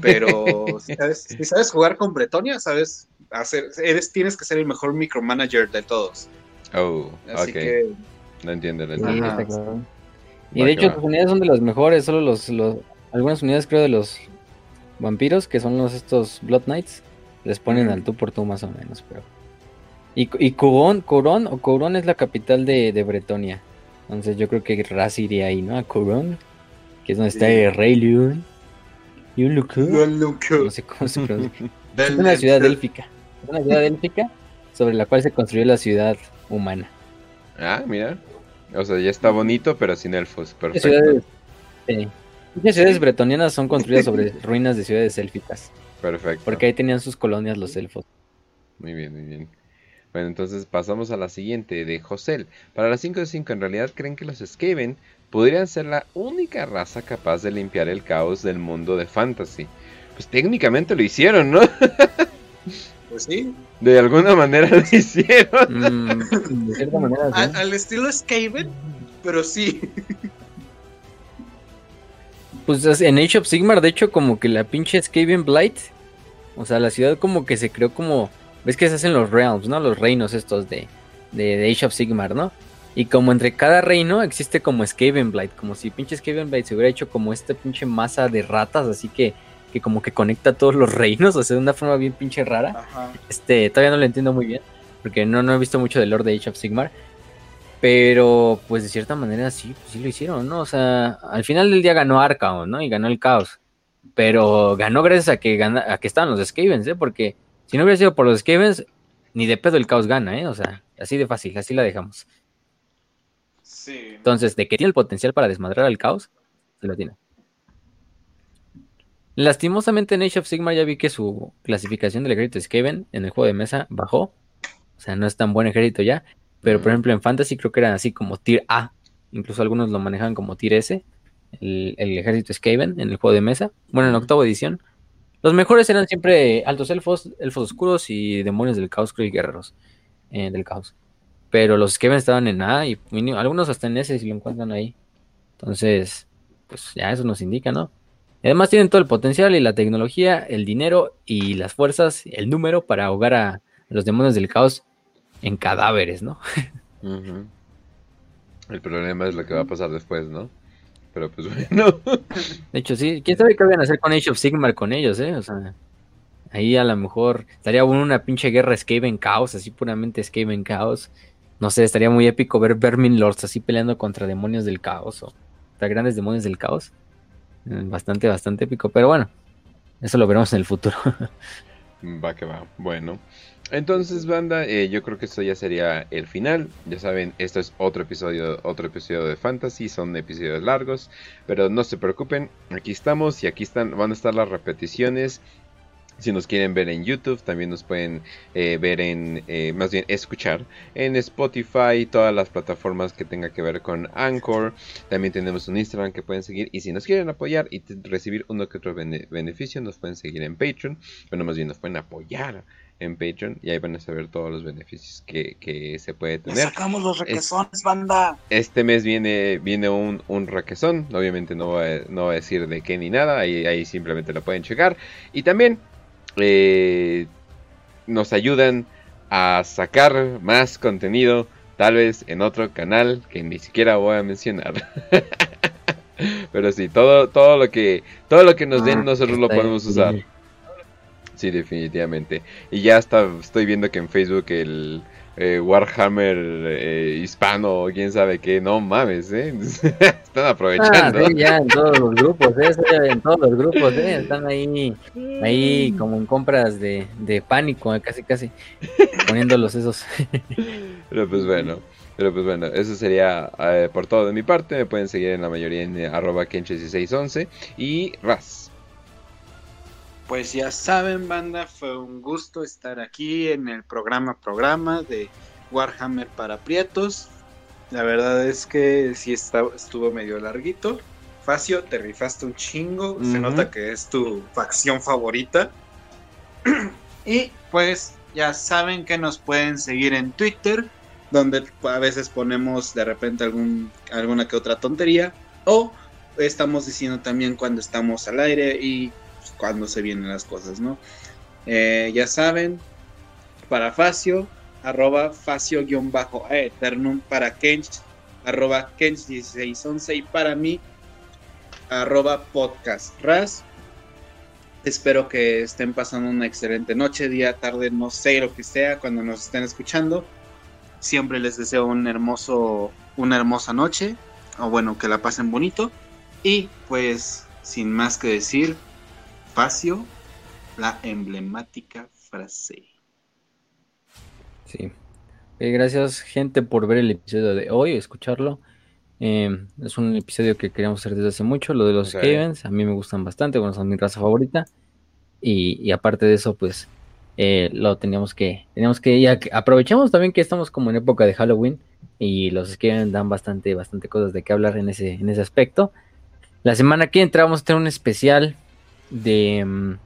C: Pero si sabes, si sabes jugar con Bretonia, sabes hacer, eres, tienes que ser el mejor micromanager de todos.
A: Oh,
C: Así
A: ok.
C: que
A: No entiendo, no
B: Sí,
A: entiendo.
C: Ajá.
B: Y de hecho,
A: va.
B: las unidades son de las mejores, solo los, los algunas unidades creo de los vampiros, que son los estos Blood Knights, les ponen al tú por tú más o menos, pero. Y, y Couron o Couron es la capital de, de Bretonia. Entonces yo creo que Raz iría ahí, ¿no? A Couron, que es donde está el Rey Leon. Y un Luku.
C: No, Luke.
B: No sé cómo se pronuncia.
C: Del-
B: Es una ciudad élfica. Es una ciudad élfica sobre la cual se construyó la ciudad humana.
A: Ah, mira. O sea, ya está bonito, pero sin elfos.
B: Muchas
A: Perfecto.
B: ciudades, sí. Muchas ciudades bretonianas son construidas sobre ruinas de ciudades élficas.
A: Perfecto.
B: Porque ahí tenían sus colonias los elfos.
A: Muy bien, muy bien. Bueno, entonces pasamos a la siguiente de Josel. Para las 5 de 5, ¿en realidad creen que los Skaven podrían ser la única raza capaz de limpiar el caos del mundo de fantasy? Pues técnicamente lo hicieron, ¿no?
C: Pues sí.
A: De alguna manera lo hicieron.
B: Mm, de cierta manera, sí.
C: Al, al estilo Skaven, pero sí.
B: Pues es- en Age of Sigmar, de hecho, como que la pinche Skaven Blight, o sea, la ciudad como que se creó como, ves que se hacen los realms, ¿no? Los reinos estos de, de, de Age of Sigmar, ¿no? Y como entre cada reino existe como Skaven Blight, como si pinche Skaven Blight se hubiera hecho como esta pinche masa de ratas, así que, que como que conecta todos los reinos, o sea, de una forma bien pinche rara.
C: Ajá.
B: Este, todavía no lo entiendo muy bien, porque no, no he visto mucho del lore de Age of Sigmar. Pero, pues de cierta manera sí, pues, sí lo hicieron, ¿no? O sea, al final del día ganó Arcaon, ¿no? Y ganó el caos. Pero ganó gracias a que, gana, a que estaban los Skavens, ¿eh? Porque si no hubiera sido por los Skavens, ni de pedo el caos gana, ¿eh? O sea, así de fácil, así la dejamos.
C: Sí.
B: Entonces, de que tiene el potencial para desmadrar al caos, se lo tiene. Lastimosamente en Age of Sigmar ya vi que su clasificación del ejército Skaven en el juego de mesa bajó. O sea, no es tan buen ejército ya. Pero por ejemplo en Fantasy creo que eran así como tier A. Incluso algunos lo manejaban como tier S. El, el ejército Skaven en el juego de mesa. Bueno, en octava edición. Los mejores eran siempre altos elfos, elfos oscuros y demonios del caos, creo, y guerreros eh, del caos. Pero los Skaven estaban en A y algunos hasta en S si lo encuentran ahí. Entonces, pues ya eso nos indica, ¿no? Además tienen todo el potencial y la tecnología, el dinero y las fuerzas, el número para ahogar a los demonios del caos en cadáveres, ¿no?
A: El problema es lo que va a pasar después, ¿no? Pero pues bueno.
B: De hecho, sí, quién sabe qué van a hacer con Age of Sigmar con ellos, ¿eh? O sea, Ahí a lo mejor estaría una pinche guerra Skaven Chaos, así puramente Skaven Chaos. No sé, estaría muy épico ver Vermin Lords así peleando contra demonios del caos o contra grandes demonios del caos. Bastante, bastante épico, pero bueno, eso lo veremos en el futuro.
A: Va que va. Bueno. Entonces, banda, eh, yo creo que esto ya sería el final. Ya saben, esto es otro episodio, otro episodio de Fantasy. Son episodios largos. Pero no se preocupen. Aquí estamos. Y aquí están. Van a estar las repeticiones. Si nos quieren ver en YouTube, también nos pueden eh, ver en, eh, más bien escuchar en Spotify, todas las plataformas que tenga que ver con Anchor. También tenemos un Instagram que pueden seguir. Y si nos quieren apoyar y recibir uno que otro bene- beneficio, nos pueden seguir en Patreon. Bueno, más bien nos pueden apoyar en Patreon. Y ahí van a saber todos los beneficios que, que se puede tener.
F: sacamos los requesones, banda.
A: Este mes viene, viene un, un requesón. Obviamente no voy, a, no voy a decir de qué ni nada. Ahí, ahí simplemente lo pueden checar. Y también eh, nos ayudan a sacar más contenido. Tal vez en otro canal que ni siquiera voy a mencionar. Pero sí, todo, todo lo que todo lo que nos den
B: Ah,
A: nosotros lo podemos usar. Sí, definitivamente. Y ya está, estoy viendo que en Facebook el eh, Warhammer eh, hispano o quién sabe qué, no mames, ¿eh? Están
B: Ah,
A: aprovechando.
B: sí, ya en todos los grupos, ¿eh? Sí, en todos los grupos, ¿eh? Están ahí, ahí como en compras de, de pánico, eh, casi, casi, poniéndolos esos.
A: Pero pues bueno, pero pues bueno, eso sería eh, por todo de mi parte. Me pueden seguir en la mayoría en eh, arroba kench1611 y Raz.
C: Pues ya saben, banda, fue un gusto estar aquí en el programa programa de Warhammer para Prietos. La verdad es que sí está- estuvo medio larguito. Facio, te rifaste un chingo. Se nota que es tu facción favorita. y pues ya saben que nos pueden seguir en Twitter, donde a veces ponemos de repente algún, alguna que otra tontería. O estamos diciendo también cuando estamos al aire y cuando se vienen las cosas, ¿no? Eh, ya saben, para Facio, arroba Facio-Eternum, para Kench, arroba Kench1611 y para mí, arroba podcast Raz. Espero que estén pasando una excelente noche, día, tarde, no sé lo que sea cuando nos estén escuchando. Siempre les deseo un hermoso, una hermosa noche, o bueno, que la pasen bonito. Y pues, sin más que decir, Facio, la emblemática frase.
B: Sí. Eh, gracias, gente, por ver el episodio de hoy, escucharlo. Eh, es un episodio que queríamos hacer desde hace mucho, lo de los
A: Ok.
B: Skavens, a mí me gustan bastante, bueno, son mi raza favorita. Y, y aparte de eso, pues, eh, lo teníamos que, teníamos que, ya que aprovechamos también que estamos como en época de Halloween y los Skaven dan bastante, bastante cosas de qué hablar en ese, en ese aspecto. La semana que entra vamos a tener un especial de, mm,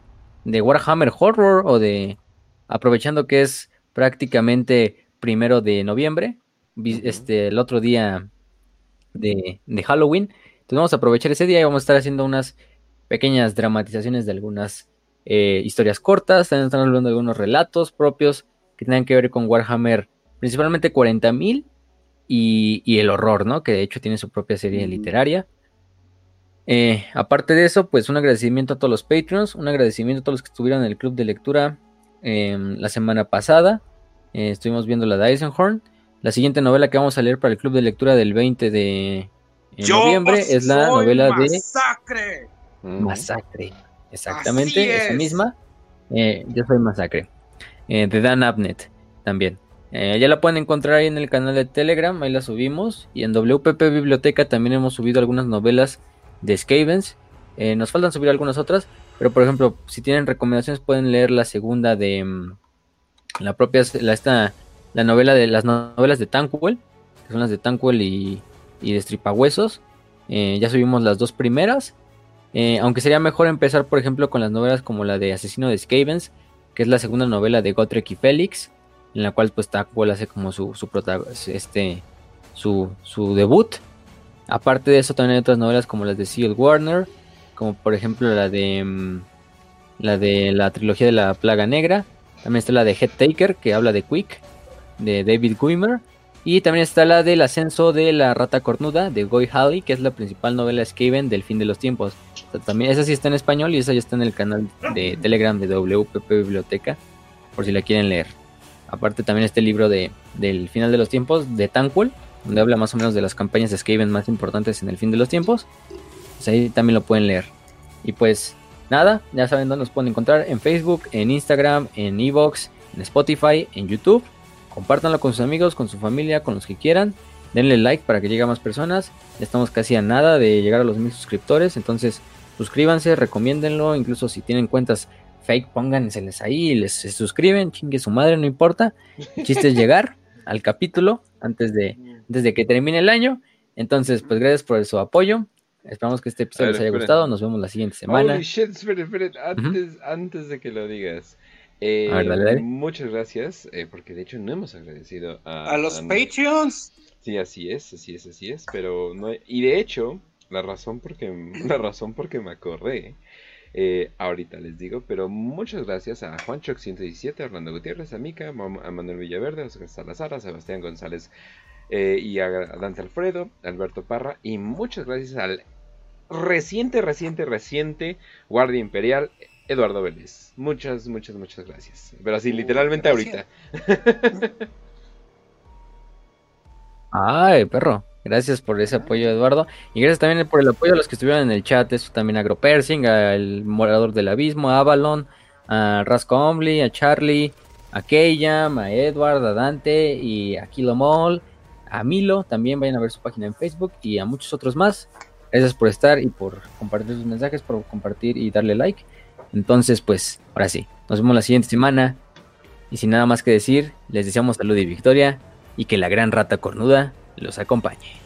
B: de Warhammer Horror o de, aprovechando que es prácticamente primero de noviembre, este, el otro día de, de Halloween. Entonces vamos a aprovechar ese día y vamos a estar haciendo unas pequeñas dramatizaciones de algunas eh, historias cortas. También están hablando de algunos relatos propios que tengan que ver con Warhammer, principalmente 40.000 y, y el horror, ¿no? Que de hecho tiene su propia serie literaria. Eh, aparte de eso, pues un agradecimiento a todos los Patreons, un agradecimiento a todos los que estuvieron en el club de lectura em, la semana pasada. Eh, estuvimos viendo la de Eisenhorn. La siguiente novela que vamos a leer para el club de lectura del 20 de eh, noviembre es la novela de
C: Masacre.
B: Masacre. Exactamente, esa
C: es.
B: misma. Eh, yo soy Masacre. Eh, de Dan Abnett también. Eh, ya la pueden encontrar ahí en el canal de Telegram, ahí la subimos. Y en WPP Biblioteca también hemos subido algunas novelas de Skavens. Eh, nos faltan subir algunas otras, pero por ejemplo, si tienen recomendaciones pueden leer la segunda de mm, la propia, la, esta, la novela de las novelas de Tankwell, que son las de Tankwell y, y de Stripahuesos. Eh, ya subimos las dos primeras. Eh, aunque sería mejor empezar, por ejemplo, con las novelas como la de Asesino de Skavens, que es la segunda novela de Gotrek y Félix, en la cual pues hace como su, su, este, su, su debut. Aparte de eso, también hay otras novelas como las de Seal Warner, como por ejemplo la de mm, la de la trilogía de la Plaga Negra. También está la de Head Taker, que habla de Quick, de David Guimer. Y también está la del ascenso de la rata cornuda de Goy Halley, que es la principal novela Skaven del fin de los tiempos. también esa sí está en español y esa ya está en el canal de Telegram de WPP Biblioteca, por si la quieren leer. Aparte también este libro de, del final de los tiempos de Tankwell, donde habla más o menos de las campañas de Skaven más importantes en el fin de los tiempos. Pues ahí también lo pueden leer. Y pues nada, ya saben dónde nos pueden encontrar en Facebook, en Instagram, en Evox, en Spotify, en YouTube. Compártanlo con sus amigos, con su familia, con los que quieran. Denle like para que llegue a más personas. Ya estamos casi a nada de llegar a los mil suscriptores. Entonces, suscríbanse, recomiéndenlo. Incluso si tienen cuentas fake, pónganseles ahí y les suscriben. Chingue su madre, no importa. El chiste es llegar al capítulo antes de, antes de que termine el año. Entonces, pues gracias por su apoyo. Esperamos que este episodio les haya gustado. Nos vemos la siguiente semana.
A: Holy shit. Antes, antes de que lo digas. Eh, muchas gracias, eh, porque de hecho no hemos agradecido a,
C: a los Patreons.
A: Sí, así es, así es, así es, pero no y de hecho la razón porque la razón porque me acordé eh, ahorita les digo, pero muchas gracias a Juancho 117, a Orlando Gutiérrez, a Mica, a Manuel Villaverde, a Oscar Salazar, a Sebastián González y a Dante Alfredo, Alberto Parra y muchas gracias al reciente, reciente, reciente Guardia Imperial Eduardo Vélez. Muchas, muchas, muchas gracias. Pero así, literalmente ahorita.
B: Ay, perro. Gracias por ese apoyo, Eduardo. Y gracias también por el apoyo a los que estuvieron en el chat. Eso también a Agropersing, al Morador del Abismo, a Avalon, a Rasco Omli, a Charlie, a Keyam, a Edward, a Dante y a Kilomol, a Milo. También vayan a ver su página en Facebook y a muchos otros más. Gracias por estar y por compartir sus mensajes, por compartir y darle like. Entonces, pues, ahora sí, nos vemos la siguiente semana. Y sin nada más que decir, les deseamos salud y victoria y que la gran rata cornuda los acompañe.